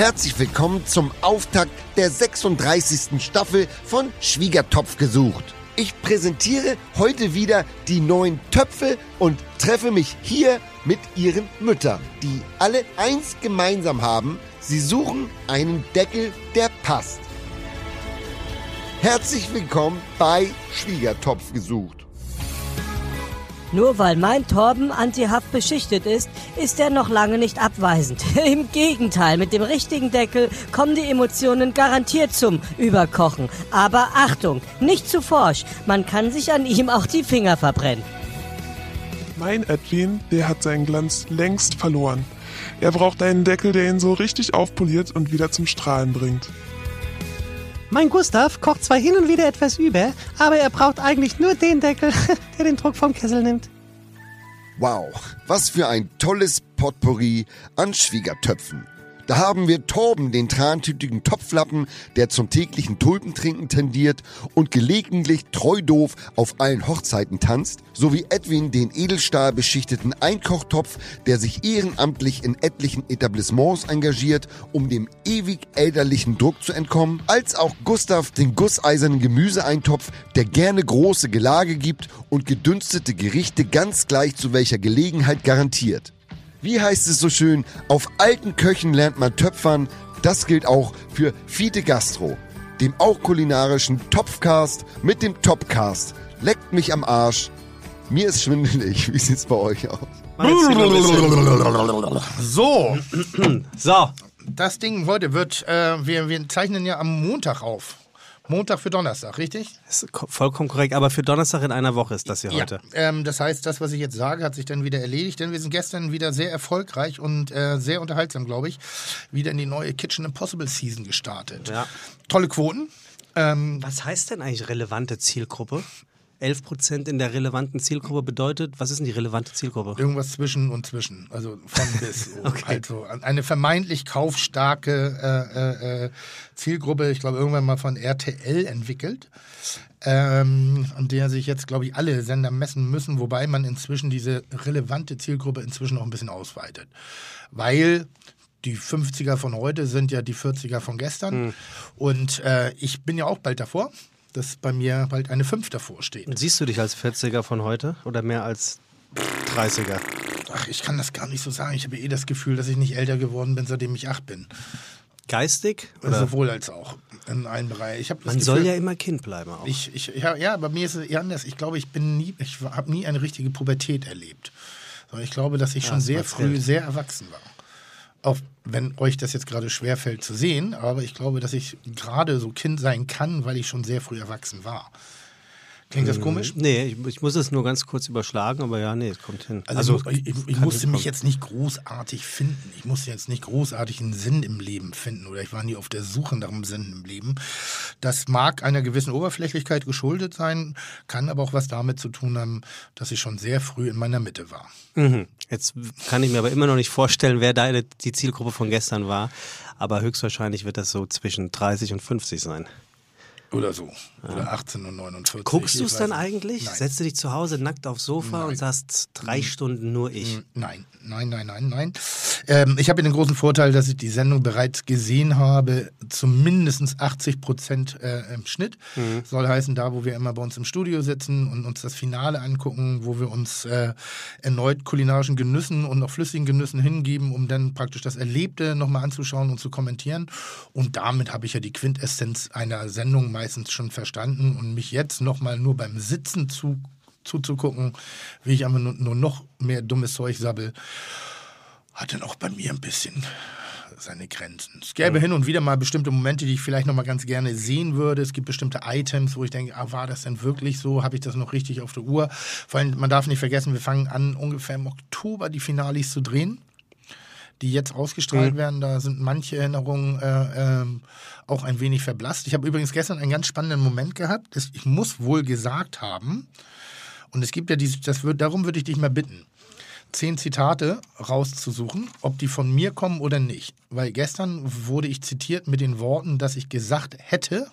Herzlich willkommen zum Auftakt der 36. Staffel von Schwiegertopf gesucht. Ich präsentiere heute wieder die neuen Töpfe und treffe mich hier mit ihren Müttern, die alle eins gemeinsam haben, sie suchen einen Deckel, der passt. Herzlich willkommen bei Schwiegertopf gesucht. Nur weil mein Torben antihaft beschichtet ist, ist er noch lange nicht abweisend. Im Gegenteil, mit dem richtigen Deckel kommen die Emotionen garantiert zum Überkochen. Aber Achtung, nicht zu forsch, man kann sich an ihm auch die Finger verbrennen. Mein Edwin, der hat seinen Glanz längst verloren. Er braucht einen Deckel, der ihn so richtig aufpoliert und wieder zum Strahlen bringt. Mein Gustav kocht zwar hin und wieder etwas über, aber er braucht eigentlich nur den Deckel, der den Druck vom Kessel nimmt. Wow, was für ein tolles Potpourri an Schwiegertöpfen. Da haben wir Torben, den trantütigen Topflappen, der zum täglichen Tulpentrinken tendiert und gelegentlich treu doof auf allen Hochzeiten tanzt, sowie Edwin, den Edelstahl beschichteten Einkochtopf, der sich ehrenamtlich in etlichen Etablissements engagiert, um dem ewig elterlichen Druck zu entkommen, als auch Gustav, den gusseisernen Gemüseeintopf, der gerne große Gelage gibt und gedünstete Gerichte ganz gleich zu welcher Gelegenheit garantiert. Wie heißt es so schön, auf alten Köchen lernt man Töpfern. Das gilt auch für Fiete Gastro, dem auch kulinarischen Topfcast mit dem Topcast. Leckt mich am Arsch. Mir ist schwindelig. Wie sieht's bei euch aus? So, So, das Ding heute wird, äh, wir, wir zeichnen ja am Montag auf. Montag für Donnerstag, richtig? ist ko- vollkommen korrekt, aber für Donnerstag in einer Woche ist das hier heute. Ja, ähm, das heißt, das, was ich jetzt sage, hat sich dann wieder erledigt, denn wir sind gestern wieder sehr erfolgreich und äh, sehr unterhaltsam, glaube ich, wieder in die neue Kitchen Impossible Season gestartet. Ja. Tolle Quoten. Ähm, Was heißt denn eigentlich relevante Zielgruppe? 11% in der relevanten Zielgruppe bedeutet, was ist denn die relevante Zielgruppe? Irgendwas zwischen und zwischen, also von bis. So. Also eine vermeintlich kaufstarke äh, äh, äh, Zielgruppe, ich glaube irgendwann mal von RTL entwickelt, ähm, an der sich jetzt, glaube ich, alle Sender messen müssen, wobei man inzwischen diese relevante Zielgruppe inzwischen auch ein bisschen ausweitet. Weil die 50er von heute sind ja die 40er von gestern und äh, ich bin ja auch bald davor, dass bei mir bald eine 5 davor steht. Und siehst du dich als 40er von heute oder mehr als 30er? Ach, ich kann das gar nicht so sagen. Ich habe eh das Gefühl, dass ich nicht älter geworden bin, seitdem ich acht bin. Geistig? Oder? Sowohl als auch in allen Bereichen. Man soll Gefühl, ja immer Kind bleiben auch. ich, ich, ja, ja, bei mir ist es eher anders. Ich glaube, ich bin nie, ich habe nie eine richtige Pubertät erlebt. Ich glaube, dass ich schon hast du sehr früh sehr erwachsen war. Auch wenn euch das jetzt gerade schwerfällt zu sehen, aber ich glaube, dass ich gerade so Kind sein kann, weil ich schon sehr früh erwachsen war. Klingt das komisch? nee, ich, ich muss es nur ganz kurz überschlagen, aber ja, nee, es kommt hin. Also, ich, ich, ich kann musste mich jetzt nicht großartig finden. Ich musste jetzt nicht großartig einen Sinn im Leben finden oder ich war nie auf der Suche nach einem Sinn im Leben. Das mag einer gewissen Oberflächlichkeit geschuldet sein, kann aber auch was damit zu tun haben, dass ich schon sehr früh in meiner Mitte war. Mhm. Jetzt kann ich mir aber immer noch nicht vorstellen, wer da die Zielgruppe von gestern war. Aber höchstwahrscheinlich wird das so zwischen 30 und 50 sein. Oder so. Oder 18 und 49. Guckst du es dann eigentlich? Nein. Setzt du dich zu Hause nackt aufs Sofa und sagst, drei Stunden nur ich. Nein, nein, nein, nein, nein. Ähm, ich habe den großen Vorteil, dass ich die Sendung bereits gesehen habe, zumindest 80 Prozent äh, im Schnitt. Soll heißen, da, wo wir immer bei uns im Studio sitzen und uns das Finale angucken, wo wir uns äh, erneut kulinarischen Genüssen und auch flüssigen Genüssen hingeben, um dann praktisch das Erlebte nochmal anzuschauen und zu kommentieren. Und damit habe ich ja die Quintessenz einer Sendung meistens schon verstanden und mich jetzt nochmal nur beim Sitzen zu zuzugucken, wie ich einfach nur, nur noch mehr dummes Zeug sabbel, hat dann auch bei mir ein bisschen seine Grenzen. Es gäbe hin und wieder mal bestimmte Momente, die ich vielleicht noch mal ganz gerne sehen würde. Es gibt bestimmte Items, wo ich denke, ah, war das denn wirklich so? Habe ich das noch richtig auf der Uhr? Vor allem, man darf nicht vergessen, wir fangen an, ungefähr im Oktober die Finalis zu drehen die jetzt ausgestrahlt werden, da sind manche Erinnerungen äh, ähm, auch ein wenig verblasst. Ich habe übrigens gestern einen ganz spannenden Moment gehabt. Das, ich muss wohl gesagt haben, und es gibt ja dieses, das wird, darum würde ich dich mal bitten, zehn Zitate rauszusuchen, ob die von mir kommen oder nicht. Weil gestern wurde ich zitiert mit den Worten, dass ich gesagt hätte,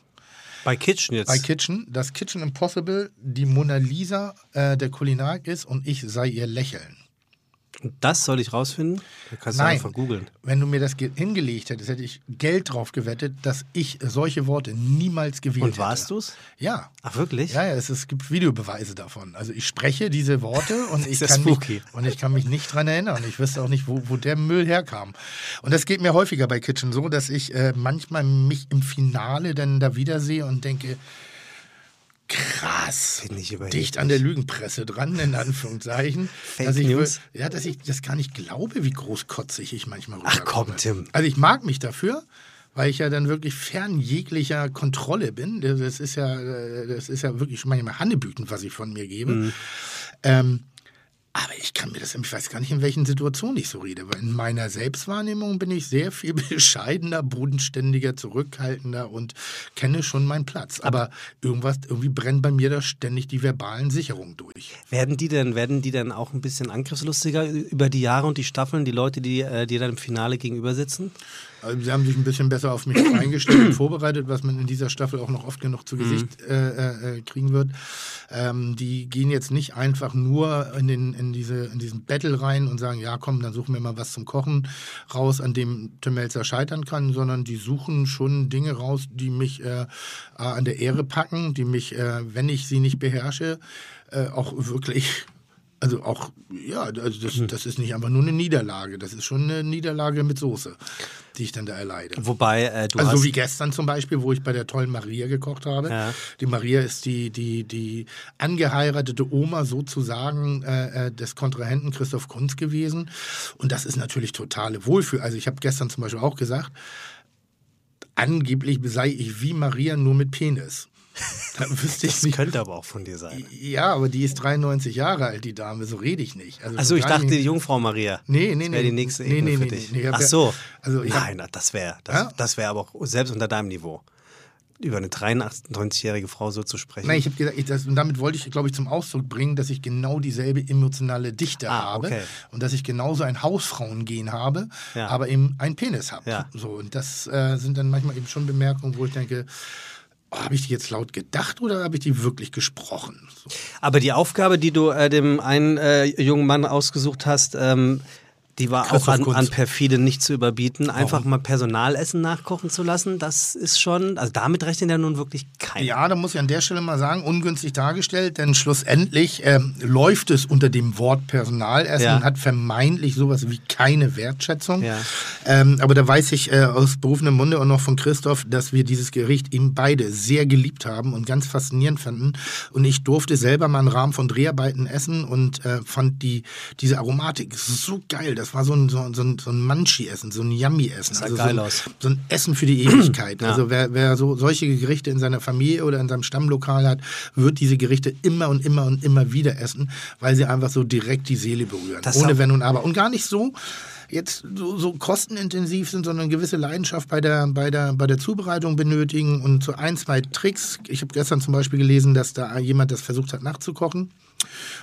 Bei Kitchen jetzt. bei Kitchen, dass Kitchen Impossible die Mona Lisa äh, der Kulinarik ist und ich sei ihr Lächeln. Und das soll ich rausfinden? Da kannst du Nein. einfach googeln. Wenn du mir das ge- hingelegt hättest, hätte ich Geld drauf gewettet, dass ich solche Worte niemals gewählt Und hätte. warst du's? Ja. Ach, wirklich? Ja, ja, es, es gibt Videobeweise davon. Also ich spreche diese Worte und ich, kann spooky. mich, und ich kann mich nicht dran erinnern. Ich wüsste auch nicht, wo, wo der Müll herkam. Und das geht mir häufiger bei Kitchen so, dass ich äh, manchmal mich im Finale dann da wiedersehe und denke, krass, dicht an der Lügenpresse dran, in Anführungszeichen. Fake dass ich, News? Ja, dass ich das gar nicht glaube, wie großkotzig ich manchmal Ach komm, rüberkomme. Tim. Also ich mag mich dafür, weil ich ja dann wirklich fern jeglicher Kontrolle bin. Das das ist ja, äh, das ist ja wirklich manchmal Hannebüten, was ich von mir gebe. Mhm. Ähm, aber ich kann mir das, ich weiß gar nicht, in welchen Situationen ich so rede. Weil in meiner Selbstwahrnehmung bin ich sehr viel bescheidener, bodenständiger, zurückhaltender und kenne schon meinen Platz. Aber irgendwas, irgendwie brennen bei mir da ständig die verbalen Sicherungen durch. Werden die denn, werden die dann auch ein bisschen angriffslustiger über die Jahre und die Staffeln, die Leute, die äh, dir dann im Finale gegenüber sitzen? Also sie haben sich ein bisschen besser auf mich eingestellt und vorbereitet, was man in dieser Staffel auch noch oft genug zu Gesicht äh, äh, kriegen wird. Ähm, die gehen jetzt nicht einfach nur in, den, in, diese, in diesen Battle rein und sagen, ja komm, dann suchen wir mal was zum Kochen raus, an dem Tim Melzer scheitern kann, sondern die suchen schon Dinge raus, die mich äh, äh, an der Ehre packen, die mich, äh, wenn ich sie nicht beherrsche, äh, auch wirklich also auch, ja, also das, das ist nicht einfach nur eine Niederlage, das ist schon eine Niederlage mit Soße, die ich dann da erleide. Wobei äh, du Also hast so wie gestern zum Beispiel, wo ich bei der tollen Maria gekocht habe. Ja. Die Maria ist die, die, die angeheiratete Oma sozusagen äh, äh, des Kontrahenten Christoph Kunz gewesen. Und das ist natürlich totale Wohlfühl. Also ich habe gestern zum Beispiel auch gesagt, angeblich sei ich wie Maria nur mit Penis. Da wüsste ich das nicht. könnte aber auch von dir sein. Ja, aber die ist 93 Jahre alt, die Dame, so rede ich nicht. Also Achso, ich dachte die Jungfrau Maria. Nee, nee, Das wäre nee. die nächste Nee, Ebene nee, für nee, dich. nee, Ach so. also hab- Nein, das wäre das, Ja? das wäre aber auch selbst unter deinem Niveau. Über eine 93-jährige Frau so zu sprechen. Nein, ich habe gesagt, ich, das, und damit wollte ich, glaube ich, zum Ausdruck bringen, dass ich genau dieselbe emotionale Dichte Ah, habe okay. und dass ich genauso ein Hausfrauengehen habe, Ja. aber eben einen Penis habe. Ja. So, und das äh, sind dann manchmal eben schon Bemerkungen, wo ich denke, habe ich die jetzt laut gedacht oder habe ich die wirklich gesprochen? So. Aber die Aufgabe, die du äh, dem einen äh, jungen Mann ausgesucht hast, ähm, die war Christoph auch an, Kunz. an perfide nicht zu überbieten. Einfach mal Personalessen nachkochen zu lassen, das ist schon, also damit rechnet ja nun wirklich keiner. Ja, da muss ich an der Stelle mal sagen, ungünstig dargestellt, denn schlussendlich ähm, läuft es unter dem Wort Personalessen Ja. und hat vermeintlich sowas wie keine Wertschätzung. Ja. Ähm, aber da weiß ich äh, aus berufenem Munde und noch von Christoph, dass wir dieses Gericht eben beide sehr geliebt haben und ganz faszinierend fanden. Und ich durfte selber mal im Rahmen von Dreharbeiten essen und äh, fand die, diese Aromatik so geil. Das war so ein, so, so ein, so ein Munchie-Essen, so ein Yummy-Essen. sah Also geil so ein, aus. so ein Essen für die Ewigkeit. Ja. Also wer, wer so solche Gerichte in seiner Familie oder in seinem Stammlokal hat, wird diese Gerichte immer und immer und immer wieder essen, weil sie einfach so direkt die Seele berühren. Das Ohne Wenn und Aber. Und gar nicht so jetzt so, so kostenintensiv sind, sondern eine gewisse Leidenschaft bei der, bei der, bei der Zubereitung benötigen und so ein, zwei Tricks. Ich habe gestern zum Beispiel gelesen, dass da jemand das versucht hat nachzukochen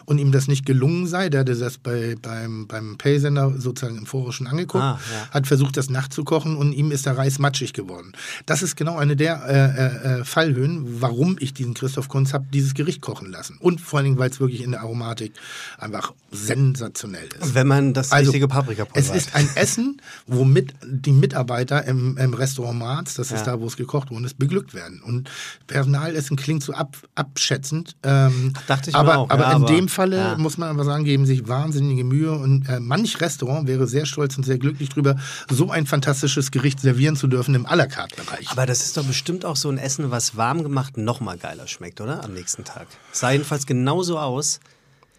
und ihm das nicht gelungen sei. Der hatte das bei, beim, beim Paysender sozusagen im Vorher schon angeguckt, Ah, ja. hat versucht, das nachzukochen und ihm ist der Reis matschig geworden. Das ist genau eine der äh, äh, äh, Fallhöhen, warum ich diesen Christoph Kunz habe dieses Gericht kochen lassen. Und vor allen Dingen, weil es wirklich in der Aromatik einfach sensationell ist. Wenn man das Also, richtige Paprikapulver Es hat. ist ein Essen, womit die Mitarbeiter im, im Restaurant Marz, das ist Ja. da, wo es gekocht worden ist, beglückt werden. Und Personalessen klingt so ab, abschätzend. Ähm, Dachte ich mir aber, auch, aber ja, in aber- dem Falle ja. muss man aber sagen, geben sich wahnsinnige Mühe. Und äh, manch Restaurant wäre sehr stolz und sehr glücklich drüber, so ein fantastisches Gericht servieren zu dürfen im à la carte Bereich. Aber das ist doch bestimmt auch so ein Essen, was warm gemacht noch mal geiler schmeckt, oder? Am nächsten Tag. Sah jedenfalls genauso aus.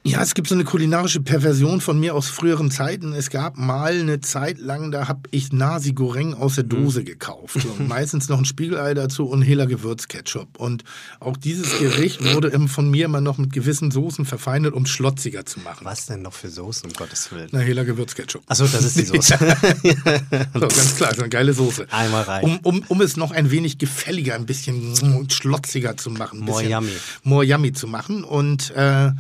Ja, es gibt so eine kulinarische Perversion von mir aus früheren Zeiten. Es gab mal eine Zeit lang, da habe ich Nasi Goreng aus der Dose gekauft. Und meistens noch ein Spiegelei dazu und Hela Gewürzketchup. Und auch dieses Gericht wurde von mir immer noch mit gewissen Soßen verfeinert, um schlotziger zu machen. Was denn noch für Soßen, um Gottes Willen? Na, Hela Gewürzketchup. Achso, das ist die Soße. So, ganz klar, so eine geile Soße. Einmal rein. Um, um, um es noch ein wenig gefälliger, ein bisschen schlotziger zu machen. More yummy. More yummy zu machen. Und äh,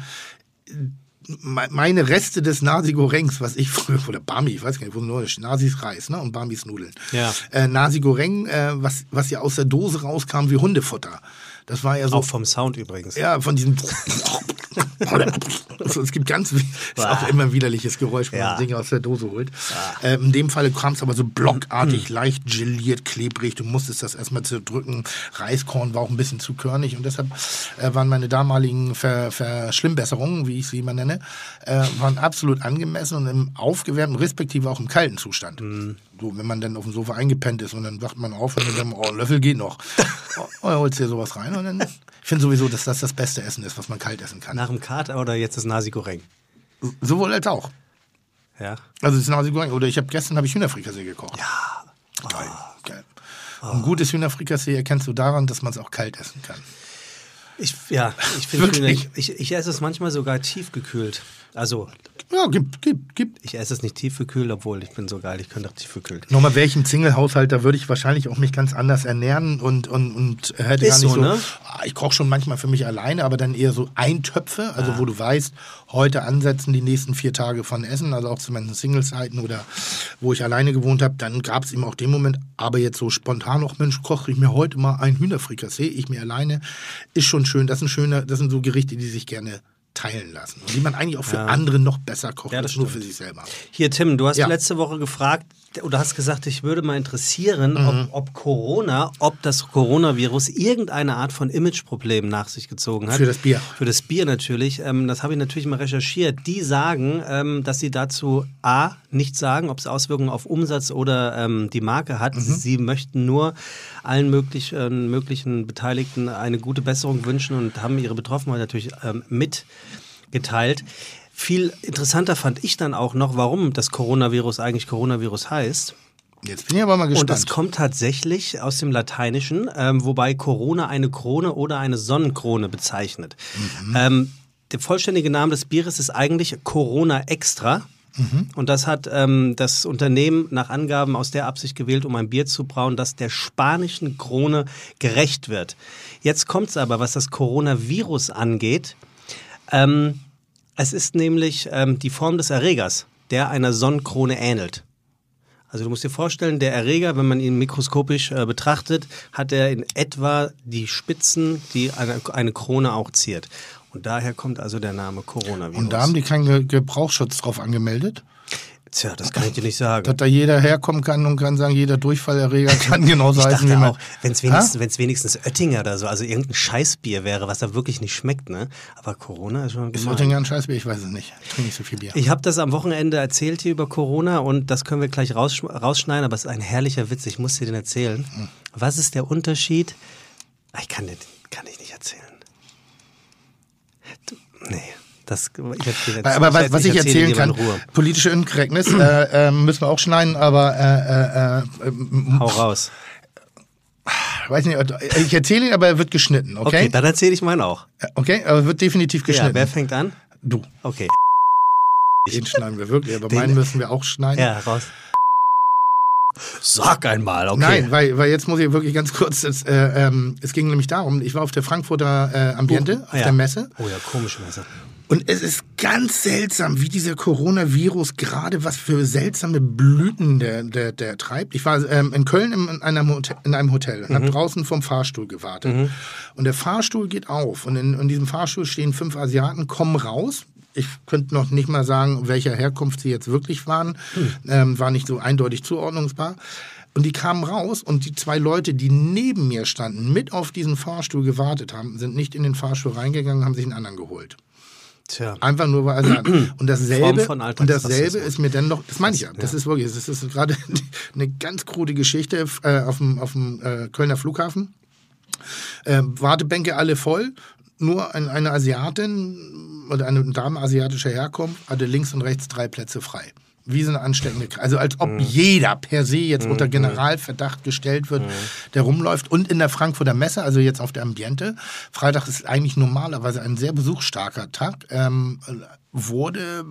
meine Reste des Nasi Gorengs, was ich früher, oder Bami, ich weiß gar nicht, wo nur Nasis Reis ne, und Bamis Nudeln. Ja. Äh, Nasi Goreng, äh, was, was ja aus der Dose rauskam wie Hundefutter. Das war ja so. Auch vom Sound übrigens. Ja, von diesem. also, es gibt ganz, ist auch immer ein widerliches Geräusch, wenn Ja. man Dinge aus der Dose holt. Ähm, in dem Falle kam es aber so blockartig, leicht geliert, klebrig. Du musstest das erstmal zerdrücken. Reiskorn war auch ein bisschen zu körnig und deshalb äh, waren meine damaligen Ver Verschlimmbesserungen, wie ich sie immer nenne, äh, waren absolut angemessen und im aufgewärmten, respektive auch im kalten Zustand. So, wenn man dann auf dem Sofa eingepennt ist und dann wacht man auf und dann oh, ein Löffel geht noch. Oh, dann holst du dir sowas rein und dann. Ich finde sowieso, dass das das beste Essen ist, was man kalt essen kann. Nach dem Kater oder jetzt das Nasi Goreng? Sowohl als auch. Ja. Also das Nasi Goreng. Oder ich habe gestern habe ich Hühnerfrikassee gekocht. Ja. Geil. Geil. Ein gutes Hühnerfrikassee erkennst du daran, dass man es auch kalt essen kann. Ich, ja, ich finde, ich, ich esse es manchmal sogar tiefgekühlt. Also, Ja, gib, gib, gib. ich esse es nicht tiefgekühlt, obwohl ich bin so geil, ich könnte auch tiefgekühlt. Nochmal, wäre ich im Single-Haushalt, da würde ich wahrscheinlich auch mich ganz anders ernähren und, und, und hätte Ist gar nicht so, so. ne? Ah, Ich koche schon manchmal für mich alleine, aber dann eher so Eintöpfe, also wo du weißt, heute ansetzen die nächsten vier Tage von Essen, also auch zu meinen Single-Zeiten oder wo ich alleine gewohnt habe, dann gab es eben auch den Moment, aber jetzt so spontan auch, Mensch, koche ich mir heute mal ein Hühnerfrikassee, ich mir alleine, ist schon schön. Das sind schöne, das sind so Gerichte, die sich gerne teilen lassen und die man eigentlich auch für andere noch besser kocht Ja, das als nur für sich selber. Hier, Tim, du hast Ja. letzte Woche gefragt oder hast gesagt, ich würde mal interessieren, Mhm. ob, ob Corona, ob das Coronavirus irgendeine Art von Imageproblem nach sich gezogen hat. Für das Bier. Für das Bier natürlich. Ähm, das habe ich natürlich mal recherchiert. Die sagen, ähm, dass sie dazu A, nicht sagen, ob es Auswirkungen auf Umsatz oder ähm, die Marke hat. Sie möchten nur allen möglich, äh, möglichen Beteiligten eine gute Besserung wünschen und haben ihre Betroffenheit natürlich ähm, mitgeteilt. Viel interessanter fand ich dann auch noch, warum das Coronavirus eigentlich Coronavirus heißt. Jetzt bin ich aber mal gespannt. Und das kommt tatsächlich aus dem Lateinischen, ähm, wobei Corona eine Krone oder eine Sonnenkrone bezeichnet. Ähm, der vollständige Name des Bieres ist eigentlich Corona Extra. Und das hat ähm, das Unternehmen nach Angaben aus der Absicht gewählt, um ein Bier zu brauen, das der spanischen Krone gerecht wird. Jetzt kommt es aber, was das Coronavirus angeht. Ähm, es ist nämlich ähm, die Form des Erregers, der einer Sonnenkrone ähnelt. Also du musst dir vorstellen, der Erreger, wenn man ihn mikroskopisch äh, betrachtet, hat er in etwa die Spitzen, die eine, eine Krone auch ziert. Und daher kommt also der Name Coronavirus. Und da haben die keinen Ge Gebrauchsschutz drauf angemeldet? Tja, das kann ich dir nicht sagen. Dass da jeder herkommen kann und kann sagen, jeder Durchfallerreger kann genauso Ich heißen wie auch, wenn es wenigstens, wenn's wenigstens Oettinger oder so, also irgendein Scheißbier wäre, was da wirklich nicht schmeckt, ne? Aber Corona ist schon Ist gemein. Oettinger ein Scheißbier? Ich weiß es nicht. Ich trinke nicht so viel Bier. Ich habe das am Wochenende erzählt hier über Corona und das können wir gleich raus, rausschneiden, aber es ist ein herrlicher Witz, ich muss dir den erzählen. Was ist der Unterschied? Ah, Ich kann den kann ich nicht erzählen. Du, nee, das ich erzähl- aber was, was ich erzähle erzählen kann, politische Inkorrektness, äh, äh, müssen wir auch schneiden, aber äh, äh, äh, Hau raus. weiß nicht, ich erzähle ihn, aber er wird geschnitten, Okay, okay? dann erzähle ich meinen auch. Okay, aber wird definitiv Ja, geschnitten. wer fängt an? du. Okay. Den schneiden wir wirklich, aber Den- meinen müssen wir auch schneiden. Ja, raus. Sag einmal, okay. Nein, weil, weil jetzt muss ich wirklich ganz kurz, es, äh, ähm, es ging nämlich darum, ich war auf der Frankfurter äh, Ambiente, Oh, auf ja. der Messe Oh ja, komische Messe. Und es ist ganz seltsam, wie dieser Coronavirus gerade was für seltsame Blüten der, der, der treibt. Ich war ähm, in Köln in, einem Hotel, in einem Hotel und habe draußen vom Fahrstuhl gewartet. Und der Fahrstuhl geht auf und in, in diesem Fahrstuhl stehen fünf Asiaten, kommen raus. Ich könnte noch nicht mal sagen, welcher Herkunft sie jetzt wirklich waren. Ähm, war nicht so eindeutig zuordnungsbar. Und die kamen raus und die zwei Leute, die neben mir standen, mit auf diesen Fahrstuhl gewartet haben, sind nicht in den Fahrstuhl reingegangen, haben sich einen anderen geholt. Tja. Einfach nur weil also, und dasselbe und dasselbe ist mir dann noch das meine ich ja das ist wirklich das ist gerade eine ganz krude Geschichte äh, auf dem auf dem äh, Kölner Flughafen. Äh, Wartebänke alle voll nur ein, eine Asiatin oder eine Dame asiatischer Herkunft hatte links und rechts drei Plätze frei wie so eine ansteckende. Also als ob Mhm. jeder per se jetzt unter Generalverdacht gestellt wird, der rumläuft. Und in der Frankfurter Messe, also jetzt auf der Ambiente, Freitag ist eigentlich normalerweise ein sehr besuchsstarker Tag. Ähm, wurde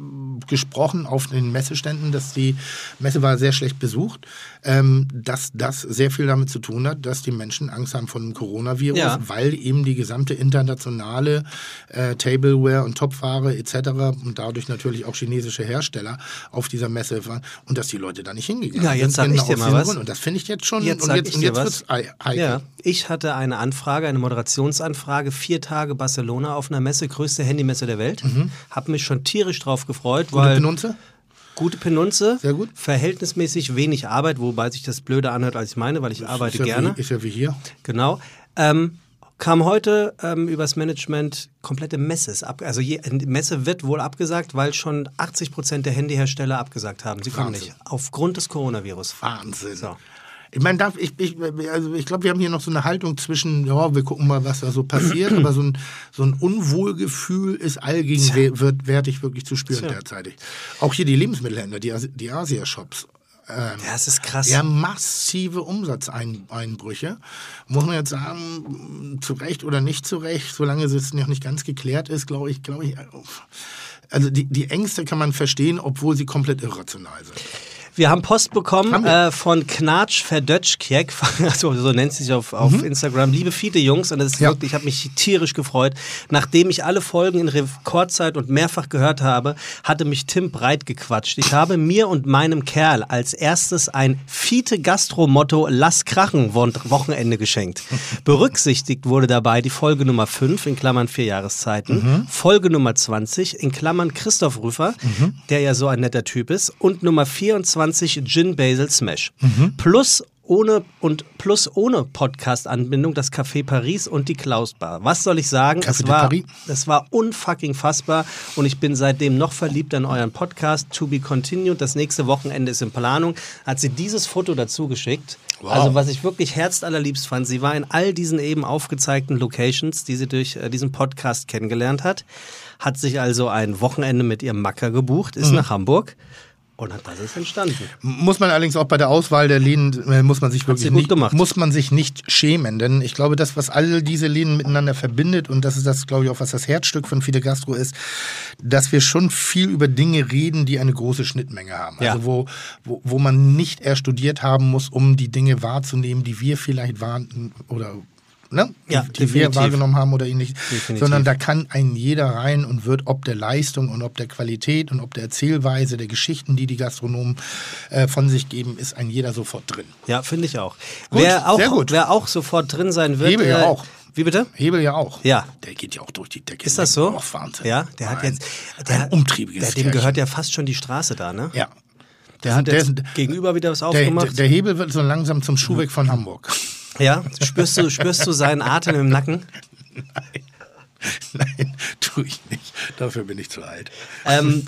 gesprochen auf den Messeständen, dass die Messe war sehr schlecht besucht, ähm, dass das sehr viel damit zu tun hat, dass die Menschen Angst haben vor dem Coronavirus, Ja. weil eben die gesamte internationale äh, Tableware und Topware etc. und dadurch natürlich auch chinesische Hersteller auf dieser Messe waren und dass die Leute da nicht hingegangen Ja, sind. jetzt sag ich genau dir aus mal was. Grund. Und das finde ich jetzt schon Jetzt und jetzt, ich und dir jetzt wird's ei- heikel. Ja, ich hatte eine Anfrage, eine Moderationsanfrage, vier Tage Barcelona auf einer Messe, größte Handymesse der Welt. Hab mich schon tierisch drauf gefreut, Mhm. Gute weil Benutzer? Gute Penunze, Sehr gut. verhältnismäßig wenig Arbeit, wobei sich das blöder anhört, als ich meine, weil ich arbeite ist ja gerne. Wie, ist ja wie hier. Genau. Ähm, kam heute ähm, übers Management komplette Messe ist ab. Also je, die Messe wird wohl abgesagt, weil schon 80 Prozent der Handyhersteller abgesagt haben. Sie kommen Wahnsinn. nicht. Aufgrund des Coronavirus. Wahnsinn. So. Ich meine, darf ich, ich, also ich glaube, wir haben hier noch so eine Haltung zwischen, ja, wir gucken mal, was da so passiert, aber so ein, so ein Unwohlgefühl ist allgegenwärtig wirklich zu spüren Tja. derzeit. Auch hier die Lebensmittelhändler, die, die Asia-Shops. Ähm, Ja, es ist krass. ja, massive Umsatzeinbrüche. Muss man jetzt sagen, zu Recht oder nicht zu Recht, solange es noch nicht ganz geklärt ist, glaube ich, glaube ich. Also die, die Ängste kann man verstehen, obwohl sie komplett irrational sind. Wir haben Post bekommen Haben äh, von Knatsch Verdötschkek, also so nennt sie sich auf, auf Instagram. Liebe Fiete-Jungs, und das ist Mhm. Ja. wirklich, ich habe mich tierisch gefreut. Nachdem ich alle Folgen in Rekordzeit und mehrfach gehört habe, hatte mich Tim breit gequatscht. Ich habe mir und meinem Kerl als erstes ein Fiete-Gastro-Motto Lass krachen Wo- Wochenende geschenkt. Berücksichtigt wurde dabei die Folge Nummer 5 in Klammern vier Jahreszeiten, Mhm. Folge Nummer 20 in Klammern Christoph Rüffer, Mhm. der ja so ein netter Typ ist, und Nummer 24 Gin Basil Smash. Mhm. Plus ohne und plus ohne Podcast-Anbindung das Café Paris und die Klaus Bar. Was soll ich sagen? Café es war, Paris. es war unfucking fassbar und ich bin seitdem noch verliebt an euren Podcast. To be continued. Das nächste Wochenende ist in Planung. Hat sie dieses Foto dazu geschickt. Wow. Also was ich wirklich herzallerliebst fand, sie war in all diesen eben aufgezeigten Locations, die sie durch äh, diesen Podcast kennengelernt hat, hat sich also ein Wochenende mit ihrem Macker gebucht, Mhm. ist nach Hamburg und hat das ist entstanden. Muss man allerdings auch bei der Auswahl der Läden, äh, muss man sich wirklich nicht, gemacht. muss man sich nicht schämen, denn ich glaube, das, was all diese Läden miteinander verbindet und das ist das, glaube ich, auch was das Herzstück von Fide Gastro ist, dass wir schon viel über Dinge reden, die eine große Schnittmenge haben. Ja. Also wo, wo, wo man nicht erst studiert haben muss, um die Dinge wahrzunehmen, die wir vielleicht waren oder ne? Ja, die, die wir definitiv. wahrgenommen haben oder ähnlich, Definitiv. sondern da kann ein jeder rein und wird ob der Leistung und ob der Qualität und ob der Erzählweise, der Geschichten, die die Gastronomen äh, von sich geben, ist ein jeder sofort drin. Ja, finde ich auch. Gut, wer auch. sehr gut. Wer auch sofort drin sein wird. Hebel ja äh, auch. Wie bitte? Hebel ja auch. Ja. Der geht ja auch durch die Decke. Ist das so? Oh, Wahnsinn. Ja, der hat Ein- jetzt. Der, ein umtriebiges der, Dem Kerlchen. gehört ja fast schon die Straße da, ne? Ja. Der hat der jetzt ist- gegenüber wieder was Der, aufgemacht. der, der Hebel wird so langsam zum Schuhweg von Hamburg. Ja, spürst du, spürst du seinen Atem im Nacken? Nein, tue ich nicht. Dafür bin ich zu alt. Ähm,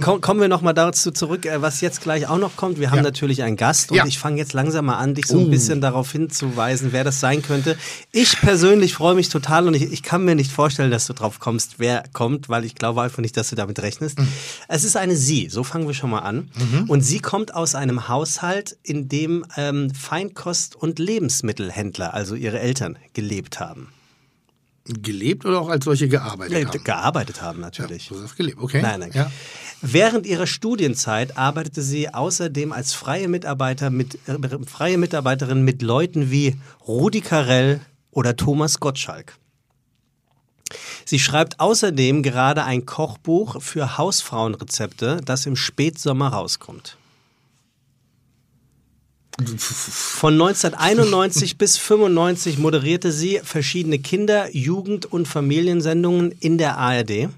kommen wir nochmal dazu zurück, äh, was jetzt gleich auch noch kommt. Wir haben Ja. natürlich einen Gast und Ja. ich fange jetzt langsam mal an, dich so ein Oh. bisschen darauf hinzuweisen, wer das sein könnte. Ich persönlich freue mich total und ich, ich kann mir nicht vorstellen, dass du drauf kommst, wer kommt, weil ich glaube einfach nicht, dass du damit rechnest. Mhm. Es ist eine Sie, so fangen wir schon mal an. Und sie kommt aus einem Haushalt, in dem ähm, Feinkost- und Lebensmittelhändler, also ihre Eltern, gelebt haben. Gelebt oder auch als solche gearbeitet Äh, haben? Gearbeitet haben natürlich. Du hast gelebt, okay. Nein, nein. Ja. Während ihrer Studienzeit arbeitete sie außerdem als freie, Mitarbeiter mit, äh, freie Mitarbeiterin mit Leuten wie Rudi Carell oder Thomas Gottschalk. Sie schreibt außerdem gerade ein Kochbuch für Hausfrauenrezepte, das im Spätsommer rauskommt. Von 1991 bis 95 moderierte sie verschiedene Kinder-, Jugend- und Familiensendungen in der ARD.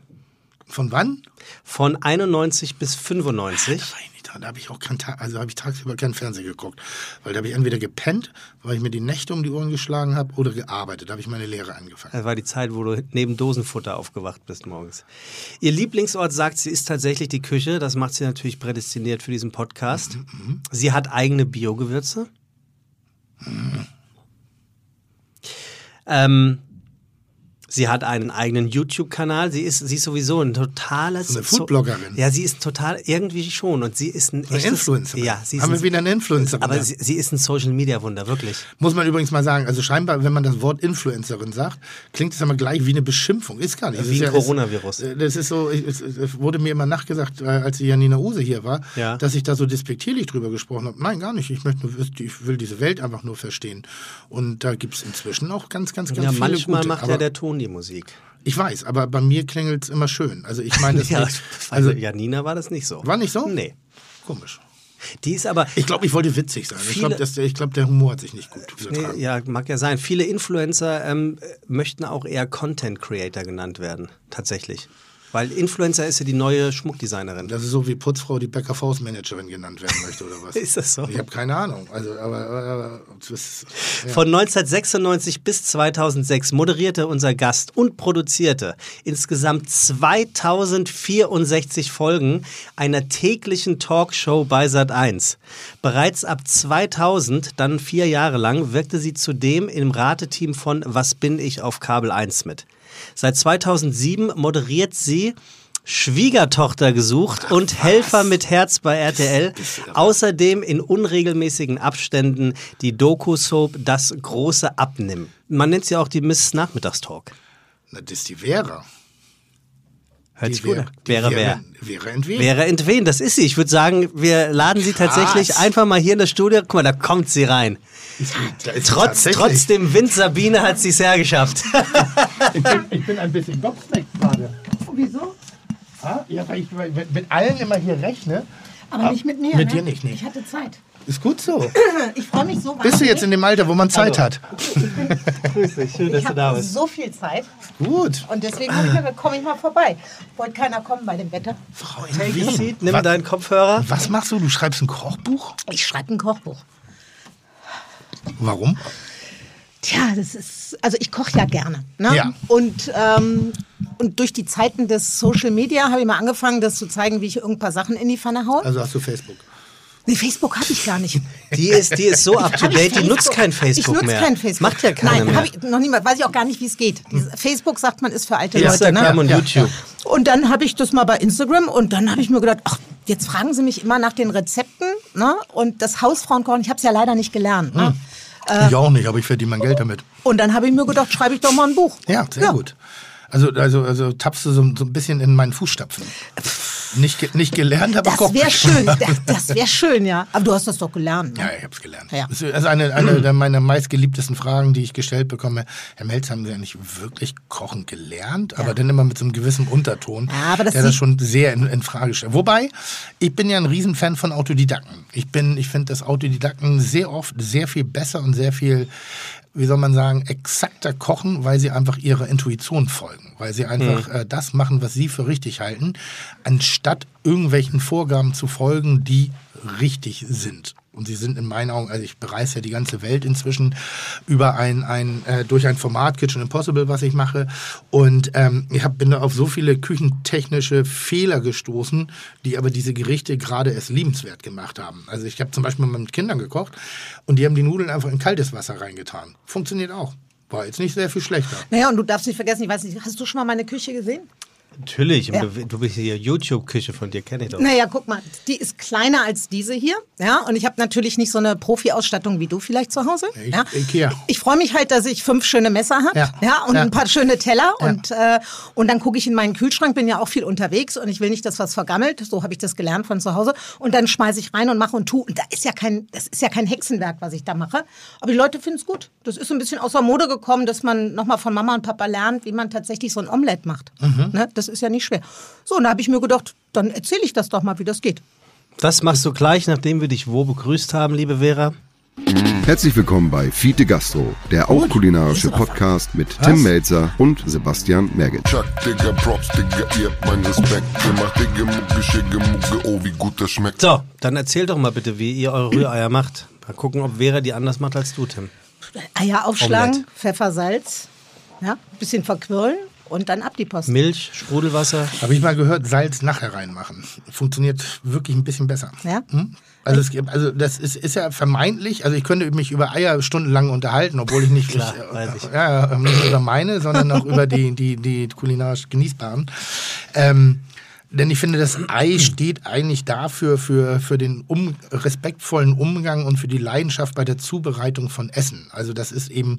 Von wann? Von 91 bis 95. Das war ich nicht da. Da habe ich auch kein Tag, also habe ich tagsüber keinen Fernseher geguckt. Weil da habe ich entweder gepennt, weil ich mir die Nächte um die Ohren geschlagen habe, oder gearbeitet. Da habe ich meine Lehre angefangen. Das war die Zeit, wo du neben Dosenfutter aufgewacht bist morgens. Ihr Lieblingsort, sagt sie, ist tatsächlich die Küche. Das macht sie natürlich prädestiniert für diesen Podcast. Sie hat eigene Biogewürze. Ähm, Sie hat einen eigenen YouTube-Kanal. Sie ist, sie ist sowieso ein totales. So eine Foodbloggerin. Ja, sie ist total irgendwie schon und sie ist ein Eine echtes, Influencerin. Ja, sie ist Haben ein, wir wieder eine Influencerin. aber sie, sie ist ein Social-Media-Wunder, wirklich. Muss man übrigens mal sagen, also scheinbar, wenn man das Wort Influencerin sagt, klingt es immer gleich wie eine Beschimpfung. Ist gar nicht. Wie ein ja- Coronavirus. Ist, das ist so, es, es wurde mir immer nachgesagt, äh, als die Janina Use hier war, Ja. dass ich da so despektierlich drüber gesprochen habe. Nein, gar nicht. Ich möchte nur, ich will diese Welt einfach nur verstehen. Und da gibt es inzwischen auch ganz, ganz, ganz Ja, viele manchmal gute. macht aber ja der Ton die Musik. Ich weiß, aber bei mir klingelt es immer schön. Also ich meine das Ja, nicht. also, Also, Janina war das nicht so. War nicht so? Nee. komisch. Die ist aber. Ich glaube, ich wollte witzig sein. Ich Viele- glaube, ich glaub, der Humor hat sich nicht gut Nee, übertragen. ja, mag ja sein. Viele Influencer ähm, möchten auch eher Content Creator genannt werden, tatsächlich. Weil Influencer ist ja die neue Schmuckdesignerin. Das ist so wie Putzfrau, die Bäcker Faust Managerin genannt werden möchte oder was? Ist das so? Ich habe keine Ahnung. Also, aber, aber, das ja. Von 1996 bis 2006 moderierte unser Gast und produzierte insgesamt 2064 Folgen einer täglichen Talkshow bei Sat1. Bereits ab 2000, dann vier Jahre lang, wirkte sie zudem im Rateteam von Was bin ich auf Kabel 1 mit. Seit 2007 moderiert sie Schwiegertochter gesucht und Helfer mit Herz bei RTL. Außerdem in unregelmäßigen Abständen die Doku-Soap Das große Abnimm. Man nennt sie auch die Miss Nachmittagstalk. Na, das ist die Vera. Hört sich gut an. Wäre wer? Vera entwen. Wäre entwen, das ist sie. Ich würde sagen, wir laden sie tatsächlich Krass. einfach mal hier in das Studio. Guck mal, da kommt sie rein. Sie Trotz, tatsächlich. trotz dem Wind Sabine hat sie es hergeschafft. Ich bin, ich bin ein bisschen gobsmeckt gerade. Wieso? Ah, Ja, weil ich mit mit allen immer hier rechne. Aber nicht mit mir. Mit ne? dir nicht, nee. Ich hatte Zeit. Ist gut so. Ich freue mich so Bist du jetzt in dem Alter, wo man Zeit hat? Grüß dich, schön, Ich habe so viel Zeit Gut. und deswegen habe ich gedacht, komme ich mal vorbei. Wollte keiner kommen bei dem Wetter. Frau Take seat, nimm Was, deinen Kopfhörer. was machst du? Du schreibst ein Kochbuch? Ich schreibe ein Kochbuch. Warum? Tja, das ist, also ich koche ja gerne. Ne? Ja. Und, ähm, und durch die Zeiten des Social Media habe ich mal angefangen, das zu zeigen, wie ich irgendein paar Sachen in die Pfanne haue. Also hast du Facebook. Nee, Facebook habe ich gar nicht. Die ist, die ist so up to date, die nutzt kein Facebook ich nutze mehr. kein Facebook. Macht ja keiner Nein, mehr. habe ich noch niemals. Weiß ich auch gar nicht, wie es geht. Dieses Facebook sagt man ist für alte Instagram Leute. und Ne? YouTube. Und dann habe ich das mal bei Instagram und dann habe ich mir gedacht, ach, jetzt fragen sie mich immer nach den Rezepten ne? und das Hausfrauenkochen. Ich habe es ja leider nicht gelernt. Ne? ich auch nicht, aber ich verdiene mein Geld damit. Und dann habe ich mir gedacht, schreibe ich doch mal ein Buch. Ja, sehr gut. Also, also, also tappst du so, so ein bisschen in meinen Fußstapfen. Nicht, nicht gelernt, aber Das wäre schön. Das, das wäre schön, ja. Aber du hast das doch gelernt. Ne? Ja, ich habe es gelernt. Ja. Das ist also eine, eine der meiner meistgeliebtesten Fragen, die ich gestellt bekomme. Herr Melz, haben Sie ja nicht wirklich kochen gelernt? Aber dann immer mit so einem gewissen Unterton, Ja, aber das der das schon sehr in, in Frage stellt. Wobei, ich bin ja ein Riesenfan von Autodidakten. Ich bin, ich finde, dass Autodidakten sehr oft sehr viel besser und sehr viel wie soll man sagen, exakter kochen, weil sie einfach ihrer Intuition folgen, weil sie einfach äh, das machen, was sie für richtig halten, anstatt irgendwelchen Vorgaben zu folgen, die richtig sind. Und sie sind in meinen Augen, also ich bereise ja die ganze Welt inzwischen über ein, ein äh, durch ein Format Kitchen Impossible, was ich mache. Und ähm, ich hab, bin da auf so viele küchentechnische Fehler gestoßen, die aber diese Gerichte gerade erst liebenswert gemacht haben. Also ich habe zum Beispiel mal mit Kindern gekocht und die haben die Nudeln einfach in kaltes Wasser reingetan. Funktioniert auch. War jetzt nicht sehr viel schlechter. Naja, und du darfst nicht vergessen, ich weiß nicht, hast du schon mal meine Küche gesehen? Natürlich, Ja. du, du bist hier YouTube-Küche von dir, kenne ich doch. Naja, guck mal, die ist kleiner als diese hier. Ja, und ich habe natürlich nicht so eine Profi-Ausstattung wie du vielleicht zu Hause. Ich- ja. Ikea. Ich freue mich halt, dass ich fünf schöne Messer habe Ja. ja. und Ja. ein paar schöne Teller. Ja. Und, äh, und dann gucke ich in meinen Kühlschrank, bin ja auch viel unterwegs und ich will nicht, dass was vergammelt. So habe ich das gelernt von zu Hause. Und dann schmeiße ich rein und mache und tue. Und da ist ja kein, das ist ja kein Hexenwerk, was ich da mache. Aber die Leute finden es gut. Das ist so ein bisschen außer Mode gekommen, dass man nochmal von Mama und Papa lernt, wie man tatsächlich so ein Omelett macht. Mhm. Ne? Das ist ja nicht schwer. So, und da habe ich mir gedacht, dann erzähle ich das doch mal, wie das geht. Das machst du gleich, nachdem wir dich wo begrüßt haben, liebe Vera. Herzlich willkommen bei Fiete Gastro, der auch kulinarische Podcast mit Tim Melzer und Sebastian Merget. Chuck, Digga, Props, Digga, ihr habt meinen Respekt. Ihr macht Digga, Mucke, Schicke, Mucke, oh, wie gut das schmeckt. So, dann erzähl doch mal bitte, wie ihr eure Rühreier macht. Mal gucken, ob Vera die anders macht als du, Tim. Eier aufschlagen, Omelette. Pfeffer, Salz, ja, bisschen verquirlen und dann ab die Post. Milch, Sprudelwasser. Habe ich mal gehört, Salz nachher reinmachen. Funktioniert wirklich ein bisschen besser. Ja? Also, es gibt, also das ist, ist ja vermeintlich, also ich könnte mich über Eier stundenlang unterhalten, obwohl ich nicht, Klar, ich, weiß ich. Ja, ja, nicht über meine, sondern auch über die, die, die kulinarisch genießbaren. Ähm, denn ich finde, das Ei steht eigentlich dafür, für, für den um, respektvollen Umgang und für die Leidenschaft bei der Zubereitung von Essen. Also das ist eben,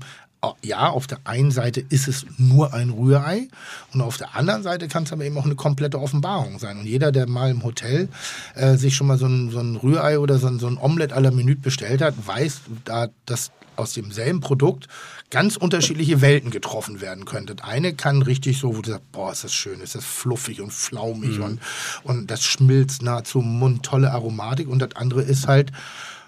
ja, auf der einen Seite ist es nur ein Rührei und auf der anderen Seite kann es aber eben auch eine komplette Offenbarung sein. Und jeder, der mal im Hotel äh, sich schon mal so ein, so ein Rührei oder so ein, so ein Omelette à la Minute bestellt hat, weiß, da, dass aus demselben Produkt ganz unterschiedliche Welten getroffen werden können. Das eine kann richtig so, wo du sagst, boah, ist das schön, ist das fluffig und flaumig und, und das schmilzt nahezu im Mund, tolle Aromatik. Und das andere ist halt,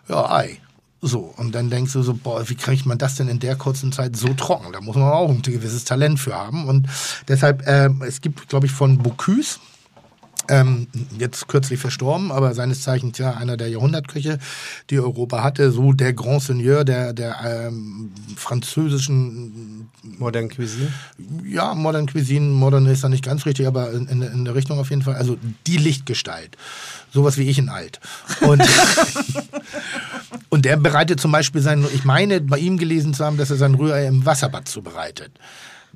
ja, Ei. So, und dann denkst du so, boah, wie kriegt man das denn in der kurzen Zeit so trocken? Da muss man auch ein gewisses Talent für haben. Und deshalb, ähm, es gibt, glaube ich, von Bocuse, ähm, jetzt kürzlich verstorben, aber seines Zeichens ja einer der Jahrhundertköche, die Europa hatte, so der Grand Seigneur der, der ähm, französischen, Modern Cuisine. ja, Modern Cuisine, Modern ist da nicht ganz richtig, aber in, in, in der Richtung auf jeden Fall, also die Lichtgestalt. Sowas wie ich in alt. Und, und der bereitet zum Beispiel sein, ich meine, bei ihm gelesen zu haben, dass er sein Rührei im Wasserbad zubereitet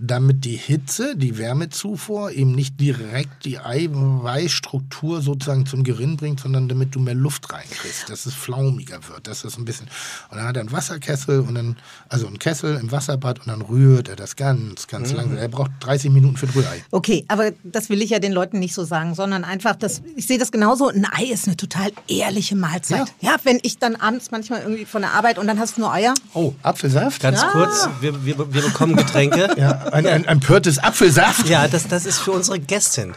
damit die Hitze, die Wärmezufuhr eben nicht direkt die Eiweißstruktur sozusagen zum Gerinnen bringt, sondern damit du mehr Luft reinkriegst, dass es flaumiger wird, dass es ein bisschen. Und dann hat er einen Wasserkessel und dann, also einen Kessel im Wasserbad und dann rührt er das ganz, ganz langsam. Er braucht 30 Minuten für Rührei. Okay, aber das will ich ja den Leuten nicht so sagen, sondern einfach, dass ich sehe das genauso. Ein Ei ist eine total ehrliche Mahlzeit. Ja. wenn ich dann abends manchmal irgendwie von der Arbeit und dann hast du nur Eier. Oh, Apfelsaft? Ganz Ja. kurz, wir, wir, wir bekommen Getränke. Ja, ein, ein, ein Pörtes Apfelsaft. Ja, das, das ist für unsere Gästin.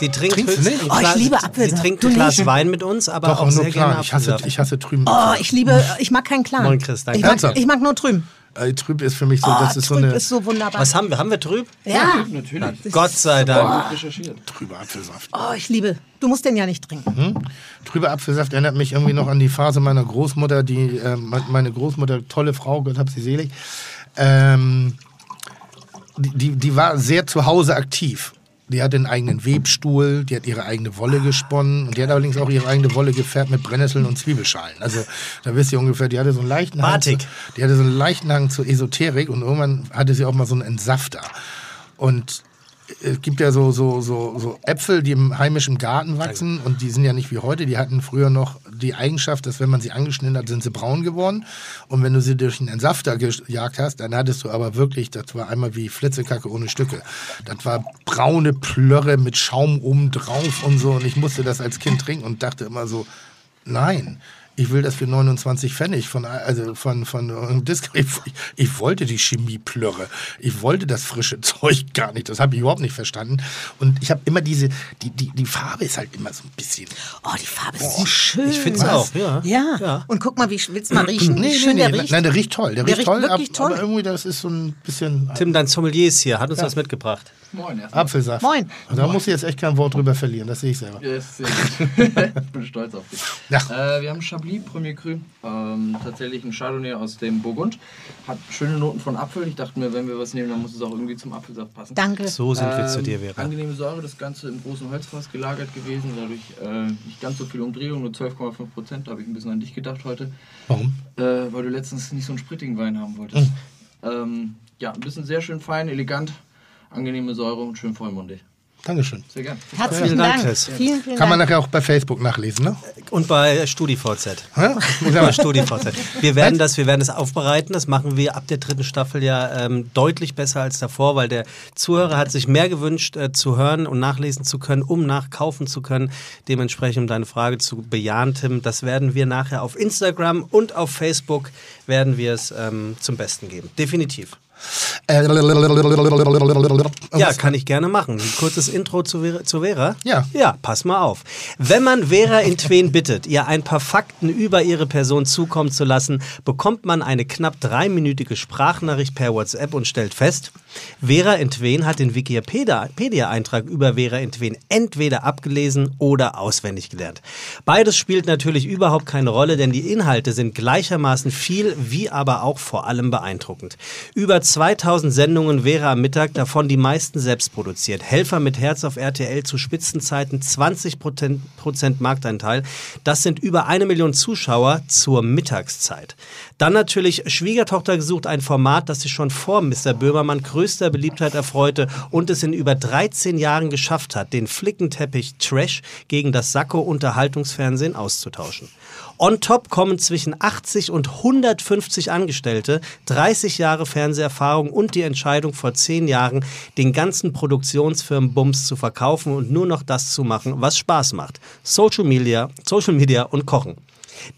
Die trinkt Trinkst nicht? Oh, ich liebe Sie Apfelsaft. trinkt Du ein Glas? Wein mit uns, aber Doch, auch auch nur sehr gerne klar. Ich hasse, Apfelsaft. ich hasse trüben. Oh, ich liebe, ich mag keinen Klaren. Moin, Chris, danke. Ich mag, ich mag nur drüben. Äh, trüb ist für mich so, Oh, das ist so trüb eine ist so wunderbar. Was haben wir? Haben wir trüb? ja. Natürlich. Gott sei Dank. Recherchiert. trüber Apfelsaft. Oh, ich liebe. Du musst den ja nicht trinken. Trüber Apfelsaft erinnert mich irgendwie noch an die Phase meiner Großmutter, die äh, me- meine Großmutter, tolle Frau, Gott hab sie selig, ähm, die, die, war sehr zu Hause aktiv. Die hatte einen eigenen Webstuhl, die hat ihre eigene Wolle gesponnen und die hat allerdings auch ihre eigene Wolle gefärbt mit Brennnesseln und Zwiebelschalen. Also da wisst ihr ungefähr, die hatte so einen leichten Hang Batik. Zu, die hatte so einen leichten Hang zur Esoterik und irgendwann hatte sie auch mal so einen Entsafter. Und es gibt ja so, so, so, so Äpfel, die im heimischen Garten wachsen und die sind ja nicht wie heute. Die hatten früher noch die Eigenschaft, dass wenn man sie angeschnitten hat, sind sie braun geworden. Und wenn du sie durch einen Entsafter gejagt hast, dann hattest du aber wirklich, das war einmal wie Flitzekacke ohne Stücke. Das war braune Plörre mit Schaum oben drauf und so. Und ich musste das als Kind trinken und dachte immer so, nein. Ich will das für 29 Pfennig von, also von, von Disco. Ich, ich wollte die Chemieplörre. Ich wollte das frische Zeug gar nicht. Das habe ich überhaupt nicht verstanden. Und ich habe immer diese, die, die, die Farbe ist halt immer so ein bisschen. Oh, die Farbe ist so schön. Ich find's auch, ja. Ja. Ja. Und guck mal, wie willst du mal riechen? Nee, wie nee, schön nee, der riecht. Nein, der riecht toll. Der, Der riecht riecht toll, wirklich ab, toll. aber irgendwie das ist so ein bisschen Tim, dein Sommelier ist hier, hat uns was mitgebracht. Moin erstmal. Apfelsaft. Moin. Da muss ich jetzt echt kein Wort drüber verlieren, das sehe ich selber. Ja, ist sehr gut. ich bin stolz auf dich. Ja. Äh, wir haben Chablis Premier Cru. Ähm, tatsächlich ein Chardonnay aus dem Burgund. Hat schöne Noten von Apfel. Ich dachte mir, wenn wir was nehmen, dann muss es auch irgendwie zum Apfelsaft passen. Danke. So sind wir zu Ähm, dir, Vera. Angenehme Säure, das Ganze im großen Holzfass gelagert gewesen. Dadurch äh, nicht ganz so viel Umdrehung, nur 12,5 Prozent. Da habe ich ein bisschen an dich gedacht heute. Warum? Äh, weil du letztens nicht so einen sprittigen Wein haben wolltest. Ähm, ja, ein bisschen sehr schön fein, elegant, angenehme Säure und schön vollmundig. Dankeschön. Sehr gern. Herzlichen Vielen Dank, Dank. Chris. Vielen, vielen Kann man Dank. nachher auch bei Facebook nachlesen, ne? Und bei StudiVZ. Hä? Bei StudiVZ. Wir werden das, wir werden das aufbereiten. Das machen wir ab der dritten Staffel ja ähm, deutlich besser als davor, weil der Zuhörer hat sich mehr gewünscht, äh, zu hören und nachlesen zu können, um nachkaufen zu können. Dementsprechend, um deine Frage zu bejahen, Tim, das werden wir nachher auf Instagram und auf Facebook werden wir es ähm, zum Besten geben. Definitiv. Äh, Ja, kann ich gerne machen. Ein kurzes Intro zu Vera. Zu Vera? Ja. Ja, pass mal auf. Wenn man Vera in Tween bittet, ihr ein paar Fakten über ihre Person zukommen zu lassen, bekommt man eine knapp dreiminütige Sprachnachricht per WhatsApp und stellt fest, Vera in Tween hat den Wikipedia-Eintrag über Vera in Tween entweder abgelesen oder auswendig gelernt. Beides spielt natürlich überhaupt keine Rolle, denn die Inhalte sind gleichermaßen viel, wie aber auch vor allem beeindruckend. Über 2000 Sendungen Vera am Mittag, davon die meisten selbst produziert. Helfer mit Herz auf RTL zu Spitzenzeiten 20 Prozent Markteinteil. Das sind über eine Million Zuschauer zur Mittagszeit. Dann natürlich Schwiegertochter gesucht, ein Format, das sich schon vor Mr. Böhmermann größter Beliebtheit erfreute und es in über 13 Jahren geschafft hat, den Flickenteppich Trash gegen das Sakko Unterhaltungsfernsehen auszutauschen. On top kommen zwischen 80 und 150 Angestellte, 30 Jahre Fernseherfahrung und die Entscheidung vor 10 Jahren, den ganzen Produktionsfirmen Bums zu verkaufen und nur noch das zu machen, was Spaß macht. Social Media, Social Media und Kochen.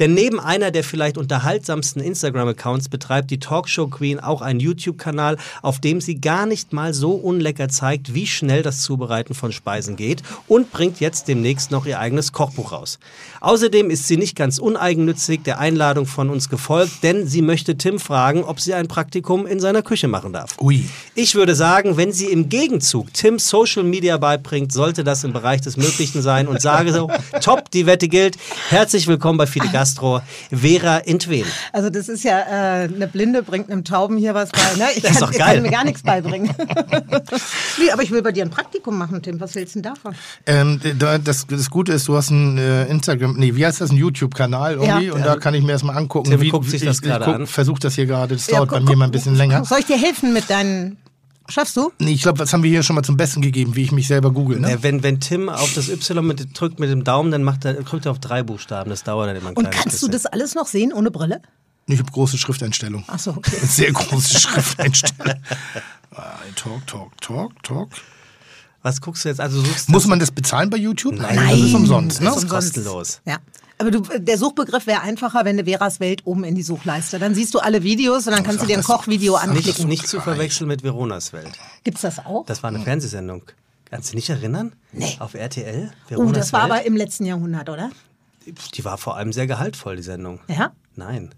Denn neben einer der vielleicht unterhaltsamsten Instagram-Accounts betreibt die Talkshow Queen auch einen YouTube-Kanal, auf dem sie gar nicht mal so unlecker zeigt, wie schnell das Zubereiten von Speisen geht und bringt jetzt demnächst noch ihr eigenes Kochbuch raus. Außerdem ist sie nicht ganz uneigennützig der Einladung von uns gefolgt, denn sie möchte Tim fragen, ob sie ein Praktikum in seiner Küche machen darf. Ui. Ich würde sagen, wenn sie im Gegenzug Tim Social Media beibringt, sollte das im Bereich des Möglichen sein und sage so, top, die Wette gilt. Herzlich willkommen bei Fide Gastro, Vera Intwen. Also das ist ja, äh, eine Blinde bringt einem Tauben hier was bei. Ne? Ich Das ist kann, doch ich geil. kann mir gar nichts beibringen. nee, aber ich will bei dir ein Praktikum machen, Tim. Was willst du denn davon? Ähm, da- das, das Gute ist, du hast einen äh, Instagram, nee, wie heißt das, einen YouTube-Kanal irgendwie Ja. und da kann ich mir erstmal angucken. Tim wie, guckt sich das ich, gerade ich an. versuche das hier gerade, das Ja, dauert bei guck- mir mal ein bisschen länger. Soll ich dir helfen mit deinen... Schaffst du? Nee, ich glaube, das haben wir hier schon mal zum Besten gegeben, wie ich mich selber google. Ne? Äh, Wenn, wenn Tim auf das Y mit, drückt mit dem Daumen, dann macht er, drückt er auf drei Buchstaben. Das dauert dann immer ein Und kannst du bisschen. das alles noch sehen ohne Brille? Ich habe große Schrifteinstellung. Ach so, okay. Sehr große Schrifteinstellung. Talk, talk, talk, talk. Was guckst du jetzt? Also suchst Muss man das bezahlen bei YouTube? Nein. das ist umsonst, ne? Das ist kostenlos. Ja. Aber du, der Suchbegriff wäre einfacher, wenn du Veras Welt oben in die Suchleiste. Dann siehst du alle Videos und dann kannst du dir ein Kochvideo Nicht, anklicken. nicht zu verwechseln mit Veronas Welt. Gibt's das auch? Das war eine Fernsehsendung. Kannst du dich nicht erinnern? Nee. Auf RTL? oh, Veronas das war Welt? aber im letzten Jahrhundert, oder? Die war vor allem sehr gehaltvoll, die Sendung. Ja? Nein.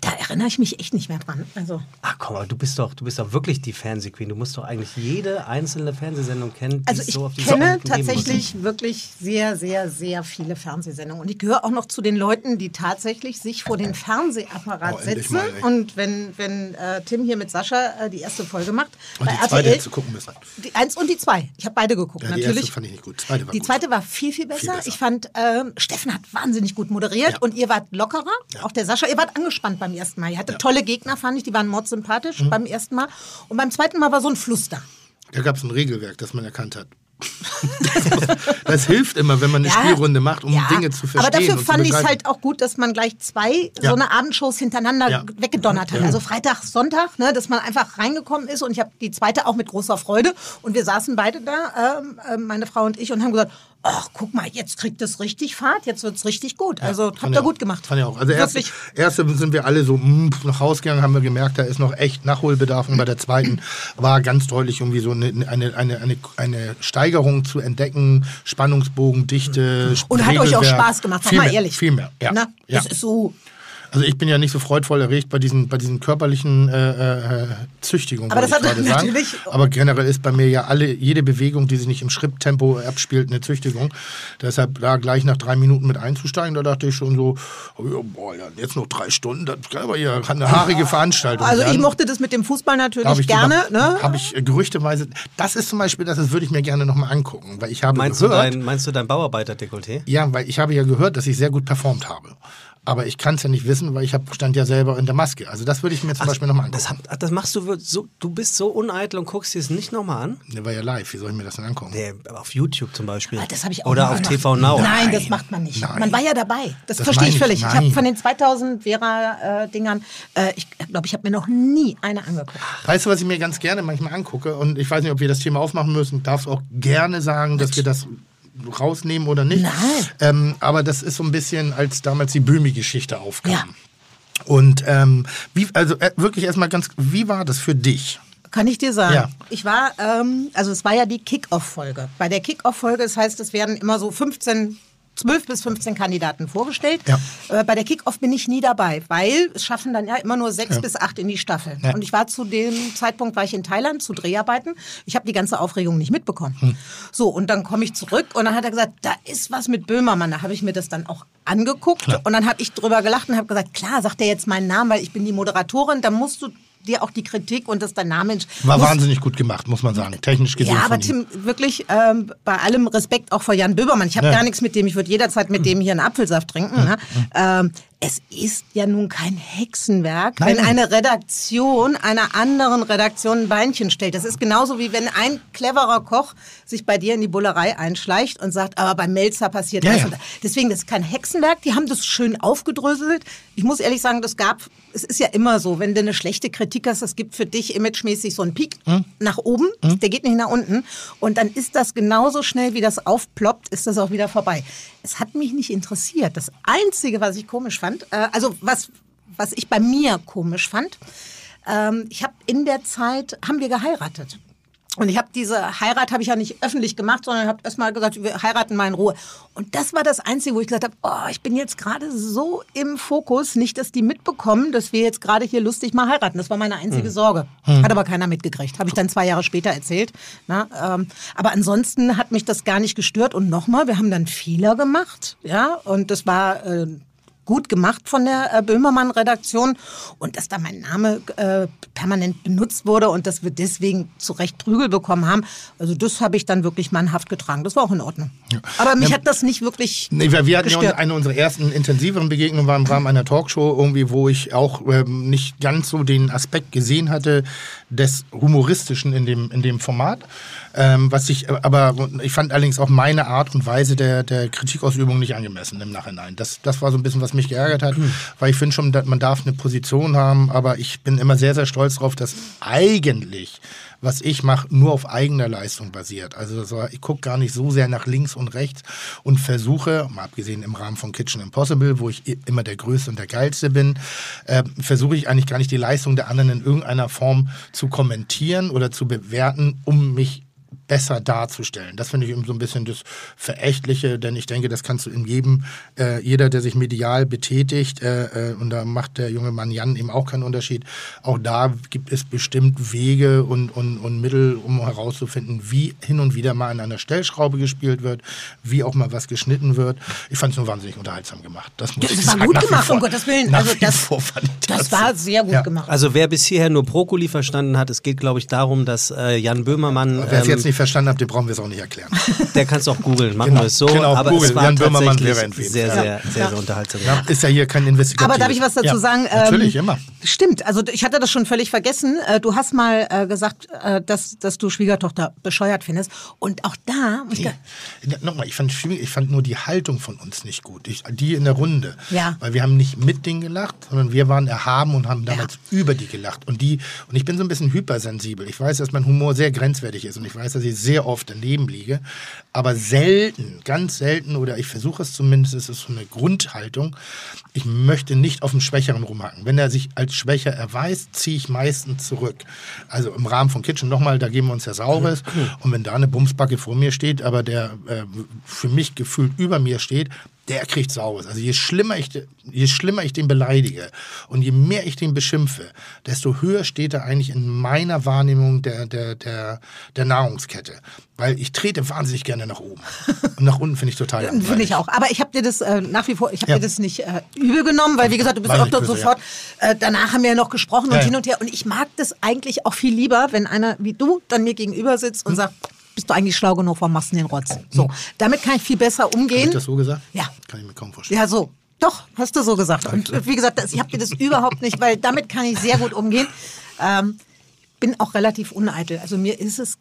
Da erinnere ich mich echt nicht mehr dran. Also, Ach komm, aber du bist doch, du bist doch wirklich die Fernsehqueen. Du musst doch eigentlich jede einzelne Fernsehsendung kennen, die also ich so auf die kenne tatsächlich wirklich sehr, sehr, sehr viele Fernsehsendungen. Und ich gehöre auch noch zu den Leuten, die tatsächlich sich vor den Fernsehapparat Oh, setzen. mal, und wenn, wenn äh, Tim hier mit Sascha äh, die erste Folge macht, Und bei die zweite RTL, du gucken müssen. die eins und die zwei. Ich habe beide geguckt. Ja, die Natürlich. erste fand ich nicht gut. Die zweite war Die gut. zweite war viel, viel besser. besser. Ich fand, ähm, Steffen hat wahnsinnig gut moderiert Ja. und ihr wart lockerer. Ja. Auch der Sascha, ihr wart angespannt beim ersten Mal. Ihr hattet Ja. tolle Gegner, fand ich. Die waren mordsympathisch Mhm. beim ersten Mal. Und beim zweiten Mal war so ein Fluss da. Da gab es ein Regelwerk, das man erkannt hat. das hilft immer, wenn man eine Spielrunde macht, um ja. Dinge zu verstehen. Aber dafür fand ich es halt auch gut, dass man gleich zwei Ja. so eine Abendshows hintereinander Ja. weggedonnert hat. Ja. Also Freitag, Sonntag, ne, dass man einfach reingekommen ist und ich habe die zweite auch mit großer Freude. Und wir saßen beide da, ähm, äh, meine Frau und ich, und haben gesagt, ach, guck mal, jetzt kriegt es richtig Fahrt, jetzt wird es richtig gut. also habt ihr gut gemacht. Fand ich auch. Also erste, Wirklich. erste sind wir alle so mm, nach Hause gegangen, haben wir gemerkt, da ist noch echt Nachholbedarf. Und bei der zweiten war ganz deutlich irgendwie so eine, eine, eine, eine, eine Steigerung zu entdecken, Spannungsbogen, Dichte, Und hat euch auch. Spaß gemacht, sag mal ehrlich. Viel mehr, ja. Na, ja. Das ist so. Also ich bin ja nicht so freudvoll erregt bei diesen, bei diesen körperlichen äh, äh, Züchtigungen, Aber das ich hat gerade sagen. natürlich- Aber generell ist bei mir ja alle, jede Bewegung, die sich nicht im Schritttempo abspielt, eine Züchtigung. Deshalb da gleich nach drei Minuten mit einzusteigen, da dachte ich schon so, oh boah, jetzt noch drei Stunden, das kann aber hier eine haarige Veranstaltung Also ich werden. mochte das mit dem Fußball natürlich ich gerne. Ne? Habe ich äh, gerüchteweise, das ist zum Beispiel, das, das würde ich mir gerne nochmal angucken, weil ich habe Meinst du, gehört, dein, meinst du dein Bauarbeiter-Dekolleté? ja, weil ich habe ja gehört, dass ich sehr gut performt habe. Aber ich kann es ja nicht wissen, weil ich hab, stand ja selber in der Maske. Also das würde ich mir zum Beispiel nochmal angucken. Das, hab- das machst du so, du bist so uneitel und guckst dir es nicht nochmal an? Der war ja live, wie soll ich mir das denn angucken? Nee, auf YouTube zum Beispiel. Ah, Das habe ich auch Oder auf gemacht. TV Now. Nein, das macht man nicht. Nein. Man war ja dabei. Das, Das verstehe ich völlig. Ich, habe nein. von den 2000 Vera-Dingern, äh, ich glaube, ich habe mir noch nie eine angeguckt. Weißt du, was ich mir ganz gerne manchmal angucke? Und ich weiß nicht, ob wir das Thema aufmachen müssen. Darfst auch gerne sagen, dass wir das rausnehmen oder nicht. Ähm, aber das ist so ein bisschen, als damals die Böhmi-Geschichte aufkam. Ja. Und ähm, wie, also äh, wirklich erstmal ganz, wie war das für dich? Kann ich dir sagen. Ja. Ich war, ähm, also es war ja die Kick-Off-Folge. Bei der Kick-Off-Folge, das heißt, es werden immer so 15, 12 bis 15 Kandidaten vorgestellt. Ja. Äh, bei der Kick-Off bin ich nie dabei, weil es schaffen dann ja immer nur sechs Ja. bis acht in die Staffel. Ja. Und ich war zu dem Zeitpunkt, war ich in Thailand zu Dreharbeiten. Ich habe die ganze Aufregung nicht mitbekommen. Hm. So, und dann komme ich zurück und dann hat er gesagt, da ist was mit Böhmermann. Da habe ich mir das dann auch angeguckt Klar. und dann habe ich drüber gelacht und habe gesagt, klar, sagt er jetzt meinen Namen, weil ich bin die Moderatorin, dann musst du dir auch die Kritik und das Name War muss- wahnsinnig gut gemacht, muss man sagen. Technisch gesehen. ja, aber. Tim, wirklich ähm, bei allem Respekt auch vor Jan Böbermann. Ich habe Ja. gar nichts mit dem. Ich würde jederzeit mit dem hier einen Apfelsaft trinken. Ne? Ähm, es ist ja nun kein Hexenwerk, Nein, wenn eine Redaktion einer anderen Redaktion ein Beinchen stellt. Das ist genauso wie wenn ein cleverer Koch sich bei dir in die Bullerei einschleicht und sagt, aber beim Melzer passiert Ja, das ja. und das. Deswegen, das ist kein Hexenwerk. Die haben das schön aufgedröselt. Ich muss ehrlich sagen, das gab, es ist ja immer so, wenn du eine schlechte Kritik hast, das gibt für dich imagemäßig so einen Peak Hm? nach oben, der geht nicht nach unten. Und dann ist das genauso schnell, wie das aufploppt, ist das auch wieder vorbei. Es hat mich nicht interessiert. Das Einzige, was ich komisch fand, äh, also was, was ich bei mir komisch fand, ähm, ich habe in der Zeit, haben wir geheiratet. Und ich habe diese Heirat habe ich ja nicht öffentlich gemacht, sondern habe erstmal gesagt, wir heiraten mal in Ruhe. Und das war das Einzige, wo ich gesagt habe, oh, ich bin jetzt gerade so im Fokus, nicht, dass die mitbekommen, dass wir jetzt gerade hier lustig mal heiraten. Das war meine einzige Hm. Sorge. Hat aber keiner mitgekriegt. Habe ich dann zwei Jahre später erzählt. Na, ähm, aber ansonsten hat mich das gar nicht gestört. Und nochmal, wir haben dann Fehler gemacht. Ja, und das war... Äh, gut gemacht von der äh, Böhmermann-Redaktion und dass da mein Name äh, permanent benutzt wurde und dass wir deswegen zu Recht Prügel bekommen haben. Also das habe ich dann wirklich mannhaft getragen. Das war auch in Ordnung. Aber mich Ja. hat das nicht wirklich Nee, wir, hatten ja gestört. eine unserer ersten intensiveren Begegnungen war im Rahmen einer Talkshow irgendwie, wo ich auch ähm, nicht ganz so den Aspekt gesehen hatte des humoristischen in dem in dem Format. Ähm, was ich, äh, aber ich fand allerdings auch meine Art und Weise der, der Kritikausübung nicht angemessen im Nachhinein. Das, das war so ein bisschen, was mich geärgert hat, weil ich finde schon, dass man darf eine Position haben, aber ich bin immer sehr, sehr stolz darauf, dass eigentlich was ich mache, nur auf eigener Leistung basiert. Also so, ich gucke gar nicht so sehr nach links und rechts und versuche, mal abgesehen im Rahmen von Kitchen Impossible, wo ich immer der Größte und der Geilste bin, äh, versuche ich eigentlich gar nicht die Leistung der anderen in irgendeiner Form zu kommentieren oder zu bewerten, um mich besser darzustellen. Das finde ich eben so ein bisschen das Verächtliche, denn ich denke, das kannst du in jedem, äh, jeder, der sich medial betätigt, äh, äh, und da macht der junge Mann Jan eben auch keinen Unterschied, auch da gibt es bestimmt Wege und, und, und Mittel, um herauszufinden, wie hin und wieder mal an einer Stellschraube gespielt wird, wie auch mal was geschnitten wird. Ich fand es nur wahnsinnig unterhaltsam gemacht. Das, muss Das ich war sagen. gut Nach gemacht, vor. um Gottes Willen. Also das- das war sehr gut Ja. gemacht. Also wer bis hierher nur Brokkoli verstanden hat, es geht, glaube ich, darum, dass äh, Jan Böhmermann, Wer es ähm, jetzt nicht verstanden hat, dem brauchen wir es auch nicht erklären. der kann es auch googeln, machen Genau, wir es so. genau, aber Google, es war Jan Böhmermann wäre empfehlenswert. sehr, sehr, Ja. sehr, Ja. sehr unterhaltsam. Ja, ist ja hier kein Investigativ. Aber darf ich was dazu ja, sagen? Ähm, Natürlich, immer. Stimmt, also ich hatte das schon völlig vergessen. Äh, Du hast mal äh, gesagt, äh, dass, dass du Schwiegertochter bescheuert findest. Und auch da, Nee. Ja, Nochmal, ich fand, ich fand nur die Haltung von uns nicht gut. Ich, die in der Runde. Ja. Weil wir haben nicht mit denen gelacht, sondern wir waren erhaben und haben damals über die gelacht. Und die, und ich bin so ein bisschen hypersensibel. Ich weiß, dass mein Humor sehr grenzwertig ist und ich weiß, dass ich sehr oft daneben liege. Aber selten, ganz selten, oder ich versuche es zumindest, es ist so eine Grundhaltung, ich möchte nicht auf dem Schwächeren rumhacken. Wenn er sich als schwächer erweist, ziehe ich meistens zurück. Also im Rahmen von Kitchen nochmal, da geben wir uns ja Saures. Und wenn da eine Bumsbacke vor mir steht, aber der äh, für mich gefühlt über mir steht, der kriegt Saures. Also je schlimmer, ich, je schlimmer ich den beleidige und je mehr ich den beschimpfe, desto höher steht er eigentlich in meiner Wahrnehmung der, der, der, der Nahrungskette. Weil ich trete wahnsinnig gerne nach oben. Und nach unten finde ich total Finde ich auch. Aber ich habe dir das äh, nach wie vor, ich habe Ja. dir das nicht äh, übel genommen, weil wie gesagt, du bist auch dort sofort. Äh, danach haben wir ja noch gesprochen Ja, und ja. hin und her. Und ich mag das eigentlich auch viel lieber, wenn einer wie du dann mir gegenüber sitzt Hm. und sagt, bist du eigentlich schlau genug, warum machst du den Rotz? So, damit kann ich viel besser Habe umgehen. ich das so gesagt? Ja. Kann ich mir kaum vorstellen. Ja, so. Doch, hast du so gesagt. Und wie gesagt, ich habe dir das überhaupt nicht, weil damit kann ich sehr gut umgehen. Ähm, bin auch relativ uneitel. Also mir ist es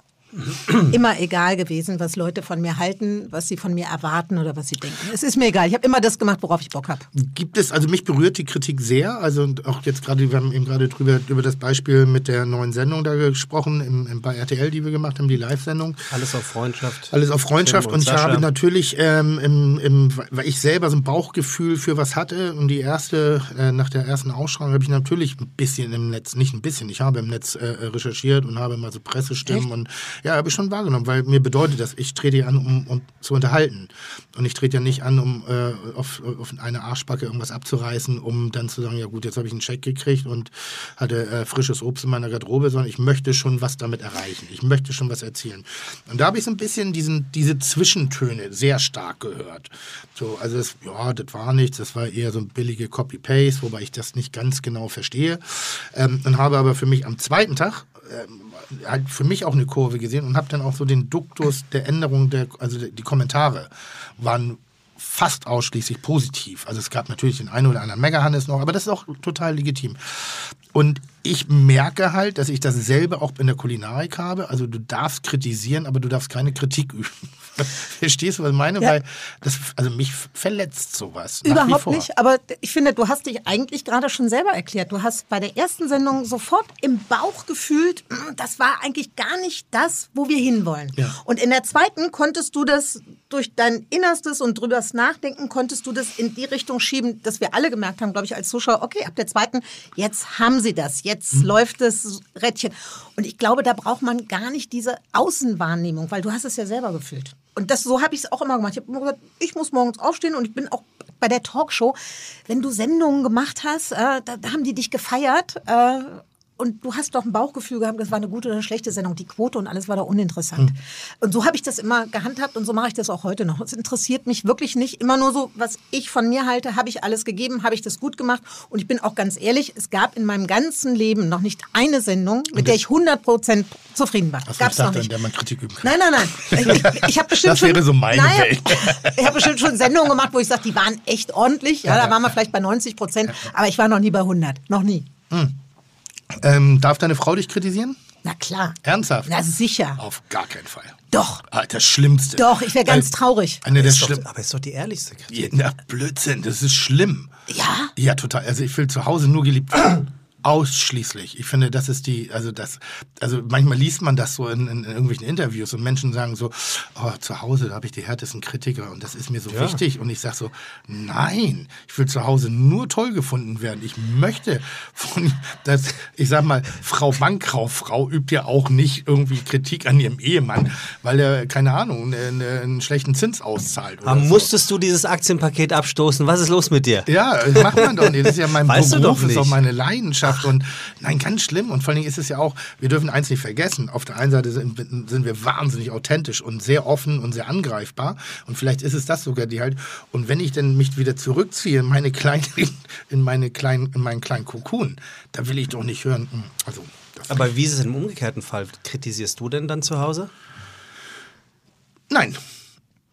immer egal gewesen, was Leute von mir halten, was sie von mir erwarten oder was sie denken. Es ist mir egal. Ich habe immer das gemacht, worauf ich Bock habe. Gibt es, also mich berührt die Kritik sehr, also und auch jetzt gerade, wir haben eben gerade drüber, über das Beispiel mit der neuen Sendung da gesprochen, im, im, bei RTL, die wir gemacht haben, die Live-Sendung. Alles auf Freundschaft. Alles auf Freundschaft Tim und, ich Sascha. habe natürlich, ähm, im, im, weil ich selber so ein Bauchgefühl für was hatte und die erste, äh, nach der ersten Ausstrahlung habe ich natürlich ein bisschen im Netz, nicht ein bisschen, ich habe im Netz äh, recherchiert und habe mal so Pressestimmen Echt? und Ja, habe ich schon wahrgenommen, weil mir bedeutet das, ich trete hier an, um, um zu unterhalten. Und ich trete ja nicht an, um äh, auf, auf eine Arschbacke irgendwas abzureißen, um dann zu sagen, ja gut, jetzt habe ich einen Scheck gekriegt und hatte äh, frisches Obst in meiner Garderobe, sondern ich möchte schon was damit erreichen. Ich möchte schon was erzählen. Und da habe ich so ein bisschen diesen, diese Zwischentöne sehr stark gehört. So, also das, ja, das war nichts, das war eher so ein billige Copy-Paste, wobei ich das nicht ganz genau verstehe. Ähm, und habe aber für mich am zweiten Tag ähm, halt für mich auch eine Kurve gesehen und habe dann auch so den Duktus der Änderung der, also die Kommentare waren fast ausschließlich positiv. Also es gab natürlich den einen oder anderen Megahannes noch, aber das ist auch total legitim. Und ich merke halt, dass ich dasselbe auch in der Kulinarik habe. Also du darfst kritisieren, aber du darfst keine Kritik üben. Verstehst du, was ich meine? Ja. Weil das, also mich verletzt sowas. Überhaupt nicht, aber ich finde, du hast dich eigentlich gerade schon selber erklärt. Du hast bei der ersten Sendung sofort im Bauch gefühlt, "Mm, das war eigentlich gar nicht das, wo wir hinwollen. Ja. Und in der zweiten konntest du das durch dein Innerstes und drübers Nachdenken, konntest du das in die Richtung schieben, dass wir alle gemerkt haben, glaube ich, als Zuschauer, okay, ab der zweiten, jetzt haben sie das, jetzt läuft das Rädchen. Und ich glaube, da braucht man gar nicht diese Außenwahrnehmung, weil du hast es ja selber gefühlt. Und das, so habe ich es auch immer gemacht. Ich habe immer gesagt, ich muss morgens aufstehen und ich bin auch bei der Talkshow, wenn du Sendungen gemacht hast, äh, da, da haben die dich gefeiert. Äh, und du hast doch ein Bauchgefühl gehabt, das war eine gute oder eine schlechte Sendung. Die Quote und alles war da uninteressant. Und so habe ich das immer gehandhabt und so mache ich das auch heute noch. Es interessiert mich wirklich nicht immer nur so, was ich von mir halte, habe ich alles gegeben, habe ich das gut gemacht. Und ich bin auch ganz ehrlich, es gab in meinem ganzen Leben noch nicht eine Sendung, mit der ich 100% zufrieden war. Gab's ich noch an nicht. der man Kritik üben kann. Nein, nein, nein. Ich, ich, habe bestimmt Das schon, wäre so meine Nein, Welt. Ich habe bestimmt schon Sendungen gemacht, wo ich sage, die waren echt ordentlich. Ja, da waren wir vielleicht bei 90 Prozent, aber ich war noch nie bei 100. Noch nie. Ähm, darf deine Frau dich kritisieren? Na klar. Ernsthaft? Na sicher. Auf gar keinen Fall. Doch. Ah, Das Schlimmste. Doch, ich wäre ganz Weil- traurig. Eine der Ist doch, schlimm. aber ist doch die ehrlichste Kritik. Ja, na, Blödsinn, das ist schlimm. Ja? Ja, total. Also ich will zu Hause nur geliebt werden. Ausschließlich. Ich finde, das ist die, also das, also manchmal liest man das so in, in, irgendwelchen Interviews und Menschen sagen so, oh, zu Hause, da habe ich die härtesten Kritiker und das ist mir so wichtig. Und ich sage so, nein, ich will zu Hause nur toll gefunden werden. Ich möchte von, das, ich sag mal, Frau Bankkauffrau übt ja auch nicht irgendwie Kritik an ihrem Ehemann, weil er, keine Ahnung, einen, einen schlechten Zins auszahlt. Aber so. musstest du dieses Aktienpaket abstoßen? Was ist los mit dir? Ja, das macht man doch nicht. Das ist ja mein Weißt Beruf, ist auch meine Leidenschaft. Und nein, ganz schlimm. Und vor allen Dingen ist es ja auch, wir dürfen eins nicht vergessen. Auf der einen Seite sind, sind wir wahnsinnig authentisch und sehr offen und sehr angreifbar. Und vielleicht ist es das sogar die halt. Und wenn ich dann mich wieder zurückziehe in meine kleinen, in meine kleinen, in meinen kleinen Kokon, da will ich doch nicht hören. hm, Also, Aber wie ist es im umgekehrten Fall? Kritisierst du denn dann zu Hause? nein.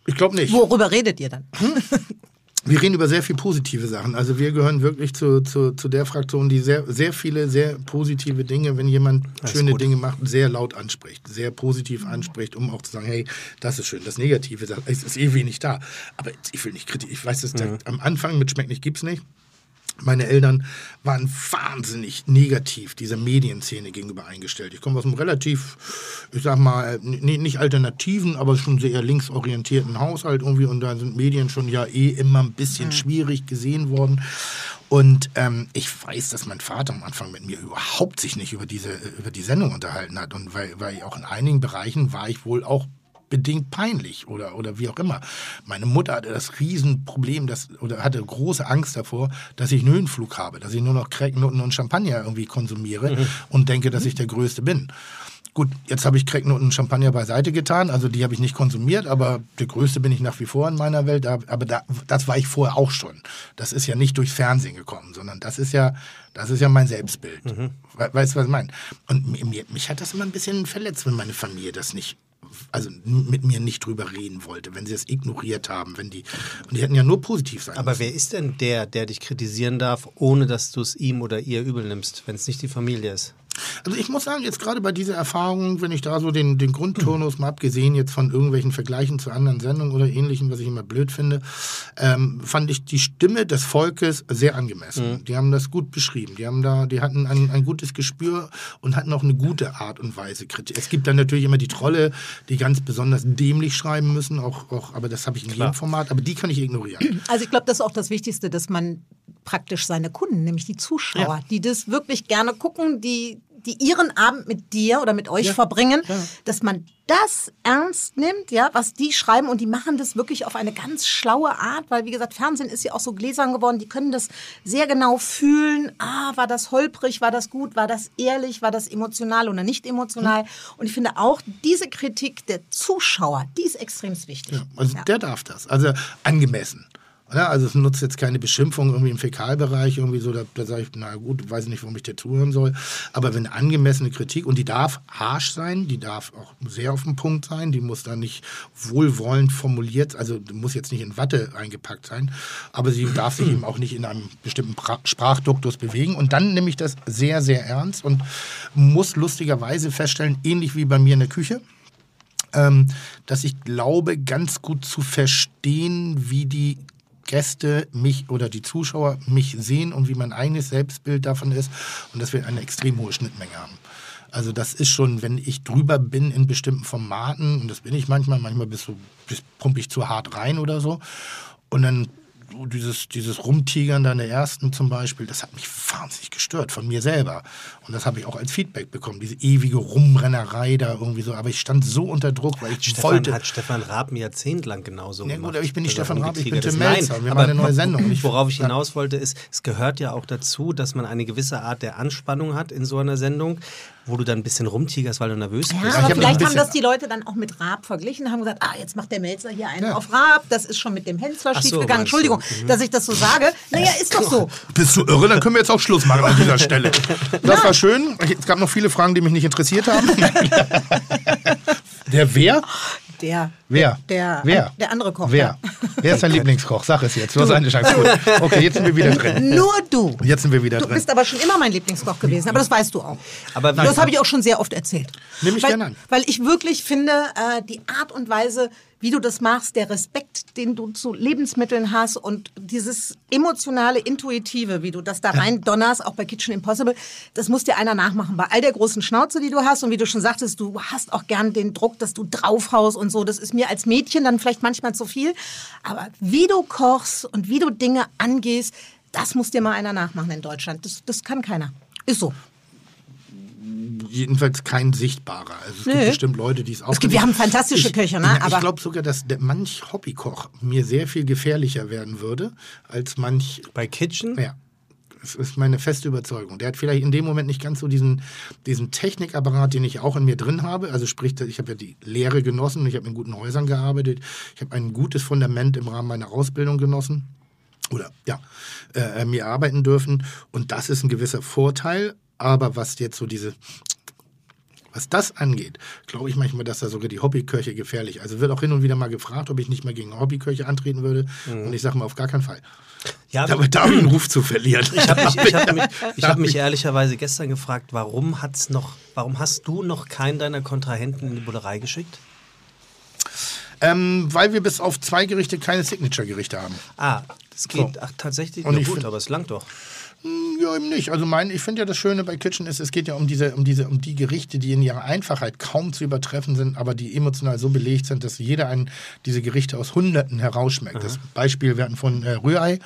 Ich glaube nicht. Worüber redet ihr dann? Wir reden über sehr viel positive Sachen. Also wir gehören wirklich zu, zu, zu der Fraktion, die sehr, sehr viele, sehr positive Dinge, wenn jemand schöne gut. Dinge macht, sehr laut anspricht, sehr positiv anspricht, um auch zu sagen, hey, das ist schön. Das Negative, das- es ist eh wenig da. Aber ich will nicht kritisch. Ich weiß, dass da, am Anfang mit Schmeckt nicht gibt's nicht. Meine Eltern waren wahnsinnig negativ dieser Medienszene gegenüber eingestellt. Ich komme aus einem relativ, ich sag mal, nicht alternativen, aber schon sehr linksorientierten Haushalt irgendwie und da sind Medien schon ja eh immer ein bisschen schwierig gesehen worden. Und ähm, ich weiß, dass mein Vater am Anfang mit mir überhaupt sich nicht über diese über die Sendung unterhalten hat und weil, weil auch in einigen Bereichen war ich wohl auch bedingt peinlich oder, oder wie auch immer. Meine Mutter hatte das Riesenproblem, dass, oder hatte große Angst davor, dass ich einen Höhenflug habe, dass ich nur noch Cracknoten und Champagner irgendwie konsumiere und denke, dass ich der Größte bin. Gut, jetzt habe ich Cracknoten und Champagner beiseite getan, also die habe ich nicht konsumiert, aber der Größte bin ich nach wie vor in meiner Welt, aber da, das war ich vorher auch schon. Das ist ja nicht durchs Fernsehen gekommen, sondern das ist ja, das ist ja mein Selbstbild. We- Weißt du, was ich meine? Und mir, mich hat das immer ein bisschen verletzt, wenn meine Familie das nicht also mit mir nicht drüber reden wollte, wenn sie es ignoriert haben, wenn die und die hätten ja nur positiv sein Aber müssen. wer ist denn der, der dich kritisieren darf, ohne dass du es ihm oder ihr übel nimmst, wenn es nicht die Familie ist? Also ich muss sagen, jetzt gerade bei dieser Erfahrung, wenn ich da so den, den Grundturnus mal abgesehen jetzt von irgendwelchen Vergleichen zu anderen Sendungen oder ähnlichem, was ich immer blöd finde, ähm, fand ich die Stimme des Volkes sehr angemessen. Die haben das gut beschrieben. Die haben da, die hatten ein, ein gutes Gespür und hatten auch eine gute Art und Weise Kritik. Es gibt dann natürlich immer die Trolle, die ganz besonders dämlich schreiben müssen, auch, auch aber das habe ich in jedem Format, aber die kann ich ignorieren. Also ich glaube, das ist auch das Wichtigste, dass man praktisch seine Kunden, nämlich die Zuschauer, die das wirklich gerne gucken, die die ihren Abend mit dir oder mit euch verbringen, dass man das ernst nimmt, ja, was die schreiben. Und die machen das wirklich auf eine ganz schlaue Art, weil wie gesagt, Fernsehen ist ja auch so gläsern geworden, die können das sehr genau fühlen, ah, war das holprig, war das gut, war das ehrlich, war das emotional oder nicht emotional? Und ich finde auch diese Kritik der Zuschauer, die ist extrem wichtig. Ja, also der darf das. Also angemessen. Also es nutzt jetzt keine Beschimpfung irgendwie im Fäkalbereich, irgendwie so, da, da sage ich, na gut, weiß ich nicht, warum ich dir zuhören soll. Aber wenn angemessene Kritik, und die darf harsch sein, die darf auch sehr auf den Punkt sein, die muss da nicht wohlwollend formuliert, also muss jetzt nicht in Watte eingepackt sein, aber sie darf sich eben auch nicht in einem bestimmten pra Sprachduktus bewegen. Und dann nehme ich das sehr, sehr ernst und muss lustigerweise feststellen, ähnlich wie bei mir in der Küche, ähm, dass ich glaube, ganz gut zu verstehen, wie die Gäste mich oder die Zuschauer mich sehen und wie mein eigenes Selbstbild davon ist und dass wir eine extrem hohe Schnittmenge haben. Also das ist schon, wenn ich drüber bin in bestimmten Formaten, und das bin ich manchmal, manchmal bist du, bist, pump ich zu hart rein oder so. Und dann dieses, dieses Rumtigern da in der ersten zum Beispiel, das hat mich wahnsinnig gestört von mir selber. Und das habe ich auch als Feedback bekommen, diese ewige Rumrennerei da irgendwie so. Aber ich stand so unter Druck, weil ich Stefan, wollte. hat Stefan Raab ein Jahrzehnt lang genauso Ja, gemacht. gut, aber ich bin nicht Stefan Raab, ich bin Tim. Melzer. Nein, Wir aber machen eine neue Sendung. Ich- worauf ich hinaus wollte, ist, es gehört ja auch dazu, dass man eine gewisse Art der Anspannung hat in so einer Sendung, wo du dann ein bisschen rumtigerst, weil du nervös Ja, bist. hab aber ein vielleicht haben das die Leute dann auch mit Raab verglichen, haben gesagt, ah, jetzt macht der Melzer hier einen auf Raab, das ist schon mit dem Hensler Ach so, du? Entschuldigung, dass ich das so sage. Naja, ist doch so. Bist du irre? Dann können wir jetzt auch Schluss machen an dieser Stelle. Das war schön. Es gab noch viele Fragen, die mich nicht interessiert haben. Der wer? Der, Wer? Der, Wer? der andere Koch. Wer? Wer ist dein Lieblingskoch? Sag es jetzt. Du hast eine Chance. Gut. Okay, jetzt sind wir wieder drin. Nur du. Jetzt sind wir wieder Du drin. bist aber schon immer mein Lieblingskoch gewesen, aber das weißt du auch. Aber das habe ich auch schon sehr oft erzählt. Nimm mich weil, gerne an. Weil ich wirklich finde, äh, die Art und Weise, wie du das machst, der Respekt, den du zu Lebensmitteln hast und dieses emotionale, intuitive, wie du das da rein donnerst, auch bei Kitchen Impossible, das muss dir einer nachmachen. Bei all der großen Schnauze, die du hast und wie du schon sagtest, du hast auch gern den Druck, dass du draufhaust und so. Das ist mir als Mädchen dann vielleicht manchmal zu viel. Aber wie du kochst und wie du Dinge angehst, das muss dir mal einer nachmachen in Deutschland. Das, das kann keiner. Ist so. Jedenfalls kein sichtbarer. Also es Nö. gibt bestimmt Leute, die es auch. Es gibt- wir haben fantastische ich, Köche, ne? Ja, ich Aber- glaube sogar, dass der, manch Hobbykoch mir sehr viel gefährlicher werden würde als manch Bei Kitchen? Ja. Das ist meine feste Überzeugung. Der hat vielleicht in dem Moment nicht ganz so diesen, diesen Technikapparat, den ich auch in mir drin habe. Also sprich, ich habe ja die Lehre genossen, ich habe in guten Häusern gearbeitet, ich habe ein gutes Fundament im Rahmen meiner Ausbildung genossen oder ja, äh, mir arbeiten dürfen. Und das ist ein gewisser Vorteil. Aber was jetzt so diese, was das angeht, glaube ich manchmal, dass da sogar die Hobbyköche gefährlich. Also wird auch hin und wieder mal gefragt, ob ich nicht mal gegen Hobbyköche antreten würde. Und ich sage mal auf gar keinen Fall. Ja, Aber da habe ich einen Ruf zu verlieren. Ich habe mich, ich hab mich, ich hab mich ehrlicherweise gestern gefragt, warum hat's noch, warum hast du noch keinen deiner Kontrahenten in die Bullerei geschickt? Ähm, weil wir bis auf zwei Gerichte keine Signature-Gerichte haben. Ah, das geht So. ach, tatsächlich. Und gut, aber es langt doch. Ja, eben nicht. Also mein, ich finde ja das Schöne bei Kitchen ist, es geht ja um diese, um diese, um die Gerichte, die in ihrer Einfachheit kaum zu übertreffen sind, aber die emotional so belegt sind, dass jeder einen diese Gerichte aus Hunderten herausschmeckt. Das Beispiel wir hatten von äh, Rührei.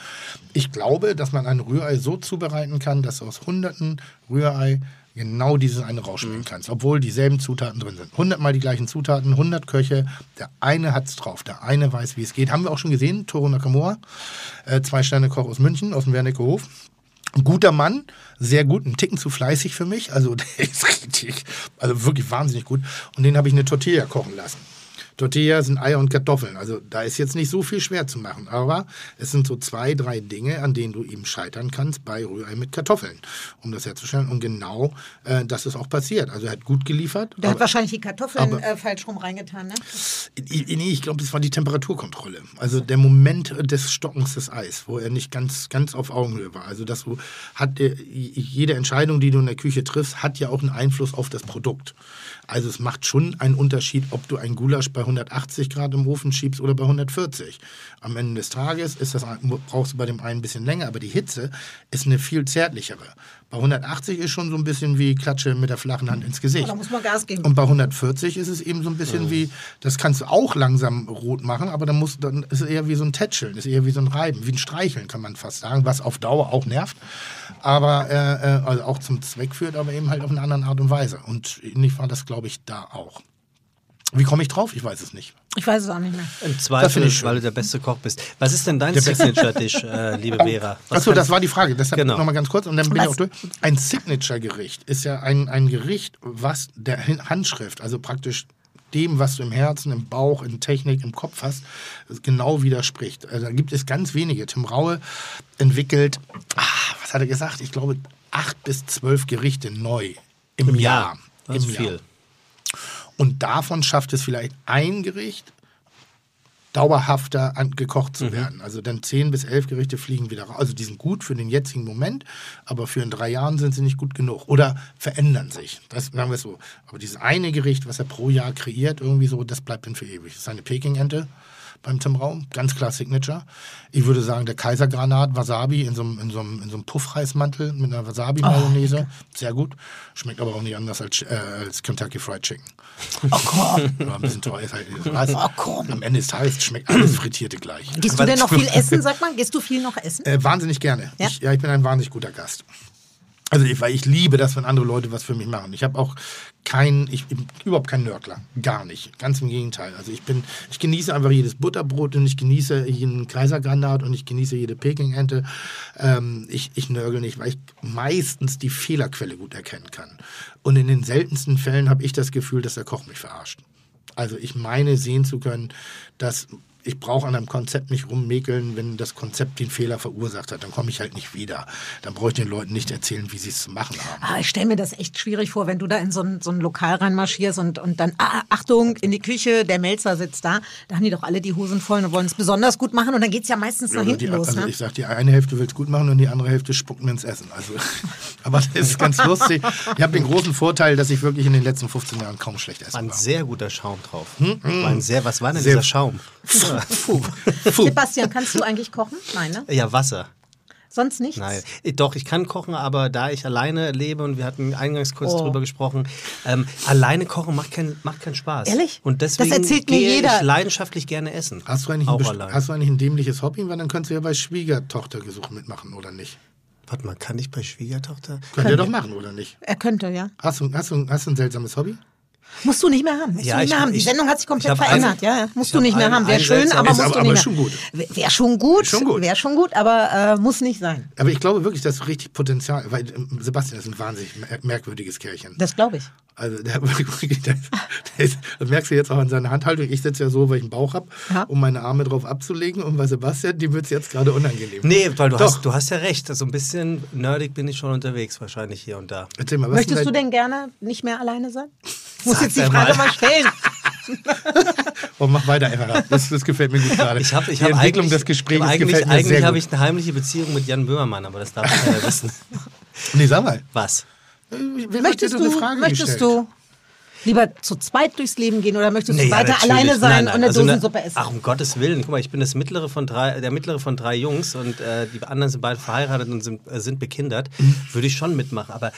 Ich glaube, dass man ein Rührei so zubereiten kann, dass aus Hunderten Rührei genau dieses eine rausschmecken kannst, obwohl dieselben Zutaten drin sind. Hundertmal die gleichen Zutaten, 100 Köche, der eine hat's drauf, der eine weiß, wie es geht. Haben wir auch schon gesehen, Toro Nakamura, äh, zwei Sterne Koch aus München, aus dem Wernicke Hof. Guter Mann, sehr gut, ein Ticken zu fleißig für mich. Also der ist richtig, also wirklich wahnsinnig gut. Und den habe ich eine Tortilla kochen lassen. Tortilla sind Eier und Kartoffeln. Also da ist jetzt nicht so viel schwer zu machen. Aber es sind so zwei, drei Dinge, an denen du eben scheitern kannst bei Rührei mit Kartoffeln, um das herzustellen. Und genau äh, das ist auch passiert. Also er hat gut geliefert. Der hat aber- wahrscheinlich die Kartoffeln aber- äh, falsch rum reingetan, ne? ich, nee, ich glaube, es war die Temperaturkontrolle. Also der Moment des Stockens des Eis, wo er nicht ganz, ganz auf Augenhöhe war. Also das hat äh, jede Entscheidung, die du in der Küche triffst, hat ja auch einen Einfluss auf das Produkt. Also es macht schon einen Unterschied, ob du ein Gulasch bei 180 Grad im Ofen schiebst oder bei 140. Am Ende des Tages ist das, brauchst du bei dem einen ein bisschen länger, aber die Hitze ist eine viel zärtlichere. Bei 180 ist schon so ein bisschen wie Klatsche mit der flachen Hand ins Gesicht. Da muss man Gas geben. Und bei 140 ist es eben so ein bisschen wie, das kannst du auch langsam rot machen, aber dann muss, dann ist es eher wie so ein Tätscheln, ist eher wie so ein Reiben, wie ein Streicheln kann man fast sagen, was auf Dauer auch nervt, aber äh, äh, also auch zum Zweck führt, aber eben halt auf eine andere Art und Weise. Und ähnlich war das, glaube ich, da auch. Wie komme ich drauf? Ich weiß es nicht. Ich weiß es auch nicht mehr. Im Zweifel, ich weil du der beste Koch bist. Was ist denn dein Signature-Dish, äh, liebe Vera? Was Achso, das war die Frage. Deshalb Genau. nochmal ganz kurz und dann bin ich Was? auch durch. Ein Signature-Gericht ist ja ein, ein Gericht, was der Handschrift, also praktisch dem, was du im Herzen, im Bauch, in Technik, im Kopf hast, genau widerspricht. Also da gibt es ganz wenige. Tim Raue entwickelt, ah, was hat er gesagt? Ich glaube, acht bis zwölf Gerichte neu im, Im Jahr. Jahr. Das ist Im Jahr. viel. Und davon schafft es vielleicht ein Gericht, dauerhafter gekocht zu werden. Also dann zehn bis elf Gerichte fliegen wieder raus. Also die sind gut für den jetzigen Moment, aber für in drei Jahren sind sie nicht gut genug oder verändern sich. Das sagen wir so. Aber dieses eine Gericht, was er pro Jahr kreiert, irgendwie so, das bleibt dann für ewig. Das ist eine Peking-Ente beim Tim Raum, ganz klar Signature. Ich würde sagen, der Kaisergranat Wasabi in so einem, in so einem, in so einem Puffreismantel mit einer Wasabi-Mayonnaise. Sehr gut. Schmeckt aber auch nicht anders als, äh, als Kentucky Fried Chicken. Oh komm. Aber ein bisschen teuer ist halt. Oh, komm. Am Ende des Tages schmeckt alles Frittierte gleich. Gehst du denn noch viel essen, sag mal? Gehst du viel noch essen? Äh, wahnsinnig gerne. Ja? Ich, ja, ich bin ein wahnsinnig guter Gast. Also ich, weil ich liebe das, wenn andere Leute was für mich machen. Ich habe auch kein, ich bin überhaupt kein Nörgler, gar nicht. Ganz im Gegenteil. Also ich bin, ich genieße einfach jedes Butterbrot und ich genieße jeden Kaisergranat und ich genieße jede Pekingente. Ähm, ich, ich nörgel nicht, weil ich meistens die Fehlerquelle gut erkennen kann. Und in den seltensten Fällen habe ich das Gefühl, dass der Koch mich verarscht. Also ich meine sehen zu können, dass ich brauche an einem Konzept nicht rummäkeln, wenn das Konzept den Fehler verursacht hat. Dann komme ich halt nicht wieder. Dann brauche ich den Leuten nicht erzählen, wie sie es zu machen haben. Ah, ich stelle mir das echt schwierig vor, wenn du da in so ein, so ein Lokal reinmarschierst und, und dann, ah, Achtung, in die Küche, der Melzer sitzt da. Da haben die doch alle die Hosen voll und wollen es besonders gut machen und dann geht es ja meistens nach Oder hinten die, los. also Ne? ich sage, die eine Hälfte will es gut machen und die andere Hälfte spuckt mir ins Essen. Also, aber das ist ganz lustig. Ich habe den großen Vorteil, dass ich wirklich in den letzten 15 Jahren kaum schlecht essen War ein war. sehr guter Schaum drauf. War ein sehr, was war denn Sehr- dieser Schaum? Puh. Puh. Sebastian, kannst du eigentlich kochen? Nein, ne? Ja, Wasser. Sonst nichts? Nein, Äh, doch, ich kann kochen, aber da ich alleine lebe und wir hatten eingangs kurz Oh. drüber gesprochen, ähm, alleine kochen macht, kein, macht keinen Spaß. Ehrlich? Und Das deswegen erzählt mir jeder. ich leidenschaftlich gerne essen. Hast du, eigentlich ein, Auch best- allein. hast du eigentlich ein dämliches Hobby? Weil dann könntest du ja bei Schwiegertochtergesuch mitmachen, oder nicht? Warte mal, kann ich bei Schwiegertochter? Könnt ihr doch machen, oder nicht? Er könnte, ja. Hast du, hast, du, hast du ein seltsames Hobby? Musst du nicht mehr haben. Musst Ja, du nicht ich- mehr haben. Die ich- Sendung hat sich ich komplett verändert. ein- ja, Musst du nicht mehr ein- haben. Wäre schön, aber musst aber- du aber nicht schon mehr. gut. Wäre schon gut. Schon gut. Wäre schon gut, aber äh, muss nicht sein. Aber ich glaube wirklich, das ist richtig Potenzial. Weil ähm, Sebastian ist ein wahnsinnig mer- merkwürdiges Kerlchen. Das glaube ich. Also der, der, der ist, das merkst du jetzt auch an seiner Handhaltung. Ich sitze ja so, weil ich einen Bauch habe, Ja. um meine Arme drauf abzulegen. Und bei Sebastian, die wird es jetzt gerade unangenehm. Nee, weil du Doch. hast, du hast ja recht. So ein bisschen nerdig bin ich schon unterwegs, wahrscheinlich hier und da. Erzähl mal, was Möchtest du denn gerne nicht mehr alleine sein? Ich muss jetzt die. Frage mal stellen. Oh, mach weiter einfach. Das, das gefällt mir gut gerade. Ich habe ich die hab Entwicklung eigentlich, des Gesprächs ich hab eigentlich, gefällt mir eigentlich habe ich eine heimliche Beziehung mit Jan Böhmermann, aber das darf keiner wissen. Nee, sag mal. Was? Wer Möchtest du, eine Frage möchtest gestellt? du lieber zu zweit durchs Leben gehen oder möchtest du Nee, ja, weiter natürlich. alleine sein Nein, nein. und eine Also Dosensuppe essen? Ach, um Gottes Willen. Guck mal, ich bin das mittlere von drei, der mittlere von drei Jungs und äh, die anderen sind beide verheiratet und sind, äh, sind bekindert. Würde ich schon mitmachen. Aber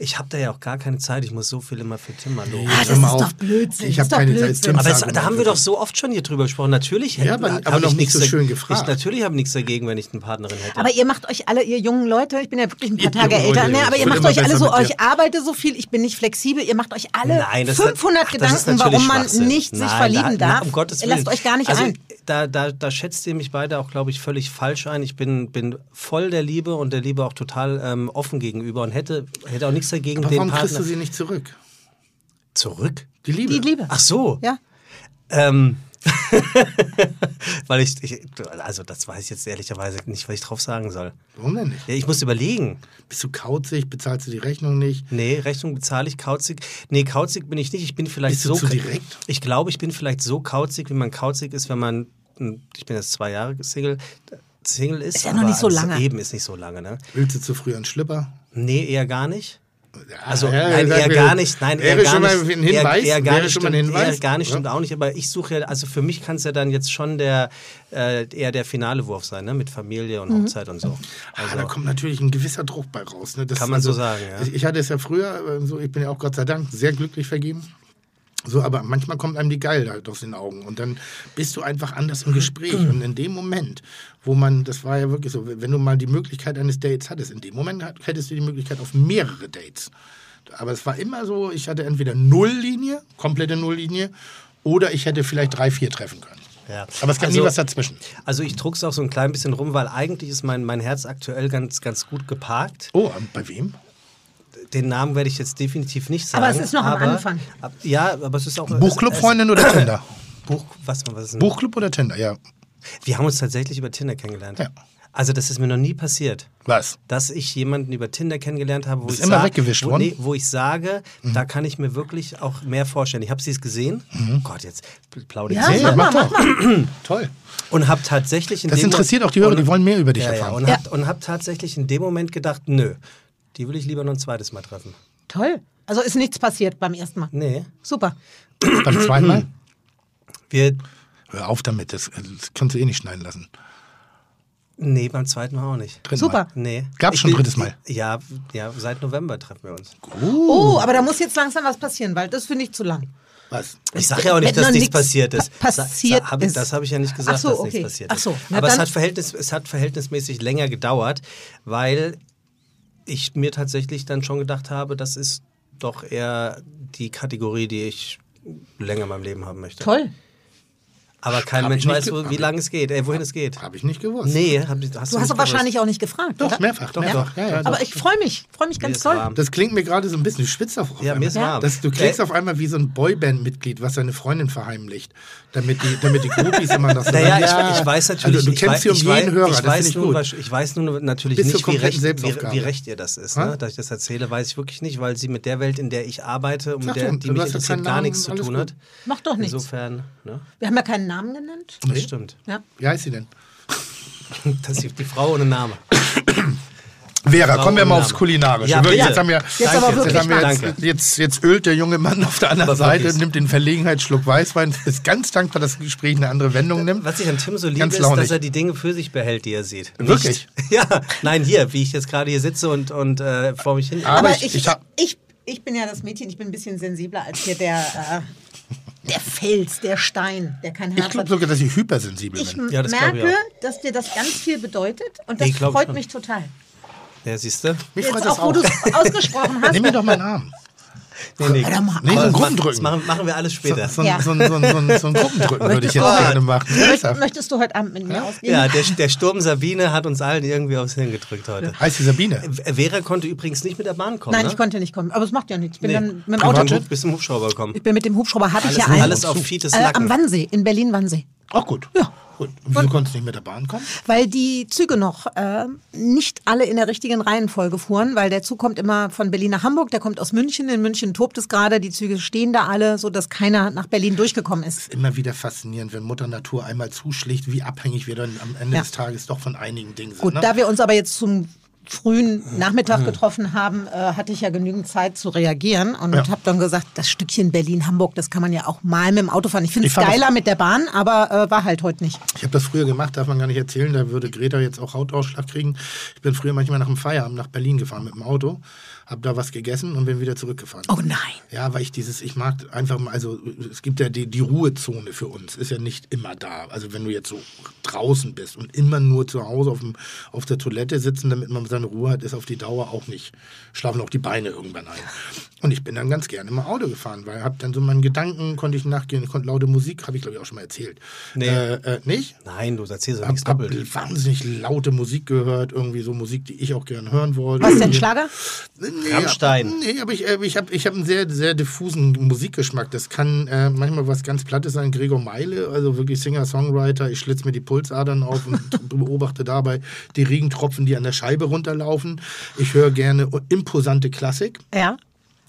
ich habe da ja auch gar keine Zeit. Ich muss so viel immer für Tim mal los. Ah, das ist auf. doch Blödsinn. Ich das habe ist doch keine Zeit. Blödsinn. Tim Aber es, da haben wir doch so oft schon hier drüber gesprochen. Natürlich hätte Ja, aber- aber ich noch nicht nichts so schön gefragt. Ich, natürlich habe ich nichts dagegen, wenn ich eine Partnerin hätte. Aber ihr macht euch alle, ihr jungen Leute, ich bin ja wirklich ein paar Tage älter, ne, aber ihr macht euch alle so, ich arbeite so viel, ich bin nicht flexibel, ihr macht euch alle Nein, das 500 ach, das ist Gedanken, natürlich warum man nicht sich Nein, verlieben da, darf. Um Gottes ihr Willen. lasst euch gar nicht also, ein. Da, da, da schätzt ihr mich beide auch, glaube ich, völlig falsch ein. Ich bin, bin voll der Liebe und der Liebe auch total ähm, offen gegenüber und hätte, hätte auch nichts dagegen, Aber den warum kriegst Partner du sie nicht zurück? zurück. Die Liebe. Die Liebe. Ach so. Ja. Ähm, weil ich, ich, also das weiß ich jetzt ehrlicherweise nicht, was ich drauf sagen soll. Warum denn nicht? Ja, ich muss überlegen. Bist du kauzig? Bezahlst du die Rechnung nicht? Nee, Rechnung bezahle ich kauzig. Nee, kauzig bin ich nicht. Ich bin vielleicht Bist du so zu direkt? Ich glaube, ich bin vielleicht so kauzig, wie man kauzig ist, wenn man ich bin jetzt zwei Jahre Single Single ist. Ist ja noch nicht so das lange. Eben ist nicht so lange, ne? Willst du zu früh einen Schlipper? Nee, eher gar nicht. Also ja, nein, eher mir, gar nicht. Nein, wäre eher gar schon mal nicht. ein Hinweis, Eher, eher gar wäre nicht schon mal ein stimmt, Hinweis, Eher gar nicht ja? stimmt auch nicht. Aber ich suche ja, also für mich kann es ja dann jetzt schon der äh, eher der finale Wurf sein, ne? Mit Familie und Hochzeit und so. Ah, Also, da kommt natürlich ein gewisser Druck bei raus. Ne? Das Kann man ist so sagen, ja. Ich, ich hatte es ja früher, äh, so, ich bin ja auch Gott sei Dank sehr glücklich vergeben. So, aber manchmal kommt einem die Geilheit aus den Augen und dann bist du einfach anders im Gespräch. Und in dem Moment, wo man, das war ja wirklich so, wenn du mal die Möglichkeit eines Dates hattest, in dem Moment hättest du die Möglichkeit auf mehrere Dates. Aber es war immer so, ich hatte entweder Nulllinie, komplette Nulllinie, oder ich hätte vielleicht drei, vier treffen können. ja. Aber es gab Also- nie was dazwischen. Also ich druck's auch so ein klein bisschen rum, weil eigentlich ist mein, mein Herz aktuell ganz, ganz gut geparkt. Oh, bei wem? Den Namen werde ich jetzt definitiv nicht sagen. Aber es ist noch am Anfang. Ab, ja, aber es ist auch... Buchclub-Freundin oder Tinder? Buch, was, was? Buchclub oder Tinder, ja. Wir haben uns tatsächlich über Tinder kennengelernt. Ja. Also das ist mir noch nie passiert. Was? Dass ich jemanden über Tinder kennengelernt habe, wo Bist ich immer sag- weggewischt wo, worden? Nee, wo ich sage, da kann ich mir wirklich auch mehr vorstellen. Ich habe sie es gesehen. Gott, jetzt plaudere ich Ja, zu mach sehr. mal, mach mal. Toll. Und habe tatsächlich in Das dem interessiert Mo- auch die Hörer, und- die wollen mehr über dich ja, ja, erfahren. und hab, und hab tatsächlich in dem Moment gedacht, nö, die will ich lieber noch ein zweites Mal treffen. Toll. Also ist nichts passiert beim ersten Mal. Nee, Super. Beim zweiten Mal? wir, Hör auf damit, das, das kannst du eh nicht schneiden lassen. nee, beim zweiten Mal auch nicht. Dritten Super. Mal. Nee. Gab's Ich schon ein drittes Mal? Ja, ja, seit November treffen wir uns. Oh, aber da muss jetzt langsam was passieren, weil das finde ich zu lang. Was? Ich sage ja auch nicht, dass nichts nichts passiert ist. pa- passiert Sa- hab ich, ist. Das habe ich ja nicht gesagt, Ach so, dass okay. nichts passiert Ach ist. so, na Aber es hat, Verhältnis, es hat verhältnismäßig länger gedauert, weil ich mir tatsächlich dann schon gedacht habe, das ist doch eher die Kategorie, die ich länger in meinem Leben haben möchte. Toll. Aber kein Hab Mensch ich weiß, wo, wie ich- lange es geht, äh, wohin es geht. Habe ich nicht gewusst. Nee, hab, hast Du hast aber gewusst. wahrscheinlich auch nicht gefragt, Doch, oder? mehrfach. Doch, mehrfach. doch. Ja, ja, Aber doch. ich freue mich. Freue mich ganz toll. warm. Das klingt mir gerade so ein bisschen, du schwitzt auf Ja, mir ist warm. Das, du klingst Äh, auf einmal wie so ein Boyband-Mitglied, was seine Freundin verheimlicht, damit die, damit die Groupies immer das Naja, ich, Ja. ich weiß natürlich, Also, du ich weiß, hier um ich jeden weiß, Hörer, ich das ich nun, gut. ich weiß nun natürlich Bis nicht, wie recht, wie, Selbstaufgabe. wie recht ihr das ist. Ne? Da ich das erzähle, weiß ich wirklich nicht, weil sie mit der Welt, in der ich arbeite und mit der, die du mich ja interessiert, gar nichts zu tun hat. Macht doch nichts. Insofern, ne? Wir haben ja keinen Namen genannt. das stimmt. Ja. Wie heißt sie denn? Das ist die Frau ohne Name. Vera, Frau kommen wir mal aufs. Kulinarische. Ja, jetzt haben wir, Jetzt aber wirklich jetzt, haben wir Danke. jetzt, jetzt, jetzt ölt der junge Mann auf der anderen Aber Seite, wirklich. nimmt den Verlegenheitsschluck Weißwein, ist ganz dankbar, dass das Gespräch eine andere Wendung nimmt. Was ich an Tim so liebe, Ganz ist, launig. dass er die Dinge für sich behält, die er sieht. Wirklich? Nicht, ja, nein, hier, wie ich jetzt gerade hier sitze und, und äh, vor mich hin. Aber Aber ich- ich, ich ich, bin ja das Mädchen, ich bin ein bisschen sensibler als hier der, äh, der Fels, der Stein, der kein Ich Herz glaube hat. sogar, dass ich hypersensibel Ich bin. Ja, das glaub ich merke, dass dir das ganz viel bedeutet und das Ich glaub freut mich total. Ja, siehst du? Mich Jetzt freut das auch, wo du es ausgesprochen hast. Nimm mir doch mal einen Arm. Nee, nee. Doch mal Nee, so Aber einen das Gruppendrücken. machen, machen wir alles So, später. so, Ja. so, so, so, so, so ein Gruppendrücken würde ich jetzt du- gerne machen. Möcht, Ernsthaft. möchtest du heute Abend mit mir ausgehen? Ja, der, der Sturm Sabine hat uns allen irgendwie aufs Hirn gedrückt heute. Heißt die Sabine? Vera konnte übrigens nicht mit der Bahn kommen. Nein, ne? ich konnte nicht kommen. Aber es macht ja nichts. Ich bin Nee. dann mit dem Du Auto. bist bist im Hubschrauber gekommen. Ich bin mit dem Hubschrauber, hatte ich ja einen. alles auf Fites äh, am Wannsee, in Berlin-Wannsee. Auch gut. Ja. Gut. Und wieso konntest du nicht mit der Bahn kommen? Weil die Züge noch äh, nicht alle in der richtigen Reihenfolge fuhren, weil der Zug kommt immer von Berlin nach Hamburg, der kommt aus München, in München tobt es gerade, die Züge stehen da alle, so dass keiner nach Berlin durchgekommen ist. Immer wieder faszinierend, wenn Mutter Natur einmal zuschlägt, wie abhängig wir dann am Ende Ja. des Tages doch von einigen Dingen sind. Gut, ne? da wir uns aber jetzt zum frühen Nachmittag getroffen haben, äh, hatte ich ja genügend Zeit zu reagieren und Ja. habe dann gesagt, das Stückchen Berlin-Hamburg, das kann man ja auch mal mit dem Auto fahren. Ich finde es geiler mit der Bahn, aber äh, war halt heute nicht. Ich habe das früher gemacht, darf man gar nicht erzählen. Da würde Greta jetzt auch Hautausschlag kriegen. Ich bin früher manchmal nach dem Feierabend nach Berlin gefahren mit dem Auto, habe da was gegessen und bin wieder zurückgefahren. Oh nein. Ja, weil ich dieses, ich mag einfach mal, also es gibt ja die, die Ruhezone für uns, ist ja nicht immer da. Also wenn du jetzt so draußen bist und immer nur zu Hause auf, dem, auf der Toilette sitzen, damit man seine Ruhe hat, ist auf die Dauer auch nicht, schlafen auch die Beine irgendwann ein. Und ich bin dann ganz gerne im Auto gefahren, weil hab dann so meinen Gedanken, konnte ich nachgehen, konnte laute Musik, habe ich glaube ich auch schon mal erzählt. Nee. Äh, äh, nicht? Nein, du erzählst Hab, nichts hab doppelt. wahnsinnig laute Musik gehört, irgendwie so Musik, die ich auch gerne hören wollte. Was denn, Irgendwie- Schlager? Nee, Rammstein. Nee, aber ich, äh, ich habe ich hab einen sehr, sehr diffusen Musikgeschmack. Das kann äh, manchmal was ganz Plattes sein. Gregor Meile, also wirklich Singer-Songwriter. Ich schlitze mir die Pulsadern auf und beobachte dabei die Regentropfen, die an der Scheibe runterlaufen. Ich höre gerne imposante Klassik. Ja.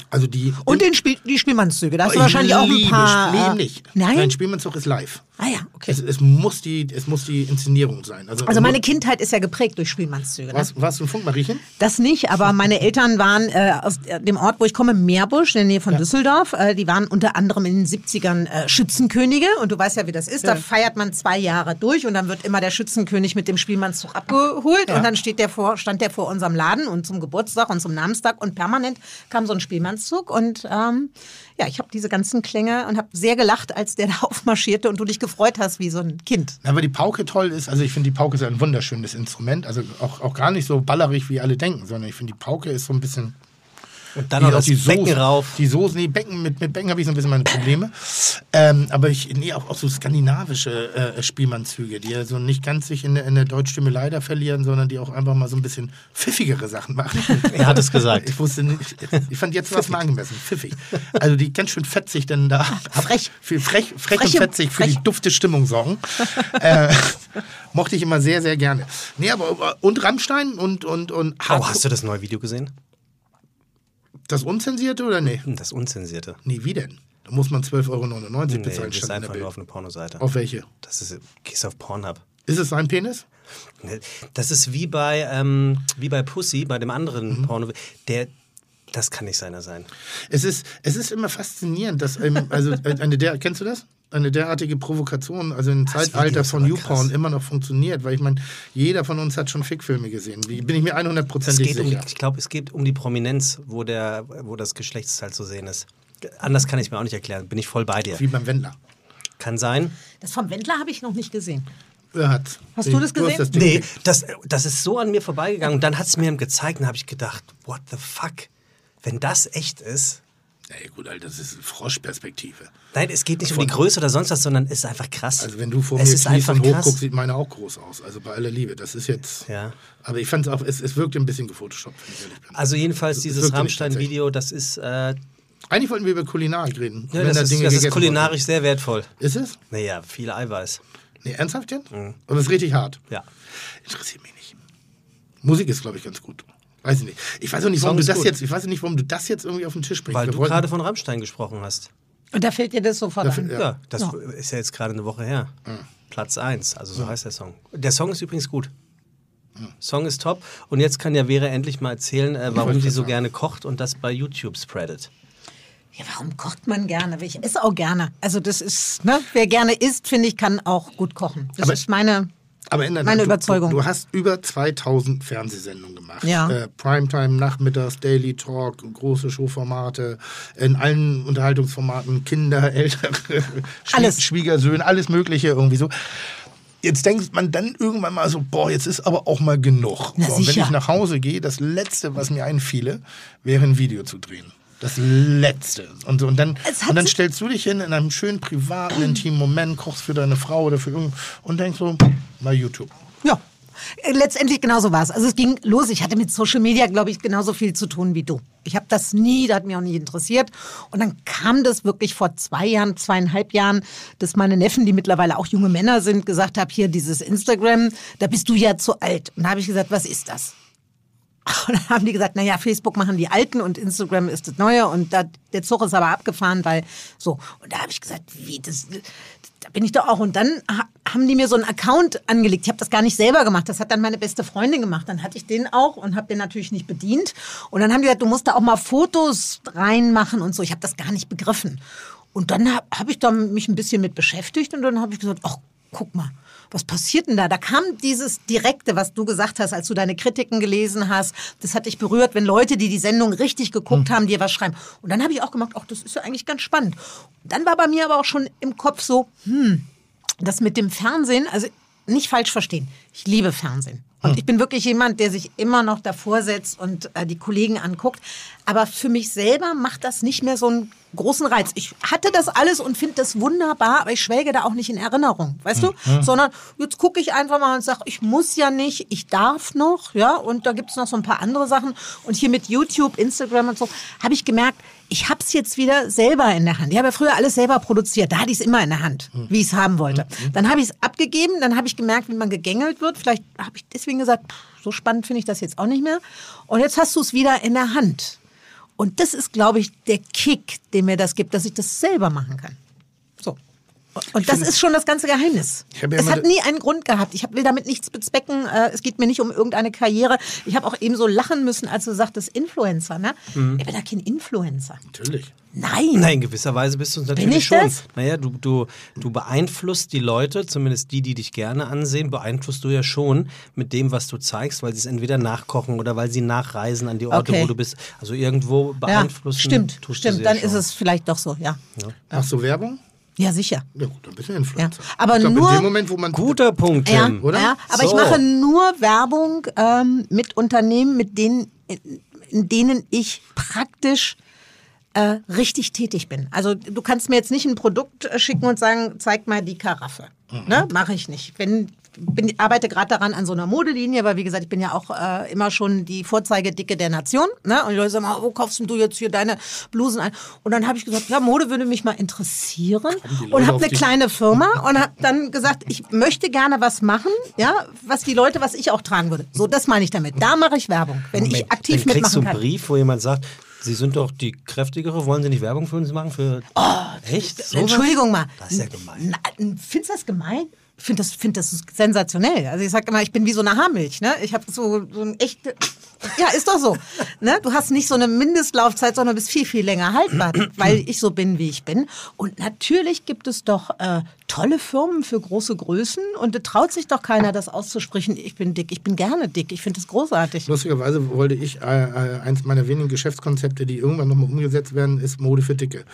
Also die. Und den Spiel, die Spielmannszüge, da hast du Ich wahrscheinlich auch ein paar... Spiel äh, nicht. Nein? Nein, Spielmannszug ist live. Ah ja, okay. Es, es, muss die, es muss die Inszenierung sein. Also, Also meine Kindheit ist ja geprägt durch Spielmannszüge. Ne? Was, warst du ein Funkmariechen? Das nicht, aber meine Eltern waren äh, aus dem Ort, wo ich komme, Meerbusch, in der Nähe von Düsseldorf. Äh, die waren unter anderem in den 70ern äh, Schützenkönige. Und du weißt ja, wie das ist. Da feiert man zwei Jahre durch und dann wird immer der Schützenkönig mit dem Spielmannszug abgeholt. Und dann steht der vor, stand der vor unserem Laden und zum Geburtstag und zum Namenstag. Und permanent kam so ein Spielmannszug. Und ähm, ja, ich habe diese ganzen Klänge und habe sehr gelacht, als der da aufmarschierte und du dich gefreut hast wie so ein Kind. Aber die Pauke toll ist, also ich finde, die Pauke ist ein wunderschönes Instrument. Also auch, auch gar nicht so ballerig, wie alle denken, sondern ich finde, die Pauke ist so ein bisschen. Und dann noch Wie das auch die Becken Soße- rauf. Die Soße, nee, Becken, mit, mit Becken habe ich so ein bisschen meine Probleme. ähm, aber ich, nee, auch, auch so skandinavische äh, Spielmannzüge, die ja so nicht ganz sich in der, in der Deutschstimme leider verlieren, sondern die auch einfach mal so ein bisschen pfiffigere Sachen machen. Er hat es gesagt. Ich wusste nicht, ich fand jetzt was mal angemessen, pfiffig. Also die ganz schön fetzig denn da. Frech. Für frech, frech Freche- und fetzig für frech. die dufte Stimmung sorgen. äh, mochte ich immer sehr, sehr gerne. Nee, aber und Rammstein und, und, und Oh, hast du das neue Video gesehen? Das Unzensierte oder nee? Das Unzensierte. Nee, wie denn? Da muss man 12,99 Euro Nee, bezahlen. bist in einfach nur auf eine Pornoseite. Auf welche? Das ist, gehst auf Pornhub. Ist es sein Penis? Ne, Das ist wie bei, ähm, wie bei Pussy, bei dem anderen Porno. Der, das kann nicht seiner sein. Es ist, es ist immer faszinierend, dass ähm, also äh, eine der, kennst du das? Eine derartige Provokation, also im Das Zeitalter von YouPorn immer noch funktioniert, weil ich meine, jeder von uns hat schon Fickfilme gesehen. Wie- Bin ich mir Es 100%ig geht um, sicher. ich glaube, es geht um die Prominenz, wo, der, wo das Geschlechtsteil zu sehen ist. Anders kann ich es mir auch nicht erklären. Bin ich voll bei dir. Wie beim Wendler. Kann sein. Das vom Wendler habe ich noch nicht gesehen. Er hat's. Hast du das Du hast gesehen? das Ding Nee, das, das ist so an mir vorbeigegangen. Und dann hat es mir gezeigt und habe ich gedacht, what the fuck? Wenn das echt ist. Ey, gut, Alter, das ist Froschperspektive. Nein, es geht nicht um die Größe oder sonst was, sondern es ist einfach krass. Also wenn du vor es mir ist einfach und krass. hochguckst, sieht meine auch groß aus. Also bei aller Liebe. Das ist jetzt. Ja. Aber ich fand es auch, es, es wirkte ein bisschen gefotoshoppt. Also jedenfalls Es dieses Rammstein-Video, das ist, äh, Eigentlich wollten wir über Kulinarik reden. ja, das, da ist, das ist kulinarisch sehr wertvoll. Ist es? Naja, viel Eiweiß. Nee, ernsthaft jetzt? Mhm. Und das ist richtig hart. Ja. Interessiert mich nicht. Musik ist, glaube ich, ganz gut. Weiß ich nicht. Ich weiß auch nicht, warum du das gut. jetzt, ich weiß nicht, warum du das jetzt irgendwie auf den Tisch bringst. Weil Wir du wollten- gerade von Rammstein gesprochen hast. Und da fällt dir das sofort Dafür- an. Ja. Ja, das Ja. ist ja jetzt gerade eine Woche her. Platz 1, also so heißt der Song. Der Song ist übrigens gut. Song ist top. Und jetzt kann ja Vera endlich mal erzählen, äh, warum sie so sagen. gerne kocht und das bei YouTube spreadet. Ja, warum kocht man gerne? Ich esse auch gerne. Also das ist, ne, wer gerne isst, finde ich, kann auch gut kochen. Das Aber- ist meine. Aber in der Meine du, Überzeugung. Du, du hast über 2000 Fernsehsendungen gemacht. Ja. Äh, Primetime, Nachmittags, Daily Talk, große Showformate, in allen Unterhaltungsformaten, Kinder, Ältere, Alles. Schwiegersöhne, alles Mögliche irgendwie so. Jetzt denkt man dann irgendwann mal so, boah, jetzt ist aber auch mal genug. Na so, und wenn ich nach Hause gehe, das Letzte, was mir einfiele, wäre ein Video zu drehen. Das Letzte. Und, so, und, dann, und dann stellst du dich hin in einem schönen, privaten, intimen Moment, kochst für deine Frau oder für irgend und denkst so, mal YouTube. Ja. Äh, Letztendlich genauso war es. Also es ging los. Ich hatte mit Social Media, glaube ich, genauso viel zu tun wie du. Ich habe das nie, das hat mich auch nie interessiert. Und dann kam das wirklich vor zwei Jahren, zweieinhalb Jahren, dass meine Neffen, die mittlerweile auch junge Männer sind, gesagt haben, hier dieses Instagram, da bist du ja zu alt. Und da habe ich gesagt, was ist das? Und dann haben die gesagt, naja, Facebook machen die Alten und Instagram ist das Neue und da, der Zug ist aber abgefahren, weil so. Und da habe ich gesagt, wie, das, da bin ich doch auch. Und dann ha- haben die mir so einen Account angelegt. Ich habe das gar nicht selber gemacht, das hat dann meine beste Freundin gemacht. Dann hatte ich den auch und habe den natürlich nicht bedient. Und dann haben die gesagt, du musst da auch mal Fotos reinmachen und so. Ich habe das gar nicht begriffen. Und dann habe hab ich da mich ein bisschen mit beschäftigt und dann habe ich gesagt, ach, guck mal was passiert denn da? Da kam dieses Direkte, was du gesagt hast, als du deine Kritiken gelesen hast. Das hat dich berührt, wenn Leute, die die Sendung richtig geguckt haben, dir was schreiben. Und dann habe ich auch gemacht, ach, das ist ja eigentlich ganz spannend. Und dann war bei mir aber auch schon im Kopf so, hm, das mit dem Fernsehen, also nicht falsch verstehen. Ich liebe Fernsehen. Und ich bin wirklich jemand, der sich immer noch davor setzt und äh, die Kollegen anguckt. Aber für mich selber macht das nicht mehr so einen großen Reiz. Ich hatte das alles und finde das wunderbar, aber ich schwelge da auch nicht in Erinnerung, weißt du? Sondern jetzt gucke ich einfach mal und sage, ich muss ja nicht, ich darf noch, ja. Und da gibt's noch so ein paar andere Sachen. Und hier mit YouTube, Instagram und so, habe ich gemerkt, ich habe es jetzt wieder selber in der Hand. Ich habe ja früher alles selber produziert. Da hatte ich es immer in der Hand, wie ich es haben wollte. Dann habe ich es abgegeben, dann habe ich gemerkt, wie man gegängelt wird. Vielleicht habe ich deswegen gesagt, pff, so spannend finde ich das jetzt auch nicht mehr. Und jetzt hast du es wieder in der Hand. Und das ist, glaube ich, der Kick, den mir das gibt, dass ich das selber machen kann. Und das ist schon das ganze Geheimnis. Ich ja es hat nie einen Grund gehabt. Ich will damit nichts bezwecken. Äh, es geht mir nicht um irgendeine Karriere. Ich habe auch eben so lachen müssen, als du sagtest Influencer. Ne? Mhm. Ich bin da kein Influencer. Natürlich. Nein. Nein, in gewisser Weise bist du es natürlich ich schon. das? Naja, du, du, du beeinflusst die Leute, zumindest die, die dich gerne ansehen, beeinflusst du ja schon mit dem, was du zeigst, weil sie es entweder nachkochen oder weil sie nachreisen an die Orte, Okay. wo du bist. Also irgendwo Ja, beeinflussen. stimmt, du stimmt. sie Dann ja ist schon. es vielleicht doch so, ja. Machst du Werbung? Ja, sicher. Ja gut, dann bist du Influencer. Ja. Aber ich glaub, nur- in dem Moment, wo man Guter Punkt, Ja, oder? ja aber ich So. mache nur Werbung ähm, mit Unternehmen, mit denen, in denen ich praktisch äh, richtig tätig bin. Also du kannst mir jetzt nicht ein Produkt äh, schicken und sagen, zeig mal die Karaffe. Ne? Mache ich nicht. Wenn bin, arbeite gerade daran an so einer Modelinie, weil wie gesagt, ich bin ja auch äh, immer schon die Vorzeigedicke der Nation. Ne? Und die Leute sagen, mal, wo kaufst denn du jetzt hier deine Blusen ein? Und dann habe ich gesagt, ja, Mode würde mich mal interessieren. Und habe eine die- kleine Firma und habe dann gesagt, ich möchte gerne was machen, ja, was die Leute, was ich auch tragen würde. So, das meine ich damit. Da mache ich Werbung, wenn ich aktiv Dann kriegst du mitmachen einen kann. Brief, wo jemand sagt, Sie sind doch die kräftigere, wollen Sie nicht Werbung für uns machen? Für Echt? Sowas? Entschuldigung mal. Das ist ja gemein. Findest du das gemein? Ich finde das, find das sensationell. Also ich sage immer, ich bin wie so eine Haarmilch. Ne? Ich habe so, so ein echte... Ja, ist doch so. Ne? Du hast nicht so eine Mindestlaufzeit, sondern bist viel, viel länger haltbar, weil ich so bin, wie ich bin. Und natürlich gibt es doch äh, tolle Firmen für große Größen und da traut sich doch keiner, das auszusprechen. Ich bin dick, ich bin gerne dick. Ich finde das großartig. Lustigerweise wollte ich, äh, äh, eins meiner wenigen Geschäftskonzepte, die irgendwann nochmal umgesetzt werden, ist Mode für Dicke.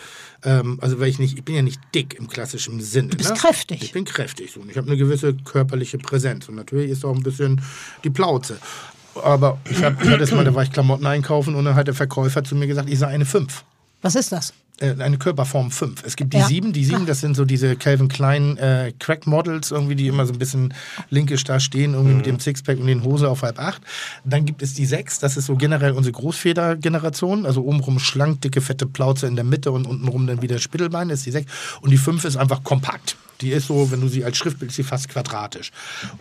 Ähm, also weil ich nicht, ich bin ja nicht dick im klassischen Sinne. Du bist kräftig. Ich bin kräftig so. und ich habe eine gewisse körperliche Präsenz und natürlich ist auch ein bisschen die Plauze. Aber ich, hab, ich hatte es mal, da war ich Klamotten einkaufen und dann hat der Verkäufer zu mir gesagt, ich sei eine 5. Was ist das? Äh, eine Körperform 5. Es gibt die Ja. 7. Die 7, das sind so diese Calvin Klein äh, Crack Models, irgendwie, die immer so ein bisschen linkisch da stehen, irgendwie mit dem Sixpack und den Hose auf halb acht. Dann gibt es die 6, das ist so generell unsere Großfeder-Generation. Also obenrum schlank, dicke, fette Plauze in der Mitte und untenrum dann wieder Spittelbein, ist die 6. Und die 5 ist einfach kompakt. Die ist so, wenn du sie als Schriftbild siehst, fast quadratisch.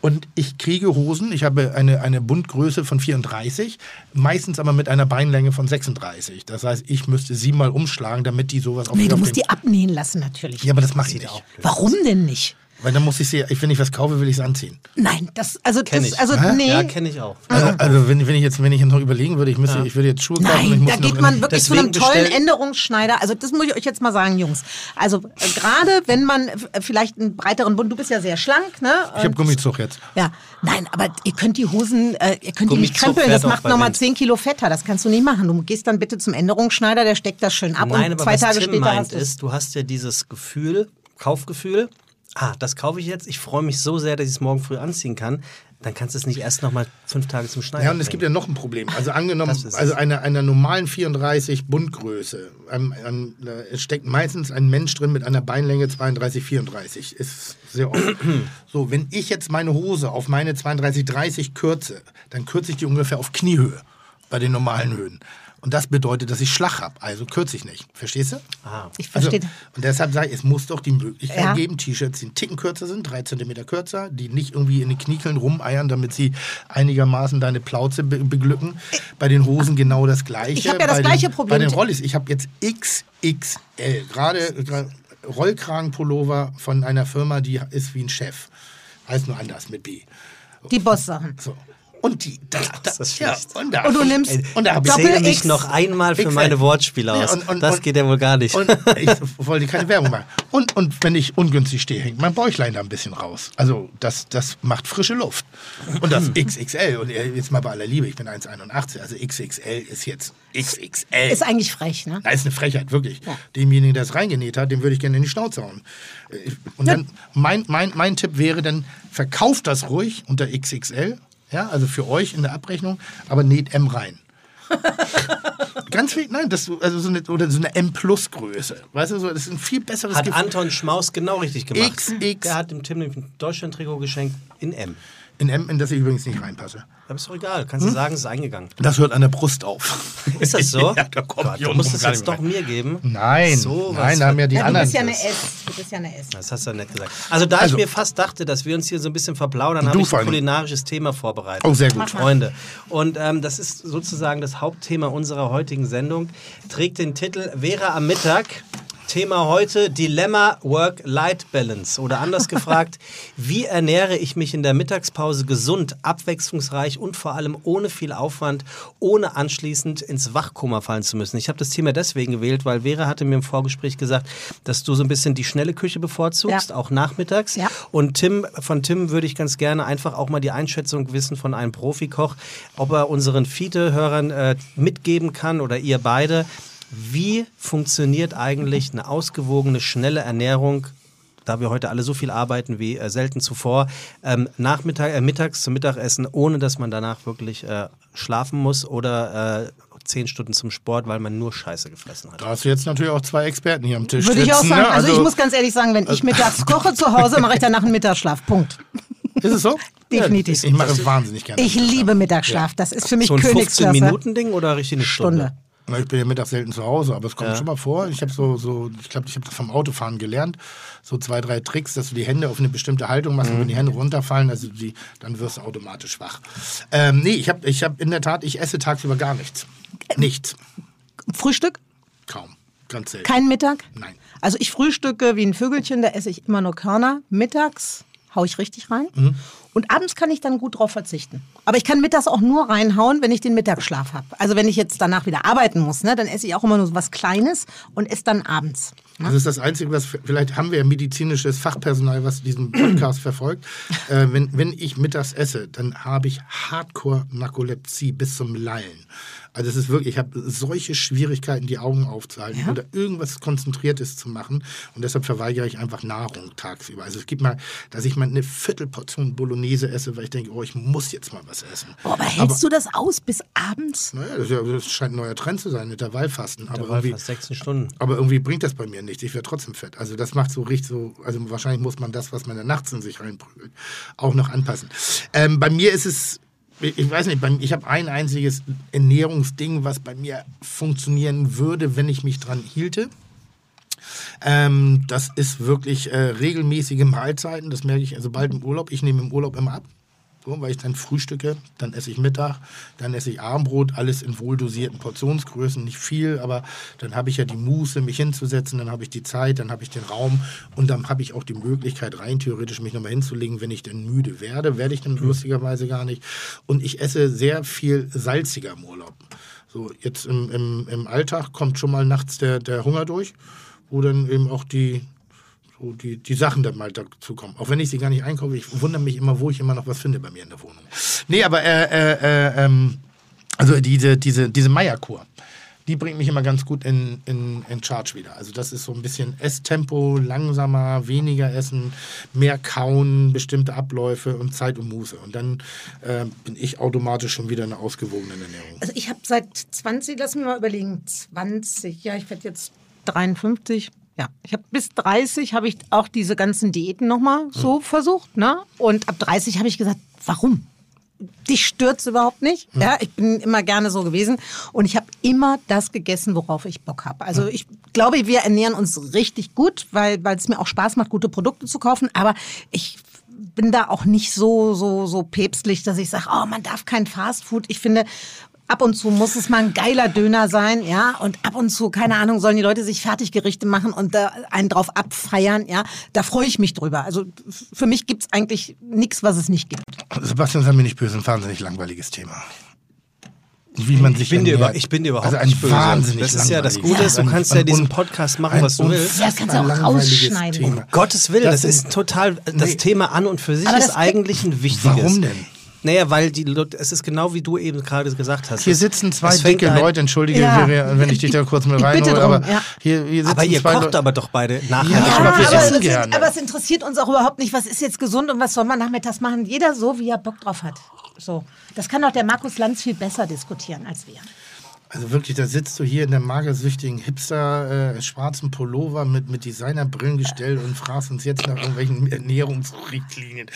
Und ich kriege Hosen, ich habe eine, eine Bundgröße von 34, meistens aber mit einer Beinlänge von 36. Das heißt, ich müsste sie mal umschlagen, damit die sowas auf Nee, du musst die abnähen lassen natürlich. Ja, aber das mache ich nicht. Warum denn nicht? Weil dann muss ich sie, ich, wenn ich was kaufe, will ich es anziehen. Nein, das, also, Kenn das, ich. also, Hä? nee. Ja, kenne ich auch. Also, also wenn, wenn ich jetzt, wenn ich jetzt noch überlegen würde, ich müsste, ich würde jetzt Schuhe kaufen. und ich Nein, muss da geht man wirklich zu einem tollen Änderungsschneider. Also das muss ich euch jetzt mal sagen, Jungs. Also äh, gerade wenn man äh, vielleicht einen breiteren Bund, du bist ja sehr schlank, ne? Ich habe Und- Gummizug jetzt. Ja, nein, aber ihr könnt die Hosen, äh, ihr könnt die nicht Gummizug krempeln, das macht nochmal Wind. 10 Kilo fetter, das kannst du nicht machen. Du gehst dann bitte zum Änderungsschneider, der steckt das schön ab Nein, und aber zwei was Tage Tim später meint hast du ist, du hast ja dieses Gefühl, Kaufgefühl, ah, das kaufe ich jetzt, ich freue mich so sehr, dass ich es morgen früh anziehen kann, dann kannst du es nicht erst nochmal fünf Tage zum Schneider Ja, und es gibt ja bringen. noch ein Problem. Also angenommen, also einer einer normalen 34 Bundgröße, ähm, ähm, äh, es steckt meistens ein Mensch drin mit einer Beinlänge 32, 34. Ist sehr oft. so, wenn ich jetzt meine Hose auf meine 32, 30 kürze, dann kürze ich die ungefähr auf Kniehöhe bei den normalen Höhen. Und das bedeutet, dass ich Schlag habe. Also kürze ich nicht. Verstehst du? Ah. Ich Also, verstehe. und deshalb sage ich, es muss doch die Möglichkeit Ja. geben, T-Shirts, die einen Ticken kürzer sind, drei Zentimeter kürzer, die nicht irgendwie in den Kniekeln rumeiern, damit sie einigermaßen deine Plauze be beglücken. Bei den Hosen genau das Gleiche. Ich hab ja das Bei gleiche den, Problem. Bei den Rollis, ich habe jetzt XXL, gerade gerade Rollkragenpullover von einer Firma, die ist wie ein Chef. Heißt nur anders mit B. Die Boss-Sachen. So. Und die, da, da, das ja, schlecht. und, da, Und du nimmst Ey, und da Doppel- mich X. noch einmal für meine Wortspiele Ja, aus. und- und- das und- geht ja wohl gar nicht. Und ich wollte keine Werbung machen. Und, und wenn ich ungünstig stehe, hängt mein Bäuchlein da ein bisschen raus. Also das, das macht frische Luft. Und das XXL, und jetzt mal bei aller Liebe, ich bin 1,81, also XXL ist jetzt XXL. Ist eigentlich frech, ne? Da ist eine Frechheit, wirklich. Demjenigen, der es reingenäht hat, dem würde ich gerne in die Schnauze hauen. Äh, Und dann, mein, mein, mein Tipp wäre dann, verkauft das ruhig unter XXL, ja, also für euch in der Abrechnung, aber näht M rein. Ganz viel, nein, das, also so eine, oder so eine M-Plus-Größe. Weißt du, so, das ist ein viel besseres Hat Gefühl. Anton Schmaus genau richtig gemacht. XX. Der hat dem Tim ein Deutschland-Trikot geschenkt in M. In M, in das ich übrigens nicht reinpasse. Aber ist doch egal, kannst du sagen, es ist eingegangen. Das hört an der Brust auf. Ist das so? ja, da kommt Gott, du musst es jetzt doch mir geben. Nein, So nein, da haben ja die Ja, du anderen. bist ja eine das. S. Du bist ja eine S. Das hast du nett gesagt. Also da Also- ich mir fast dachte, dass wir uns hier so ein bisschen verplaudern, habe ich ein kulinarisches Thema vorbereitet. Oh, sehr gut. Freunde. Und ähm, das ist sozusagen das Hauptthema unserer heutigen Sendung. Trägt den Titel Vera am Mittag. Thema heute Dilemma Work-Life-Balance. Oder anders gefragt, wie ernähre ich mich in der Mittagspause gesund, abwechslungsreich und vor allem ohne viel Aufwand, ohne anschließend ins Wachkoma fallen zu müssen? Ich habe das Thema deswegen gewählt, weil Vera hatte mir im Vorgespräch gesagt, dass du so ein bisschen die schnelle Küche bevorzugst, Ja. auch nachmittags. Ja. Und Tim, von Tim würde ich ganz gerne einfach auch mal die Einschätzung wissen von einem Profikoch, ob er unseren Fiete-Hörern äh, mitgeben kann oder ihr beide. Wie funktioniert eigentlich eine ausgewogene, schnelle Ernährung, da wir heute alle so viel arbeiten wie äh, selten zuvor, ähm, Nachmittag, äh, mittags zum Mittagessen, ohne dass man danach wirklich äh, schlafen muss oder äh, zehn Stunden zum Sport, weil man nur Scheiße gefressen hat? Da hast du jetzt natürlich auch zwei Experten hier am Tisch Würde ich auch sitzen, sagen. ne? Also, ich muss ganz ehrlich sagen, wenn ich mittags koche zu Hause, mache ich danach einen Mittagsschlaf. Punkt. Ist es so? Definitiv. Ja, ich mache wahnsinnig gerne. Ich liebe Mittagsschlaf. Das ist für mich So ein Königsklasse. 15-Minuten-Ding oder richtig eine Stunde? Stunde. Na, Ich bin ja mittags selten zu Hause, aber es kommt schon mal vor. Ich habe so, so, ich glaube, ich habe das vom Autofahren gelernt. So zwei, drei Tricks, dass du die Hände auf eine bestimmte Haltung machst und wenn die Hände runterfallen, also die, dann wirst du automatisch wach. Ähm, nee, ich habe ich hab in der Tat, ich esse tagsüber gar nichts. Nichts. Frühstück? Kaum. Ganz selten. Kein Mittag? Nein. Also ich frühstücke wie ein Vögelchen, da esse ich immer nur Körner. Mittags hau ich richtig rein. Mhm. Und abends kann ich dann gut drauf verzichten. Aber ich kann mittags auch nur reinhauen, wenn ich den Mittagsschlaf habe. Also wenn ich jetzt danach wieder arbeiten muss, ne, dann esse ich auch immer nur so was Kleines und esse dann abends. Das ist das Einzige, was vielleicht haben wir ja medizinisches Fachpersonal, was diesen Podcast verfolgt. Äh, wenn, wenn ich mittags esse, dann habe ich Hardcore-Narkolepsie bis zum Lallen. Also es ist wirklich, ich habe solche Schwierigkeiten, die Augen aufzuhalten oder irgendwas Konzentriertes zu machen. Und deshalb verweigere ich einfach Nahrung tagsüber. Also es gibt mal, dass ich mal eine Viertelportion Bolognese esse, weil ich denke, oh, ich muss jetzt mal was essen. Boah, aber hältst du das aus bis abends? Naja, das, ist ja, das scheint ein neuer Trend zu sein, Intervallfasten. Aber irgendwie, fast 16 Stunden. aber irgendwie bringt das bei mir nichts. Ich werde trotzdem fett. Also das macht so richtig so, also wahrscheinlich muss man das, was man dann nachts in sich reinprügelt, auch noch anpassen. Ähm, bei mir ist es, ich weiß nicht, ich habe ein einziges Ernährungsding, was bei mir funktionieren würde, wenn ich mich dran hielte. Ähm, das ist wirklich äh, regelmäßige Mahlzeiten. Das merke ich also bald im Urlaub. Ich nehme im Urlaub immer ab. So, weil ich dann frühstücke, dann esse ich Mittag, dann esse ich Abendbrot, alles in wohldosierten Portionsgrößen, nicht viel, aber dann habe ich ja die Muße, mich hinzusetzen, dann habe ich die Zeit, dann habe ich den Raum und dann habe ich auch die Möglichkeit, rein theoretisch mich nochmal hinzulegen, wenn ich denn müde werde. Werde ich dann lustigerweise gar nicht. Und ich esse sehr viel salziger im Urlaub. So, jetzt im, im, im Alltag kommt schon mal nachts der, der Hunger durch, wo dann eben auch die, so die, die Sachen dann mal dazu kommen. Auch wenn ich sie gar nicht einkaufe, ich wundere mich immer, wo ich immer noch was finde bei mir in der Wohnung. Nee, aber äh, äh, äh, ähm, also diese, diese, diese Meierkur, die bringt mich immer ganz gut in, in, in Charge wieder. Also das ist so ein bisschen Esstempo, langsamer, weniger essen, mehr kauen, bestimmte Abläufe und Zeit und Muße. Und dann äh, bin ich automatisch schon wieder in einer ausgewogenen Ernährung. Also ich habe seit 20, lass mich mal überlegen, 20, ja, ich werde jetzt 53. Ja, ich habe bis 30 habe ich auch diese ganzen Diäten nochmal so versucht, ne? Und ab 30 habe ich gesagt, warum? Dich stört's überhaupt nicht. Ja, ich bin immer gerne so gewesen und ich habe immer das gegessen, worauf ich Bock habe. Also ich glaube, wir ernähren uns richtig gut, weil weil es mir auch Spaß macht, gute Produkte zu kaufen. Aber ich bin da auch nicht so so so päpstlich, dass ich sage, oh, man darf kein Fastfood. Ich finde Ab und zu muss es mal ein geiler Döner sein, ja. Und ab und zu, keine Ahnung, sollen die Leute sich Fertiggerichte machen und da einen drauf abfeiern, ja. Da freue ich mich drüber. Also für mich gibt's eigentlich nichts, was es nicht gibt. Sebastian, sei mir nicht böse, ein wahnsinnig langweiliges Thema. Wie man sich Ich bin, dir über, ich bin dir überhaupt also ein nicht böse. Wahnsinnig das ist ja das Gute, ist, du kannst ja diesen Podcast machen, was du willst. Ja, das kannst du auch rausschneiden. Thema. Gottes Willen, das, Das ist total, das Nee. Thema an und für sich Aber ist eigentlich ein wichtiges. Warum denn? Naja, weil die, es ist genau wie du eben gerade gesagt hast. Hier Es- sitzen zwei es dicke Leute, entschuldige, Ja. Wenn ich dich da kurz mit reinhole, aber ja. hier, hier sitzen Aber ihr zwei kocht Leute. aber doch beide nachher. Ja, aber sich. das, gerne. aber es interessiert uns auch überhaupt nicht, was ist jetzt gesund und was soll man nachmittags machen. Jeder so, wie er Bock drauf hat. So. Das kann doch der Markus Lanz viel besser diskutieren als wir. Also wirklich, da sitzt du hier in der magersüchtigen Hipster äh, schwarzen Pullover mit, mit Designerbrillen und fragst uns jetzt nach irgendwelchen Ernährungsrichtlinien,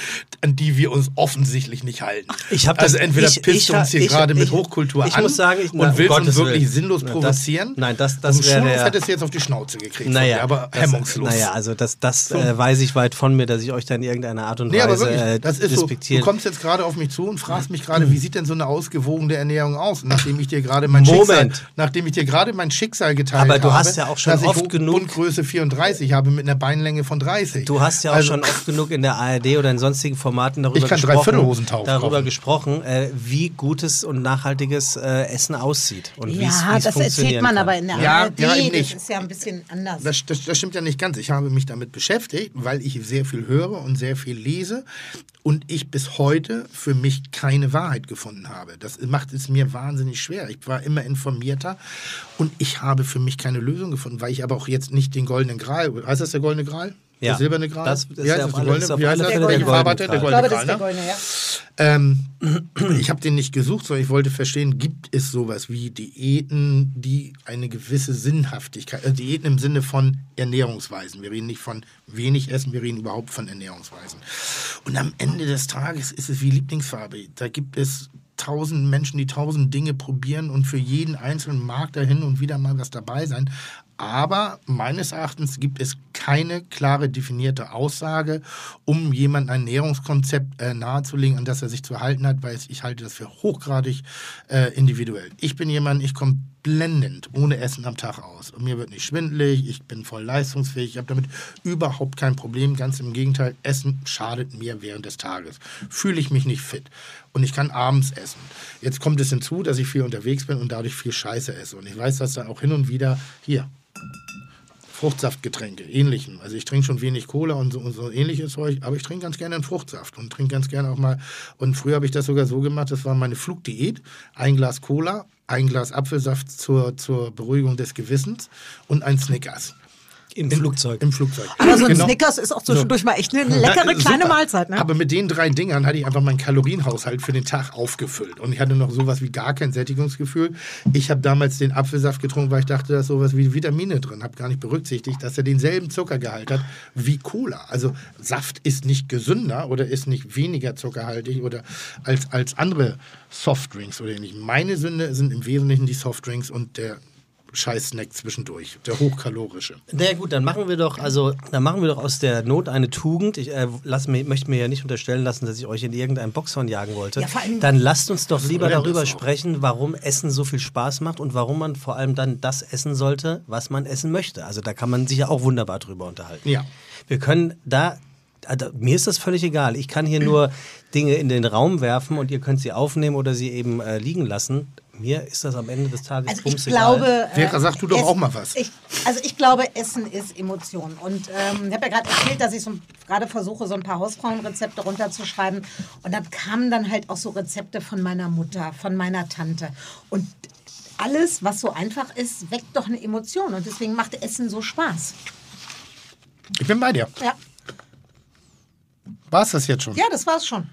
an die wir uns offensichtlich nicht halten. Ich hab also das- entweder ich- pisst ich du uns hier ich- gerade mit Hochkultur ich an muss sagen, ich- na, und um willst uns Gottes wirklich Willen. sinnlos Na, das- provozieren. nein, das- das wäre ja- hättest du jetzt auf die Schnauze gekriegt, Naja, mir, aber das- hemmungslos. Naja, also das, das äh, weiß ich weit von mir, dass ich euch da in irgendeiner Art und Nee, aber Weise wirklich, äh, das ist so. Du kommst jetzt gerade auf mich zu und fragst mich gerade, wie sieht denn so eine ausgewogene Ernährung aus? Nachdem ich dir gerade mein Moment, Moment. nachdem ich dir gerade mein Schicksal geteilt Aber habe. du hast ja auch schon dass ich oft genug- Bundgröße 34 habe mit einer Beinlänge von 30. Du hast ja auch Also- schon oft genug in der ARD oder in sonstigen Formaten darüber Ich kann gesprochen, darüber kaufen. gesprochen äh, wie gutes und nachhaltiges äh, Essen aussieht. Und Ja, wie's das erzählt man kann. aber in der Ja, ARD. ja, eben das nicht. ist ja ein bisschen anders. Das, das, das stimmt ja nicht ganz. Ich habe mich damit beschäftigt, weil ich sehr viel höre und sehr viel lese und ich bis heute für mich keine Wahrheit gefunden habe. Das macht es mir wahnsinnig schwer. Ich war immer informierter und ich habe für mich keine Lösung gefunden, weil ich aber auch jetzt nicht den goldenen Gral, heißt das der goldene Gral? Ja. Der silberne Gral? Das ist Wie heißt ja das? auf Der goldene- ist auf alle das? Fälle Der der goldene der Gral. ich glaube, goldene das Gral, ist der ne? Goldene, ja. Ähm, ich habe den nicht gesucht, sondern ich wollte verstehen, gibt es sowas wie Diäten, die eine gewisse Sinnhaftigkeit, äh, Diäten im Sinne von Ernährungsweisen. Wir reden nicht von wenig Essen, wir reden überhaupt von Ernährungsweisen. Und am Ende des Tages ist es wie Lieblingsfarbe. Da gibt es tausend Menschen, die tausend Dinge probieren und für jeden einzelnen mag da hin und wieder mal was dabei sein. Aber meines Erachtens gibt es keine klare definierte Aussage, um jemandem ein Ernährungskonzept äh, nahezulegen, an das er sich zu halten hat, weil ich halte das für hochgradig äh, individuell. Ich bin jemand, ich komme blendend ohne Essen am Tag aus. Und mir wird nicht schwindelig, ich bin voll leistungsfähig, ich habe damit überhaupt kein Problem. Ganz im Gegenteil, Essen schadet mir während des Tages. Fühle ich mich nicht fit. Und ich kann abends essen. Jetzt kommt es hinzu, dass ich viel unterwegs bin und dadurch viel Scheiße esse. Und ich weiß, dass da auch hin und wieder hier Fruchtsaftgetränke, ähnlichen. Also ich trinke schon wenig Cola und so, und so ähnliches Zeug, aber ich trinke ganz gerne einen Fruchtsaft und trinke ganz gerne auch mal. Und früher habe ich das sogar so gemacht, das war meine Flugdiät. Ein Glas Cola, ein Glas Apfelsaft zur, zur Beruhigung des Gewissens und ein Snickers. Im Flugzeug. Im Flugzeug. Aber so ein Genau. Snickers ist auch So. zwischendurch mal echt eine leckere Ja, kleine. Mahlzeit. Ne? Aber mit den drei Dingern hatte ich einfach meinen Kalorienhaushalt für den Tag aufgefüllt. Und ich hatte noch sowas wie gar kein Sättigungsgefühl. Ich habe damals den Apfelsaft getrunken, weil ich dachte, da ist sowas wie Vitamine drin. Habe gar nicht berücksichtigt, dass er denselben Zuckergehalt hat wie Cola. Also Saft ist nicht gesünder oder ist nicht weniger zuckerhaltig oder als, als andere Softdrinks oder ähnlich. Meine Sünde sind im Wesentlichen die Softdrinks und der Scheiß-Snack zwischendurch, der hochkalorische. Na ja, gut, dann machen wir doch, also dann machen wir doch aus der Not eine Tugend. Ich äh, lass mir, möchte mir ja nicht unterstellen lassen, dass ich euch in irgendein Boxhorn jagen wollte. Ja, dann lasst uns doch lieber darüber sprechen, warum Essen so viel Spaß macht und warum man vor allem dann das essen sollte, was man essen möchte. Also da kann man sich ja auch wunderbar drüber unterhalten. Ja. Wir können da, also, mir ist das völlig egal. Ich kann hier nur Dinge in den Raum werfen und ihr könnt sie aufnehmen oder sie eben äh, liegen lassen. Mir ist das am Ende des Tages Also ich glaube. Vera, sag du doch Essen- auch mal was. Ich, also ich glaube, Essen ist Emotion. Und ähm, ich habe ja gerade erzählt, dass ich so gerade versuche, so ein paar Hausfrauenrezepte runterzuschreiben. Und dann kamen dann halt auch so Rezepte von meiner Mutter, von meiner Tante. Und alles, was so einfach ist, weckt doch eine Emotion. Und deswegen macht Essen so Spaß. Ich bin bei dir. Ja, War es das jetzt schon? ja das war's schon.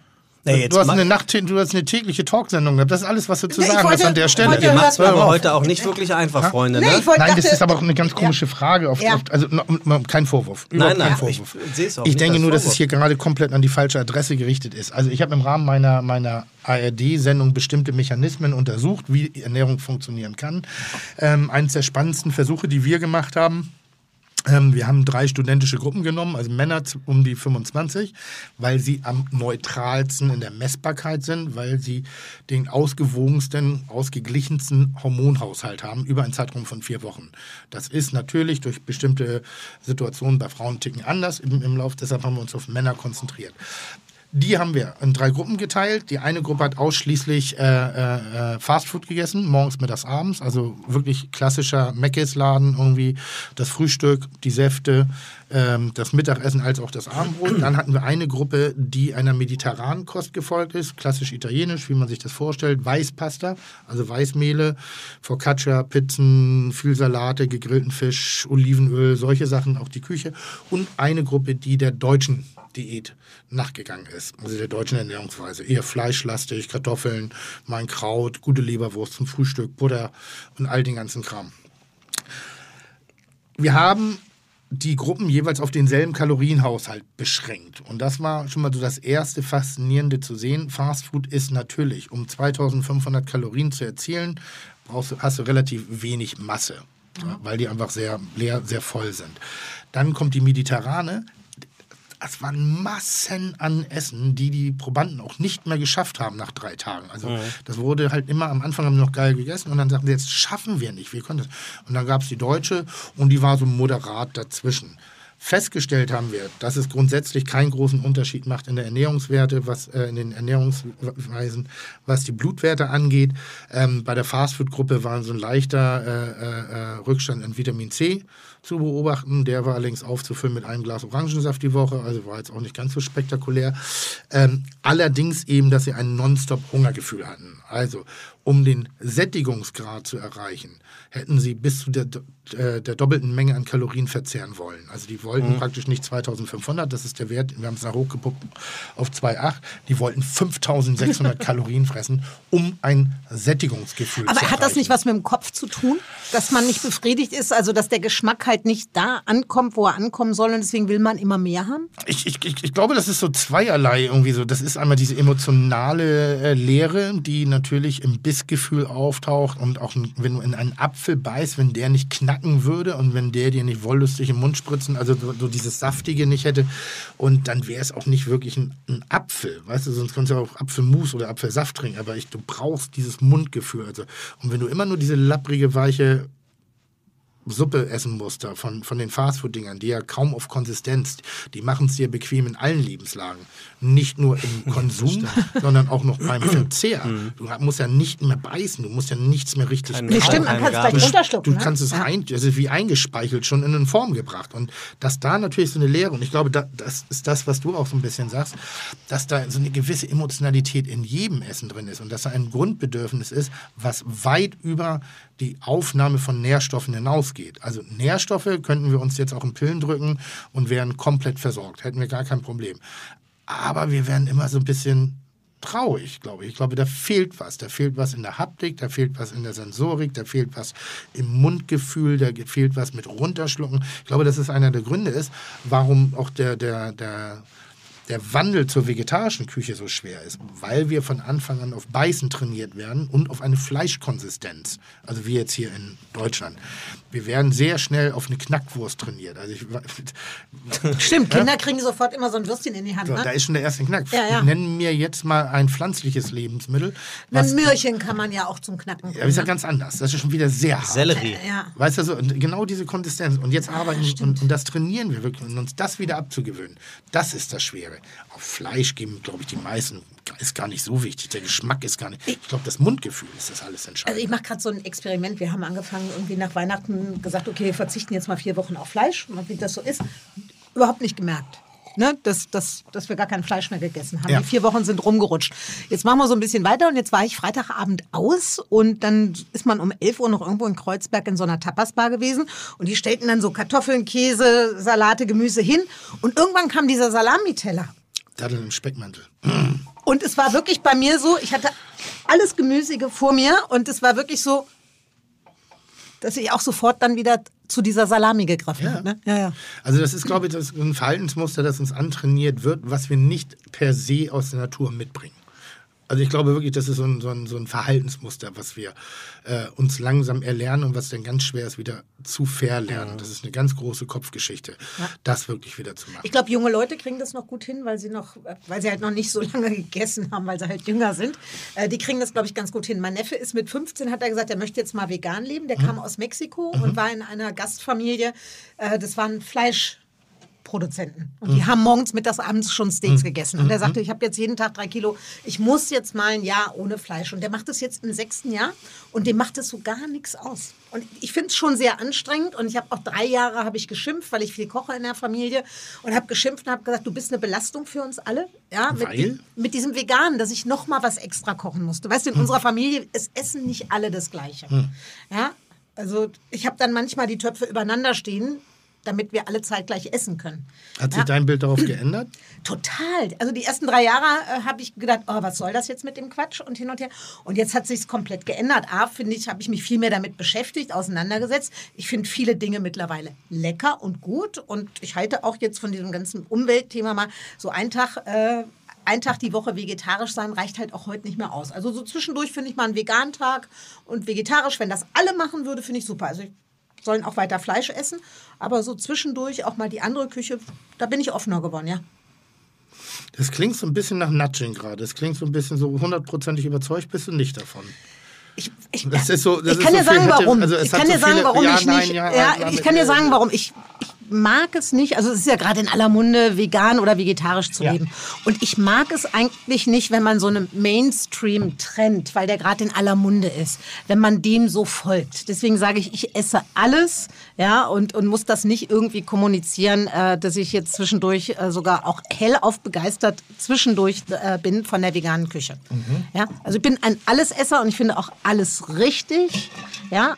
Nee, jetzt du, hast eine Nacht, du hast eine tägliche Talksendung gehabt. Das ist alles, was du zu Nee, ich sagen wollte- hast an der Stelle. hören- machen es aber heute auch nicht wirklich einfach, Freunde. Nee, ne? ich wollte- Nein, das dachte- ist aber auch eine ganz komische Frage. Auf, Ja. auf, also no, no, kein Vorwurf. Überhaupt nein, kein ich Vorwurf. Ich nicht denke nur, dass es hier gerade komplett an die falsche Adresse gerichtet ist. Also ich habe im Rahmen meiner, meiner ARD-Sendung bestimmte Mechanismen untersucht, wie Ernährung funktionieren kann. Ähm, eines der spannendsten Versuche, die wir gemacht haben, wir haben drei studentische Gruppen genommen, also Männer um die 25, weil sie am neutralsten in der Messbarkeit sind, weil sie den ausgewogensten, ausgeglichensten Hormonhaushalt haben über einen Zeitraum von vier Wochen. Das ist natürlich durch bestimmte Situationen bei Frauen ticken anders im, im Lauf, deshalb haben wir uns auf Männer konzentriert. Die haben wir in drei Gruppen geteilt. Die eine Gruppe hat ausschließlich äh, äh, äh, Fastfood gegessen, morgens, mittags, abends. Also wirklich klassischer Mc's-Laden, irgendwie das Frühstück, die Säfte, ähm, das Mittagessen als auch das Abendbrot. Dann hatten wir eine Gruppe, die einer mediterranen Kost gefolgt ist, klassisch italienisch, wie man sich das vorstellt. Weißpasta, also Weißmehle, Focaccia, Pizzen, viel Salate, gegrillten Fisch, Olivenöl, solche Sachen, auch die Küche. Und eine Gruppe, die der deutschen Diät nachgegangen ist. Also der deutschen Ernährungsweise. Eher fleischlastig, Kartoffeln, mal ein Kraut, gute Leberwurst zum Frühstück, Butter und all den ganzen Kram. Wir haben die Gruppen jeweils auf denselben Kalorienhaushalt beschränkt. Und das war schon mal so das erste Faszinierende zu sehen. Fastfood ist natürlich, um 2500 Kalorien zu erzielen, brauchst hast du relativ wenig Masse, ja, weil die einfach sehr leer, sehr voll sind. Dann kommt die mediterrane, es waren Massen an Essen, die die Probanden auch nicht mehr geschafft haben nach drei Tagen. Also Mhm. das wurde halt immer, am Anfang haben wir noch geil gegessen und dann sagten sie, jetzt schaffen wir nicht, wir können das. Und dann gab es die Deutsche und die war so moderat dazwischen. Festgestellt haben wir, dass es grundsätzlich keinen großen Unterschied macht in der Ernährungswerte, was äh, in den Ernährungsweisen, was die Blutwerte angeht. Ähm, bei der Fastfood-Gruppe war so ein leichter äh, äh, äh, Rückstand in Vitamin C zu beobachten. Der war allerdings aufzufüllen mit einem Glas Orangensaft die Woche, also war jetzt auch nicht ganz so spektakulär. Ähm, allerdings eben, dass sie ein Nonstop-Hungergefühl hatten. Also, um den Sättigungsgrad zu erreichen, hätten sie bis zu der, äh, der doppelten Menge an Kalorien verzehren wollen. Also die wollten Mhm. praktisch nicht 2500, das ist der Wert, wir haben es nach hochgepuppt auf 2,8, die wollten 5600 Kalorien fressen, um ein Sättigungsgefühl Aber zu hat das nicht erreichen. was mit dem Kopf zu tun? Dass man nicht befriedigt ist, also dass der Geschmack halt nicht da ankommt, wo er ankommen soll und deswegen will man immer mehr haben? Ich, ich, ich, ich glaube, das ist so zweierlei irgendwie so. Das ist einmal diese emotionale äh, Leere, die natürlich im Bissgefühl auftaucht und auch wenn du in einen Apfel beißt, wenn der nicht knacken würde und wenn der dir nicht wollüstig im Mund spritzen, also so, dieses Saftige nicht hätte und dann wäre es auch nicht wirklich ein, ein Apfel, weißt du, sonst kannst du auch Apfelmus oder Apfelsaft trinken, aber ich, du brauchst dieses Mundgefühl. Also, und wenn du immer nur diese lapprige, weiche Suppe essen musst da von, von den Fastfood-Dingern, die ja kaum auf Konsistenz, die machen es dir bequem in allen Lebenslagen. Nicht nur im Konsum, sondern auch noch beim Verzehr. Du musst ja nicht mehr beißen, du musst ja nichts mehr richtig Kein Nee, Kauen, stimmt, man kann es gleich runterschlucken. Du ne? kannst es Ja. rein, also wie eingespeichelt, schon in eine Form gebracht. Und dass da natürlich so eine Lehre, und ich glaube, da, das ist das, was du auch so ein bisschen sagst, dass da so eine gewisse Emotionalität in jedem Essen drin ist und dass da ein Grundbedürfnis ist, was weit über die Aufnahme von Nährstoffen hinausgeht. Also Nährstoffe könnten wir uns jetzt auch in Pillen drücken und wären komplett versorgt, hätten wir gar kein Problem. Aber wir werden immer so ein bisschen traurig, glaube ich. Ich glaube, da fehlt was. Da fehlt was in der Haptik, da fehlt was in der Sensorik, da fehlt was im Mundgefühl, da fehlt was mit Runterschlucken. Ich glaube, dass es einer der Gründe ist, warum auch der, der, der, der Wandel zur vegetarischen Küche so schwer ist, weil wir von Anfang an auf Beißen trainiert werden und auf eine Fleischkonsistenz. Also wie jetzt hier in Deutschland. Wir werden sehr schnell auf eine Knackwurst trainiert. Also ich, Stimmt, Kinder kriegen sofort immer so ein Würstchen in die Hand. so, da Ne? ist schon der erste Knack. Ja, ja. Nennen mir jetzt mal ein pflanzliches Lebensmittel. Ein Möhrchen kann man ja auch zum Knacken. Ja, aber ist ja ne? ganz anders. Das ist schon wieder sehr hart. Sellerie. Ja. Weißt du, so, genau diese Konsistenz. Und jetzt arbeiten und, und das trainieren wir wirklich. Und uns das wieder abzugewöhnen, das ist das Schwere. Auf Fleisch geben, glaube ich, die meisten, ist gar nicht so wichtig. Der Geschmack ist gar nicht. Ich glaube, das Mundgefühl ist das alles entscheidend. Also ich mache gerade so ein Experiment. Wir haben angefangen, irgendwie nach Weihnachten gesagt, okay, wir verzichten jetzt mal vier Wochen auf Fleisch. Wie das so ist. Überhaupt nicht gemerkt. Ne, dass, dass, dass wir gar kein Fleisch mehr gegessen haben. Ja. Die vier Wochen sind rumgerutscht. Jetzt machen wir so ein bisschen weiter und jetzt war ich Freitagabend aus und dann ist man um 11 Uhr noch irgendwo in Kreuzberg in so einer Tapasbar gewesen und die stellten dann so Kartoffeln, Käse, Salate, Gemüse hin und irgendwann kam dieser Salamiteller. Datteln im Speckmantel. Und es war wirklich bei mir so, ich hatte alles Gemüsige vor mir und es war wirklich so, dass ich auch sofort dann wieder zu dieser Salami gegriffen Ja. habe. Ne? Ja, ja. Also das ist, glaube ich, das ist ein Verhaltensmuster, das uns antrainiert wird, was wir nicht per se aus der Natur mitbringen. Also ich glaube wirklich, das ist so ein, so ein, so ein Verhaltensmuster, was wir äh, uns langsam erlernen und was dann ganz schwer ist, wieder zu verlernen. Das ist eine ganz große Kopfgeschichte, das wirklich wieder zu machen. Ich glaube, junge Leute kriegen das noch gut hin, weil sie noch, weil sie halt noch nicht so lange gegessen haben, weil sie halt jünger sind. Äh, die kriegen das, glaube ich, ganz gut hin. Mein Neffe ist mit 15, hat er gesagt, er möchte jetzt mal vegan leben. Der kam aus Mexiko und war in einer Gastfamilie. Äh, das waren Fleisch. Produzenten. Und die haben morgens, mittags, abends schon Steaks gegessen. Und er sagte, ich habe jetzt jeden Tag drei Kilo, ich muss jetzt mal ein Jahr ohne Fleisch. Und der macht das jetzt im sechsten Jahr und dem macht es so gar nichts aus. Und ich finde es schon sehr anstrengend und ich habe auch drei Jahre habe ich geschimpft, weil ich viel koche in der Familie und habe geschimpft und habe gesagt, du bist eine Belastung für uns alle. Ja, mit, Weil? mit diesem Veganen, dass ich noch mal was extra kochen musste. Weißt du, in unserer Familie, es essen nicht alle das Gleiche. Ja, also ich habe dann manchmal die Töpfe übereinander stehen, damit wir alle zeitgleich essen können. Hat sich Ja. dein Bild darauf geändert? Total. Also die ersten drei Jahre äh, habe ich gedacht, oh, was soll das jetzt mit dem Quatsch und hin und her. Und jetzt hat sich's komplett geändert. A, finde ich, habe ich mich viel mehr damit beschäftigt, auseinandergesetzt. Ich finde viele Dinge mittlerweile lecker und gut. Und ich halte auch jetzt von diesem ganzen Umweltthema mal so einen Tag. Äh, ein Tag die Woche vegetarisch sein reicht halt auch heute nicht mehr aus. Also so zwischendurch finde ich mal einen veganen Tag und vegetarisch, wenn das alle machen würde, finde ich super. Also ich sollen auch weiter Fleisch essen. Aber so zwischendurch auch mal die andere Küche, da bin ich offener geworden, ja. Das klingt so ein bisschen nach Nudging gerade. Das klingt so ein bisschen so hundertprozentig überzeugt bist du nicht davon. Ich, ich, so- ich kann so dir sagen, hätte- warum. also ich kann so dir sagen, warum ja, ich nicht. ja, Ja, ja, ich kann dir sagen, warum ich. ich mag es nicht, also es ist ja gerade in aller Munde, vegan oder vegetarisch zu Ja. leben. Und ich mag es eigentlich nicht, wenn man so einem Mainstream-Trend, weil der gerade in aller Munde ist, wenn man dem so folgt. Deswegen sage ich, ich esse alles, ja, und, und muss das nicht irgendwie kommunizieren, äh, dass ich jetzt zwischendurch äh, sogar auch hellauf begeistert zwischendurch äh, bin von der veganen Küche. Ja, also ich bin ein Allesesser und ich finde auch alles richtig, ja,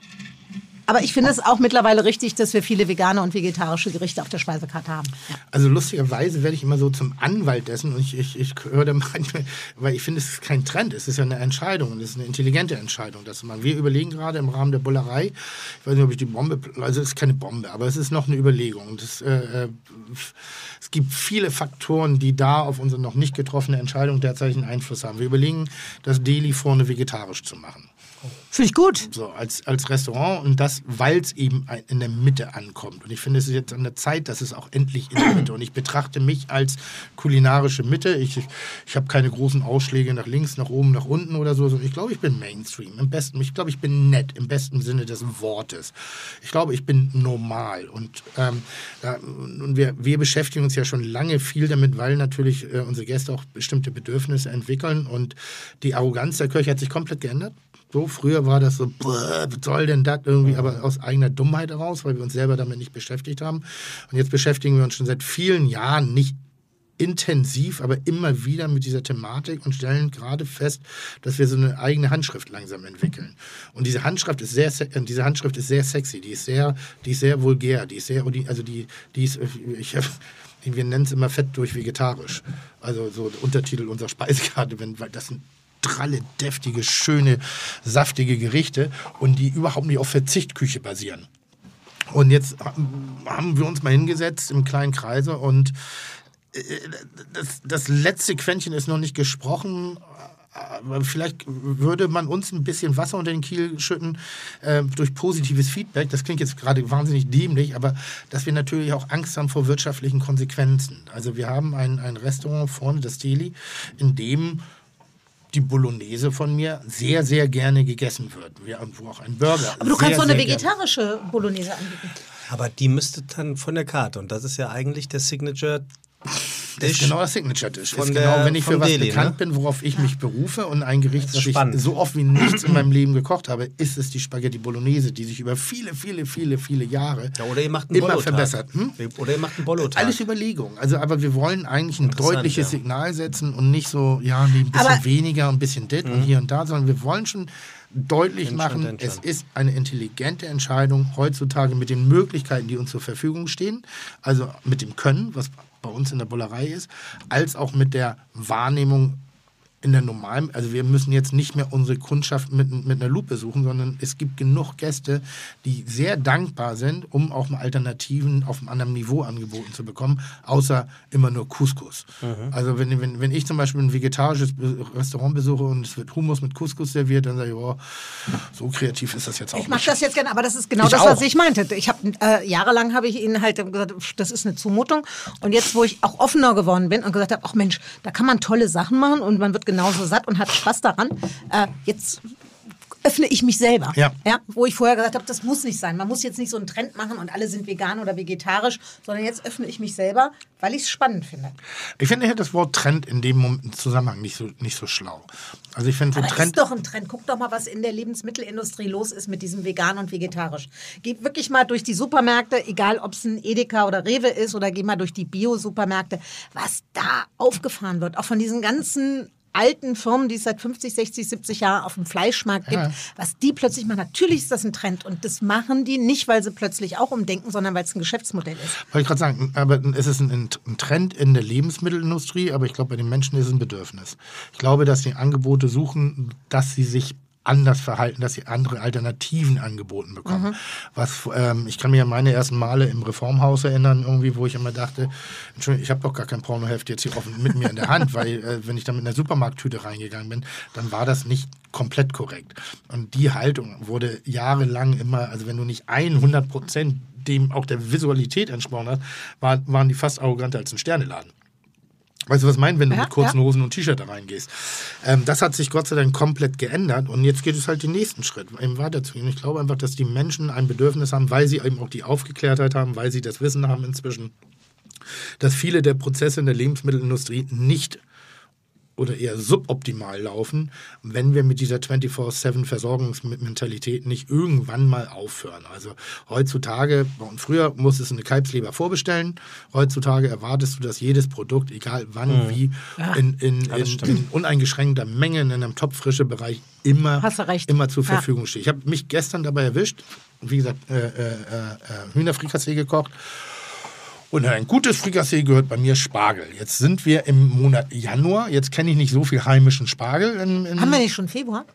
aber ich finde es auch mittlerweile richtig, dass wir viele vegane und vegetarische Gerichte auf der Speisekarte haben. Ja. Also lustigerweise werde ich immer so zum Anwalt dessen und ich, ich, ich höre da manchmal, weil ich finde, es ist kein Trend, es ist ja eine Entscheidung und es ist eine intelligente Entscheidung, das zu machen. Wir überlegen gerade im Rahmen der Bullerei, ich weiß nicht, ob ich die Bombe, also es ist keine Bombe, aber es ist noch eine Überlegung. Das, äh, äh, es gibt viele Faktoren, die da auf unsere noch nicht getroffene Entscheidung derzeit einen Einfluss haben. Wir überlegen, das Deli vorne vegetarisch zu machen. Finde ich gut. So, als, als Restaurant und das, weil es eben in der Mitte ankommt. Und ich finde, es ist jetzt an der Zeit, dass es auch endlich in der Mitte. Und ich betrachte mich als kulinarische Mitte. Ich, ich, ich habe keine großen Ausschläge nach links, nach oben, nach unten oder so. Ich glaube, ich bin Mainstream. Im besten, ich glaube, ich bin nett im besten Sinne des Wortes. Ich glaube, ich bin normal. Und, ähm, und wir, wir beschäftigen uns ja schon lange viel damit, weil natürlich äh, unsere Gäste auch bestimmte Bedürfnisse entwickeln. Und die Arroganz der Kirche hat sich komplett geändert. So, früher war das so, "Bäh, was soll denn das irgendwie, aber aus eigener Dummheit heraus, weil wir uns selber damit nicht beschäftigt haben. Und jetzt beschäftigen wir uns schon seit vielen Jahren nicht intensiv, aber immer wieder mit dieser Thematik und stellen gerade fest, dass wir so eine eigene Handschrift langsam entwickeln. Und diese Handschrift ist sehr, se- äh, diese Handschrift ist sehr sexy, die ist sehr, die ist sehr vulgär, die ist sehr, also die, die ist, ich, wir nennen es immer fett durch vegetarisch. Also so Untertitel unserer Speisekarte, wenn, weil das sind dralle, deftige, schöne, saftige Gerichte und die überhaupt nicht auf Verzichtküche basieren. Und jetzt haben wir uns mal hingesetzt im kleinen Kreise und äh, das, das letzte Quäntchen ist noch nicht gesprochen. Aber vielleicht würde man uns ein bisschen Wasser unter den Kiel schütten äh, durch positives Feedback. Das klingt jetzt gerade wahnsinnig dämlich, aber dass wir natürlich auch Angst haben vor wirtschaftlichen Konsequenzen. Also wir haben ein, ein Restaurant vorne, das Deli, in dem die Bolognese von mir sehr, sehr gerne gegessen wird. Wir, wo auch ein Burger. Aber du sehr, kannst doch eine sehr gerne- vegetarische Bolognese anbieten. Aber die müsste dann von der Karte. Und das ist ja eigentlich der Signature. Das ist genau das Signature-Dish. von Ist der- genau, wenn ich für was Deli, bekannt ne? bin, worauf ich mich berufe und ein Gericht, Das das ich so oft wie nichts in meinem Leben gekocht habe, ist es die Spaghetti Bolognese, die sich über viele, viele, viele, viele Jahre Ja, oder ihr macht einen immer verbessert. Hm? Oder ihr macht einen Bollo-Tag. Alles Überlegung. Also, aber wir wollen eigentlich ein deutliches ja. Signal setzen und nicht so, ja, nee, ein bisschen Aber- weniger, ein bisschen dit und hier und da, sondern wir wollen schon deutlich machen, es ist eine intelligente Entscheidung heutzutage mit den Möglichkeiten, die uns zur Verfügung stehen, also mit dem Können, was bei uns in der Bullerei ist, als auch mit der Wahrnehmung in der normalen, also wir müssen jetzt nicht mehr unsere Kundschaft mit, mit einer Lupe suchen, sondern es gibt genug Gäste, die sehr dankbar sind, um auch mal Alternativen auf einem anderen Niveau angeboten zu bekommen, außer immer nur Couscous. Also wenn, wenn, wenn ich zum Beispiel ein vegetarisches Restaurant besuche und es wird Hummus mit Couscous serviert, dann sage ich, oh, so kreativ ist das jetzt auch Ich mache das jetzt gerne, aber das ist genau Ich das, was auch. ich meinte. Ich habe äh, jahrelang habe ich ihnen halt gesagt, das ist eine Zumutung. Und jetzt, wo ich auch offener geworden bin und gesagt habe, ach Mensch, da kann man tolle Sachen machen und man wird genauso satt und hat Spaß daran. Äh, jetzt öffne ich mich selber. Ja. wo ich vorher gesagt habe, das muss nicht sein. Man muss jetzt nicht so einen Trend machen und alle sind vegan oder vegetarisch, sondern jetzt öffne ich mich selber, weil ich es spannend finde. Ich finde ja das Wort Trend in dem Zusammenhang nicht so, nicht so schlau. Also ich finde so Aber das Trend... ist doch ein Trend. Guck doch mal, was in der Lebensmittelindustrie los ist mit diesem vegan und vegetarisch. Geh wirklich mal durch die Supermärkte, egal ob es ein Edeka oder Rewe ist, oder geh mal durch die Bio-Supermärkte, was da aufgefahren wird. Auch von diesen ganzen alten Firmen, die es seit 50, 60, 70 Jahren auf dem Fleischmarkt gibt, Ja. was die plötzlich machen. Natürlich ist das ein Trend und das machen die nicht, weil sie plötzlich auch umdenken, sondern weil es ein Geschäftsmodell ist. Wollte ich gerade sagen, aber es ist ein, ein Trend in der Lebensmittelindustrie, aber ich glaube, bei den Menschen ist es ein Bedürfnis. Ich glaube, dass die Angebote suchen, dass sie sich anders verhalten, dass sie andere Alternativen angeboten bekommen. Was, ähm, ich kann mich an meine ersten Male im Reformhaus erinnern, irgendwie, wo ich immer dachte, Entschuldigung, ich habe doch gar kein Pornoheft jetzt hier offen mit mir in der Hand, weil äh, wenn ich da mit einer Supermarkttüte reingegangen bin, dann war das nicht komplett korrekt. Und die Haltung wurde jahrelang immer, also wenn du nicht 100 Prozent dem auch der Visualität entsprochen hast, war, waren die fast arroganter als ein Sterneladen. Weißt du, was ich meine, wenn du Ja, mit kurzen ja. Hosen und T-Shirt da reingehst? Ähm, das hat sich Gott sei Dank komplett geändert und jetzt geht es halt den nächsten Schritt, eben weiterzugehen. Ich glaube einfach, dass die Menschen ein Bedürfnis haben, weil sie eben auch die Aufgeklärtheit haben, weil sie das Wissen haben inzwischen, dass viele der Prozesse in der Lebensmittelindustrie nicht oder eher suboptimal laufen, wenn wir mit dieser 24-7 Versorgungsmentalität nicht irgendwann mal aufhören. Also heutzutage, und früher musstest du eine Kalbsleber vorbestellen, heutzutage erwartest du, dass jedes Produkt, egal wann, wie, in, in, in, in uneingeschränkter Menge in einem Topfrische-Bereich immer, Hast du recht. immer zur Ja. Verfügung steht. Ich habe mich gestern dabei erwischt, wie gesagt, äh, äh, äh, Hühnerfrikassee gekocht. Und ein gutes Frikassee gehört bei mir Spargel. Jetzt sind wir im Monat Januar. Jetzt kenne ich nicht so viel heimischen Spargel. In, in, Haben wir nicht schon Februar?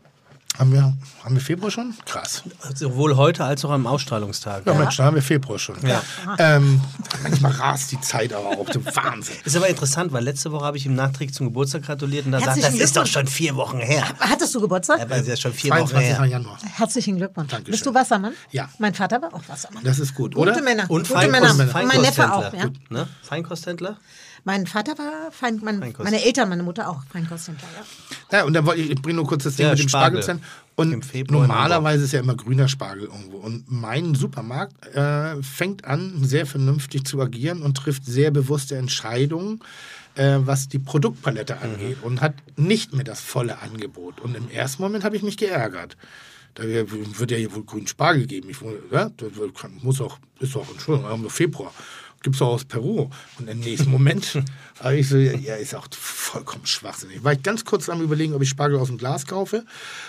Haben, wir, haben wir Februar schon? Krass. Sowohl heute als auch am Ausstrahlungstag. Ja, Mensch, da haben wir Februar schon. Ja. Ähm, manchmal rast die Zeit aber auch. Der Wahnsinn. Ist aber interessant, weil letzte Woche habe ich ihm nachträglich zum Geburtstag gratuliert und da sagt, das ist doch schon vier Wochen her. Hattest du Geburtstag? Aber das ist ja schon vier Wochen 22. her. Januar. Herzlichen Glückwunsch. Dankeschön. Bist du Wassermann? Ja. Mein Vater war auch Wassermann. Das ist gut, Gute oder? Männer. Und Gute Männer. Feinkost, Und mein Neffe auch. Ja. Gut, ne? Feinkosthändler? Mein Vater war Fein, mein, meine Eltern, meine Mutter auch Feinkosthändler. Ja. Ja, und dann wollte ich, ich bringe nur kurz das Ding Ja, mit dem Spargel. Spargelzentrum. Im Und normalerweise ist ja immer grüner Spargel irgendwo. Und mein Supermarkt äh, fängt an, sehr vernünftig zu agieren und trifft sehr bewusste Entscheidungen, äh, was die Produktpalette angeht. Und hat nicht mehr das volle Angebot. Und im ersten Moment habe ich mich geärgert. Da wird ja hier wohl grünen Spargel geben. Ich, ja, das muss auch, ist auch, Entschuldigung, wir haben noch Februar. Gibt es auch aus Peru. Und im nächsten Moment habe ich so, ja, ist auch vollkommen schwachsinnig. War ich ganz kurz am überlegen, ob ich Spargel aus dem Glas kaufe.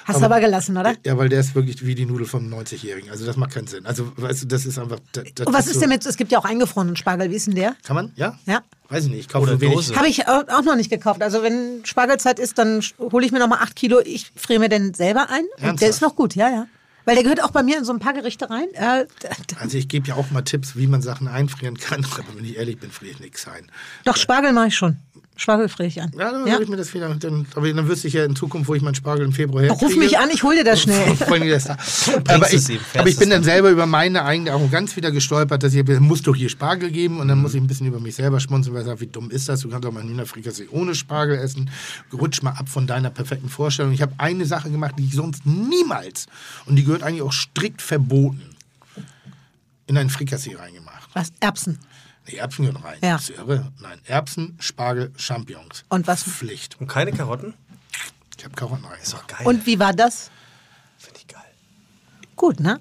Hast du aber gelassen, oder? Ja, weil der ist wirklich wie die Nudel vom 90-Jährigen. Also das macht keinen Sinn. Also, weißt du, das ist einfach. Das, das Und was ist so- denn mit, es gibt ja auch eingefrorenen Spargel, wie ist denn der? Kann man? Ja? Ja. Weiß ich nicht. Ich kaufe Oder. Dose. Habe ich auch noch nicht gekauft. Also wenn Spargelzeit ist, dann hole ich mir noch mal acht Kilo. Ich friere mir den selber ein. Und der Ernsthaft? ist noch gut, ja, ja. Weil der gehört auch bei mir in so ein paar Gerichte rein. Äh, Also ich gebe ja auch mal Tipps, wie man Sachen einfrieren kann. Aber wenn ich ehrlich bin, friere ich nichts ein. doch, Spargel mache ich schon. Spargel friere ich an. Ja, dann Ja. würde ich mir das wieder. Dann, aber dann wüsste ich ja in Zukunft, wo ich meinen Spargel im Februar herkriege. Ruf mich an, ich hole dir das schnell. Aber ich, ihm, aber ich bin dann selber über meine eigene Arroganz wieder gestolpert, dass ich, muss doch hier Spargel geben und dann muss ich ein bisschen über mich selber schmunzeln, weil ich sage, wie dumm ist das? Du kannst auch mal Hühnerfrikassee ohne Spargel essen. Rutsch mal ab von deiner perfekten Vorstellung. Ich habe eine Sache gemacht, die ich sonst niemals, und die gehört eigentlich auch strikt verboten, in einen Frikassee reingemacht. Was? Erbsen. Nee, Erbsen gehören rein. Ja. Ist irre. Nein, Erbsen, Spargel, Champignons. Und was? Pflicht. Und keine Karotten? Ich habe Karotten rein. Ist doch geil. Und wie war das? Finde ich geil. Gut, ne?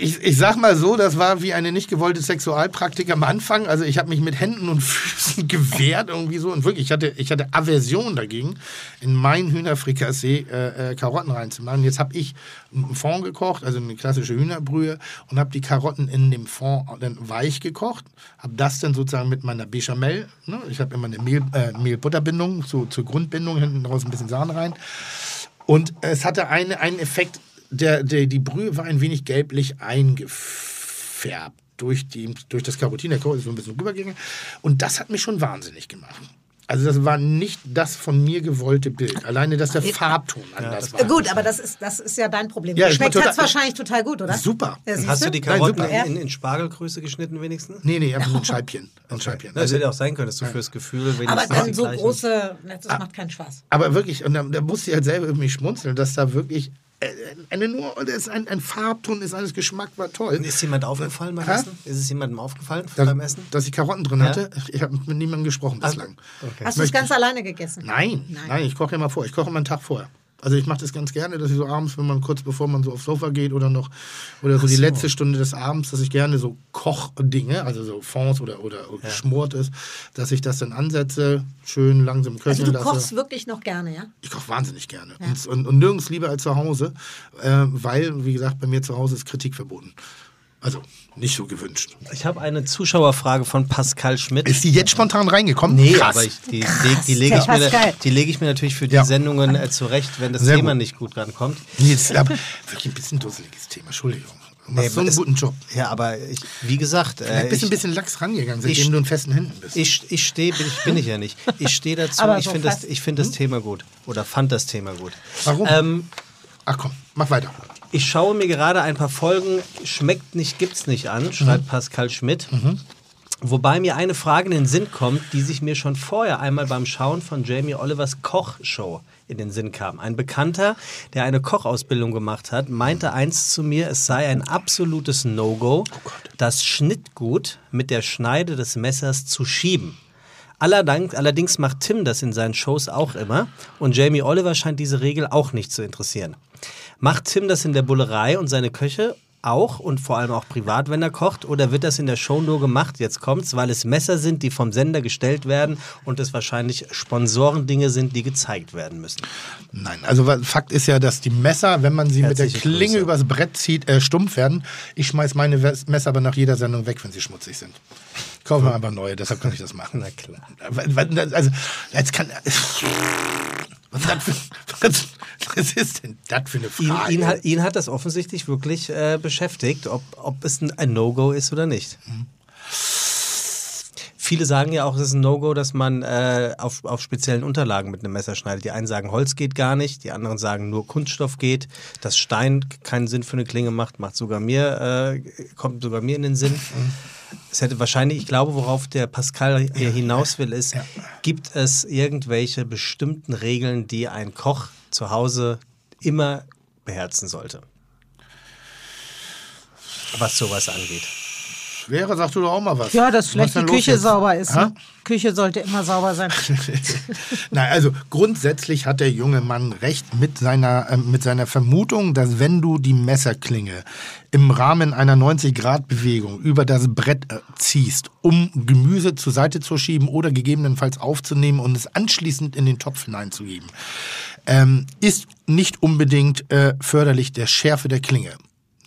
Ich, ich sag mal so, das war wie eine nicht gewollte Sexualpraktik am Anfang. Also ich habe mich mit Händen und Füßen gewehrt irgendwie so. Und wirklich, ich hatte, ich hatte Aversion dagegen, in mein Hühnerfrikassee äh, äh, Karotten reinzumachen. Jetzt habe ich einen Fond gekocht, also eine klassische Hühnerbrühe, und habe die Karotten in dem Fond dann weich gekocht. Habe das dann sozusagen mit meiner Bechamel, ne? ich habe immer eine Mehl, äh, Mehl-Butter-Bindung, so, zur Grundbindung, hinten raus ein bisschen Sahne rein. Und es hatte eine, einen Effekt, der, der, die Brühe war ein wenig gelblich eingefärbt durch, die, durch das Karotin. Der Karotin ist so ein bisschen rübergegangen. Und das hat mich schon wahnsinnig gemacht. Also das war nicht das von mir gewollte Bild. Alleine, dass der Farbton anders war. Äh, Gut, aber das ist, das ist ja dein Problem. Ja, Schmeckt total- wahrscheinlich total gut, oder? Super. Ja, Hast du die Nein, Karotten super. in, in, Spargelgröße geschnitten wenigstens? Nee, nee, einfach so ein Scheibchen. Ein Scheibchen. Das hätte auch sein können, dass du fürs Gefühl Aber wenigstens dann die so gleichen- große, das macht keinen Spaß. Aber wirklich, und da, da musste ich halt selber irgendwie schmunzeln, dass da wirklich eine nur, das ist ein, ein Farbton ist, alles Geschmack war toll. Ist jemandem aufgefallen beim? Essen? Ist es jemandem aufgefallen dass, beim Essen? dass ich Karotten drin Ja? hatte. Ich habe mit niemandem gesprochen bislang. Hast du es ganz alleine gegessen? Nein, nein, ich koche mal vor. Ich koche immer einen Tag vorher. Also ich mache das ganz gerne, dass ich so abends, wenn man kurz bevor man so aufs Sofa geht oder noch oder so die letzte Stunde des Abends, dass ich gerne so Kochdinge, also so Fonds oder oder geschmort ist, dass ich das dann ansetze, schön langsam köcheln Also du lasse. kochst wirklich noch gerne, ja? Ich koche wahnsinnig gerne. Und, und, und nirgends lieber als zu Hause, äh, weil, wie gesagt, bei mir zu Hause ist Kritik verboten. Also nicht so gewünscht. Ich habe eine Zuschauerfrage von Pascal Schmidt. Ist die jetzt spontan reingekommen? Nee, Krass. aber ich, die, leg, die lege ich, die lege ich mir natürlich für die Ja. Sendungen äh, zurecht, wenn das Sehr Thema gut. nicht gut rankommt. Nee, jetzt, aber wirklich ein bisschen dusseliges Thema, Entschuldigung. Du machst Nee, so einen es- guten Job. Ja, aber ich, wie gesagt, Du äh, bist ein ich, bisschen lax rangegangen, seitdem ich- du in festen Händen bist. ich, ich stehe, bin, ich, bin ich ja nicht. Ich stehe dazu, Aber ich so finde das, ich find das Thema gut. Oder fand das Thema gut. Warum? Ähm, Ach komm, mach weiter. Ich schaue mir gerade ein paar Folgen Schmeckt nicht, gibt's nicht an, schreibt Pascal Schmidt. Wobei mir eine Frage in den Sinn kommt, die sich mir schon vorher einmal beim Schauen von Jamie Olivers Kochshow in den Sinn kam. Ein Bekannter, der eine Kochausbildung gemacht hat, meinte einst zu mir, es sei ein absolutes No-Go, das Schnittgut mit der Schneide des Messers zu schieben. Allerdings, allerdings macht Tim das in seinen Shows auch immer und Jamie Oliver scheint diese Regel auch nicht zu interessieren. Macht Tim das in der Bullerei und seine Köche auch und vor allem auch privat, wenn er kocht? Oder wird das in der Show nur gemacht, jetzt kommt's, weil es Messer sind, die vom Sender gestellt werden und es wahrscheinlich Sponsorendinge sind, die gezeigt werden müssen? Nein, also Fakt ist ja, dass die Messer, wenn man sie mit der Herzliche Klinge Grüße. übers Brett zieht, äh, stumpf werden. Ich schmeiß meine Messer aber nach jeder Sendung weg, wenn sie schmutzig sind. Kaufen wir einfach neue, deshalb kann ich das machen. Na klar. Also, jetzt kann. Was was, was ist denn das für eine Ihn, Frage? ihn, hat, ihn hat das offensichtlich wirklich äh, beschäftigt, ob, ob es ein, ein No-Go ist oder nicht. Viele sagen ja auch, es ist ein No-Go, dass man äh, auf, auf speziellen Unterlagen mit einem Messer schneidet. Die einen sagen, Holz geht gar nicht, die anderen sagen, nur Kunststoff geht. Dass Stein keinen Sinn für eine Klinge macht, macht sogar mir, äh, kommt sogar mir in den Sinn. Es hätte wahrscheinlich, ich glaube, worauf der Pascal hier hinaus will, ist, gibt es irgendwelche bestimmten Regeln, die ein Koch zu Hause immer beherzen sollte? Was sowas angeht. Schwerer, sagst du doch auch mal was. Ja, dass vielleicht die Küche sauber ist. Ne? Küche sollte immer sauber sein. Nein, also grundsätzlich hat der junge Mann recht mit seiner, äh, mit seiner Vermutung, dass wenn du die Messerklinge im Rahmen einer 90-Grad-Bewegung über das Brett äh, ziehst, um Gemüse zur Seite zu schieben oder gegebenenfalls aufzunehmen und es anschließend in den Topf hineinzugeben, ähm, ist nicht unbedingt äh, förderlich der Schärfe der Klinge.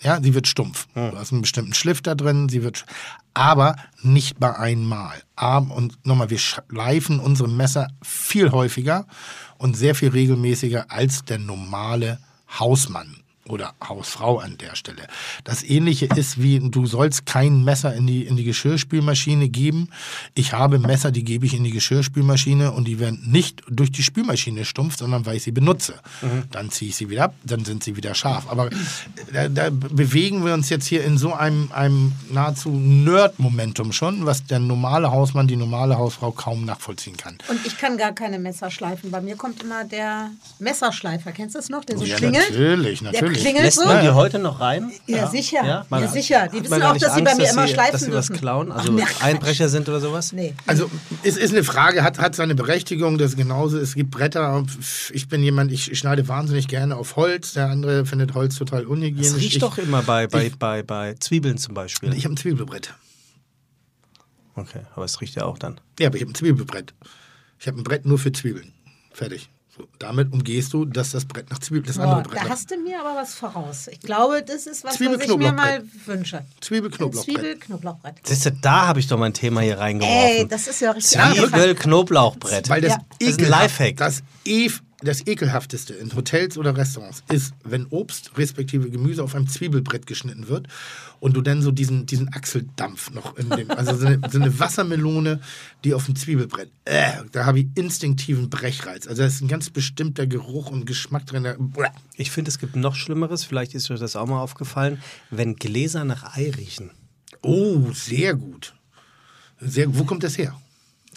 Ja, sie wird stumpf. Du hast einen bestimmten Schliff da drin, sie wird, aber nicht bei einmal. Aber, und nochmal, wir schleifen unsere Messer viel häufiger und sehr viel regelmäßiger als der normale Hausmann oder Hausfrau an der Stelle. Das ähnliche ist wie, du sollst kein Messer in die, in die Geschirrspülmaschine geben. Ich habe Messer, die gebe ich in die Geschirrspülmaschine und die werden nicht durch die Spülmaschine stumpf, sondern weil ich sie benutze. Dann ziehe ich sie wieder ab, dann sind sie wieder scharf. Aber da, da bewegen wir uns jetzt hier in so einem, einem nahezu Nerd-Momentum schon, was der normale Hausmann, die normale Hausfrau kaum nachvollziehen kann. Und ich kann gar keine Messer schleifen. Bei mir kommt immer der Messerschleifer. Kennst du das noch? Der so Ja, klingelt. natürlich, Der natürlich. Klingelt Lässt so. man die heute noch rein? Ja, sicher. Ja, Man- sicher. Die wissen auch, dass sie bei Angst, mir immer sie- schleifen Dass sie was dürfen. klauen, also Ach. Einbrecher sind oder sowas? Nee. Also es ist eine Frage, hat, hat seine Berechtigung, das ist genauso, es gibt Bretter, ich bin jemand, ich schneide wahnsinnig gerne auf Holz, der andere findet Holz total unhygienisch. Das riecht ich, doch immer bei, bei, ich- bei, bei Zwiebeln zum Beispiel. Ich habe ein Zwiebelbrett. Okay, aber es riecht ja auch dann. Ja, aber ich habe ein Zwiebelbrett. Ich habe ein Brett nur für Zwiebeln. Fertig. So, damit umgehst du, dass das Brett nach Zwiebeln, das andere Boah, Brett da hast du mir aber was voraus. Ich glaube, das ist was, was ich mir mal wünsche. Zwiebelknoblauchbrett. Zwiebelknoblauchbrett. Siehst du, da habe ich doch mein Thema hier reingeworfen. Ey, das ist ja richtig. Zwiebel-Knoblauchbrett. Weil das, Ja. Das ist ein Lifehack. Das, e das ekelhafteste in Hotels oder Restaurants ist, wenn Obst respektive Gemüse auf einem Zwiebelbrett geschnitten wird und du dann so diesen, diesen Achseldampf noch in dem, also so eine, so eine Wassermelone, die auf dem Zwiebelbrett, äh, da habe ich instinktiven Brechreiz. Also da ist ein ganz bestimmter Geruch und Geschmack drin. der-. Ich finde, es gibt noch Schlimmeres, vielleicht ist euch das auch mal aufgefallen, wenn Gläser nach Ei riechen. Oh, sehr gut. Sehr, wo kommt das her?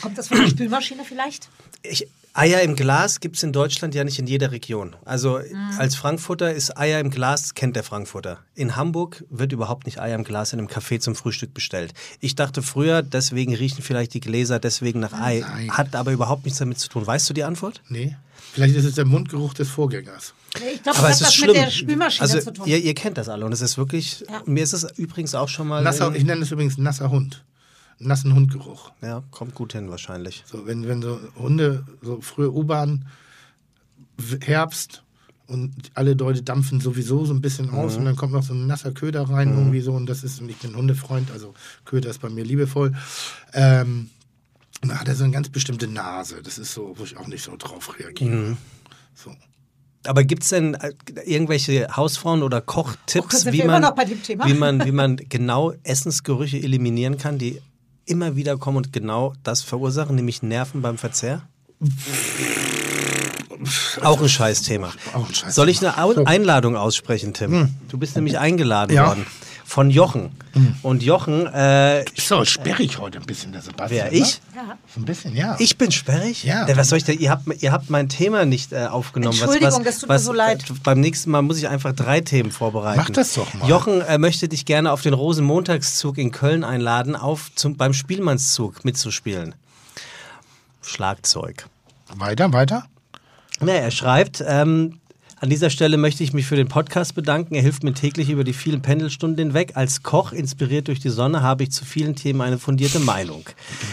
Kommt das von der Spülmaschine vielleicht? Ich, Eier im Glas gibt es in Deutschland ja nicht in jeder Region. Also Mhm. als Frankfurter ist Eier im Glas, kennt der Frankfurter. In Hamburg wird überhaupt nicht Eier im Glas in einem Café zum Frühstück bestellt. Ich dachte früher, deswegen riechen vielleicht die Gläser deswegen nach Ei. Nein. Hat aber überhaupt nichts damit zu tun. Weißt du die Antwort? Nee. Vielleicht ist es der Mundgeruch des Vorgängers. Ich glaube, Aber das hat ist was schlimm. mit der Spülmaschine also, zu tun. Ihr, ihr kennt das alle und es ist wirklich, Ja. mir ist es übrigens auch schon mal... Nasser, ich nenne es übrigens nasser Hund. Nassen Hundgeruch. ja, kommt gut hin wahrscheinlich. So, wenn, wenn so Hunde, so frühe U-Bahn, Herbst und alle Leute dampfen sowieso so ein bisschen aus und dann kommt noch so ein nasser Köder rein irgendwie so und das ist, und ich bin Hundefreund, also Köder ist bei mir liebevoll. Ähm, da hat er so eine ganz bestimmte Nase. Das ist so, wo ich auch nicht so drauf reagiere. So. Aber gibt es denn äh, irgendwelche Hausfrauen oder Oh, Kochtipps, sind wie man, wie, man, wie man genau Essensgerüche eliminieren kann, die immer wieder kommen und genau das verursachen, nämlich Nerven beim Verzehr? Auch ein Scheißthema. Auch ein Scheißthema. Soll ich eine Einladung aussprechen, Tim? Du bist nämlich eingeladen Ja. worden von Jochen. Und Jochen, äh, Ist so sperrig heute ein bisschen, der Sebastian. wer ich? Ne? So ein bisschen, ja. Ich bin sperrig? Ja. Ja, was soll ich denn? Ihr habt, ihr habt mein Thema nicht äh, aufgenommen. Entschuldigung, das tut mir so leid. äh, Beim nächsten Mal muss ich einfach drei Themen vorbereiten. Mach das doch mal. Jochen äh, möchte dich gerne auf den Rosenmontagszug in Köln einladen, auf zum, beim Spielmannszug mitzuspielen. Schlagzeug. Weiter, weiter. Ja, er schreibt, ähm, an dieser Stelle möchte ich mich für den Podcast bedanken. Er hilft mir täglich über die vielen Pendelstunden hinweg. Als Koch, inspiriert durch die Sonne, habe ich zu vielen Themen eine fundierte Meinung.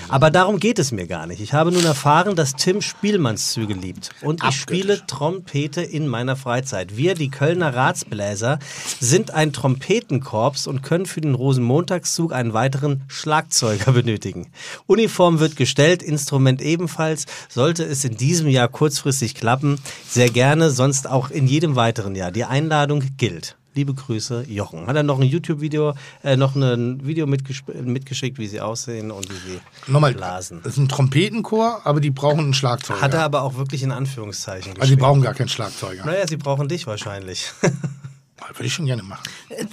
Aber darum geht es mir gar nicht. Ich habe nun erfahren, dass Tim Spielmannszüge liebt. Und ich spiele Trompete in meiner Freizeit. Wir, die Kölner Ratsbläser, sind ein Trompetenkorps und können für den Rosenmontagszug einen weiteren Schlagzeuger benötigen. Uniform wird gestellt, Instrument ebenfalls. Sollte es in diesem Jahr kurzfristig klappen, sehr gerne, sonst auch in jedem weiteren Jahr. Die Einladung gilt. Liebe Grüße, Jochen. Hat er noch ein YouTube-Video, äh, noch ein Video mitgeschickt, wie sie aussehen und wie sie Nochmal, blasen. das ist ein Trompetenchor, aber die brauchen einen Schlagzeuger. Hat er aber auch wirklich in Anführungszeichen also die geschrieben. brauchen gar keinen Schlagzeuger. Naja, sie brauchen dich wahrscheinlich. Würde ich schon gerne machen.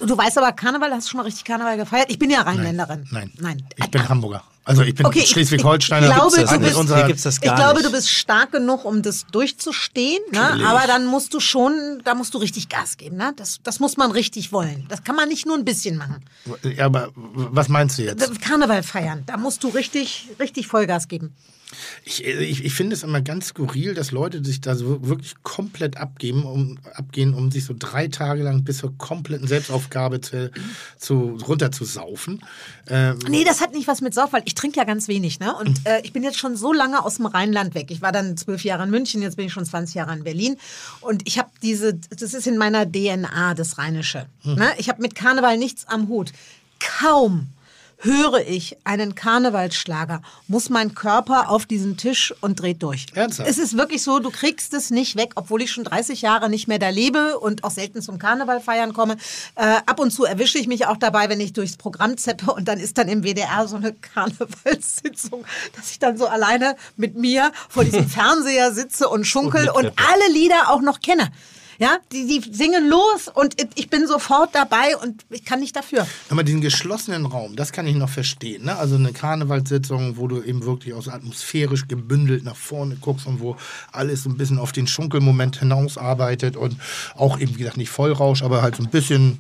Du weißt aber, Karneval, hast du schon mal richtig Karneval gefeiert? Ich bin ja Rheinländerin. Nein. Nein. Ich bin Hamburger. Also ich bin Okay, ich- Schleswig-Holsteiner. ich glaube, Gibt's das du nicht? bist- unser, Ich glaube, du bist stark genug, um das durchzustehen, ne? aber dann musst du schon, da musst du richtig Gas geben. Ne? Das, das muss man richtig wollen. Das kann man nicht nur ein bisschen machen. Ja, aber was meinst du jetzt? Karneval feiern, da musst du richtig, richtig Vollgas geben. Ich, ich, ich finde es immer ganz skurril, dass Leute sich da so wirklich komplett abgeben, um, abgehen, um sich so drei Tage lang bis zur kompletten Selbstaufgabe zu, zu, runterzusaufen. Ähm, Nee, das hat nicht was mit Sauf, weil ich trinke ja ganz wenig. Ne? Und äh, ich bin jetzt schon so lange aus dem Rheinland weg. Ich war dann zwölf Jahre in München, jetzt bin ich schon 20 Jahre in Berlin. Und ich habe diese, das ist in meiner DNA, das Rheinische. Ne? Ich habe mit Karneval nichts am Hut. Kaum höre ich einen Karnevalsschlager, muss mein Körper auf diesen Tisch und dreht durch. Ernsthaft? Es ist wirklich so, du kriegst es nicht weg, obwohl ich schon 30 Jahre nicht mehr da lebe und auch selten zum Karneval feiern komme. Äh, ab und zu erwische ich mich auch dabei, wenn ich durchs Programm zeppe und dann ist dann im WDR so eine Karnevalssitzung, dass ich dann so alleine mit mir vor diesem Fernseher sitze und schunkel und, mittippe. alle Lieder auch noch kenne. Ja, die, die singen los und ich bin sofort dabei und ich kann nicht dafür. Aber diesen geschlossenen Raum, das kann ich noch verstehen. Ne? Also eine Karnevalssitzung, wo du eben wirklich aus atmosphärisch gebündelt nach vorne guckst und wo alles so ein bisschen auf den Schunkelmoment hinausarbeitet und auch eben, wie gesagt, nicht Vollrausch, aber halt so ein bisschen.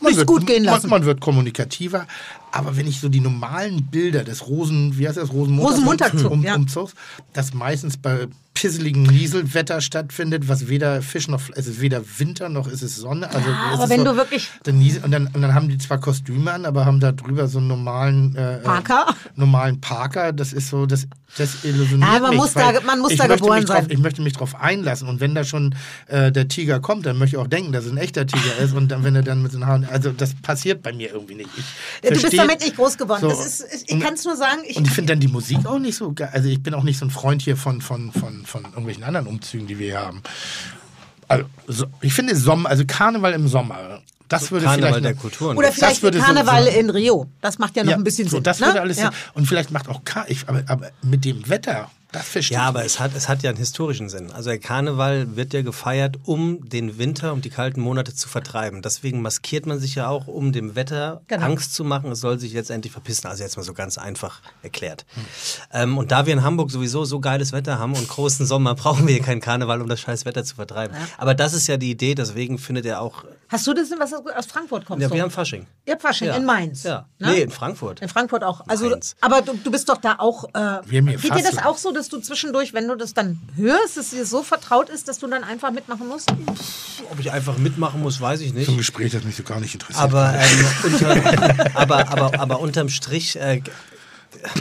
Man Sich's gut gehen lassen. Man, man wird kommunikativer. Aber wenn ich so die normalen Bilder des Rosen, wie heißt das, Rosenmontag, Rosenmontagszug, um, ja. Umzugs, das meistens bei pisseligen Nieselwetter stattfindet, was weder Fisch noch, es ist weder Winter noch ist es Sonne. Also Ja, aber wenn so, du wirklich- dann, und, dann, und dann haben die zwar Kostüme an, aber haben da drüber so einen normalen äh, Parker? Äh, normalen Parker. Das ist so, das, das illusioniert Ja, man mich, muss da- man muss da geboren mich drauf, sein. Ich möchte mich darauf einlassen. Und wenn da schon äh, der Tiger kommt, dann möchte ich auch denken, dass es ein echter Tiger ist. Und dann, wenn er dann mit den Haaren, also das passiert bei mir irgendwie nicht. Ich Du bist damit nicht groß geworden. So, ist, ich kann es nur sagen, ich, und ich finde dann die Musik auch nicht so geil. Also ich bin auch nicht so ein Freund hier von, von, von, von irgendwelchen anderen Umzügen, die wir hier haben. Also so, ich finde Sommer, also Karneval im Sommer, das würde Karneval vielleicht der Kulturen. Oder Das vielleicht würde so- Karneval so- in Rio. Das macht ja noch ein bisschen so, Sinn. Das ne? würde alles ja. Sinn. Und vielleicht macht auch Kar ich, aber, aber mit dem Wetter, das verstehe Ja, ich aber nicht. es hat, es hat ja einen historischen Sinn. Also der Karneval wird ja gefeiert, um den Winter, um die kalten Monate zu vertreiben. Deswegen maskiert man sich ja auch, um dem Wetter Genau. Angst zu machen, es soll sich jetzt endlich verpissen. Also jetzt mal so ganz einfach erklärt. Ähm, und da wir in Hamburg sowieso so geiles Wetter haben und großen Sommer, brauchen wir hier keinen Karneval, um das scheiß Wetter zu vertreiben. Aber das ist ja die Idee, deswegen findet er auch... Hast du das denn, was aus Frankfurt kommt? Ja, so? wir haben Fasching. Ihr habt Fasching Ja. in Mainz. Ja. Ne? Nee, in Frankfurt. In Frankfurt auch. Also, Mainz. aber du, du bist doch da auch. Äh, Wir haben hier geht dir das auch so, dass du zwischendurch, wenn du das dann hörst, dass dir so vertraut ist, dass du dann einfach mitmachen musst? Ob ich einfach mitmachen muss, weiß ich nicht. so ein Gespräch, das mich so gar nicht interessiert. Aber, ähm, unter, aber, aber, aber unterm Strich, äh,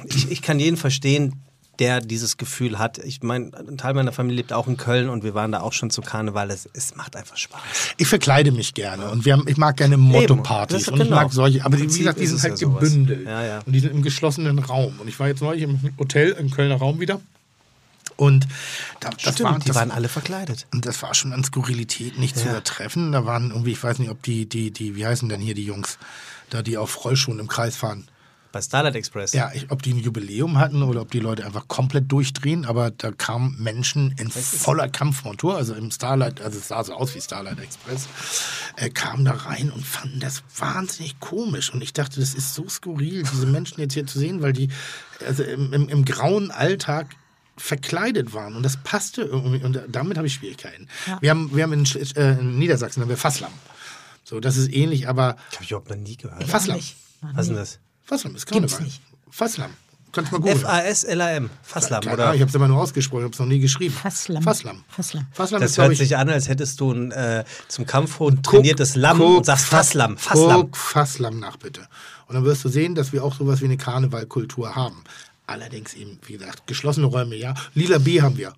ich, ich kann jeden verstehen, der dieses Gefühl hat. Ich meine, ein Teil meiner Familie lebt auch in Köln und wir waren da auch schon zu Karneval. Es, es macht einfach Spaß. Ich verkleide mich gerne und wir haben, ich mag gerne Motto-Partys Das- und ich genau. mag solche, aber die, wie gesagt, die sind halt ja gebündelt Ja, ja. und die sind im geschlossenen Raum. Und ich war jetzt neulich im Hotel im Kölner Raum wieder und da, das Stimmt, war, die das, waren alle verkleidet. und das war schon an Skurrilität nicht zu übertreffen. Da waren irgendwie, ich weiß nicht, ob die, die, die, wie heißen denn hier die Jungs, da die auf Rollschuhen im Kreis fahren. Bei Starlight Express. Ja, ich, ob die ein Jubiläum hatten oder ob die Leute einfach komplett durchdrehen, aber da kamen Menschen in voller Kampfmontur, also im Starlight, also es sah so aus wie Starlight Express, äh, kamen da rein und fanden das wahnsinnig komisch. Und ich dachte, das ist so skurril, diese Menschen jetzt hier zu sehen, weil die also im, im, im grauen Alltag verkleidet waren und das passte irgendwie und damit habe ich Schwierigkeiten. Wir haben, wir haben in, äh, in Niedersachsen haben wir Fasslamm. So, das ist ähnlich, aber Habe ich überhaupt noch nie gehört. Fasslamm. Was ist denn das? Fasslamm ist Karneval. nicht. Fasslamm. Kannst du mal googeln. F-A-S-L-A-M. Fasslam, Keine oder? Ahnung, Ich habe es immer nur ausgesprochen, ich habe es noch nie geschrieben. Fasslam. Fasslam. Fasslam. Fasslam Das ist, hört ich, sich an, als hättest du ein äh, zum Kampfhund trainiertes Lamm und sagst Fasslam. Fasslam. Guck Fasslam nach, bitte. Und dann wirst du sehen, dass wir auch sowas wie eine Karnevalkultur haben. Allerdings eben, wie gesagt, geschlossene Räume, ja. Lila B haben wir.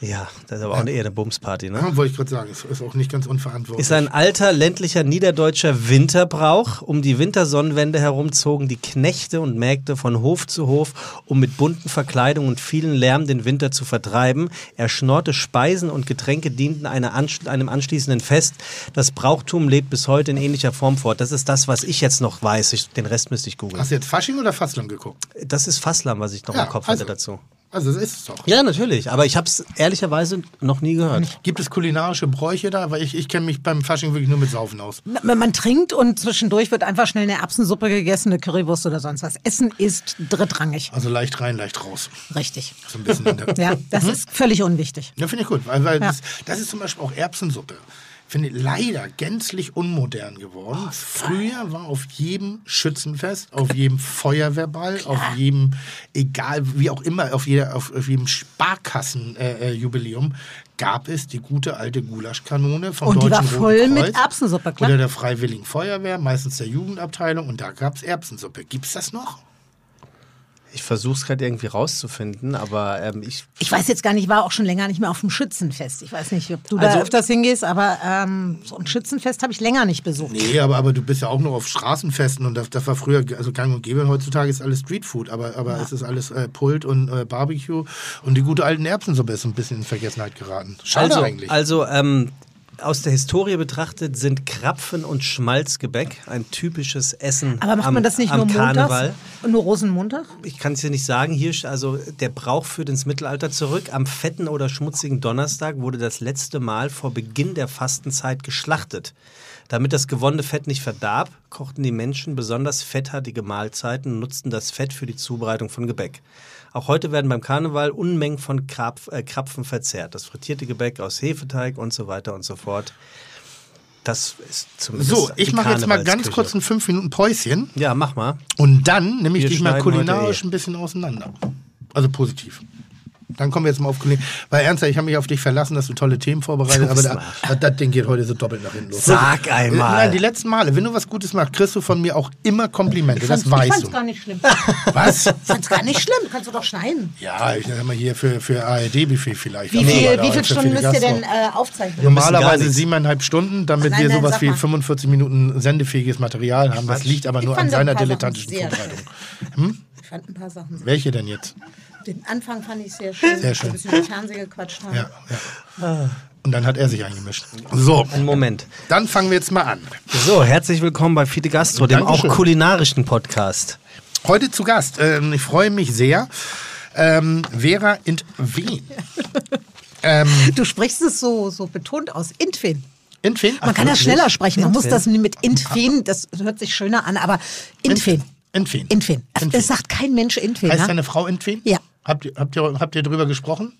Ja, das ist aber auch eher eine Bumsparty, ne? Ja, wollte ich gerade sagen, ist, ist auch nicht ganz unverantwortlich. Ist ein alter ländlicher niederdeutscher Winterbrauch. Um die Wintersonnenwende herum zogen die Knechte und Mägde von Hof zu Hof, um mit bunten Verkleidungen und vielen Lärm den Winter zu vertreiben. Erschnorte Speisen und Getränke dienten einer ansch einem anschließenden Fest. Das Brauchtum lebt bis heute in ähnlicher Form fort. Das ist das, was ich jetzt noch weiß. Ich, den Rest müsste ich googeln. Hast du jetzt Fasching oder Fasslam geguckt? Das ist Fasslam, was ich noch Ja, im Kopf also. hatte dazu. Also, das ist es doch. Ja, natürlich. Aber ich habe es ehrlicherweise noch nie gehört. Gibt es kulinarische Bräuche da? Weil ich, ich kenne mich beim Fasching wirklich nur mit Saufen aus. Na, Man trinkt und zwischendurch wird einfach schnell eine Erbsensuppe gegessen, eine Currywurst oder sonst was. Essen ist drittrangig. Also leicht rein, leicht raus. Richtig. So ein bisschen. in der- Ja, das ist völlig unwichtig. Ja, finde ich gut, weil, weil Ja. das, das ist zum Beispiel auch Erbsensuppe. Finde ich leider gänzlich unmodern geworden. Früher war auf jedem Schützenfest, auf jedem Feuerwehrball, auf jedem, egal wie auch immer, auf, jeder, auf, auf jedem Sparkassenjubiläum äh, Jubiläum gab es die gute alte Gulaschkanone vom Und die Deutschen war voll Roten mit Erbsensuppe, klar. Oder der Freiwilligen Feuerwehr, meistens der Jugendabteilung und da gab es Erbsensuppe. Gibt es das noch? Ich versuche es gerade irgendwie rauszufinden, aber ähm, ich Ich weiß jetzt gar nicht, ich war auch schon länger nicht mehr auf dem Schützenfest. Ich weiß nicht, ob du da Also- öfters hingehst, aber ähm, so ein Schützenfest habe ich länger nicht besucht. Nee, aber, aber du bist ja auch noch auf Straßenfesten und das, das war früher also gang und gäbe. Und heutzutage ist alles Streetfood, aber, aber es ist alles äh, Pult und äh, Barbecue und die gute alten Erbsensuppe ist ein bisschen in Vergessenheit geraten. Schade also, eigentlich. Also, ähm, aus der Historie betrachtet sind Krapfen und Schmalzgebäck ein typisches Essen Aber macht am, man das nicht am nur Karneval. montags? Nur Rosenmontag? Ich kann es dir nicht sagen. Hier, also der Brauch führt ins Mittelalter zurück. Am fetten oder schmutzigen Donnerstag wurde das letzte Mal vor Beginn der Fastenzeit geschlachtet. Damit das gewonnene Fett nicht verdarb, kochten die Menschen besonders fetthaltige Mahlzeiten und nutzten das Fett für die Zubereitung von Gebäck. Auch heute werden beim Karneval Unmengen von Krapf, äh, Krapfen verzehrt. Das frittierte Gebäck aus Hefeteig und so weiter und so fort. Das ist zumindest so, ich mache jetzt mal ganz kurz ein 5 Minuten Päuschen Ja, mach mal. und dann nehme ich Wir dich mal kulinarisch eh. ein bisschen auseinander. Also positiv. Dann kommen wir jetzt mal auf Kulinar. Weil ernsthaft, ich habe mich auf dich verlassen, dass du tolle Themen vorbereitet Du aber da, das, Ding geht heute so doppelt nach hinten los. Sag einmal. Nein, die letzten Male, wenn du was Gutes machst, kriegst du von mir auch immer Komplimente. Das ich weißt fand's du. gar nicht schlimm. Was? Ich fand's gar nicht schlimm. Kannst du doch schneiden. Ja, ich sag mal hier für, für ARD-Buffet vielleicht. Wie viel, wie viel für Stunden müsst ihr denn äh, aufzeichnen? Normalerweise siebeneinhalb Stunden, damit Nein, wir nein, sowas wie mal. 45 Minuten sendefähiges Material haben. Das liegt aber Ich nur an seiner dilettantischen Vorbereitung. Ich fand ein paar Sachen Welche denn jetzt? Den Anfang fand ich sehr schön. Sehr schön. Ein bisschen über Fernsehen gequatscht haben. Ja, ja. Und dann hat er sich eingemischt. So, Einen Moment. dann fangen wir jetzt mal an. So, herzlich willkommen bei Fide Gastro, dem Dankeschön. auch kulinarischen Podcast. Heute zu Gast, ähm, ich freue mich sehr, ähm, Vera Intwen. ähm, Du sprichst es so, so betont aus. Intfin. Intwen? Man kann das Ach, schneller sprechen. Man muss das mit Intfin, das hört sich schöner an, aber Intfin. Intwen. Intfin. Intfin. Das sagt kein Mensch Intfin. Heißt Ne? deine Frau Intwen? Ja. Habt ihr, habt, ihr, habt ihr drüber gesprochen,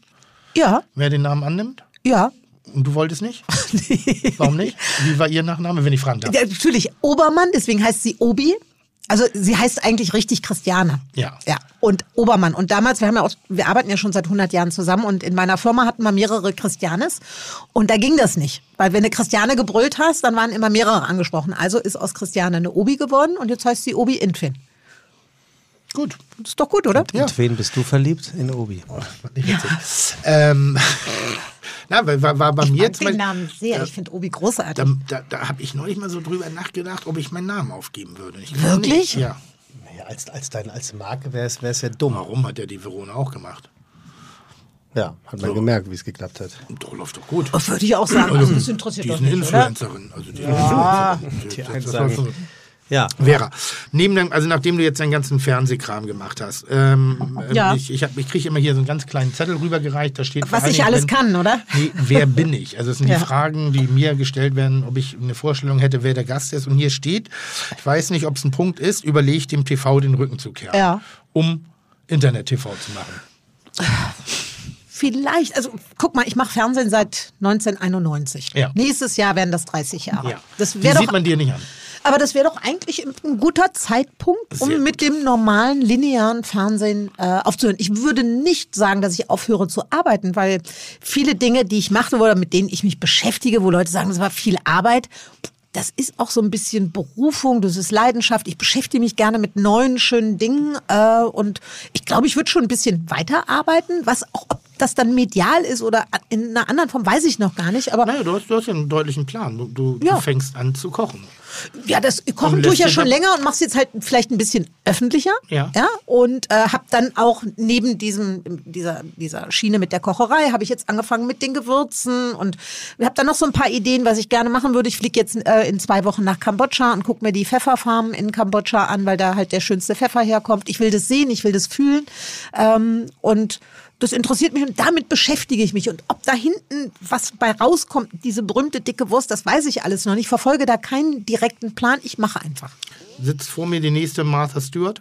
Ja, wer den Namen annimmt? ja. Und du wolltest nicht? Warum nicht? Wie war ihr Nachname, wenn ich fragen darf? ja. Natürlich Obermann, deswegen heißt sie Obi. Also sie heißt eigentlich richtig Christiane. Ja. Ja. Und Obermann. Und damals, wir haben ja auch, wir arbeiten ja schon seit 100 Jahren zusammen und in meiner Firma hatten wir mehrere Christianes. Und da ging das nicht. Weil wenn du Christiane gebrüllt hast, dann waren immer mehrere angesprochen. Also ist aus Christiane eine Obi geworden und jetzt heißt sie Obi Intfin. Gut. Das ist doch gut, oder? In wen bist du verliebt? In Obi. Witzig. ähm, na, war, war bei Ich mir zum den Namen sehr. Ich finde Obi großartig. Da, da, da habe ich neulich mal so drüber nachgedacht, ob ich meinen Namen aufgeben würde. Ich Wirklich? Ja. Ja, als, als, deine, als Marke wäre es ja dumm. Warum hat er die Verona auch gemacht? Ja, hat man gemerkt, wie es geklappt hat. Doch, läuft doch gut. Das würde ich auch sagen. Also, das interessiert Die doch ist eine nicht, oder? Influencerin. Also die ja. Die einen sagen- Ja. Vera, neben dem, also nachdem du jetzt deinen ganzen Fernsehkram gemacht hast, ähm, ähm, Ja. ich, ich, hab- ich kriege immer hier so einen ganz kleinen Zettel rübergereicht, da steht Was ich alles drin, kann, oder? Nee, wer bin ich? Also es sind Ja. die Fragen, die mir gestellt werden, ob ich eine Vorstellung hätte, wer der Gast ist. Und hier steht, ich weiß nicht, ob es ein Punkt ist, überlegt dem TV den Rücken zu kehren, Ja. um Internet-TV zu machen. Vielleicht, also guck mal, ich mache Fernsehen seit 1991. Ja. Nächstes Jahr werden das 30 Jahre. Ja. Das Die wäre sieht doch, man dir nicht an. Aber das wäre doch eigentlich ein guter Zeitpunkt, um Sehr mit dem normalen linearen Fernsehen äh, aufzuhören. Ich würde nicht sagen, dass ich aufhöre zu arbeiten, weil viele Dinge, die ich mache oder mit denen ich mich beschäftige, wo Leute sagen, das war viel Arbeit, das ist auch so ein bisschen Berufung, das ist Leidenschaft. Ich beschäftige mich gerne mit neuen, schönen Dingen äh, und ich glaube, ich würde schon ein bisschen weiterarbeiten, was auch, das dann medial ist oder in einer anderen Form, weiß ich noch gar nicht. Aber Naja, du hast, du hast ja einen deutlichen Plan. Du, du, Ja. du fängst an zu kochen. Ja, das Kochen tue ich ja schon länger und mach's jetzt halt vielleicht ein bisschen öffentlicher. Ja. ja und äh, habe dann auch neben diesem dieser dieser Schiene mit der Kocherei habe ich jetzt angefangen mit den Gewürzen und habe dann noch so ein paar Ideen, was ich gerne machen würde. Ich fliege jetzt äh, in zwei Wochen nach Kambodscha und gucke mir die Pfefferfarmen in Kambodscha an, weil da halt der schönste Pfeffer herkommt. Ich will das sehen, ich will das fühlen ähm, und das interessiert mich und damit beschäftige ich mich. Und ob da hinten was bei rauskommt, diese berühmte dicke Wurst, das weiß ich alles noch nicht. Ich verfolge da keinen direkten Plan. Ich mache einfach. Sitzt vor mir die nächste Martha Stewart.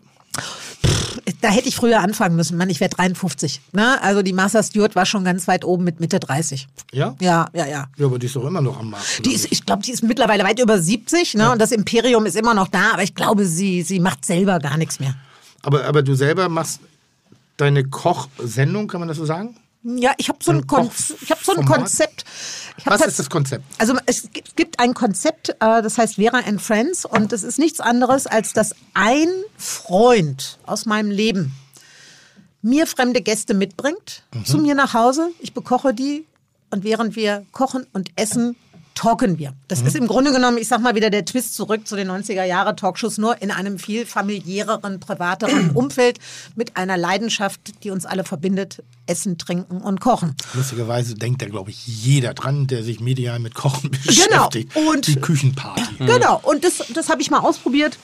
Da hätte ich früher anfangen müssen. Mann, ich werde 53. Ne? Also die Master Stewart war schon ganz weit oben mit Mitte 30. Ja? Ja, ja, ja. Ja, aber die ist doch immer noch am Markt. Die ist, ich glaube, die ist mittlerweile weit über 70, ne? Und das Imperium ist immer noch da, aber ich glaube, sie, sie macht selber gar nichts mehr. aber, aber du selber machst deine Kochsendung, kann man das so sagen? Ja, ich habe so ein, Kon ich hab so ein? Konzept. Was tats- ist das Konzept? Also es gibt- ein Konzept, äh, das heißt Vera and Friends und es ist nichts anderes, als dass ein Freund aus meinem Leben mir fremde Gäste mitbringt zu mir nach Hause. Ich bekoche die und während wir kochen und essen, talken wir. Das ist im Grunde genommen, ich sag mal wieder der Twist zurück zu den 90er Jahre Talkshows, nur in einem viel familiäreren, privateren Umfeld mit einer Leidenschaft, die uns alle verbindet, essen, trinken und kochen. Lustigerweise denkt da, glaube ich, jeder dran, der sich medial mit Kochen Genau. beschäftigt. Und- die Küchenparty. Genau, und das, das habe ich mal ausprobiert.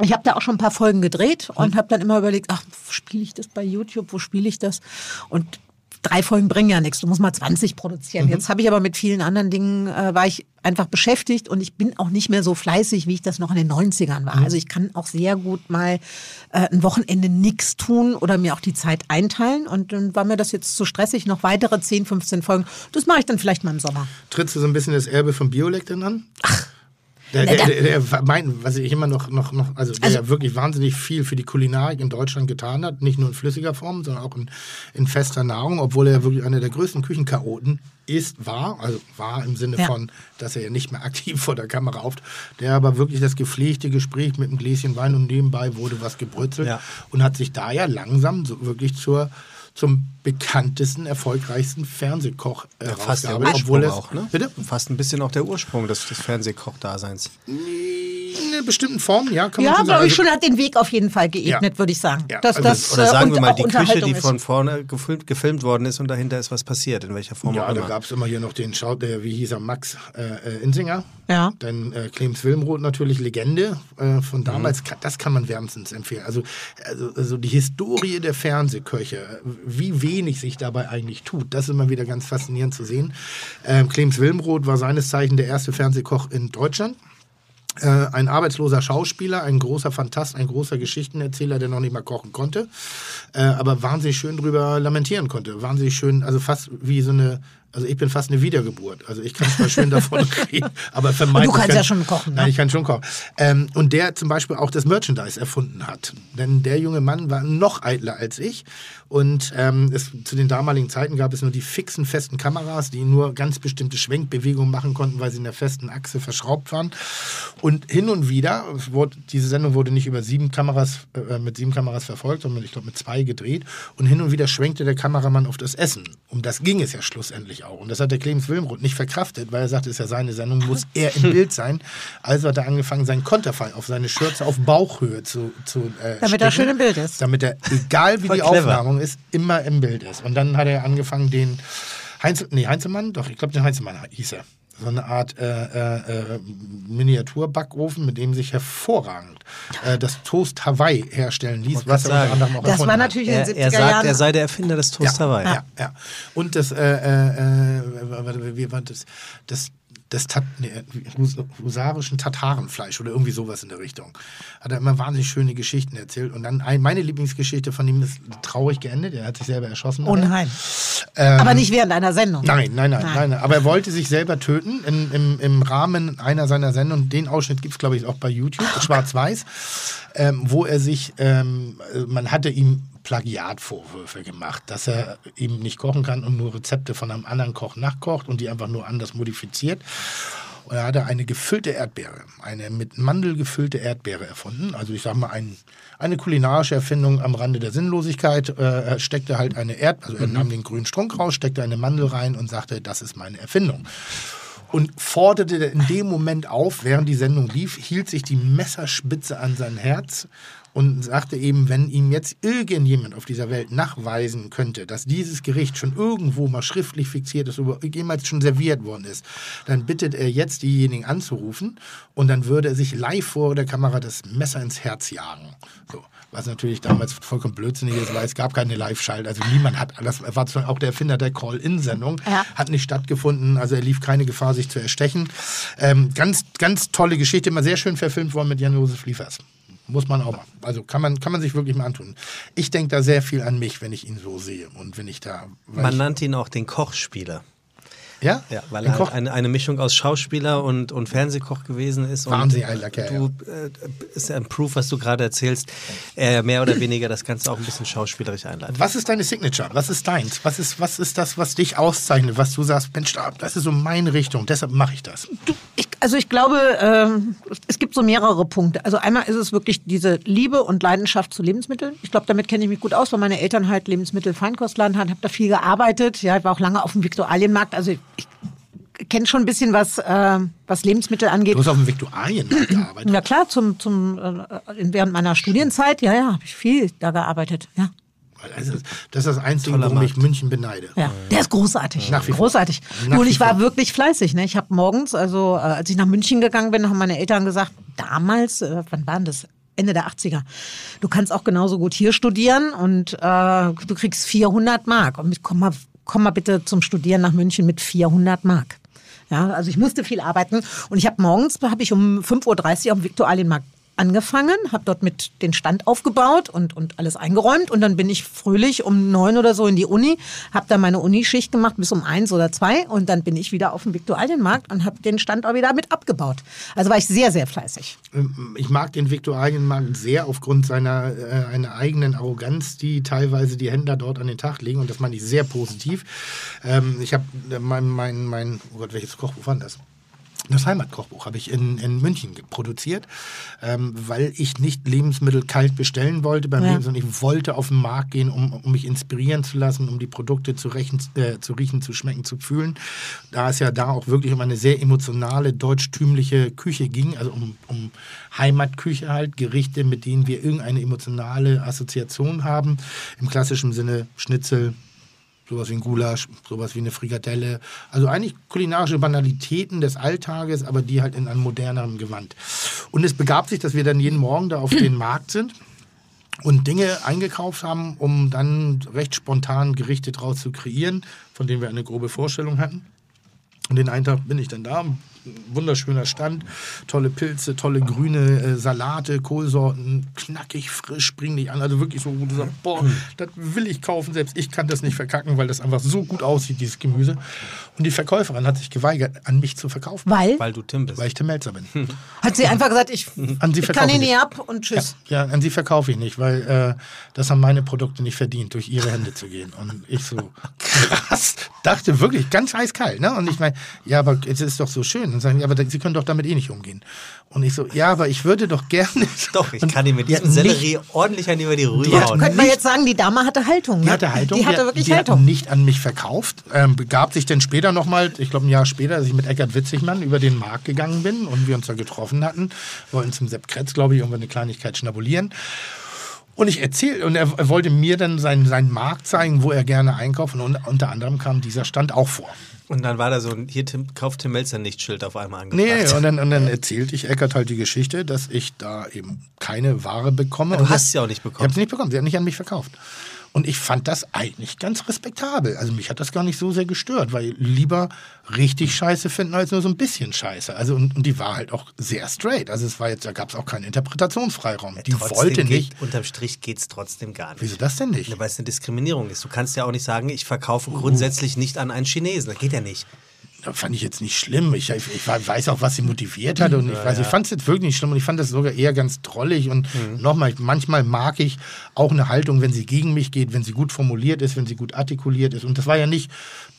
Ich habe da auch schon ein paar Folgen gedreht und habe dann immer überlegt, ach, wo spiele ich das bei YouTube, wo spiele ich das? Und drei Folgen bringen ja nichts, du musst mal 20 produzieren. Jetzt habe ich aber mit vielen anderen Dingen, äh, war ich einfach beschäftigt und ich bin auch nicht mehr so fleißig, wie ich das noch in den 90ern war. Also ich kann auch sehr gut mal äh, ein Wochenende nichts tun oder mir auch die Zeit einteilen und dann war mir das jetzt zu stressig, noch weitere 10, 15 Folgen. Das mache ich dann vielleicht mal im Sommer. Trittst du so ein bisschen das Erbe von Biolek denn an? Ach. Der, der, der, der, mein, was ich immer noch, noch, noch also der ja wirklich wahnsinnig viel für die Kulinarik in Deutschland getan hat, nicht nur in flüssiger Form, sondern auch in, in fester Nahrung, obwohl er wirklich einer der größten Küchenchaoten ist, war, also war im Sinne Ja. von, dass er ja nicht mehr aktiv vor der Kamera auft, der aber wirklich das gepflegte Gespräch mit einem Gläschen Wein und nebenbei wurde was gebrützelt Ja. und hat sich da ja langsam so wirklich zur zum bekanntesten, erfolgreichsten Fernsehkoch äh, Fast der Ursprung obwohl es, auch, ne? Bitte? Fast ein bisschen auch der Ursprung des, des Fernsehkochdaseins. In einer bestimmten Form, ja, kann man Ja, schon sagen. glaube ich Also- schon, hat den Weg auf jeden Fall geebnet, Ja. würde ich sagen. Ja, Dass also- das, Oder äh, sagen wir mal, die Küche, die ist. von vorne gefilmt, gefilmt worden ist und dahinter ist was passiert, in welcher Form Ja, auch da immer. gab es immer hier noch den Schau, der, wie hieß er, Max äh, äh, Insinger. Ja. Dann äh, Clemens Wilmroth natürlich Legende äh, von Mhm. damals. Ka- Das kann man wärmstens empfehlen. Also, also, also die Historie der Fernsehköche, wie wenig sich dabei eigentlich tut, das ist immer wieder ganz faszinierend zu sehen. Ähm, Clemens Wilmroth war seines Zeichen der erste Fernsehkoch in Deutschland. Äh, ein arbeitsloser Schauspieler, ein großer Fantast, ein großer Geschichtenerzähler, der noch nicht mal kochen konnte, äh, aber wahnsinnig schön drüber lamentieren konnte. Wahnsinnig schön, also fast wie so eine Also ich bin fast eine Wiedergeburt. Also ich kann zwar schön davon reden, aber vermeintlich... du kannst kann- ja schon kochen, ne? Nein, ich kann schon kochen. Ähm, und der zum Beispiel auch das Merchandise erfunden hat. Denn der junge Mann war noch eitler als ich. Und ähm, es, zu den damaligen Zeiten gab es nur die fixen, festen Kameras, die nur ganz bestimmte Schwenkbewegungen machen konnten, weil sie in der festen Achse verschraubt waren. Und hin und wieder, wurde, diese Sendung wurde nicht über sieben Kameras, äh, mit sieben Kameras verfolgt, sondern ich glaube mit zwei gedreht. Und hin und wieder schwenkte der Kameramann auf das Essen. Um das ging es ja schlussendlich auch. Und das hat der Clemens Wilmroth nicht verkraftet, weil er sagte, es ist ja seine Sendung, muss er im Bild sein. Also hat er angefangen, seinen Konterfei auf seine Schürze auf Bauchhöhe zu, zu äh, Damit er schön im Bild ist. Damit er, egal wie Voll die clever. Aufnahmung ist, immer im Bild ist. Und dann hat er angefangen, den Heinz, nee, Heinzelmann, doch, ich glaube, den Heinzelmann hieß er. So eine Art äh, äh, äh, Miniaturbackofen, mit dem sich hervorragend äh, das Toast Hawaii herstellen ließ, was er unter anderem auch Das war hat. natürlich in den Er, 70er er sagt, Jahren. er sei der Erfinder des Toast Hawaii. Ja, ja. Und das, äh, äh, äh, wie war das? Das, das Tat, hus husarischen Tatarenfleisch oder irgendwie sowas in der Richtung. Hat er immer wahnsinnig schöne Geschichten erzählt. Und dann ein, meine Lieblingsgeschichte von ihm ist traurig geendet. Er hat sich selber erschossen. Unheim. Ähm, Aber nicht während einer Sendung. Nein, nein, nein, Nein. nein. Aber er wollte sich selber töten in, im, im Rahmen einer seiner Sendungen. Den Ausschnitt gibt es, glaube ich, auch bei YouTube, schwarz-weiß, ähm, wo er sich, ähm, äh, man hatte ihm Plagiatvorwürfe gemacht, dass er eben nicht kochen kann und nur Rezepte von einem anderen Koch nachkocht und die einfach nur anders modifiziert. Und er hatte eine gefüllte Erdbeere, eine mit Mandel gefüllte Erdbeere erfunden. Also ich sag mal, ein, eine kulinarische Erfindung am Rande der Sinnlosigkeit. Äh, er steckte halt eine Erd, also er nahm den grünen Strunk raus, steckte eine Mandel rein und sagte, das ist meine Erfindung. Und forderte in dem Moment auf, während die Sendung lief, hielt sich die Messerspitze an sein Herz und sagte eben, wenn ihm jetzt irgendjemand auf dieser Welt nachweisen könnte, dass dieses Gericht schon irgendwo mal schriftlich fixiert ist oder jemals schon serviert worden ist, dann bittet er jetzt diejenigen anzurufen und dann würde er sich live vor der Kamera das Messer ins Herz jagen. So. Was natürlich damals vollkommen blödsinnig ist, weil es gab keine Live-Schalt. Also niemand hat, das war zwar auch der Erfinder der Call-In-Sendung, Ja. hat nicht stattgefunden. Also er lief keine Gefahr, sich zu erstechen. Ähm, ganz, ganz tolle Geschichte, immer sehr schön verfilmt worden mit Jan-Josef Liefers. Muss man auch mal. Also kann man, kann man sich wirklich mal antun. Ich denke da sehr viel an mich, wenn ich ihn so sehe und wenn ich da. Man ich, nannte ihn auch den Kochspieler. Ja? Ja, weil Ein er halt eine, eine Mischung aus Schauspieler und, und Fernsehkoch gewesen ist. Und Wahnsinnig eiler Kerl, Du, äh, ist ja ein Proof, was du gerade erzählst, er mehr oder weniger das Ganze auch ein bisschen schauspielerisch einleitet. Was ist deine Signature? Was ist deins? Was ist, was ist das, was dich auszeichnet? Was du sagst, Mensch, da- das ist so meine Richtung, deshalb mache ich das. Ich, also ich glaube, ähm, es gibt so mehrere Punkte. Also einmal ist es wirklich diese Liebe und Leidenschaft zu Lebensmitteln. Ich glaube, damit kenne ich mich gut aus, weil meine Eltern halt Lebensmittel-Feinkostladen hatten, habe da viel gearbeitet. Ja, ich war auch lange auf dem Viktualienmarkt. Also ich kenne schon ein bisschen was, äh, was Lebensmittel angeht. Du hast auf dem Viktualienmarkt gearbeitet. Ja klar, zum, zum, äh, während meiner Studienzeit, ja, ja, habe ich viel da gearbeitet. Ja. Das ist das, ist das Einzige, Toller warum ich. München beneide. Ja, der ist großartig. Nach wie vor. großartig. Nach Nur wie ich war vor. wirklich fleißig. Ne? Ich habe morgens, also äh, als ich nach München gegangen bin, haben meine Eltern gesagt, damals, äh, wann waren das? Ende der 80er. Du kannst auch genauso gut hier studieren und äh, du kriegst 400 Mark. Und mit, komm, mal, komm mal bitte zum Studieren nach München mit 400 Mark. Ja, also ich musste viel arbeiten und ich habe morgens habe ich um 5.30 Uhr am Viktualienmarkt angefangen, habe dort mit den Stand aufgebaut und, und alles eingeräumt und dann bin ich fröhlich um neun oder so in die Uni, habe da meine Unischicht gemacht bis um eins oder zwei und dann bin ich wieder auf dem Viktualienmarkt und habe den Stand auch wieder mit abgebaut. Also war ich sehr, sehr fleißig. Ähm, Ich mag den Viktualienmarkt sehr aufgrund seiner äh, einer eigenen Arroganz, die teilweise die Händler dort an den Tag legen. Und das meine ich sehr positiv. Ähm, ich habe äh, mein, mein, mein, oh Gott, welches Kochbuch war das? Das Heimatkochbuch habe ich in, in München produziert, ähm, weil ich nicht Lebensmittel kalt bestellen wollte beim Ja. Leben, sondern ich wollte auf den Markt gehen, um, um mich inspirieren zu lassen, um die Produkte zu, rechen, äh, zu riechen, zu schmecken, zu fühlen. Da es ja da auch wirklich um eine sehr emotionale, deutschtümliche Küche ging, also um, um Heimatküche halt, Gerichte, mit denen wir irgendeine emotionale Assoziation haben. Im klassischen Sinne Schnitzel, sowas wie ein Gulasch, sowas wie eine Frikadelle. Also eigentlich kulinarische Banalitäten des Alltages, aber die halt in einem moderneren Gewand. Und es begab sich, dass wir dann jeden Morgen da auf den Markt sind und Dinge eingekauft haben, um dann recht spontan Gerichte draus zu kreieren, von denen wir eine grobe Vorstellung hatten. Und den einen Tag bin ich dann da, wunderschöner Stand, tolle Pilze, tolle grüne äh, Salate, Kohlsorten, knackig, frisch, bring dich an. Also wirklich so, wo du sagst, boah, das will ich kaufen, selbst ich kann das nicht verkacken, weil das einfach so gut aussieht, dieses Gemüse. Und die Verkäuferin hat sich geweigert, an mich zu verkaufen, Weil? Weil du Tim bist. weil ich Tim Melzer bin. Hat sie einfach gesagt, ich, An sie ich kann verkaufe ihn nicht. ab und tschüss. Ja, an sie verkaufe ich nicht, weil äh, das haben meine Produkte nicht verdient, durch ihre Hände zu gehen. Und ich so, krass, dachte wirklich ganz eiskalt. Ne? Und ich meine, ja, aber es ist doch so schön. Und sagen, ja, aber sie können doch damit eh nicht umgehen. Und ich so, ja, aber ich würde doch gerne. Doch, ich kann ihm mit die diesem Sellerie ordentlich an über die Rübe hauen. Könnte man jetzt sagen, die Dame hatte Haltung. Die ne? hatte Haltung. Die hatte hat- wirklich die Hat Haltung. nicht an mich verkauft. Ähm, begab sich dann später nochmal, ich glaube ein Jahr später, als ich mit Eckart Witzigmann über den Markt gegangen bin und wir uns da getroffen hatten, wollten zum Sepp Kretz, glaube ich, irgendwann eine Kleinigkeit schnabulieren. Und ich erzähle, und er, wollte mir dann seinen, seinen Markt zeigen, wo er gerne einkauft. Und unter, anderem kam dieser Stand auch vor. Und dann war da so ein, hier Tim, kauft Tim Melzer nicht Schild auf einmal Nee, angebracht. und dann, und dann erzählte ich Eckart halt die Geschichte, dass ich da eben keine Ware bekomme. Du Und hast sie auch nicht Ich bekommen. habe sie nicht bekommen, sie hat nicht an mich verkauft. Und ich fand das eigentlich ganz respektabel. Also mich hat das gar nicht so sehr gestört, weil lieber richtig scheiße finden als nur so ein bisschen scheiße. Also und, und die war halt auch sehr straight. Also es war jetzt, da gab es auch keinen Interpretationsfreiraum. Die Trotzdem wollte geht, nicht. Unterm Strich geht es trotzdem gar nicht. Wieso das denn nicht? Ja, Weil es eine Diskriminierung ist. Du kannst ja auch nicht sagen, ich verkaufe grundsätzlich nicht an einen Chinesen. Das geht ja nicht. Das fand ich jetzt nicht schlimm. Ich, ich, ich weiß auch, was sie motiviert hat. Und ich, weiß, ich fand es jetzt wirklich nicht schlimm. Und ich fand das sogar eher ganz drollig. Und Mhm. nochmal, manchmal mag ich auch eine Haltung, wenn sie gegen mich geht, wenn sie gut formuliert ist, wenn sie gut artikuliert ist. Und das war ja nicht,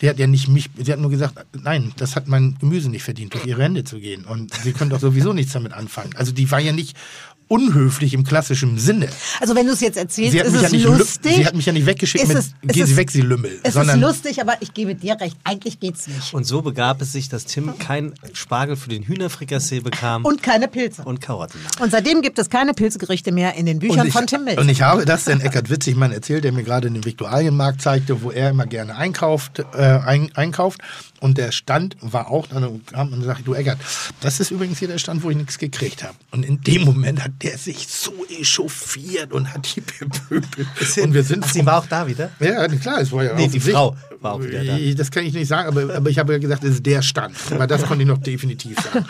die hat ja nicht mich, sie hat nur gesagt, nein, das hat mein Gemüse nicht verdient, durch ihre Hände zu gehen. Und sie können doch sowieso nichts damit anfangen. Also die war ja nicht unhöflich im klassischen Sinne. Also wenn du es jetzt erzählst, ist es ja nicht, lustig. sie hat mich ja nicht weggeschickt Ist mit, es- ist gehen Sie weg, Sie Lümmel. es ist sondern lustig, aber ich gebe dir recht. Eigentlich geht's nicht. Und so begab es sich, dass Tim kein Spargel für den Hühnerfrikassee bekam Und keine Pilze. und Karotten. Und seitdem gibt es keine Pilzgerichte mehr in den Büchern ich, von Tim Mills. Und ich habe das dann Eckart Witzigmann erzählt, der mir gerade den Viktualienmarkt zeigte, wo er immer gerne einkauft, äh, ein, einkauft. Und der Stand war auch, dann kam und sagte, du Eckart, das ist übrigens hier der Stand, wo ich nichts gekriegt habe. Und in dem Moment hat der sich so echauffiert und hat die bepöbelt. Und wir sind Sie war auch da wieder? ja, klar, es war ja Nee, die Frau war auch wieder da. Das kann ich nicht sagen, aber, aber ich habe ja gesagt, es ist der Stand. Aber das konnte ich noch definitiv sagen.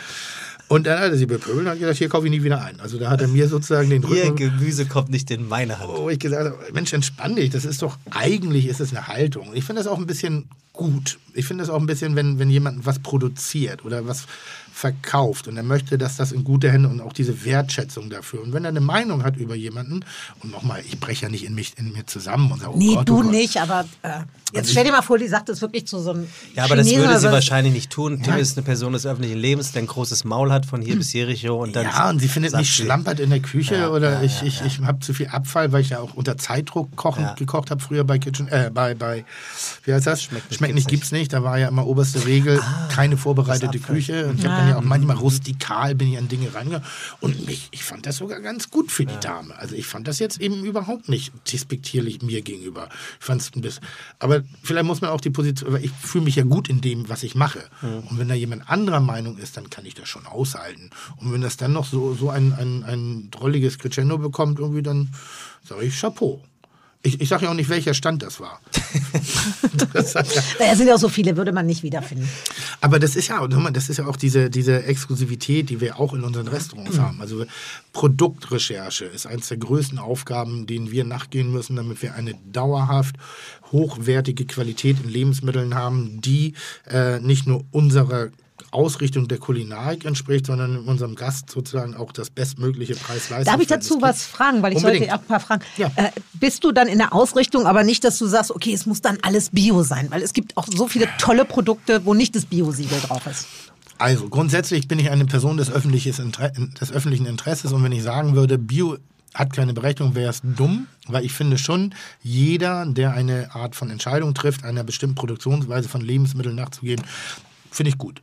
Und dann hat er sie bepöbelt und hat gesagt, hier kaufe ich nie wieder ein. Also da hat er mir sozusagen den Ihr Rücken... Gemüse kommt nicht in meine Hand. Wo ich gesagt habe, Mensch, entspann dich, das ist doch, eigentlich ist es eine Haltung. Ich finde das auch ein bisschen gut. Ich finde das auch ein bisschen, wenn, wenn jemand was produziert oder was verkauft und er möchte, dass das in gute Hände und auch diese Wertschätzung dafür. Und wenn er eine Meinung hat über jemanden, und nochmal, ich breche ja nicht in, mich, in mir zusammen und sage, oh nee, Gott, du oh Gott. nicht, aber äh, jetzt stell dir mal vor, die sagt das wirklich zu so einem Ja, aber das Chinesen würde sie so. wahrscheinlich nicht tun. Tim ist eine Person des öffentlichen Lebens, der ein großes Maul hat von hier bis Jericho. Und dann Ja, und sie findet mich schlampert in der Küche Ja, oder ja, ich, ja, ich, ja. ich habe zu viel Abfall, weil ich ja auch unter Zeitdruck kochen, Ja. gekocht habe früher bei Kitchen, äh, bei, bei, wie heißt das? Schmeckt nicht, nicht, gibt's gibt's nicht. Da war ja immer oberste Regel, keine vorbereitete. Küche. Und ich habe dann ja auch manchmal rustikal bin ich an Dinge rangegangen. Und mich, ich fand das sogar ganz gut für die Dame. Also ich fand das jetzt eben überhaupt nicht despektierlich mir gegenüber. Ich fand es ein bisschen, aber vielleicht muss man auch die Position, weil ich fühle mich ja gut in dem, was ich mache. Und wenn da jemand anderer Meinung ist, dann kann ich das schon aushalten. Und wenn das dann noch so, so ein, ein, ein drolliges Crescendo bekommt, irgendwie, dann sage ich Chapeau. Ich, ich sage ja auch nicht, welcher Stand das war. das ja, sind ja auch so viele, würde man nicht wiederfinden. aber das ist ja, das ist ja auch diese, diese Exklusivität, die wir auch in unseren Restaurants Mhm. haben. Also Produktrecherche ist eines der größten Aufgaben, denen wir nachgehen müssen, damit wir eine dauerhaft hochwertige Qualität in Lebensmitteln haben, die äh, nicht nur unserer Ausrichtung der Kulinarik entspricht, sondern unserem Gast sozusagen auch das bestmögliche Preis-Leistungs. Darf ich dazu was fragen? Weil ich Unbedingt. sollte auch ein paar fragen. Ja. Äh, bist du dann in der Ausrichtung, aber nicht, dass du sagst, okay, es muss dann alles Bio sein? Weil es gibt auch so viele tolle Produkte, wo nicht das Bio-Siegel drauf ist. Also grundsätzlich bin ich eine Person des, Inter des öffentlichen Interesses und wenn ich sagen würde, Bio hat keine Berechtigung, wäre es dumm, weil ich finde schon, jeder, der eine Art von Entscheidung trifft, einer bestimmten Produktionsweise von Lebensmitteln nachzugehen, finde ich gut.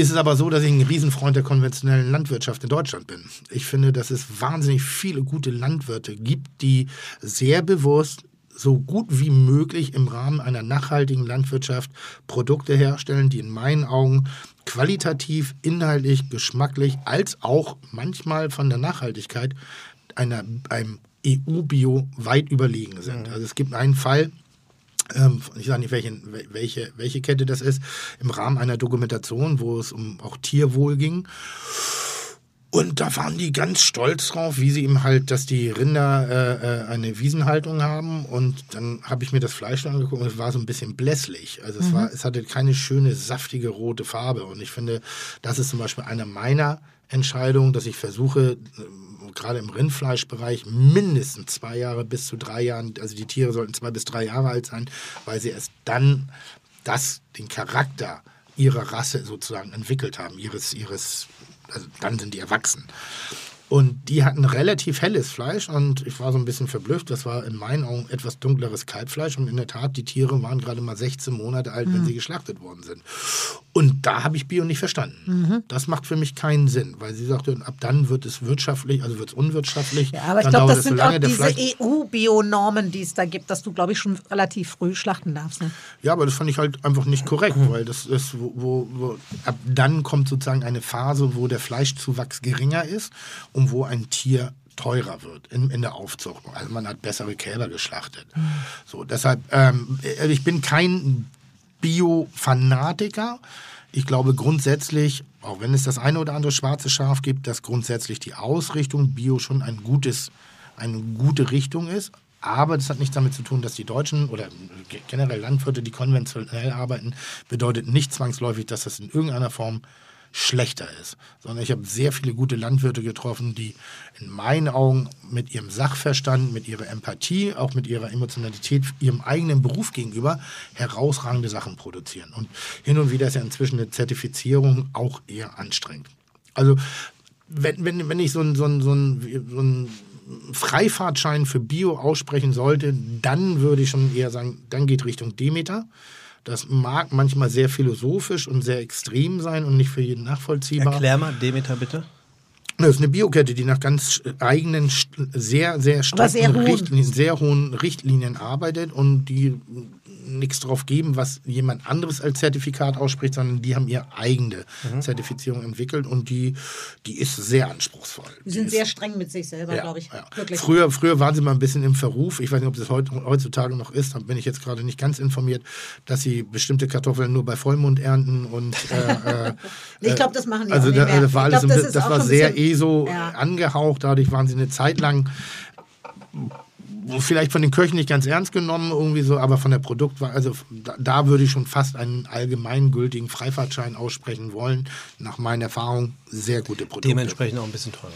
Ist es aber so, dass ich ein Riesenfreund der konventionellen Landwirtschaft in Deutschland bin. Ich finde, dass es wahnsinnig viele gute Landwirte gibt, die sehr bewusst so gut wie möglich im Rahmen einer nachhaltigen Landwirtschaft Produkte herstellen, die in meinen Augen qualitativ, inhaltlich, geschmacklich, als auch manchmal von der Nachhaltigkeit einer, einem EU-Bio weit überlegen sind. Also es gibt einen Fall, ähm, ich sage nicht, welche, welche, welche Kette das ist, im Rahmen einer Dokumentation, wo es um auch Tierwohl ging. Und da waren die ganz stolz drauf, wie sie eben halt, dass die Rinder äh, äh, eine Wiesenhaltung haben. Und dann habe ich mir das Fleisch angeguckt und es war so ein bisschen blässlich. Also es, war, es hatte keine schöne, saftige rote Farbe. Und ich finde, das ist zum Beispiel eine meiner Entscheidungen, dass ich versuche, gerade im Rindfleischbereich mindestens zwei Jahre bis zu drei Jahren, also die Tiere sollten zwei bis drei Jahre alt sein, weil sie erst dann das, den Charakter ihrer Rasse sozusagen entwickelt haben, ihres, ihres also dann sind die erwachsen. Und die hatten relativ helles Fleisch und ich war so ein bisschen verblüfft. Das war in meinen Augen etwas dunkleres Kalbfleisch und in der Tat, die Tiere waren gerade mal 16 Monate alt, wenn sie geschlachtet worden sind. Und da habe ich Bio nicht verstanden. Das macht für mich keinen Sinn, weil sie sagte, ab dann wird es wirtschaftlich, also wird es unwirtschaftlich. Ja, aber ich glaube, das es so sind lange, auch diese EU-Bio-Normen, die es da gibt, dass du, glaube ich, schon relativ früh schlachten darfst. Ne? Ja, aber das fand ich halt einfach nicht korrekt, weil das ist, wo, wo, wo ab dann kommt sozusagen eine Phase, wo der Fleischzuwachs geringer ist und wo ein Tier teurer wird in, in der Aufzucht. Also man hat bessere Kälber geschlachtet. So, deshalb, ähm, ich bin kein Bio-Fanatiker. Ich glaube grundsätzlich, auch wenn es das eine oder andere schwarze Schaf gibt, dass grundsätzlich die Ausrichtung Bio schon ein gutes, eine gute Richtung ist. Aber das hat nichts damit zu tun, dass die Deutschen oder generell Landwirte, die konventionell arbeiten, bedeutet nicht zwangsläufig, dass das in irgendeiner Form schlechter ist. Sondern ich habe sehr viele gute Landwirte getroffen, die in meinen Augen mit ihrem Sachverstand, mit ihrer Empathie, auch mit ihrer Emotionalität, ihrem eigenen Beruf gegenüber herausragende Sachen produzieren. Und hin und wieder ist ja inzwischen eine Zertifizierung auch eher anstrengend. Also wenn, wenn, wenn ich so einen so einen- so einen- so einen Freifahrtschein für Bio aussprechen sollte, dann würde ich schon eher sagen, dann geht Richtung Demeter. Das mag manchmal sehr philosophisch und sehr extrem sein und nicht für jeden nachvollziehbar. Erklär mal, Demeter, bitte. Das ist eine Biokette, die nach ganz eigenen, sehr, sehr Aber sehr. Richtlinien, sehr hohen Richtlinien arbeitet und die nichts drauf geben, was jemand anderes als Zertifikat ausspricht, sondern die haben ihre eigene Mhm. Zertifizierung entwickelt und die, die ist sehr anspruchsvoll. Die sind sehr streng mit sich selber, Ja, glaube ich. ja. Früher, früher waren sie mal ein bisschen im Verruf. Ich weiß nicht, ob das heut, heutzutage noch ist. Da bin ich jetzt gerade nicht ganz informiert, dass sie bestimmte Kartoffeln nur bei Vollmond ernten und äh, äh, ich glaube, das machen die also auch nicht da, mehr. das war, glaub, das ist das auch war sehr bisschen- ESO Ja. angehaucht. Dadurch waren sie eine Zeit lang vielleicht von den Köchen nicht ganz ernst genommen, irgendwie so, aber von der Produktwahl, also da, da würde ich schon fast einen allgemeingültigen Freifahrtschein aussprechen wollen. Nach meiner Erfahrung sehr gute Produkte. Dementsprechend auch ein bisschen teurer.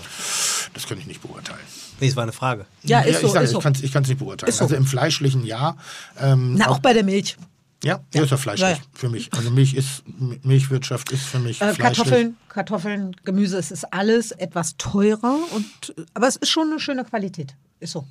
Das kann ich nicht beurteilen. Nee, es war eine Frage. Ja, ist ja, so. ich sage, ist so. ich kann es nicht beurteilen. Ist so. Also im fleischlichen ja. Ähm, Na, auch bei der Milch. ja, ja, ist ja fleischlich Ja, ja. für mich. Also Milch ist, Milchwirtschaft ist für mich Äh, fleischlich. Kartoffeln, Kartoffeln, Gemüse, es ist alles etwas teurer, und, aber es ist schon eine schöne Qualität. Ist so.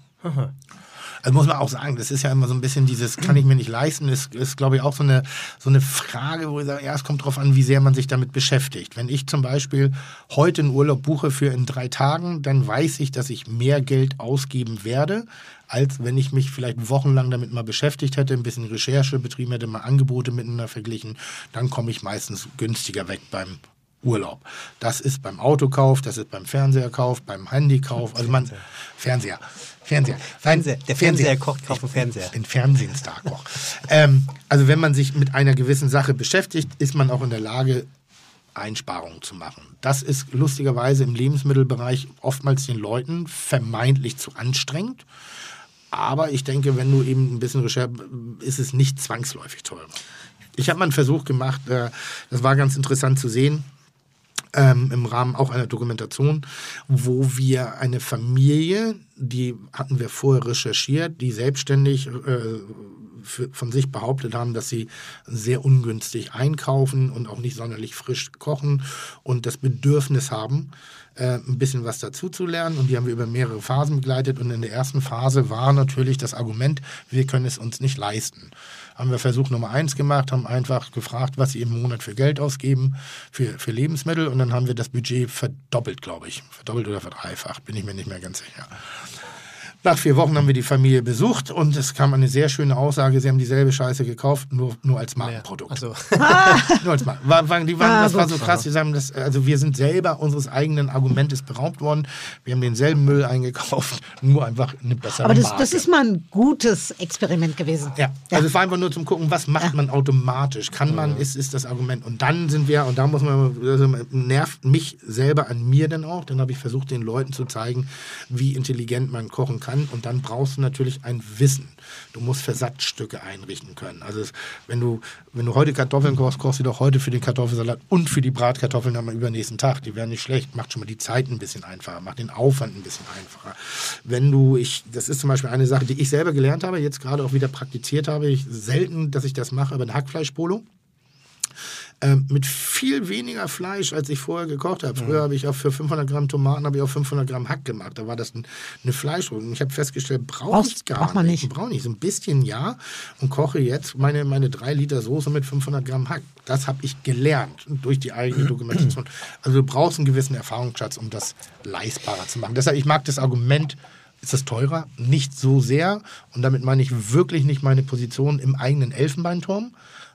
Also muss man auch sagen, das ist ja immer so ein bisschen dieses, kann ich mir nicht leisten, ist, ist glaube ich, auch so eine, so eine Frage, wo ich sage, ja, es kommt drauf an, wie sehr man sich damit beschäftigt. Wenn ich zum Beispiel heute einen Urlaub buche für in drei Tagen, dann weiß ich, dass ich mehr Geld ausgeben werde, als wenn ich mich vielleicht wochenlang damit mal beschäftigt hätte, ein bisschen Recherche betrieben hätte, mal Angebote miteinander verglichen, dann komme ich meistens günstiger weg beim Urlaub. Das ist beim Autokauf, das ist beim Fernseherkauf, beim Handykauf, also man Fernseher, Fernseher, Fernseher. Der Fernseher kocht, kauft einen Fernseher. den Fernsehen Starkoch. ähm, also wenn man sich mit einer gewissen Sache beschäftigt, ist man auch in der Lage, Einsparungen zu machen. Das ist lustigerweise im Lebensmittelbereich oftmals den Leuten vermeintlich zu anstrengend. Aber ich denke, wenn du eben ein bisschen Recherche, ist es nicht zwangsläufig teurer. Ich habe mal einen Versuch gemacht, äh, das war ganz interessant zu sehen ähm, im Rahmen auch einer Dokumentation, wo wir eine Familie, die hatten wir vorher recherchiert, die selbstständig äh, von sich behauptet haben, dass sie sehr ungünstig einkaufen und auch nicht sonderlich frisch kochen und das Bedürfnis haben, äh, ein bisschen was dazu zu lernen. Und die haben wir über mehrere Phasen begleitet. Und in der ersten Phase war natürlich das Argument, wir können es uns nicht leisten haben wir Versuch Nummer eins gemacht, haben einfach gefragt, was sie im Monat für Geld ausgeben für, für Lebensmittel und dann haben wir das Budget verdoppelt, glaube ich. Verdoppelt oder verdreifacht, bin ich mir nicht mehr ganz sicher. Nach vier Wochen haben wir die Familie besucht und es kam eine sehr schöne Aussage, sie haben dieselbe Scheiße gekauft, nur, nur als Markenprodukt. Also, Nur als Marken. War, die waren, Ah, das war so krass, die sagen, das, also wir sind selber unseres eigenen Argumentes beraubt worden. Wir haben denselben Müll eingekauft, nur einfach eine bessere Aber das, Marke. das ist mal ein gutes Experiment gewesen. Ja, also es war einfach nur zum Gucken, was macht man automatisch? Kann man, ist, ist das Argument. Und dann sind wir, und da muss man, das nervt mich selber an mir dann auch, dann habe ich versucht, den Leuten zu zeigen, wie intelligent man kochen kann. Und dann brauchst du natürlich ein Wissen. Du musst Versatzstücke einrichten können. Also wenn du, wenn du heute Kartoffeln kochst, kochst du doch heute für den Kartoffelsalat und für die Bratkartoffeln am übernächsten Tag. Die werden nicht schlecht. Macht schon mal die Zeit ein bisschen einfacher, macht den Aufwand ein bisschen einfacher. Wenn du, ich, das ist zum Beispiel eine Sache, die ich selber gelernt habe, jetzt gerade auch wieder praktiziert habe. Ich selten, dass ich das mache, aber eine Hackfleischpolo ähm, mit viel weniger Fleisch, als ich vorher gekocht habe. Früher habe ich auch für 500 Gramm Tomaten habe ich auch 500 Gramm Hack gemacht. Da war das ein, eine Fleischrolle. Und ich habe festgestellt, brauche ich gar braucht man nicht. nicht. Brauche nicht. So ein bisschen ja und koche jetzt meine, meine drei Liter Soße mit 500 Gramm Hack. Das habe ich gelernt durch die eigene Dokumentation. Also du brauchst einen gewissen Erfahrungsschatz, um das leistbarer zu machen. Deshalb, ich mag das Argument, ist das teurer? Nicht so sehr. Und damit meine ich wirklich nicht meine Position im eigenen Elfenbeinturm.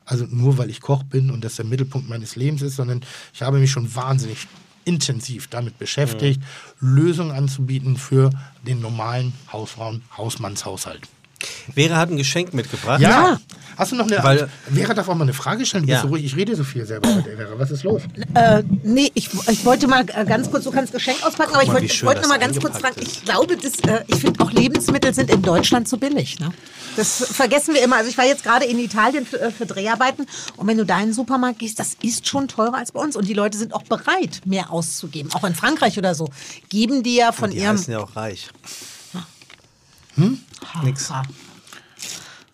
Also nur weil ich Koch bin und das der Mittelpunkt meines Lebens ist, sondern ich habe mich schon wahnsinnig intensiv damit beschäftigt, Lösungen anzubieten für den normalen Hausfrauen, Hausmannshaushalt. Vera hat ein Geschenk mitgebracht. Ja. Hast du noch eine Weil- Vera darf auch mal eine Frage stellen? Du Ja. bist so ruhig, ich rede so viel selber mit der Vera. Was ist los? Äh, nee, ich, ich wollte mal äh, ganz kurz, du kannst Geschenk auspacken, aber ich mal, wollte ich schön wollte noch mal ganz kurz fragen, ist. ich glaube, das, äh, ich finde auch Lebensmittel sind in Deutschland zu billig. Ne? Das vergessen wir immer. Also ich war jetzt gerade in Italien für, äh, für Dreharbeiten und wenn du da in den Supermarkt gehst, das ist schon teurer als bei uns und die Leute sind auch bereit, mehr auszugeben. Auch in Frankreich oder so. Geben die ja von Die ihrem... heißen ja auch reich. Nix.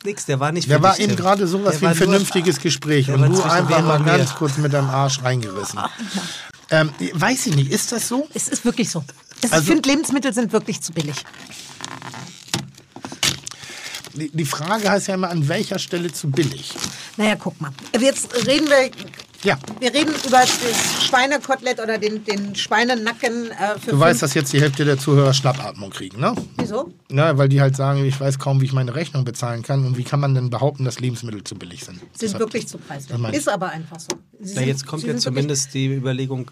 Nix, der war nicht Der war eben gerade sowas Der wie ein vernünftiges Gespräch und du einfach mal ganz kurz mit deinem Arsch reingerissen. Ähm, weiß ich nicht, ist das so? Es ist wirklich so. Also- ich finde, Lebensmittel sind wirklich zu billig. Die, die Frage heißt ja immer, an welcher Stelle zu billig? Naja, guck mal. Jetzt reden wir Ja, Wir reden über das Schweinekotelett oder den, den Schweinenacken äh, für du weißt, dass jetzt die Hälfte der Zuhörer Schnappatmung kriegen, ne? Wieso? Na, weil die halt sagen, ich weiß kaum, wie ich meine Rechnung bezahlen kann und wie kann man denn behaupten, dass Lebensmittel zu billig sind? Sind Deshalb- wirklich zu Das preiswert. Ist aber einfach so. Sie Na, sind- jetzt kommt ja zumindest die Überlegung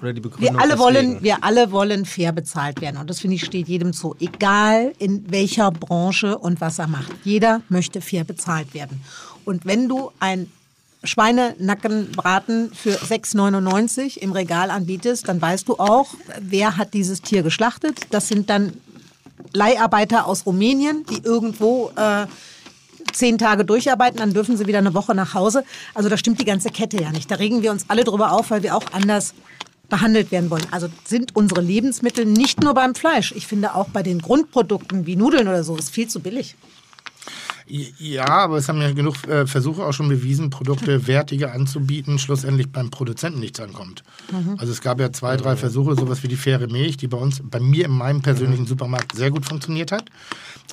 oder die Begründung. Wir alle, wollen, wir alle wollen fair bezahlt werden. Und das finde ich steht jedem zu. Egal in welcher Branche und was er macht. Jeder möchte fair bezahlt werden. Und wenn du ein Schweinenackenbraten für 6,99 im Regal anbietest, dann weißt du auch, wer hat dieses Tier geschlachtet. Das sind dann Leiharbeiter aus Rumänien, die irgendwo äh, zehn Tage durcharbeiten, dann dürfen sie wieder eine Woche nach Hause. Also da stimmt die ganze Kette ja nicht. Da regen wir uns alle drüber auf, weil wir auch anders behandelt werden wollen. Also sind unsere Lebensmittel nicht nur beim Fleisch. Ich finde auch bei den Grundprodukten wie Nudeln oder so ist viel zu billig. Ja, aber es haben ja genug äh, Versuche auch schon bewiesen, Produkte wertiger anzubieten, schlussendlich beim Produzenten nichts ankommt. Mhm. Also es gab ja zwei, drei Versuche, sowas wie die faire Milch, die bei uns, bei mir in meinem persönlichen Supermarkt sehr gut funktioniert hat.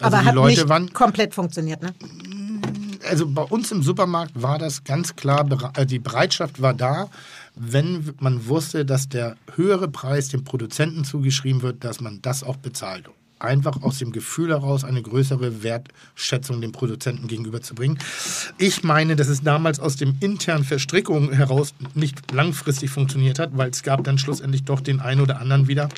Also Aber die hat Leute nicht waren, komplett funktioniert. Ne? also bei uns im Supermarkt war das ganz klar, äh, die Bereitschaft war da, wenn man wusste, dass der höhere Preis dem Produzenten zugeschrieben wird, dass man das auch bezahlt. Einfach aus dem Gefühl heraus eine größere Wertschätzung dem Produzenten gegenüberzubringen. Ich meine, dass es damals aus dem internen Verstrickungen heraus nicht langfristig funktioniert hat, weil es gab dann schlussendlich doch den einen oder anderen wieder,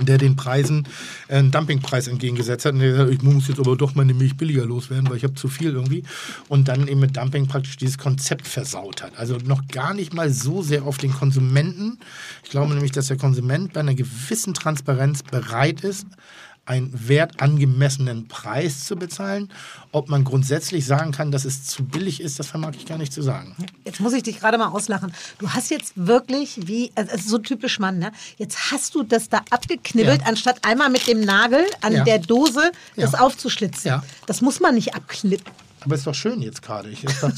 der den Preisen äh, einen Dumpingpreis entgegengesetzt hat. Und der gesagt, ich muss jetzt aber doch meine Milch billiger loswerden, weil ich habe zu viel irgendwie. Und dann eben mit Dumping praktisch dieses Konzept versaut hat. Also noch gar nicht mal so sehr auf den Konsumenten. Ich glaube nämlich, dass der Konsument bei einer gewissen Transparenz bereit ist, einen wertangemessenen Preis zu bezahlen. Ob man grundsätzlich sagen kann, dass es zu billig ist, das vermag ich gar nicht zu sagen. Jetzt muss ich dich gerade mal auslachen. Du hast jetzt wirklich, wie, also es ist so typisch Mann, ne? Jetzt hast du das da abgeknibbelt, Ja. anstatt einmal mit dem Nagel an Ja. der Dose das Ja. aufzuschlitzen. Das muss man nicht abknippen. Aber ist doch schön jetzt gerade.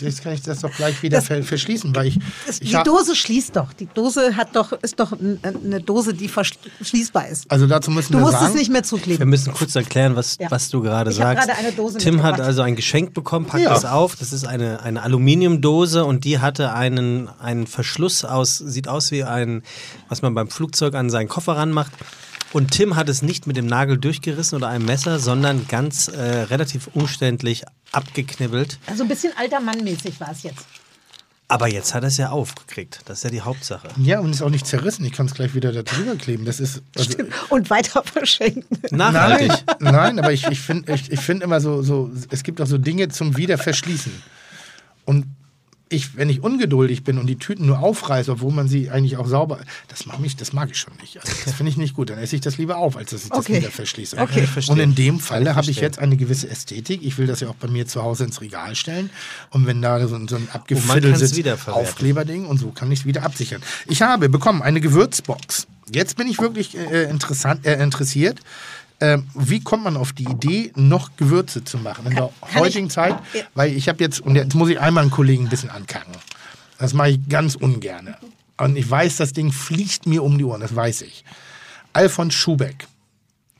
Jetzt kann ich das doch gleich wieder Das- ver verschließen, weil ich, Das, ich die Dose schließt doch. Die Dose hat doch, ist doch eine Dose, die verschließbar ist. Also dazu müssen Du wir musst sagen, es nicht mehr Wir zukleben. müssen kurz erklären, was, Ja. was du gerade Ich sagst. gerade eine Dose Tim hat also ein Geschenk bekommen, packt Ja. es auf. Das ist eine, eine Aluminiumdose und die hatte einen, einen Verschluss aus, sieht aus wie ein, was man beim Flugzeug an seinen Koffer ranmacht. Und Tim hat es nicht mit dem Nagel durchgerissen oder einem Messer, sondern ganz äh, relativ umständlich abgeknibbelt. Also ein bisschen alter Mann-mäßig war es jetzt. Aber jetzt hat er es ja aufgekriegt. Das ist ja die Hauptsache. Ja, und ist auch nicht zerrissen. Ich kann es gleich wieder da drüber kleben. Das ist. Also, Und weiter verschenken. Nachhaltig. Nein, nein, aber ich, ich finde ich, ich find immer so, so, es gibt auch so Dinge zum Wiederverschließen. Und ich, wenn ich ungeduldig bin und die Tüten nur aufreiße, obwohl man sie eigentlich auch sauber, das mag, mich, das mag ich schon nicht. Also das finde ich nicht gut. Dann esse ich das lieber auf, als dass ich das Okay. wieder verschließe. Okay. Ich. Und in dem Falle habe ich jetzt eine gewisse Ästhetik. Ich will das ja auch bei mir zu Hause ins Regal stellen. Und wenn da so, ein- so ein kann's abgefiddeltes. Aufkleberding und so kann ich es wieder absichern. Ich habe bekommen eine Gewürzbox. Jetzt bin ich wirklich äh, interessant, äh, interessiert. Ähm, wie kommt man auf die Idee, noch Gewürze zu machen in der kann heutigen ich- Zeit? Weil ich habe jetzt, und jetzt muss ich einmal einen Kollegen ein bisschen ankacken. Das mache ich ganz ungern. Und ich weiß, das Ding fliegt mir um die Ohren, das weiß ich. Alfons Schubeck.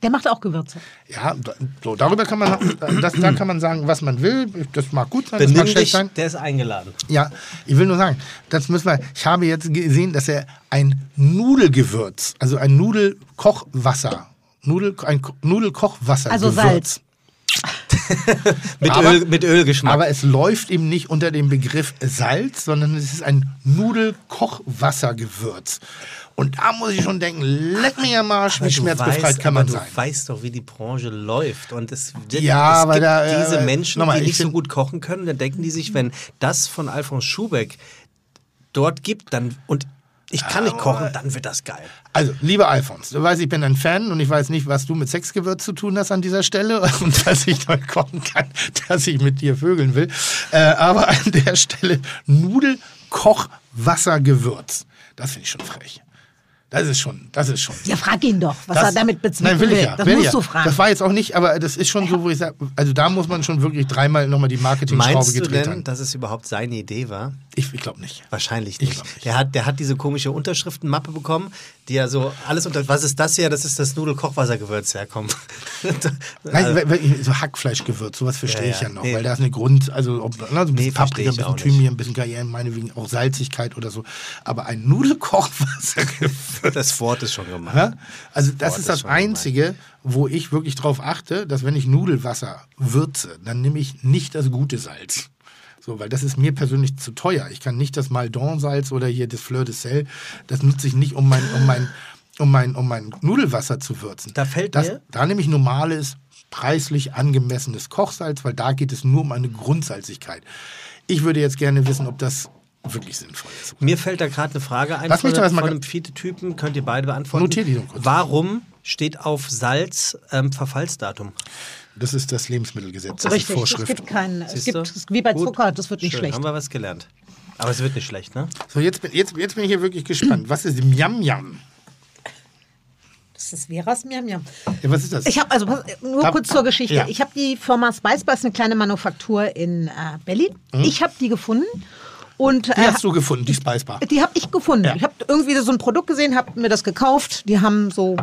Der macht auch Gewürze. Ja, so, darüber kann man, das, da kann man sagen, was man will. Das mag gut sein, das mag Benimm schlecht dich, sein. der ist eingeladen. Ja, ich will nur sagen, das müssen wir. Ich habe jetzt gesehen, dass er ein Nudelgewürz, also ein Nudelkochwasser, Nudel, ein Ko- Nudelkochwasser. Also Salz. Mit, Aber- Öl, mit Ölgeschmack. Aber es läuft eben nicht unter dem Begriff Salz, sondern es ist ein Nudelkochwassergewürz. Und da muss ich schon denken, leck mir am Arsch, wie schmerzbefreit weißt, kann man aber sein. Du weißt doch, wie die Branche läuft. Und es, wird- Ja, es aber gibt da, äh, diese Menschen, nochmal, die ich nicht so gut kochen können. Dann denken die sich, wenn das von Alfons Schubeck dort gibt, dann und ich kann nicht kochen, dann wird das geil. Also, lieber Alfons, du weißt, ich bin ein Fan und ich weiß nicht, was du mit Sexgewürz zu tun hast an dieser Stelle und dass ich neu kochen kann, dass ich mit dir vögeln will. Äh, aber an der Stelle Nudelkochwassergewürz. Das finde ich schon frech. Das ist schon, das ist schon. Ja, frag ihn doch, was Das- er damit bezwecken Nein, will ich ja. Das will musst ich du ja. fragen. Das war jetzt auch nicht, aber das ist schon so, wo ich sage, also da muss man schon wirklich dreimal nochmal die Marketing-Schraube Meinst du gedreht denn, haben. dass es überhaupt seine Idee war? Ich, ich glaube nicht. Wahrscheinlich Ich nicht. nicht. Der, hat, der hat diese komische Unterschriftenmappe bekommen, die ja so alles unter. Was ist das hier? Das ist das Nudelkochwassergewürz. Ja, komm. Nein, Also, so Hackfleischgewürz, sowas verstehe Ja, ich ja noch, Nee. weil da ist eine Grund, also ob, na, so ein bisschen Nee, Paprika, ein bisschen. Thymian, ein bisschen Cayenne, meinetwegen auch Salzigkeit oder so. Aber ein Nudelkochwassergewürz. das Wort ist schon gemacht. Ja? Also das Wort ist ist das gemein. Einzige, wo ich wirklich drauf achte, dass wenn ich Nudelwasser würze, dann nehme ich nicht das gute Salz. So, weil das ist mir persönlich zu teuer. Ich kann nicht das Maldon-Salz oder hier das Fleur de Sel, das nutze ich nicht, um mein, um mein, um mein, um mein Nudelwasser zu würzen. Da fällt das, mir- Da nehme ich normales, preislich angemessenes Kochsalz, weil da geht es nur um eine Grundsalzigkeit. Ich würde jetzt gerne wissen, ob das wirklich sinnvoll ist. Mir fällt da gerade eine Frage ein Lass mich von, doch erst mal von einem Fiete-Typen, könnt ihr beide beantworten. Notier die doch kurz. Warum steht auf Salz ähm, Verfallsdatum? Das ist das Lebensmittelgesetz, das ist Richtig, es Vorschrift. gibt keinen, es gibt, es ist wie bei Gut. Zucker, das wird nicht Schön, schlecht. Haben wir was gelernt. Aber es wird nicht schlecht, ne? So, jetzt bin, jetzt, jetzt bin ich hier wirklich gespannt. Was ist Miam Miam? Das ist Veras Miam Miam. Ja, was ist das? Ich habe also nur Hab- kurz zur Geschichte. Ja. Ich habe die Firma Spicebar, ist eine kleine Manufaktur in äh, Berlin. Ich habe die gefunden und Die äh, hast du gefunden, die Spicebar. die habe ich gefunden. Ja. Ich habe irgendwie so ein Produkt gesehen, habe mir das gekauft. Die haben so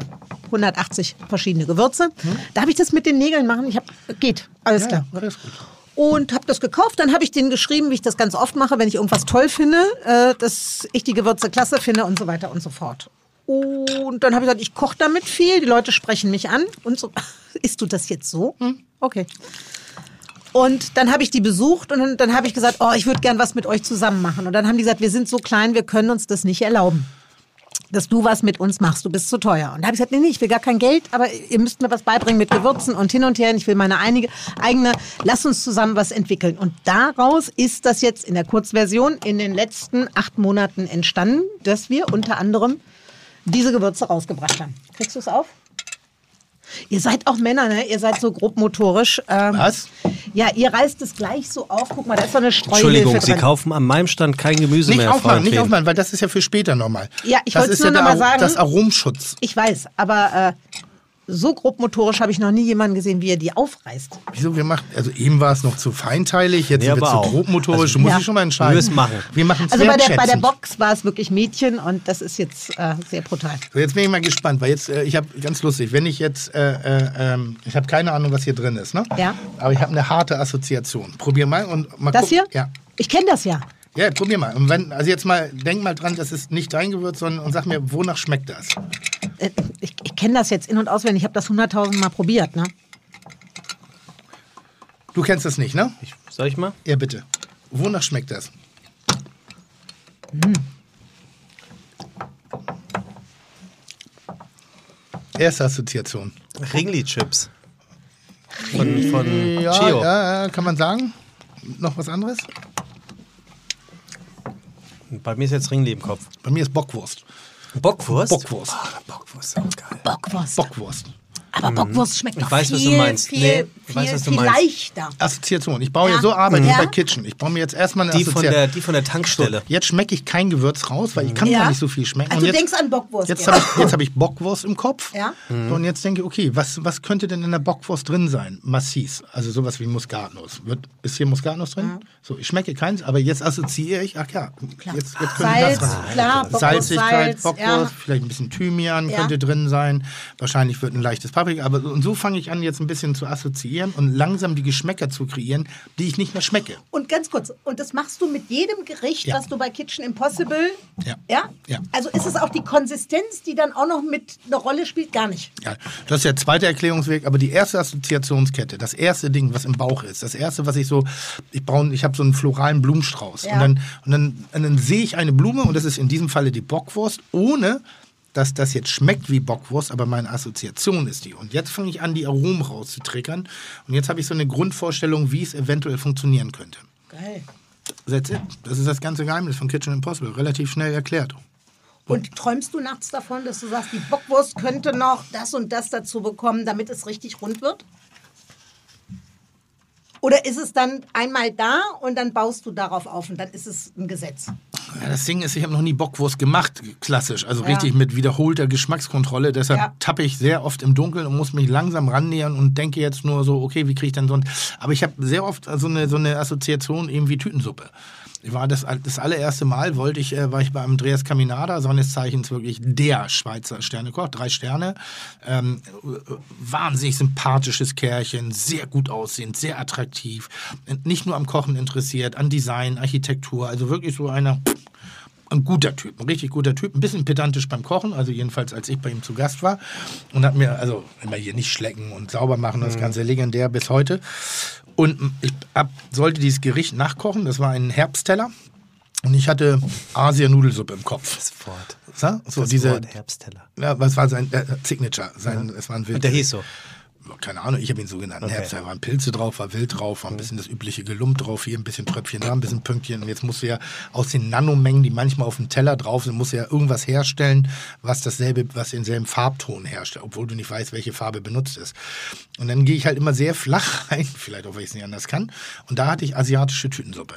180 verschiedene Gewürze. Da habe ich das mit den Nägeln machen. Ich habe geht alles Ja, klar. ja, alles gut. Und habe das gekauft. Dann habe ich denen geschrieben, wie ich das ganz oft mache, wenn ich irgendwas toll finde, äh, dass ich die Gewürze klasse finde und so weiter und so fort. Und dann habe ich gesagt, ich koche damit viel. Die Leute sprechen mich an und so. Isst du das jetzt so? Hm, okay. Und dann habe ich die besucht und dann, dann habe ich gesagt, oh, ich würde gern was mit euch zusammen machen. Und dann haben die gesagt, wir sind so klein, wir können uns das nicht erlauben, dass du was mit uns machst. Du bist zu teuer. Und da habe ich gesagt, nee, nee, ich will gar kein Geld, aber ihr müsst mir was beibringen mit Gewürzen und hin und her. Ich will meine einige, eigene, lass uns zusammen was entwickeln. Und daraus ist das jetzt in der Kurzversion in den letzten acht Monaten entstanden, dass wir unter anderem diese Gewürze rausgebracht haben. Kriegst du es auf? Ihr seid auch Männer, ne? Ihr seid so grobmotorisch. Ähm, Was? Ja, ihr reißt es gleich so auf. Guck mal, da ist so eine Streuhilfe Entschuldigung, Sie drin. kaufen an meinem Stand kein Gemüse Nicht mehr, Frau aufmachen, nicht aufmachen, weil das ist ja für später nochmal. Ja, ich wollte ist nur ja noch der mal sagen- Das Aromschutz. Ich weiß, aber äh, so grobmotorisch habe ich noch nie jemanden gesehen, wie er die aufreißt. Wieso wir machen, also eben war es noch zu feinteilig, jetzt Nee, wird es aber zu auch. grobmotorisch. Also, du musst ja. dich schon mal entscheiden. Wir müssen machen. Wir machen es Also bei der, bei der. Box war es wirklich Mädchen und das ist jetzt äh, sehr brutal. So, jetzt bin ich mal gespannt, weil jetzt, äh, ich habe ganz lustig, wenn ich jetzt, äh, äh, ähm, ich habe keine Ahnung, was hier drin ist, ne? Ja. Aber ich habe eine harte Assoziation. Probier mal und mal Das gucken. hier? Ja. Ich kenne das ja. Ja, probier mal. Und wenn, also jetzt mal, denk mal dran, das ist nicht dein Gewürz, sondern und sag mir, wonach schmeckt das? Äh, ich, ich kenne das jetzt in- und auswendig, ich habe das hunderttausend Mal probiert, ne? Du kennst das nicht, ne? Ich, soll ich mal? Ja, bitte. Wonach schmeckt das? Erste Assoziation. Ringli-Chips. Von, von Ja, Chio. ja, kann man sagen. Noch was anderes? Bei mir ist jetzt Ringli im Kopf. Bei mir ist Bockwurst. Bockwurst? Bockwurst. Ah, Bockwurst, auch geil. Bockwurst. Bockwurst. Aber Bockwurst schmeckt Ich doch weiß, was du viel, meinst. viel, Nee, viel, weiß, was du viel meinst. leichter. Assoziation. Ich baue ja, Ja. so arbeite ich Ja. bei Kitchen. Ich baue mir jetzt erstmal eine Die von, Assoziation. der, die von der Tankstelle. Jetzt schmecke ich kein Gewürz raus, weil ich kann Ja. gar nicht so viel schmecken. Also Und du jetzt, denkst an Bockwurst. Jetzt ja. habe ich, jetzt hab ich Bockwurst im Kopf. Ja. So, und jetzt denke ich, okay, was, was könnte denn in der Bockwurst drin sein? Massis, also sowas wie Muskatnuss. Wird, ist hier Muskatnuss drin? So, ich schmecke keins, aber jetzt assoziiere ich, ach ja, jetzt, jetzt könnte Salz, das drin sein. klar, Bockwurst, Salzigkeit, Salz, Bockwurst, ja. vielleicht ein bisschen Thymian Ja. könnte drin sein. Wahrscheinlich wird ein leichtes Paprika. Aber und so fange ich an, jetzt ein bisschen zu assoziieren und langsam die Geschmäcker zu kreieren, die ich nicht mehr schmecke. Und ganz kurz, und das machst du mit jedem Gericht, Ja. was du bei Kitchen Impossible. Ja. Ja? Ja. Also ist es auch die Konsistenz, die dann auch noch mit eine Rolle spielt? Gar nicht. Ja, das ist der zweite Erklärungsweg, aber die erste Assoziationskette, das erste Ding, was im Bauch ist, das erste, was ich so, ich baue, ich habe so einen floralen Blumenstrauß Ja. und, dann, und, dann, und dann sehe ich eine Blume und das ist in diesem Falle die Bockwurst, ohne dass das jetzt schmeckt wie Bockwurst, aber meine Assoziation ist die. Und jetzt fange ich an, die Aromen rauszutriggern und jetzt habe ich so eine Grundvorstellung, wie es eventuell funktionieren könnte. Geil. That's it. Das ist das ganze Geheimnis von Kitchen Impossible, relativ schnell erklärt. Und träumst du nachts davon, dass du sagst, die Bockwurst könnte noch das und das dazu bekommen, damit es richtig rund wird? Oder ist es dann einmal da und dann baust du darauf auf und dann ist es ein Gesetz? Ja, das Ding ist, ich habe noch nie Bockwurst gemacht, klassisch. Also Ja. richtig mit wiederholter Geschmackskontrolle. Deshalb Ja. tappe ich sehr oft im Dunkeln und muss mich langsam rannähern und denke jetzt nur so, okay, wie kriege ich denn so ein... Aber ich habe sehr oft so eine, so eine Assoziation eben wie Tütensuppe. War das, das allererste Mal, wollte ich, äh, war ich bei Andreas Caminada, seines Zeichens wirklich der Schweizer Sternekoch, drei Sterne. Ähm, äh, wahnsinnig sympathisches Kerlchen, sehr gut aussehend, sehr attraktiv. Nicht nur am Kochen interessiert, an Design, Architektur, also wirklich so einer ein guter Typ, ein richtig guter Typ, ein bisschen pedantisch beim Kochen, also jedenfalls als ich bei ihm zu Gast war und hat mir also immer hier nicht schlecken und sauber machen, das ganze legendär bis heute. Und ich hab, sollte dieses Gericht nachkochen, das war ein Herbstteller und ich hatte Asia-Nudelsuppe im Kopf. Das Wort. So, das diese, Wort Herbstteller. ja, was war sein äh, Signature? Sein, Es war ein Wild Und der hieß so. Keine Ahnung, ich habe ihn so genannt. Okay. Herbst, da waren Pilze drauf, war Wild drauf, war ein bisschen das übliche Gelump drauf, hier ein bisschen Tröpfchen da, ein bisschen Pünktchen. Und jetzt musst du ja aus den Nanomengen, die manchmal auf dem Teller drauf sind, musst du ja irgendwas herstellen, was dasselbe, was denselben Farbton herstellt, obwohl du nicht weißt, welche Farbe benutzt ist. Und dann gehe ich halt immer sehr flach rein, vielleicht auch, weil ich es nicht anders kann. Und da hatte ich asiatische Tütensuppe.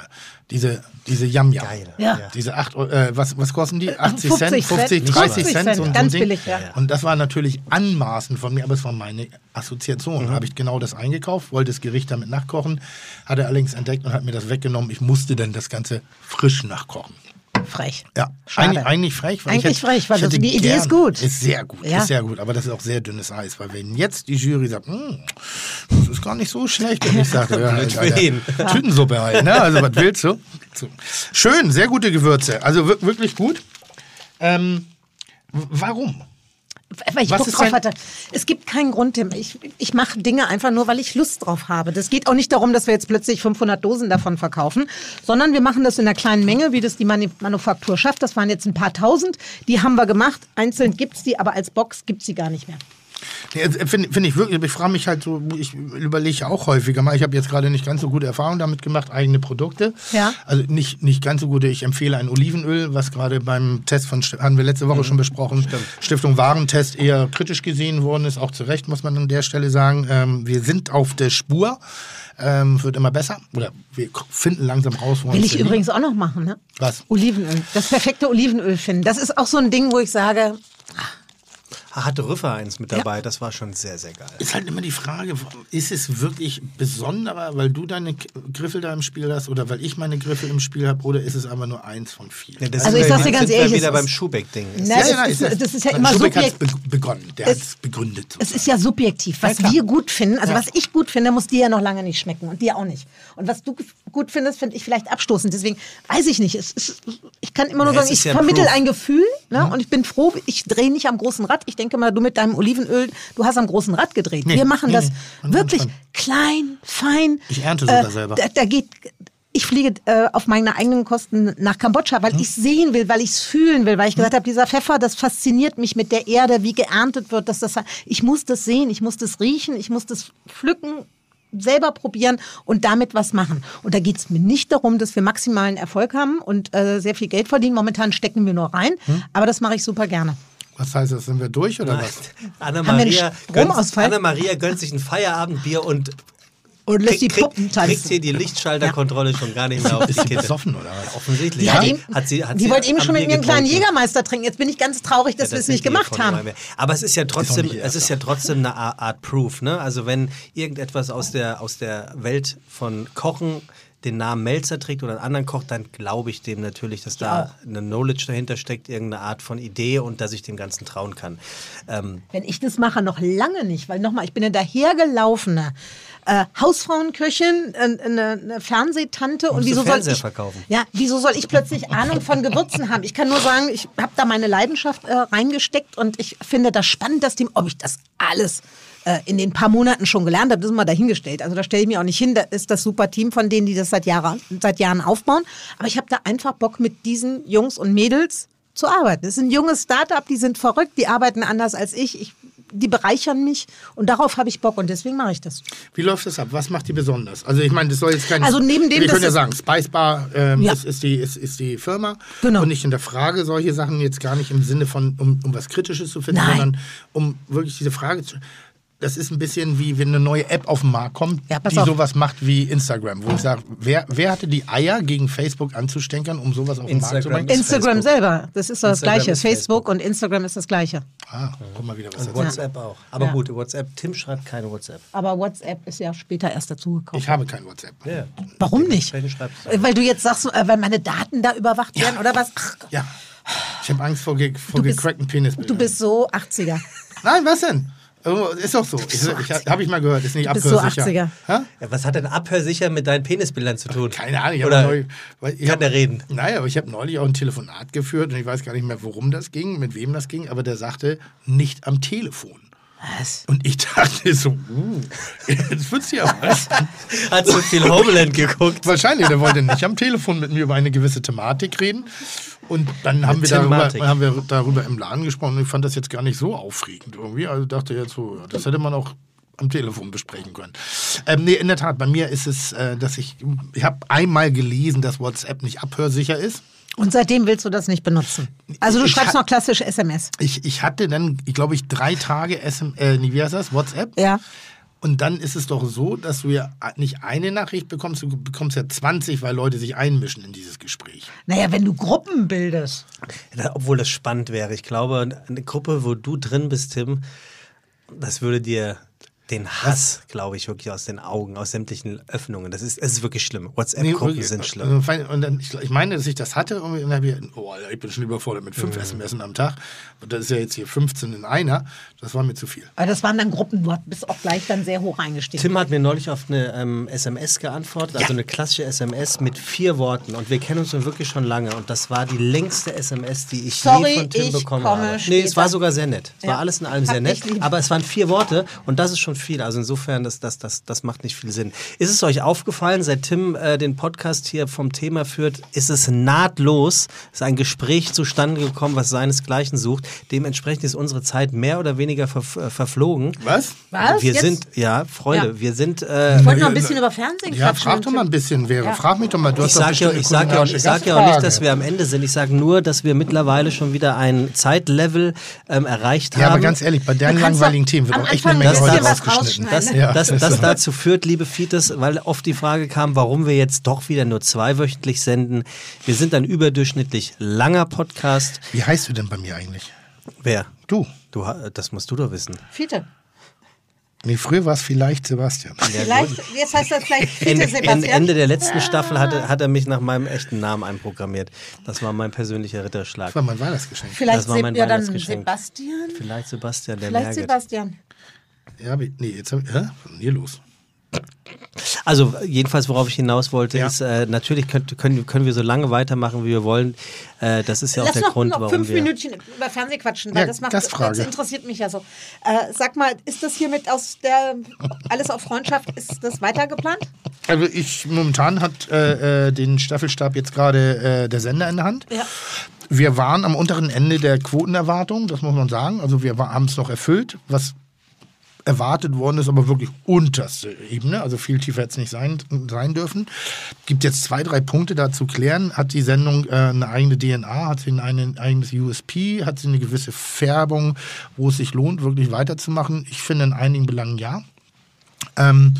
Diese, diese Yam Yam. Geil. Ja. Diese acht, Euro- äh, was, was kosten die? 80 50 Cent, Cent. 50, Nicht 30 mal. Cent, so ein, Ganz so billig, ja. Und das war natürlich anmaßend von mir, aber es war meine Assoziation. Mhm. Habe ich genau das eingekauft, wollte das Gericht damit nachkochen, hat er allerdings entdeckt und hat mir das weggenommen. Ich musste dann das Ganze frisch nachkochen. Frech. Ja, Schade. eigentlich, eigentlich frech. Weil Eigentlich ich hätte, frech, weil das- die Idee ist gut. Ist sehr gut, Ja. ist sehr gut. Aber das ist auch sehr dünnes Eis, weil wenn jetzt die Jury sagt, "Hm, das ist gar nicht so schlecht, und ich sage, ja, Alter, ihn. Tütensuppe halt, ne? Also was willst du? So. Schön, sehr gute Gewürze. Also wir- wirklich gut. Ähm, warum? Weil ich Was Bock drauf hatte. Es gibt keinen Grund, Tim. Ich, ich mache Dinge einfach nur, weil ich Lust drauf habe. Das geht auch nicht darum, dass wir jetzt plötzlich 500 Dosen davon verkaufen, sondern wir machen das in einer kleinen Menge, wie das die Manufaktur schafft. Das waren jetzt ein paar tausend. Die haben wir gemacht. Einzeln gibt's die, aber als Box gibt's die gar nicht mehr. Ja, Finde find ich wirklich, ich frage mich halt so, ich überlege auch häufiger mal, ich habe jetzt gerade nicht ganz so gute Erfahrungen damit gemacht, eigene Produkte. Ja. Also nicht, nicht ganz so gute, ich empfehle ein Olivenöl, was gerade beim Test von, haben wir letzte Woche schon besprochen, Stiftung Warentest eher kritisch gesehen worden ist, auch zu Recht, muss man an der Stelle sagen. Ähm, wir sind auf der Spur, ähm, wird immer besser, oder wir finden langsam raus, woran Will ich übrigens auch noch machen, ne? Was? Olivenöl. Das perfekte Olivenöl finden. Das ist auch so ein Ding, wo ich sage, Ah, hatte Rüffer eins mit dabei, das war schon sehr, sehr geil. Ist halt immer die Frage, ist es wirklich besonderer, weil du deine Griffel da im Spiel hast oder weil ich meine Griffel im Spiel habe oder ist es aber nur eins von vielen? Ja, das Also ich sag's dir ganz ehrlich, wieder ist- beim Schubeck-Ding. Na, das ist- das ist ja immer Schubeck hat's subjekt- be begonnen, der hat es begründet. Es ist ja subjektiv. Was Ja, wir gut finden, also Ja. was ich gut finde, muss dir ja noch lange nicht schmecken und dir auch nicht. Und was du gut findest, finde ich vielleicht abstoßend. Deswegen weiß ich nicht. Es ist, ich kann immer nur Ja, sagen, ich ist ja vermittel Proof. ein Gefühl ne? und ich bin froh, ich drehe nicht am großen Rad. Ich denke denke mal, du mit deinem Olivenöl, du hast am großen Rad gedreht. Nee, Wir machen nee, das nee, wirklich klein, fein. Ich ernte sogar Äh, selber. Da, da geht. Ich fliege äh, auf meine eigenen Kosten nach Kambodscha, Hm? weil ich sehen will, weil ich es fühlen will, weil ich gesagt habe, dieser Pfeffer, das fasziniert mich mit der Erde, wie geerntet wird. Dass das, ich muss das sehen, ich muss das riechen, ich muss das pflücken, selber probieren und damit was machen. Und da geht es mir nicht darum, dass wir maximalen Erfolg haben und äh, sehr viel Geld verdienen. Momentan stecken wir nur rein, Hm? aber das mache ich super gerne. Was heißt das? Sind wir durch oder was? Anna-Maria gönnt? Anna-Maria gönnt sich ein Feierabendbier und Und lässt die kriegt, Puppen tanzen. kriegt hier die Lichtschalterkontrolle schon gar nicht mehr auf die Ist sie Kette. besoffen oder was? Offensichtlich. Die, Ja, hat eben, hat sie, hat die sie wollte eben schon mit mir einen kleinen. Jägermeister trinken. Jetzt bin ich ganz traurig, dass wir es das nicht sind die gemacht haben. Aber es ist ja trotzdem, nicht ihr es ist ja trotzdem eine Art Art Proof, ne? Also wenn irgendetwas aus der, aus der Welt von Kochen den Namen Melzer trägt oder einen anderen Koch, dann glaube ich dem natürlich, dass da eine Knowledge dahinter steckt, irgendeine Art von Idee und dass ich dem Ganzen trauen kann. Ähm, Wenn ich das mache, noch lange nicht, weil nochmal, ich bin eine dahergelaufene äh, Hausfrauenköchin, äh, eine, eine Fernsehtante und du wieso soll ich verkaufen? ja, wieso soll ich plötzlich Ahnung von Gewürzen haben? Ich kann nur sagen, ich habe da meine Leidenschaft äh, reingesteckt und ich finde das spannend, das Team, ob ich das alles äh, in den paar Monaten schon gelernt habe, das ist mal dahingestellt. Also da stelle ich mir auch nicht hin, da ist das super Team von denen, die das seit, Jahre, seit Jahren aufbauen. Aber ich habe da einfach Bock mit diesen Jungs und Mädels zu arbeiten. Das ist ein junges Startup, die sind verrückt, die arbeiten anders als ich. ich die bereichern mich und darauf habe ich Bock und deswegen mache ich das. Wie läuft das ab? Was macht die besonders? Also ich meine, das soll jetzt kein... Also neben dem, Wir können ja sagen, Spice Bar ähm, Ja. ist, ist, die, ist, ist die Firma. Genau. Und ich hinterfrage solche Sachen jetzt gar nicht im Sinne von, um, um was Kritisches zu finden, Nein. sondern um wirklich diese Frage zu... Das ist ein bisschen wie wenn eine neue App auf den Markt kommt, Ja, die auf. sowas macht wie Instagram, wo ich sage, wer, wer hatte die Eier gegen Facebook anzustenkern, um sowas auf den Markt zu Instagram bringen? Instagram Facebook. selber, das ist das Instagram Gleiche. ist Facebook, Facebook. und Instagram ist das Gleiche. Ah, guck mal wieder was und. WhatsApp auch. Aber Ja. gut, WhatsApp, Tim schreibt keine WhatsApp. Aber WhatsApp ist ja später erst dazugekommen. Ich habe kein WhatsApp. Ja. Warum nicht? Weil du jetzt sagst, äh, weil meine Daten da überwacht werden oder was? Ach, Ja. Ich habe Angst vor, ge vor gecrackten Penisbildern. du bist so 80er. Nein, was denn? Oh, Ist doch so. Ich, Habe ich mal gehört, ist nicht Du bist so abhörsicher. 80er. Hä? Ja, was hat denn Abhörsicher mit deinen Penisbildern zu tun? Keine Ahnung. Oder neu, weil ich kann hab, der reden? Naja, aber ich habe neulich auch ein Telefonat geführt und ich weiß gar nicht mehr, worum das ging, mit wem das ging, aber der sagte, nicht am Telefon. Was? Und ich dachte so, uh, jetzt wird's ja was. Hat so viel Homeland geguckt. Wahrscheinlich, der wollte nicht am Telefon mit mir über eine gewisse Thematik reden. Und dann haben wir, darüber, haben wir darüber im Laden gesprochen und ich fand das jetzt gar nicht so aufregend irgendwie. Also dachte jetzt so, das hätte man auch am Telefon besprechen können. Ähm, nee, in der Tat, bei mir ist es, äh, dass ich, ich habe einmal gelesen, dass WhatsApp nicht abhörsicher ist. Und seitdem willst du das nicht benutzen. Also du Ich schreibst ha- noch klassisch SMS. Ich, ich hatte dann, ich glaube ich, drei Tage SM, äh, wie heißt das? WhatsApp. Ja. Und dann ist es doch so, dass du ja nicht eine Nachricht bekommst, du bekommst ja 20, weil Leute sich einmischen in dieses Gespräch. Naja, wenn du Gruppen bildest. Ja, Obwohl das spannend wäre. Ich glaube, eine Gruppe, wo du drin bist, Tim, das würde dir den Hass, glaube ich, wirklich aus den Augen, aus sämtlichen Öffnungen. Das ist, es ist wirklich schlimm. WhatsApp-Gruppen wirklich, sind schlimm. fein- Und dann, ich, ich meine, dass ich das hatte und dann hab ich, oh, Alter, ich bin schon überfordert mit Mhm. fünf SMS am Tag. Und das ist ja jetzt hier 15 in einer. Das war mir zu viel. Aber das waren dann Gruppen, du bist auch gleich dann sehr hoch eingestiegen. Tim hat mir neulich auf eine ähm, SMS geantwortet, also eine klassische SMS mit vier Worten. Und wir kennen uns nun wirklich schon lange. Und das war die längste SMS, die ich Sorry, je von Tim ich bekommen komme habe. Nee, später. es war sogar sehr nett. Es war Ja. alles in allem Hab sehr nett. Aber es waren vier Worte und das ist schon viel. Also insofern, das, das, das, das macht nicht viel Sinn. Ist es euch aufgefallen, seit Tim äh, den Podcast hier vom Thema führt, ist es nahtlos, ist ein Gespräch zustande gekommen, was seinesgleichen sucht. Dementsprechend ist unsere Zeit mehr oder weniger verf äh, verflogen. Was? Was? Wir Jetzt? sind, ja, Freunde, Ja. wir sind. Äh, Ich wollte noch ein bisschen über Fernsehen Ja, quatschen. frag doch mal ein bisschen, Vera. Frag mich doch mal. Du ich hast sage ja, ich sag ja, ich sag ja auch nicht, dass wir am Ende sind. Ich sage nur, dass wir mittlerweile schon wieder ein Zeitlevel ähm, erreicht Ja, haben. aber ganz ehrlich, bei kannst langweiligen Themen wird auch echt eine Menge bisschen was rausgeschnitten. das. Ja, das, das das dazu führt, liebe Fites, weil oft die Frage kam, warum wir jetzt doch wieder nur zweiwöchentlich senden. Wir sind ein überdurchschnittlich langer Podcast. Wie heißt du denn bei mir eigentlich? Wer? Du. Du, das musst du doch wissen. Fiete. Nee, früher war es vielleicht Sebastian. Vielleicht, jetzt heißt das vielleicht Fiete Ende, Sebastian. Ende, Ende der letzten Staffel hatte, hat er mich nach meinem echten Namen einprogrammiert. Das war mein persönlicher Ritterschlag. Das war mein Weihnachtsgeschenk. Vielleicht das war mein Se- ja, dann Weihnachtsgeschenk. Sebastian. Vielleicht Sebastian, der Vielleicht Merget. Sebastian. Ja, nee, jetzt hab ich, hä? Was ist denn hier los? Also jedenfalls, worauf ich hinaus wollte, Ja. ist, äh, natürlich könnt, können, können wir so lange weitermachen, wie wir wollen. Äh, das ist ja auch Lass der noch, Grund, noch warum fünf wir... Minütchen über Fernseh quatschen, weil Ja, das macht Gastfrage. das interessiert mich ja so. Äh, sag mal, ist das hier mit aus der alles auf Freundschaft, ist das weiter geplant? Also ich momentan hat äh, äh, den Staffelstab jetzt gerade äh, der Sender in der Hand. Ja. Wir waren am unteren Ende der Quotenerwartung, das muss man sagen. Also wir haben es noch erfüllt, was erwartet worden ist, aber wirklich unterste Ebene. Also viel tiefer hätte es nicht sein, sein dürfen. Gibt jetzt zwei, drei Punkte da zu klären. Hat die Sendung äh, eine eigene DNA, hat sie ein ein eigenes USP, hat sie eine gewisse Färbung, wo es sich lohnt, wirklich weiterzumachen? Ich finde in einigen Belangen ja. Ähm,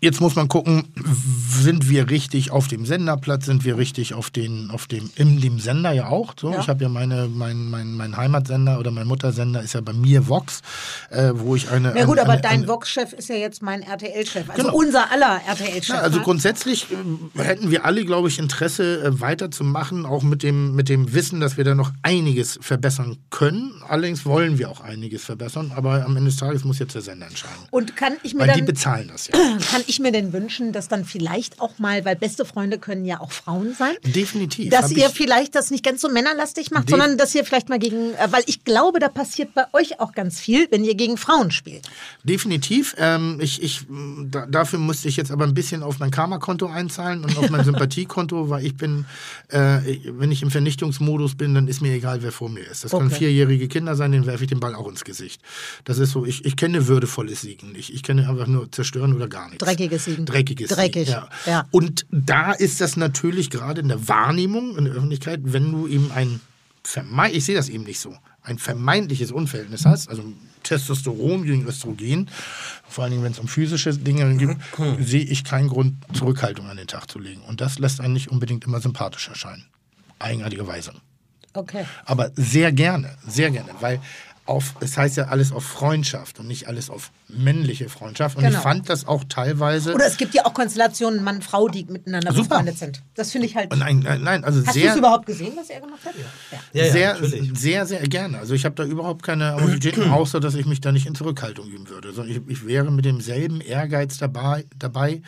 Jetzt muss man gucken, sind wir richtig auf dem Senderplatz, sind wir richtig auf den, auf dem, in dem Sender ja auch. So, Ja. ich habe ja meine, mein, mein, mein Heimatsender oder mein Muttersender ist ja bei mir Vox, äh, wo ich eine. Ja gut, eine, aber eine, dein Vox-Chef ist ja jetzt mein RTL-Chef, also Genau. unser aller RTL-Chef. ja, also ne? grundsätzlich äh, hätten wir alle, glaube ich, Interesse äh, weiterzumachen, auch mit dem, mit dem Wissen, dass wir da noch einiges verbessern können. Allerdings wollen wir auch einiges verbessern, aber am Ende des Tages muss jetzt der Sender entscheiden. Und kann ich mir Weil die dann bezahlen das ja. kann ich mir denn wünschen, dass dann vielleicht auch mal, weil beste Freunde können ja auch Frauen sein, Definitiv. dass ihr ich- vielleicht das nicht ganz so männerlastig macht, De- sondern dass ihr vielleicht mal gegen, äh, weil ich glaube, da passiert bei euch auch ganz viel, wenn ihr gegen Frauen spielt. Definitiv. Ähm, ich, ich, da, dafür musste ich jetzt aber ein bisschen auf mein Karma-Konto einzahlen und auf mein Sympathiekonto, weil ich bin, äh, wenn ich im Vernichtungsmodus bin, dann ist mir egal, wer vor mir ist. Das können Okay. vierjährige Kinder sein, denen werfe ich den Ball auch ins Gesicht. Das ist so, ich, ich kenne würdevolles Siegen nicht. Ich kenne einfach nur zerstören oder gar nichts. Dreckiges Siegen. Dreckiges Dreckig, Siegen, ja. ja. Und da ist das natürlich gerade in der Wahrnehmung in der Öffentlichkeit, wenn du eben ein vermeint, ich sehe das eben nicht so, ein vermeintliches Unverhältnis hast, also Testosteron gegen Östrogen, vor allen Dingen, wenn es um physische Dinge geht, sehe ich keinen Grund, Zurückhaltung an den Tag zu legen. Und das lässt einen nicht unbedingt immer sympathisch erscheinen. Eigenartigerweise. Okay. Aber sehr gerne, sehr gerne, weil auf, es heißt ja alles auf Freundschaft und nicht alles auf männliche Freundschaft. Und Genau. ich fand das auch teilweise. Oder es gibt ja auch Konstellationen Mann-Frau, die miteinander Super. befreundet sind. Das finde ich halt. Nein, nein, nein, also Hast du es überhaupt gesehen, was er gemacht hat? Ja. Ja, ja, sehr, natürlich. sehr, sehr gerne. Also ich habe da überhaupt keine Animositäten, außer dass ich mich da nicht in Zurückhaltung üben würde. Sondern ich, ich wäre mit demselben Ehrgeiz dabei, dabei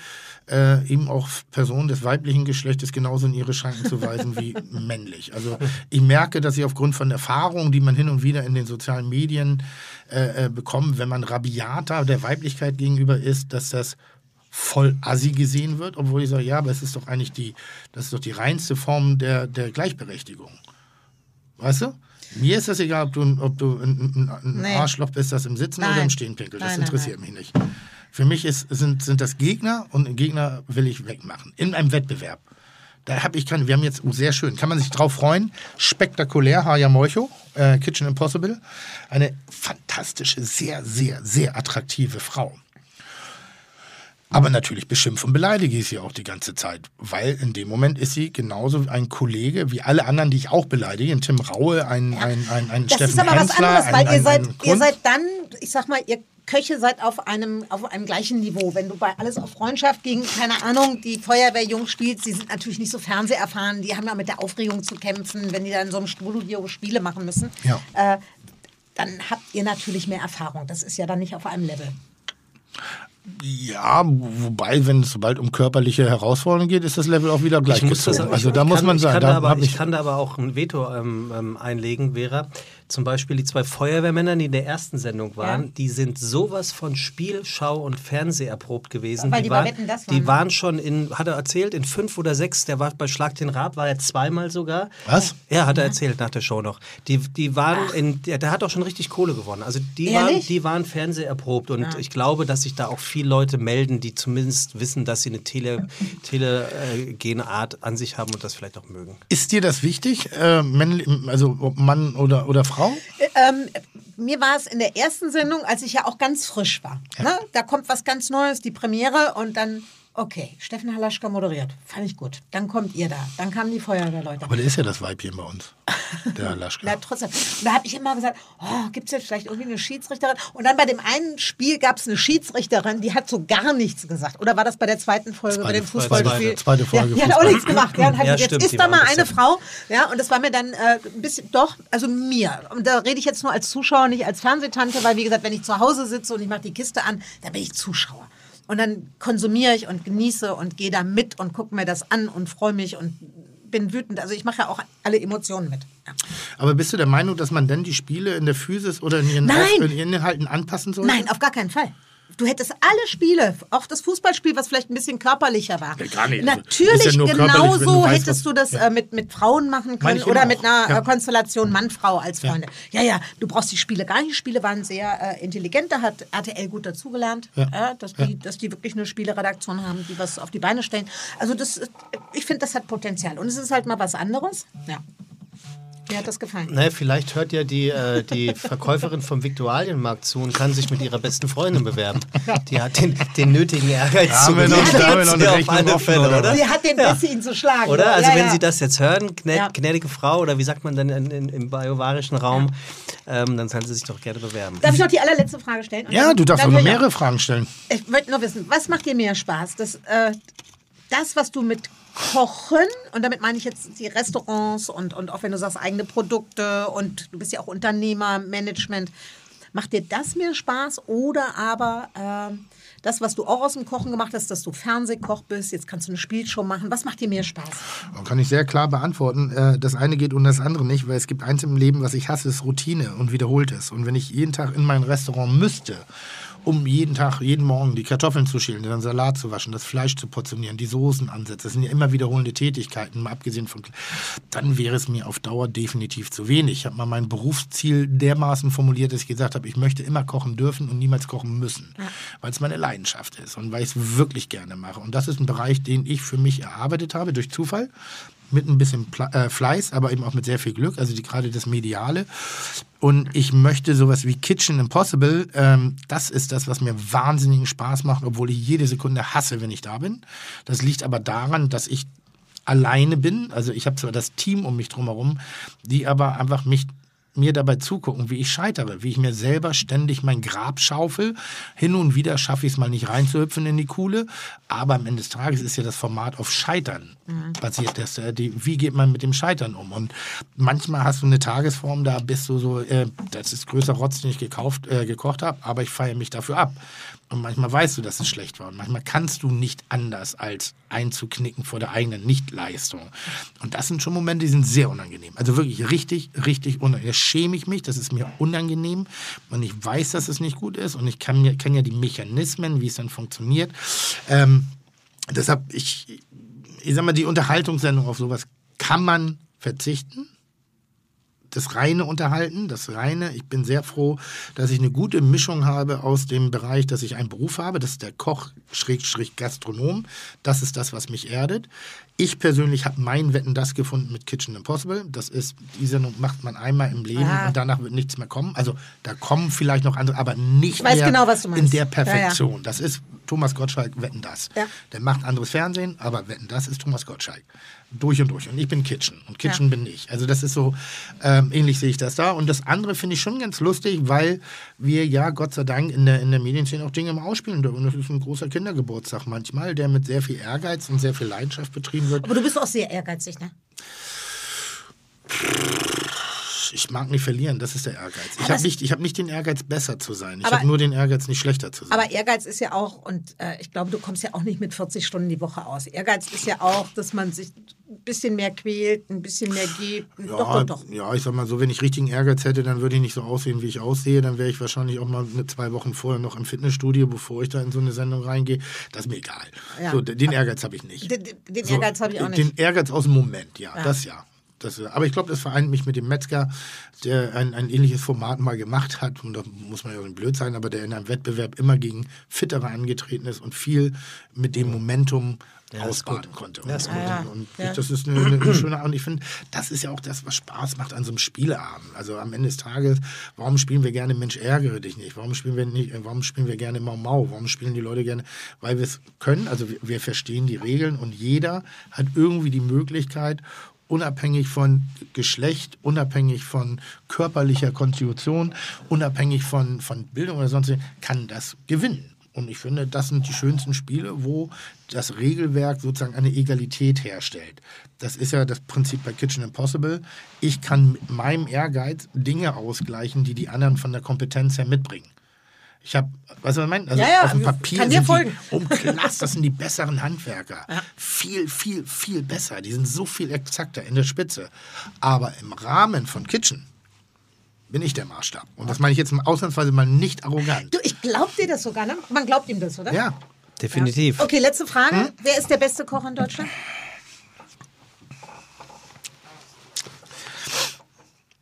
äh, eben auch Personen des weiblichen Geschlechtes genauso in ihre Schranken zu weisen wie männlich. Also ich merke, dass ich aufgrund von Erfahrungen, die man hin und wieder in den sozialen Medien äh, äh, bekommt, wenn man rabiater der Weiblichkeit gegenüber ist, dass das voll assi gesehen wird, obwohl ich sage, ja, aber es ist doch eigentlich die, das ist doch die reinste Form der, der Gleichberechtigung. Weißt du? Mir ist das egal, ob du, ob du ein, ein, Nee. Arschloch bist, das im Sitzen Nein. oder im Stehen pinkelt. Das Nein, nein, interessiert mich nicht. Für mich ist, sind, sind das Gegner und einen Gegner will ich wegmachen. In einem Wettbewerb. Da habe ich keine, wir haben jetzt, oh, sehr schön, kann man sich drauf freuen. Spektakulär, Haya Moicho, äh, Kitchen Impossible. Eine fantastische, sehr, sehr, sehr attraktive Frau. Aber natürlich beschimpfe und beleidige ich sie auch die ganze Zeit, weil in dem Moment ist sie genauso ein Kollege wie alle anderen, die ich auch beleidige. Ein Tim Raue, ein, ein, ein, ein Das Steffen ist aber was Hensler, anderes, weil ein, ihr ein, seid, ein ihr seid dann, ich sag mal, ihr Köche seid auf einem, auf einem gleichen Niveau. Wenn du bei Alles auf Freundschaft gegen, keine Ahnung, die Feuerwehrjungs spielst, die sind natürlich nicht so fernseherfahren, die haben ja mit der Aufregung zu kämpfen, wenn die dann in so einem Studio Spiele machen müssen. Ja. Äh, dann habt ihr natürlich mehr Erfahrung. Das ist ja dann nicht auf einem Level. Ja, wobei, wenn es sobald um körperliche Herausforderungen geht, ist das Level auch wieder Ich muss das, ich Also da kann, muss man ich sagen, kann da aber, ich ich, kann da aber auch ein Veto ähm, ähm, einlegen, Vera. Zum Beispiel die zwei Feuerwehrmänner, die in der ersten Sendung waren, Ja. die sind sowas von Spiel, Schau und Fernseh erprobt gewesen. Weil die bei waren, Wetten, das waren, die waren schon in, hat er erzählt, in fünf oder sechs, der war bei Schlag den Rab, war er zweimal sogar. Was? Ja, hat er erzählt nach der Show noch. Die, die waren in, der, der hat auch schon richtig Kohle gewonnen. Also die waren, Ehrlich? die waren Fernseh erprobt und ich glaube, dass sich da auch viele Leute melden, die zumindest wissen, dass sie eine Tele, telegene Art an sich haben und das vielleicht auch mögen. ist dir das wichtig, äh, männlich, also ob Mann oder, oder Frau? Ähm, mir war es in der ersten Sendung, als ich ja auch ganz frisch war. Ne? Da kommt was ganz Neues, die Premiere und dann, okay, Steffen Halaschka moderiert. Fand ich gut. Dann kommt ihr da. Dann kamen die Feuerwehrleute. Aber der ist ja das Weibchen bei uns, der Laschka. Na, trotzdem. Und da habe ich immer gesagt, oh, gibt es jetzt vielleicht irgendwie eine Schiedsrichterin? Und dann bei dem einen Spiel gab es eine Schiedsrichterin, die hat so gar nichts gesagt. Oder war das bei der zweiten Folge, bei Zweite- dem Fußballspiel? zweite- zweite Folge Ja, die hat auch nichts gemacht. Ja, und hat Ja, gesagt, stimmt, jetzt ist da mal ein eine Frau. Ja, und das war mir dann äh, ein bisschen, doch, also mir. Und da rede ich jetzt nur als Zuschauer, nicht als Fernsehtante, weil wie gesagt, wenn ich zu Hause sitze und ich mache die Kiste an, dann bin ich Zuschauer. Und dann konsumiere ich und genieße und gehe da mit und gucke mir das an und freue mich und bin wütend. Also ich mache ja auch alle Emotionen mit. Ja. Aber bist du der Meinung, dass man denn die Spiele in der Physis oder in ihren, Nein! Auf, in ihren Inhalten anpassen sollte? Nein, auf gar keinen Fall. Du hättest alle Spiele, auch das Fußballspiel, was vielleicht ein bisschen körperlicher war. Ja, gar nicht. Also, Natürlich, ja genauso du weißt, hättest was- du das Ja. äh, mit, mit Frauen machen können oder eben mit auch. einer Ja. äh, Konstellation Mann-Frau als Freunde. Ja. ja, du brauchst die Spiele gar nicht. Die Spiele waren sehr äh, intelligent, da hat RTL gut dazugelernt, Ja. äh, dass, die, dass die wirklich eine Spieleredaktion haben, die was auf die Beine stellen. Also das, ist- ich finde, das hat Potenzial. Und es ist halt mal was anderes. Ja. Mir hat das gefallen. Ne, vielleicht hört ja die, äh, die Verkäuferin vom Viktualienmarkt zu und kann sich mit ihrer besten Freundin bewerben. Die hat den, den nötigen Ehrgeiz Da zu haben wir noch- da haben wir noch eine Ja, auf Rechnung alle offen, Fälle, oder? oder? Sie hat den Ja. Biss, ihn zu schlagen. Oder? Also ja, wenn ja. Sie das jetzt hören, gnä Ja. gnädige Frau, oder wie sagt man denn in, in, im bajuwarischen Raum, ähm, dann sollen Sie sich doch gerne bewerben. Darf ich noch die allerletzte Frage stellen? Und Ja, dann- du darfst dann auch noch mehrere Fragen stellen. Ich möchte nur wissen, was macht dir mehr Spaß? Das, äh, das, was du mit Kochen, und damit meine ich jetzt die Restaurants und, und auch wenn du sagst eigene Produkte und du bist ja auch Unternehmer, Management, macht dir das mehr Spaß oder aber ähm, das, was du auch aus dem Kochen gemacht hast, dass du Fernsehkoch bist, jetzt kannst du eine Spielshow machen, was macht dir mehr Spaß? Kann ich sehr klar beantworten. Äh, Das eine geht und das andere nicht, weil es gibt eins im Leben, was ich hasse, ist Routine und wiederholtes. Und wenn ich jeden Tag in mein Restaurant müsste, um jeden Tag, jeden Morgen die Kartoffeln zu schälen, den Salat zu waschen, das Fleisch zu portionieren, die Soßen ansetzen, das sind ja immer wiederholende Tätigkeiten, mal abgesehen von, dann wäre es mir auf Dauer definitiv zu wenig. Ich habe mal mein Berufsziel dermaßen formuliert, dass ich gesagt habe, ich möchte immer kochen dürfen und niemals kochen müssen, weil es meine Leidenschaft ist und weil ich es wirklich gerne mache. Und das ist ein Bereich, den ich für mich erarbeitet habe durch Zufall mit ein bisschen äh, Fleiß, aber eben auch mit sehr viel Glück, also die, gerade das Mediale. Und ich möchte sowas wie Kitchen Impossible, ähm, das ist das, was mir wahnsinnigen Spaß macht, obwohl ich jede Sekunde hasse, wenn ich da bin. Das liegt aber daran, dass ich alleine bin. Also ich habe zwar das Team um mich drumherum, die aber einfach mich mir dabei zugucken, wie ich scheitere, wie ich mir selber ständig mein Grab schaufel. Hin und wieder schaffe ich es mal nicht reinzuhüpfen in die Kuhle, aber am Ende des Tages ist ja das Format auf Scheitern basiert. Das, äh, die, wie geht man mit dem Scheitern um? Und manchmal hast du eine Tagesform, da bist du so, äh, das ist größer Rotz, den ich gekauft, äh, gekocht habe, aber ich feiere mich dafür ab. Und manchmal weißt du, dass es schlecht war. Und manchmal kannst du nicht anders, als einzuknicken vor der eigenen Nichtleistung. Und das sind schon Momente, die sind sehr unangenehm. Also wirklich richtig, richtig unangenehm. Da schäme ich mich, das ist mir unangenehm. Und ich weiß, dass es nicht gut ist. Und ich kann, mir- kenne ja die Mechanismen, wie es dann funktioniert. Ähm, deshalb, ich, ich sag mal, die Unterhaltungssendung auf sowas kann man verzichten das reine Unterhalten, das reine. Ich bin sehr froh, dass ich eine gute Mischung habe aus dem Bereich, dass ich einen Beruf habe. Das ist der Koch, Schrägstrich Gastronom. Das ist das, was mich erdet. Ich persönlich habe mein Wetten das gefunden mit Kitchen Impossible. Das ist, die Sendung macht man einmal im Leben Ah. und danach wird nichts mehr kommen. Also da kommen vielleicht noch andere, aber nicht mehr genau, in der Ja, ja. Perfektion. Das ist Thomas Gottschalk, Wetten das. Ja. Der macht anderes Fernsehen, aber Wetten das ist Thomas Gottschalk. Durch und durch. Und ich bin Kitchen. Und Kitchen Ja. bin ich. Also das ist so, ähm, ähnlich sehe ich das da. Und das andere finde ich schon ganz lustig, weil wir ja Gott sei Dank in der, in der Medienszene auch Dinge mal ausspielen dürfen. Und das ist ein großer Kindergeburtstag manchmal, der mit sehr viel Ehrgeiz und sehr viel Leidenschaft betrieben Aber du bist auch sehr ehrgeizig, ne? Ich mag nicht verlieren, das ist der Ehrgeiz. Ich habe nicht, ich hab nicht den Ehrgeiz, besser zu sein. Ich habe nur den Ehrgeiz, nicht schlechter zu sein. Aber Ehrgeiz ist ja auch, und äh, ich glaube, du kommst ja auch nicht mit 40 Stunden die Woche aus. Ehrgeiz ist ja auch, dass man sich ein bisschen mehr quält, ein bisschen mehr gibt. Ja, doch, doch, doch. ja, ich sag mal so, wenn ich richtigen Ehrgeiz hätte, dann würde ich nicht so aussehen, wie ich aussehe. Dann wäre ich wahrscheinlich auch mal eine, zwei Wochen vorher noch im Fitnessstudio, bevor ich da in so eine Sendung reingehe. Das ist mir egal. Ja. So, den Ehrgeiz habe ich nicht. Den, den- So, Ehrgeiz habe ich auch nicht. Den Ehrgeiz aus dem Moment, ja, Ja. das ja. Das, aber ich glaube, das vereint mich mit dem Metzger, der ein, ein ähnliches Format mal gemacht hat. Und da muss man ja nicht blöd sein, aber der in einem Wettbewerb immer gegen Fittere angetreten ist und viel mit dem Momentum Ja, ausbaden konnte. Ja, ist und, und ja. das ist eine, eine schöne Art. Und ich finde, das ist ja auch das, was Spaß macht an so einem Spieleabend. Also am Ende des Tages, warum spielen wir gerne Mensch, ärgere dich nicht? Warum spielen wir nicht, äh, warum spielen wir gerne Mau Mau? Warum spielen die Leute gerne? Weil wir es können, also wir, wir verstehen die Regeln und jeder hat irgendwie die Möglichkeit, unabhängig von Geschlecht, unabhängig von körperlicher Konstitution, unabhängig von, von Bildung oder sonst, kann das gewinnen. Und ich finde, das sind die schönsten Spiele, wo das Regelwerk sozusagen eine Egalität herstellt. Das ist ja das Prinzip bei Kitchen Impossible. Ich kann mit meinem Ehrgeiz Dinge ausgleichen, die die anderen von der Kompetenz her mitbringen. Ich habe, weißt du, was ich meine? Also Ja, ja, auf dem Papier kann dir sind folgen. die, um Klass, das sind die besseren Handwerker. Viel, viel, viel besser. Die sind so viel exakter in der Spitze. Aber im Rahmen von Kitchen bin ich der Maßstab. Und das meine ich jetzt ausnahmsweise mal nicht arrogant. Du, ich glaub dir das sogar, ne? Man glaubt ihm das, oder? Ja, Definitiv. Okay, letzte Frage. Hm? Wer ist der beste Koch in Deutschland?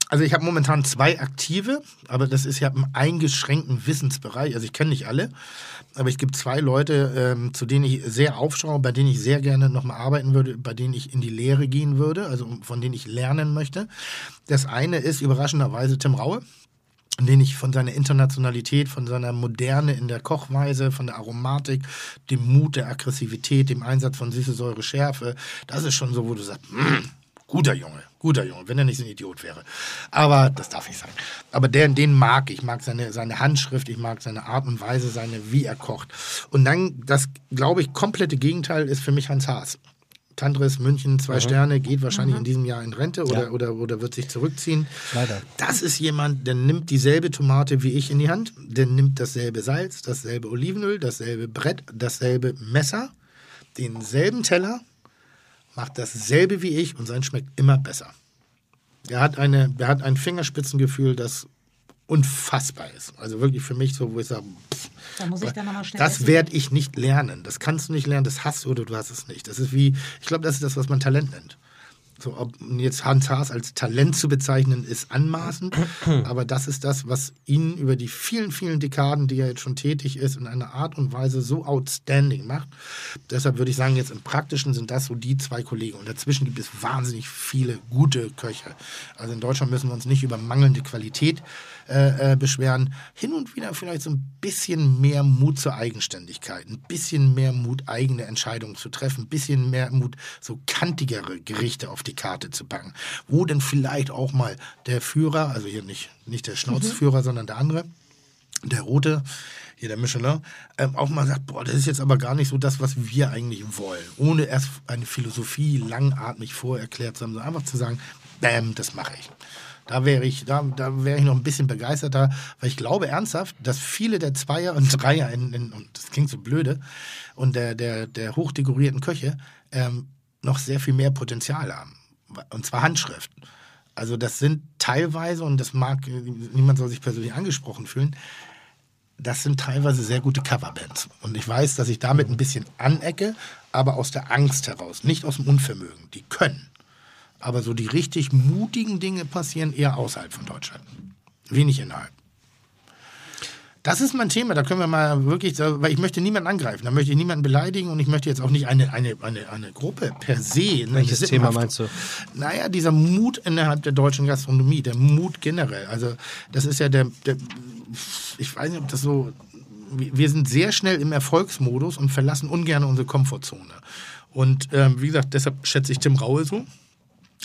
Also ich habe momentan zwei aktive, aber das ist ja im eingeschränkten Wissensbereich. Also ich kenne nicht alle, aber es gibt zwei Leute, ähm, zu denen ich sehr aufschaue, bei denen ich sehr gerne nochmal arbeiten würde, bei denen ich in die Lehre gehen würde, also von denen ich lernen möchte. Das eine ist überraschenderweise Tim Raue den ich von seiner Internationalität, von seiner Moderne in der Kochweise, von der Aromatik, dem Mut, der Aggressivität, dem Einsatz von Süße, Säure, Schärfe, das ist schon so, wo du sagst, "Mm, guter Junge, guter Junge, wenn er nicht so ein Idiot wäre. Aber das darf nicht sein. Aber der, den mag ich. Ich mag seine, seine Handschrift, ich mag seine Art und Weise, seine, wie er kocht. Und dann, das, glaube ich, komplette Gegenteil ist für mich Hans Haas. Tantris München, zwei Sterne, geht wahrscheinlich in diesem Jahr in Rente oder, Ja. oder, oder wird sich zurückziehen. Leider. Das ist jemand, der nimmt dieselbe Tomate wie ich in die Hand, der nimmt dasselbe Salz, dasselbe Olivenöl, dasselbe Brett, dasselbe Messer, denselben Teller, macht dasselbe wie ich und sein schmeckt immer besser. Er hat, eine, er hat ein Fingerspitzengefühl, das unfassbar ist. Also wirklich für mich so, wo ich sage, pff, Da muss ich dann nochmal schnell das werde ich nicht lernen. Das kannst du nicht lernen, das hast du oder du hast es nicht. Das ist wie, ich glaube, das ist das, was man Talent nennt. So, ob jetzt Hans Haas als Talent zu bezeichnen, ist anmaßend, aber das ist das, was ihn über die vielen, vielen Dekaden, die er jetzt schon tätig ist, in einer Art und Weise so outstanding macht. Deshalb würde ich sagen, jetzt im Praktischen sind das so die zwei Kollegen. Und dazwischen gibt es wahnsinnig viele gute Köche. Also in Deutschland müssen wir uns nicht über mangelnde Qualität äh, äh, beschweren. Hin und wieder vielleicht so ein bisschen mehr Mut zur Eigenständigkeit, ein bisschen mehr Mut, eigene Entscheidungen zu treffen, ein bisschen mehr Mut, so kantigere Gerichte auf die Karte zu packen. Wo denn vielleicht auch mal der Führer, also hier nicht, nicht der Schnauzführer, sondern der andere, der Rote, hier der Michelin, ähm, auch mal sagt, boah, das ist jetzt aber gar nicht so das, was wir eigentlich wollen. Ohne erst eine Philosophie langatmig vorerklärt zu haben, sondern einfach zu sagen, bam, das mache ich. Da wäre ich, da, da wäre ich noch ein bisschen begeisterter, weil ich glaube ernsthaft, dass viele der Zweier und Dreier in, in und das klingt so blöde, und der, der, der hochdekorierten Köche ähm, noch sehr viel mehr Potenzial haben. Und zwar Handschrift. Also das sind teilweise, und das mag, niemand soll sich persönlich angesprochen fühlen, das sind teilweise sehr gute Coverbands. Und ich weiß, dass ich damit ein bisschen anecke, aber aus der Angst heraus, nicht aus dem Unvermögen. Die können. Aber so die richtig mutigen Dinge passieren eher außerhalb von Deutschland. Wenig innerhalb. Das ist mein Thema, da können wir mal wirklich, weil ich möchte niemanden angreifen, da möchte ich niemanden beleidigen und ich möchte jetzt auch nicht eine, eine, eine, eine Gruppe per se. Welches Thema meinst du? Naja, dieser Mut innerhalb der deutschen Gastronomie, der Mut generell. Also das ist ja der, der ich weiß nicht, ob das so, wir wir sind sehr schnell im Erfolgsmodus und verlassen ungern unsere Komfortzone. Und ähm, wie gesagt, deshalb schätze ich Tim Raue so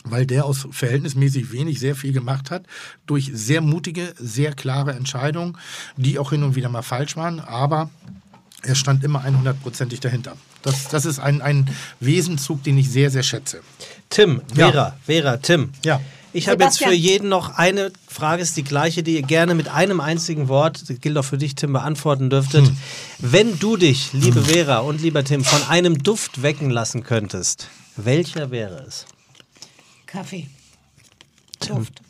weil der aus verhältnismäßig wenig sehr viel gemacht hat, durch sehr mutige, sehr klare Entscheidungen, die auch hin und wieder mal falsch waren, aber er stand immer 100%ig dahinter. Das, das ist ein, ein Wesenzug, den ich sehr, sehr schätze. Tim, Ja. Vera, Vera, Tim. Ja. Ich habe jetzt für jeden noch eine Frage, ist die gleiche, die ihr gerne mit einem einzigen Wort, das gilt auch für dich, Tim, beantworten dürftet. Hm. Wenn du dich, liebe Vera und lieber Tim, von einem Duft wecken lassen könntest, welcher wäre es? Kaffee. Duft.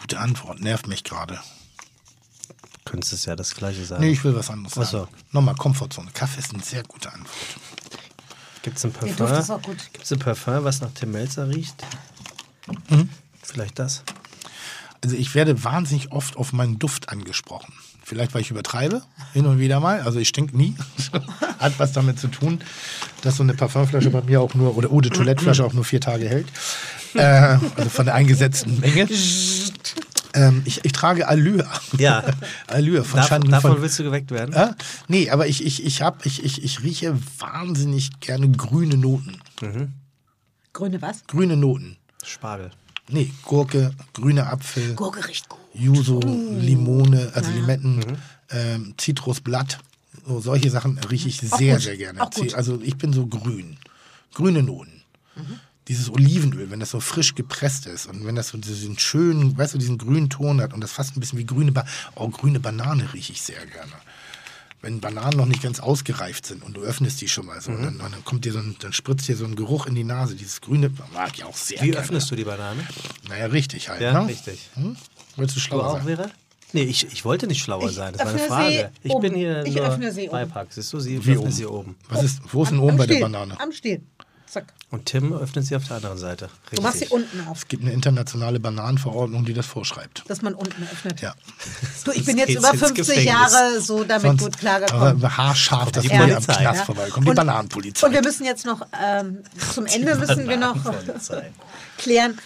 Gute Antwort, nervt mich gerade. Könntest es ja das gleiche sagen. Nee, ich will was anderes sagen. Nochmal, Komfortzone. Kaffee ist eine sehr gute Antwort. Gibt es ein Parfum? Duft ist auch gut. Gibt es ein Parfum, was nach Tim Melzer riecht? Vielleicht das. Also ich werde wahnsinnig oft auf meinen Duft angesprochen. Vielleicht, weil ich übertreibe, hin und wieder mal. Also ich stink nie. Hat was damit zu tun, dass so eine Parfumflasche bei mir auch nur, oder Eau de Toiletteflasche auch nur vier Tage hält. Äh, also von der eingesetzten Menge. Ähm, ich, ich trage Allure. Ja. Allure von Dav Schanden davon von, willst du geweckt werden? äh? Nee, aber ich, ich, ich, hab, ich, ich, ich rieche wahnsinnig gerne grüne Noten. Grüne was? Grüne Noten. Spargel. Nee, Gurke, grüner Apfel. Gurke riecht gut. Yuzu, Limone, also Limetten, ähm, Zitrusblatt, So, solche Sachen rieche ich Auch sehr, gut. sehr gerne. Also ich bin so grün. Grüne Noten. Dieses Olivenöl, wenn das so frisch gepresst ist und wenn das so diesen schönen, weißt du, diesen grünen Ton hat und das fast ein bisschen wie grüne, ba oh, grüne Banane rieche ich sehr gerne. Wenn Bananen noch nicht ganz ausgereift sind und du öffnest die schon mal so, dann, dann kommt dir so ein, dann spritzt dir so ein Geruch in die Nase. Dieses grüne mag ich auch sehr Wie gerne. öffnest du die Banane? Naja, richtig halt. Ja, ne? richtig. Hm? Willst du Du schlauer auch, sein? Vera? Nee, ich, ich wollte nicht schlauer Ich sein. Das war eine öffne Frage. sie Ich bin oben. hier Ich nur öffne sie oben. Beipack. Siehst du, sie Wie öffnet oben? sie oben. Was ist, wo ist denn oben am bei der Stiel. Banane? Am Stiel. Zack. Und Tim öffnet sie auf der anderen Seite. Richtig. Du machst sie unten auf, Es gibt eine internationale Bananenverordnung, die das vorschreibt. dass man unten öffnet. Ja. Du, ich bin jetzt über ins 50 Gefängnis. Jahre so damit Sonst, gut klargekommen. aber haarscharf, dass Die wir am Knast Ja. vorbeikommen. Die Und- Bananenpolizei. Und wir müssen jetzt noch, ähm, zum Ende müssen wir noch klären,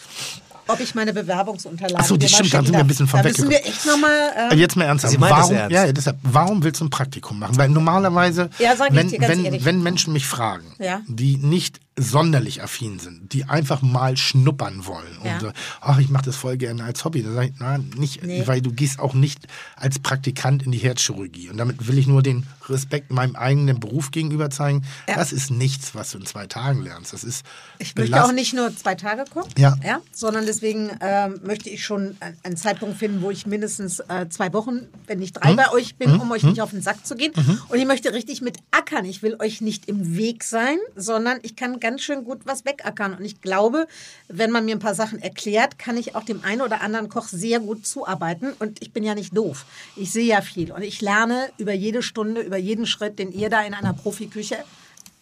ob ich meine Bewerbungsunterlagen Ach so, die stimmt, da sind wir ein bisschen von Da müssen wir echt nochmal... Ähm, Jetzt mal ernsthaft. Sie Warum, ernst. ja, deshalb, warum willst du ein Praktikum machen? Weil normalerweise, Ja, wenn, wenn, wenn Menschen mich fragen, Ja. die nicht sonderlich affin sind, die einfach mal schnuppern wollen Ja. und so, ach, ich mache das voll gerne als Hobby, dann sage ich, na, nicht, Nee. weil du gehst auch nicht als Praktikant in die Herzchirurgie. Und damit will ich nur den Respekt meinem eigenen Beruf gegenüber zeigen. Ja. Das ist nichts, was du in zwei Tagen lernst. Das ist Ich möchte belast- auch nicht nur zwei Tage kommen, Ja. sondern deswegen ähm, möchte ich schon ein- einen Zeitpunkt finden, wo ich mindestens äh, zwei Wochen, wenn nicht drei bei euch bin, um euch nicht auf den Sack zu gehen. Und ich möchte richtig mit ackern. Ich will euch nicht im Weg sein, sondern ich kann ganz schön gut was wegackern. Und ich glaube, wenn man mir ein paar Sachen erklärt, kann ich auch dem einen oder anderen Koch sehr gut zuarbeiten. Und ich bin ja nicht doof. Ich sehe ja viel. Und ich lerne über jede Stunde, über jeden Schritt, den ihr da in einer Profiküche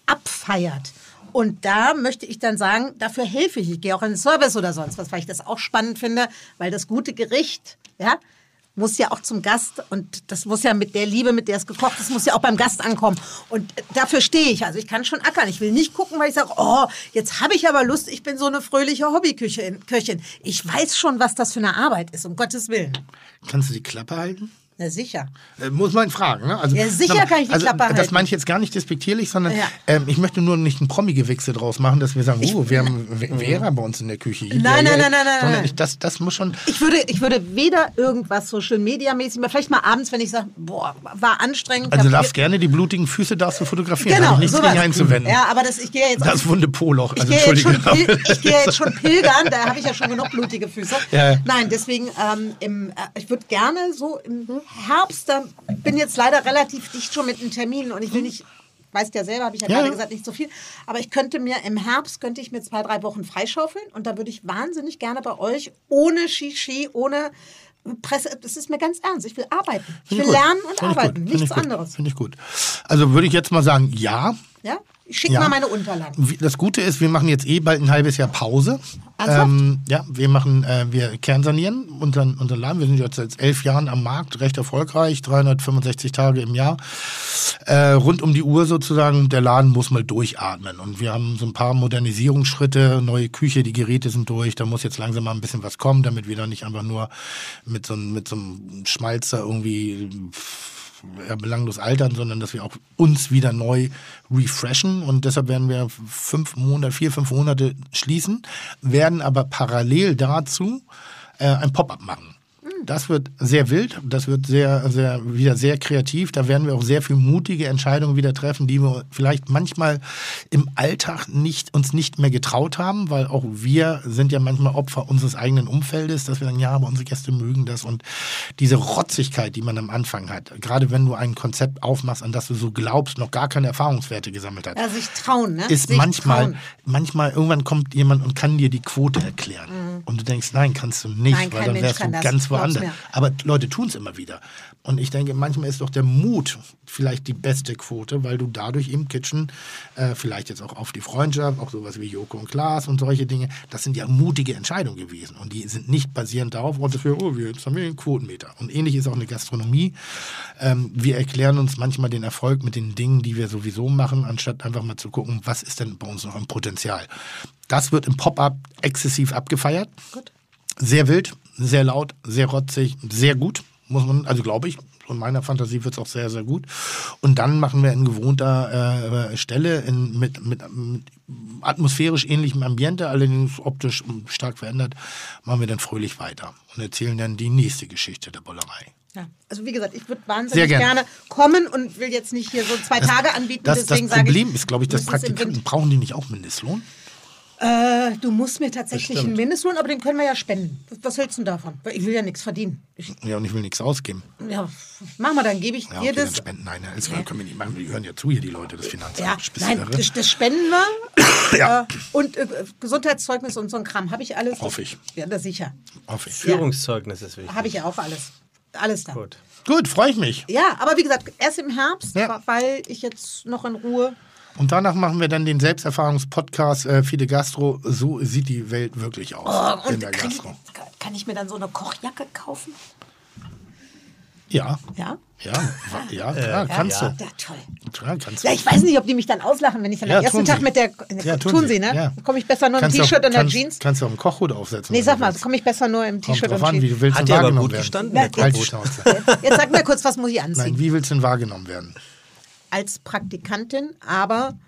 abfeiert. Und da möchte ich dann sagen, dafür helfe ich. Ich gehe auch in den Service oder sonst was, weil ich das auch spannend finde, weil das gute Gericht, ja, muss ja auch zum Gast und das muss ja mit der Liebe, mit der es gekocht ist, muss ja auch beim Gast ankommen. Und dafür stehe ich. Also ich kann schon ackern. Ich will nicht gucken, weil ich sage, oh, jetzt habe ich aber Lust, ich bin so eine fröhliche Hobbyköchin. Köchin. Ich weiß schon, was das für eine Arbeit ist, um Gottes Willen. Kannst du die Klappe halten? Na sicher. Äh, Muss man fragen. Ne? Also, Ja, sicher kann ich die also, Klappe Das halten. meine ich jetzt gar nicht despektierlich, sondern Ja. ähm, ich möchte nur nicht ein Promi-Gewichse draus machen, dass wir sagen, oh, wir haben Vera bei uns in der Küche. Nein, nein, nein, nein, nein, Sondern nein. Ich, das, das muss schon... Ich würde, ich würde weder irgendwas Social Media mäßig, aber vielleicht mal abends, wenn ich sage, boah, war anstrengend. Also du darfst gerne die blutigen Füße darfst du fotografieren. Genau, ich nichts sowas. gegen einzuwenden. Ja, aber das, ich gehe ja jetzt. Das wunde Poloch. ich Also, gehe jetzt, schon Entschuldige. pil ich gehe jetzt schon pilgern, da habe ich ja schon genug blutige Füße. Ja, ja. Nein, deswegen, ähm, im, äh, ich würde gerne so im Herbst, da bin jetzt leider relativ dicht schon mit den Terminen und ich will nicht, weißt ja selber, habe ich ja, Ja, gerade gesagt, nicht so viel, aber ich könnte mir im Herbst, könnte ich mir zwei, drei Wochen freischaufeln und da würde ich wahnsinnig gerne bei euch, ohne Shishi, ohne Presse, das ist mir ganz ernst, ich will arbeiten. Ich Finde will gut. lernen und Finde ich arbeiten, nichts ich anderes. Finde ich gut. Also würde ich jetzt mal sagen, ja. Ja? Ich schicke Ja. mal meine Unterlagen. Das Gute ist, wir machen jetzt eh bald ein halbes Jahr Pause. Ernsthaft? Ähm, ja, wir machen, äh, wir kernsanieren unseren, unseren Laden. Wir sind jetzt seit elf Jahren am Markt, recht erfolgreich, 365 Tage im Jahr. Äh, rund um die Uhr sozusagen, der Laden muss mal durchatmen. Und wir haben so ein paar Modernisierungsschritte, neue Küche, die Geräte sind durch, da muss jetzt langsam mal ein bisschen was kommen, damit wir da nicht einfach nur mit so, einem- mit so einem Schmalzer irgendwie ja, belanglos altern, sondern dass wir auch uns wieder neu refreshen und deshalb werden wir fünf Monate, vier, fünf Monate schließen, werden aber parallel dazu äh, ein Pop-up machen. Das wird sehr wild, das wird sehr, sehr, wieder sehr kreativ. Da werden wir auch sehr viel mutige Entscheidungen wieder treffen, die wir vielleicht manchmal im Alltag nicht, uns nicht mehr getraut haben, weil auch wir sind ja manchmal Opfer unseres eigenen Umfeldes, dass wir sagen, ja, aber unsere Gäste mögen das und diese Rotzigkeit, die man am Anfang hat, gerade wenn du ein Konzept aufmachst, an das du so glaubst, noch gar keine Erfahrungswerte gesammelt hast, Ja, sich trauen, ne? ist sich manchmal, trauen. manchmal irgendwann kommt jemand und kann dir die Quote erklären. Und du denkst, nein, kannst du nicht, Mhm. Nein, weil dann wärst du ganz Glaub's woanders. mir. Aber Leute tun es immer wieder. Und ich denke, manchmal ist doch der Mut vielleicht die beste Quote, weil du dadurch im Kitchen äh, vielleicht jetzt auch auf die Freundschaft, auch sowas wie Joko und Klaas und solche Dinge, das sind ja mutige Entscheidungen gewesen. Und die sind nicht basierend darauf, oh, dass wir, oh, jetzt haben wir einen Quotenmeter. Und ähnlich ist auch eine Gastronomie. Ähm, wir erklären uns manchmal den Erfolg mit den Dingen, die wir sowieso machen, anstatt einfach mal zu gucken, was ist denn bei uns noch ein Potenzial. Das wird im Pop-up exzessiv abgefeiert. Gut. Sehr wild, sehr laut, sehr rotzig, sehr gut, muss man, also glaube ich, von meiner Fantasie wird es auch sehr, sehr gut. Und dann machen wir in gewohnter äh, Stelle in, mit, mit, mit atmosphärisch ähnlichem Ambiente, allerdings optisch stark verändert, machen wir dann fröhlich weiter und erzählen dann die nächste Geschichte der Bollerei. Ja. Also wie gesagt, ich würde wahnsinnig gerne. gerne. kommen und will jetzt nicht hier so zwei Tage anbieten. Das, das deswegen sage Problem ich, ist, glaube ich, dass das Praktikanten, brauchen die nicht auch Mindestlohn? Äh, du musst mir tatsächlich einen Mindestlohn, aber den können wir ja spenden. Was, hältst du denn davon? Weil Ich will ja nichts verdienen. Ich, Ja, und ich will nichts ausgeben. ja, mach mal, dann gebe ich Ja, dir okay, dann das. spenden. Nein, das können wir nicht machen. Die hören ja zu hier, die Leute, das Finanzamt. Ja, nein, das, das spenden wir. Ja. Äh, und äh, Gesundheitszeugnis und so ein Kram. Habe ich alles? Hoffe ich. Ja, das sicher. Hoffe ich. Führungszeugnis ist wichtig. Habe ich ja auch alles. Alles da. Gut. Gut, freue ich mich. Ja, aber wie gesagt, erst im Herbst, Ja. weil ich jetzt noch in Ruhe. Und danach machen wir dann den Selbsterfahrungspodcast äh, Fide Gastro. So sieht die Welt wirklich aus Oh, in und der ich, Gastro. kann ich mir dann so eine Kochjacke kaufen? Ja, Ja? ja, ja, klar, kannst Ja, du. toll. Klar, kannst Ja, du. ich weiß nicht, ob die mich dann auslachen, wenn ich dann Ja, am ersten Tag sie. mit der. Ja, tun, tun sie, ne? ja. Komme ich besser nur im du T-Shirt und der Jeans? Kannst du auch einen Kochhut aufsetzen. Nee, sag du mal, komme ich besser nur im T-Shirt und an, wie Jeans? du willst Hat aber wahrgenommen gut werden. gestanden, Na, gut. Halt. Jetzt sag mir kurz, was muss ich anziehen? Nein, wie willst du denn wahrgenommen werden? Als Praktikantin, aber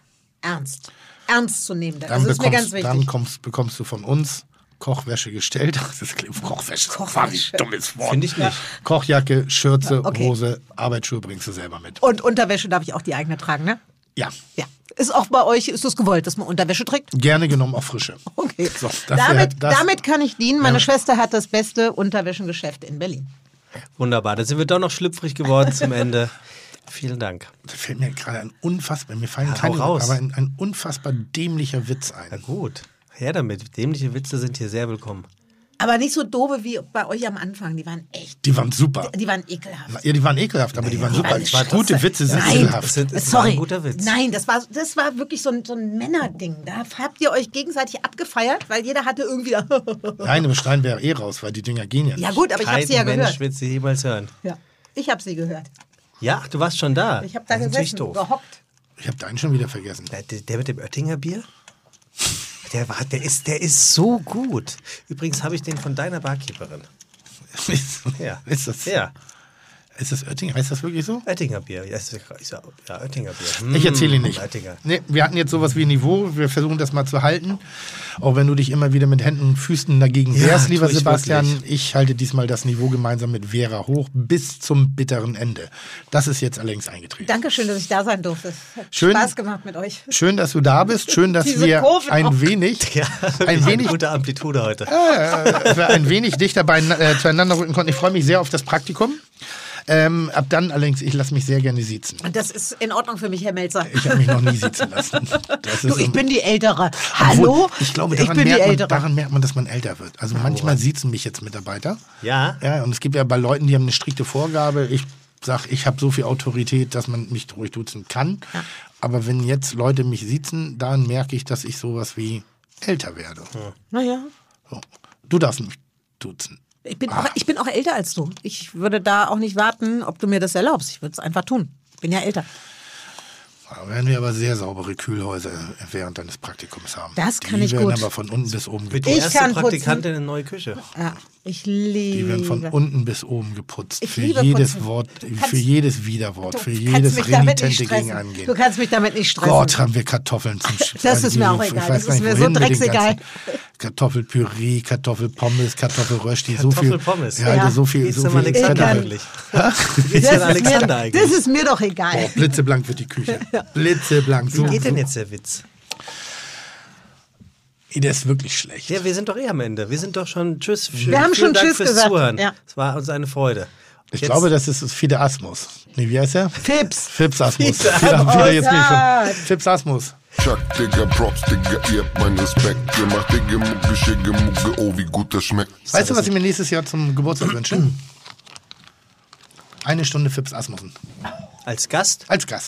ernst. Ernst zu nehmen. Dann, Also das ist mir ganz bekommst, dann wichtig. kommst, bekommst du von uns Kochwäsche gestellt. Das klingt Kochwäsche. Kochwäsche. Kochwäsche. dummes Wort. Finde ich nicht. Kochjacke, Schürze, Ja, okay. Hose, Arbeitsschuhe bringst du selber mit. Und Unterwäsche darf ich auch die eigene tragen, ne? Ja, Ja. Ist auch bei euch, ist das gewollt, dass man Unterwäsche trägt? gerne genommen auf frische. Okay. So, das damit, wär- das- damit kann ich dienen. Meine Ja. Schwester hat das beste Unterwäschengeschäft in Berlin. Wunderbar. Da sind wir doch noch schlüpfrig geworden zum Ende. Vielen Dank. Da fällt mir gerade ein unfassbar, mir fallen Ja, keine, raus. aber ein, ein unfassbar dämlicher Witz Na ein. gut. Her damit. Dämliche Witze sind hier sehr willkommen. Aber nicht so doofe wie bei euch am Anfang. Die waren echt, Die waren super. die waren ekelhaft. Ja, die waren ekelhaft, aber die waren super. waren Gute. Witze sind Nein. ekelhaft. Es sind- es war Sorry. ein guter Witz. Nein, das war, das war wirklich so ein, so ein Männerding. Da habt ihr euch gegenseitig abgefeiert, weil jeder hatte irgendwie. Nein, aber schneiden wir eh raus, weil die Dinger gehen ja nicht. ja, gut, aber ich habe Kein sie ja Mensch gehört. wird sie jemals hören. Ja. Ich habe sie gehört. Ja, ach, du warst schon da. Ich habe da Das ist gesessen, doof. gehockt. Ich habe deinen schon wieder vergessen. Der, der- der mit dem Oettinger Bier? Der, war, der, ist, der ist so gut. Übrigens habe ich den von deiner Barkeeperin. ist, Ja. ist das, Ja, ist das Oettinger? Heißt das wirklich so? Oettinger Bier. Ja, ja, Oettinger Bier. Ich erzähle ihn nicht. Oettinger. Nee, wir hatten jetzt sowas wie Niveau. Wir versuchen das mal zu halten. Auch wenn du dich immer wieder mit Händen und Füßen dagegen Ja, wehrst, lieber ich Sebastian. wirklich. Ich halte diesmal das Niveau gemeinsam mit Vera hoch bis zum bitteren Ende. Das ist jetzt allerdings eingetreten. Dankeschön, dass ich da sein durfte. Es hat Schön. Spaß gemacht mit euch. Schön, dass du da bist. Schön, dass wir Kurven ein auch. wenig, Ja, ein wenig, gute Amplitude heute. äh, ein wenig dichter bei, äh, zueinander rücken konnten. Ich freue mich sehr auf das Praktikum. Ähm, ab dann allerdings, ich lasse mich sehr gerne siezen. Und das ist in Ordnung für mich, Herr Melzer. Ich habe mich noch nie sitzen lassen. Das Du, ich bin die Ältere. Obwohl, Hallo? Ich glaube, ich daran, bin die merkt man, Ältere. daran merkt man, dass man älter wird. Also manchmal siezen mich jetzt Mitarbeiter. Ja. Ja, und es gibt ja bei Leuten, die haben eine strikte Vorgabe. Ich sage, ich habe so viel Autorität, dass man mich ruhig duzen kann. Aber wenn jetzt Leute mich siezen, dann merke ich, dass ich sowas wie älter werde. Naja, So. Du darfst mich duzen. Ich bin, auch, ich bin auch älter als du. Ich würde da auch nicht warten, ob du mir das erlaubst. Ich würde es einfach tun. Ich bin ja älter. Da werden wir aber sehr saubere Kühlhäuser während deines Praktikums haben. Das kann die ich werden gut. aber von unten bis oben die geputzt. Ich erste kann putzen. Praktikantin in neue Küche. Ja, ich Die werden von liebe. unten bis oben geputzt. Ich für liebe jedes putzen. Wort, kannst- für jedes Widerwort, für jedes renitente. Gegenangehen. Du kannst mich damit nicht stressen. Gott, haben wir Kartoffeln zum Sch- Das ist mir auch ich egal. weiß Das ist nicht, mir so drecksegal. Kartoffelpüree, Kartoffelpommes, Kartoffelrösti, so viel. Kartoffelpommes. Ja, Ja. so viel. So viel Alexander eigentlich? Das dem ist, Alexander mir, eigentlich? das ist mir doch egal. Boah, blitzeblank wird die Küche. Blitzeblank. So, Wie geht denn so. jetzt der Witz? Der ist wirklich schlecht. Ja, wir sind doch eh am Ende. Wir sind doch schon Tschüss. Wir haben schon Dank Tschüss fürs gesagt, Zuhören. ja. Es war uns eine Freude. Ich Jetzt- glaube, das ist Fideasmus. Nee, wie heißt er? Fips. Fipsasmus. Schon. Fipsasmus. Chuck, Digga, Props, Digga, ihr habt meinen Respekt gemacht. Digga, Mucke, Schicke, Mucke, oh, wie gut das schmeckt. Weißt du, was ich mir nächstes Jahr zum Geburtstag wünsche? Eine Stunde Fips Asmussen. Als Gast Als Gast.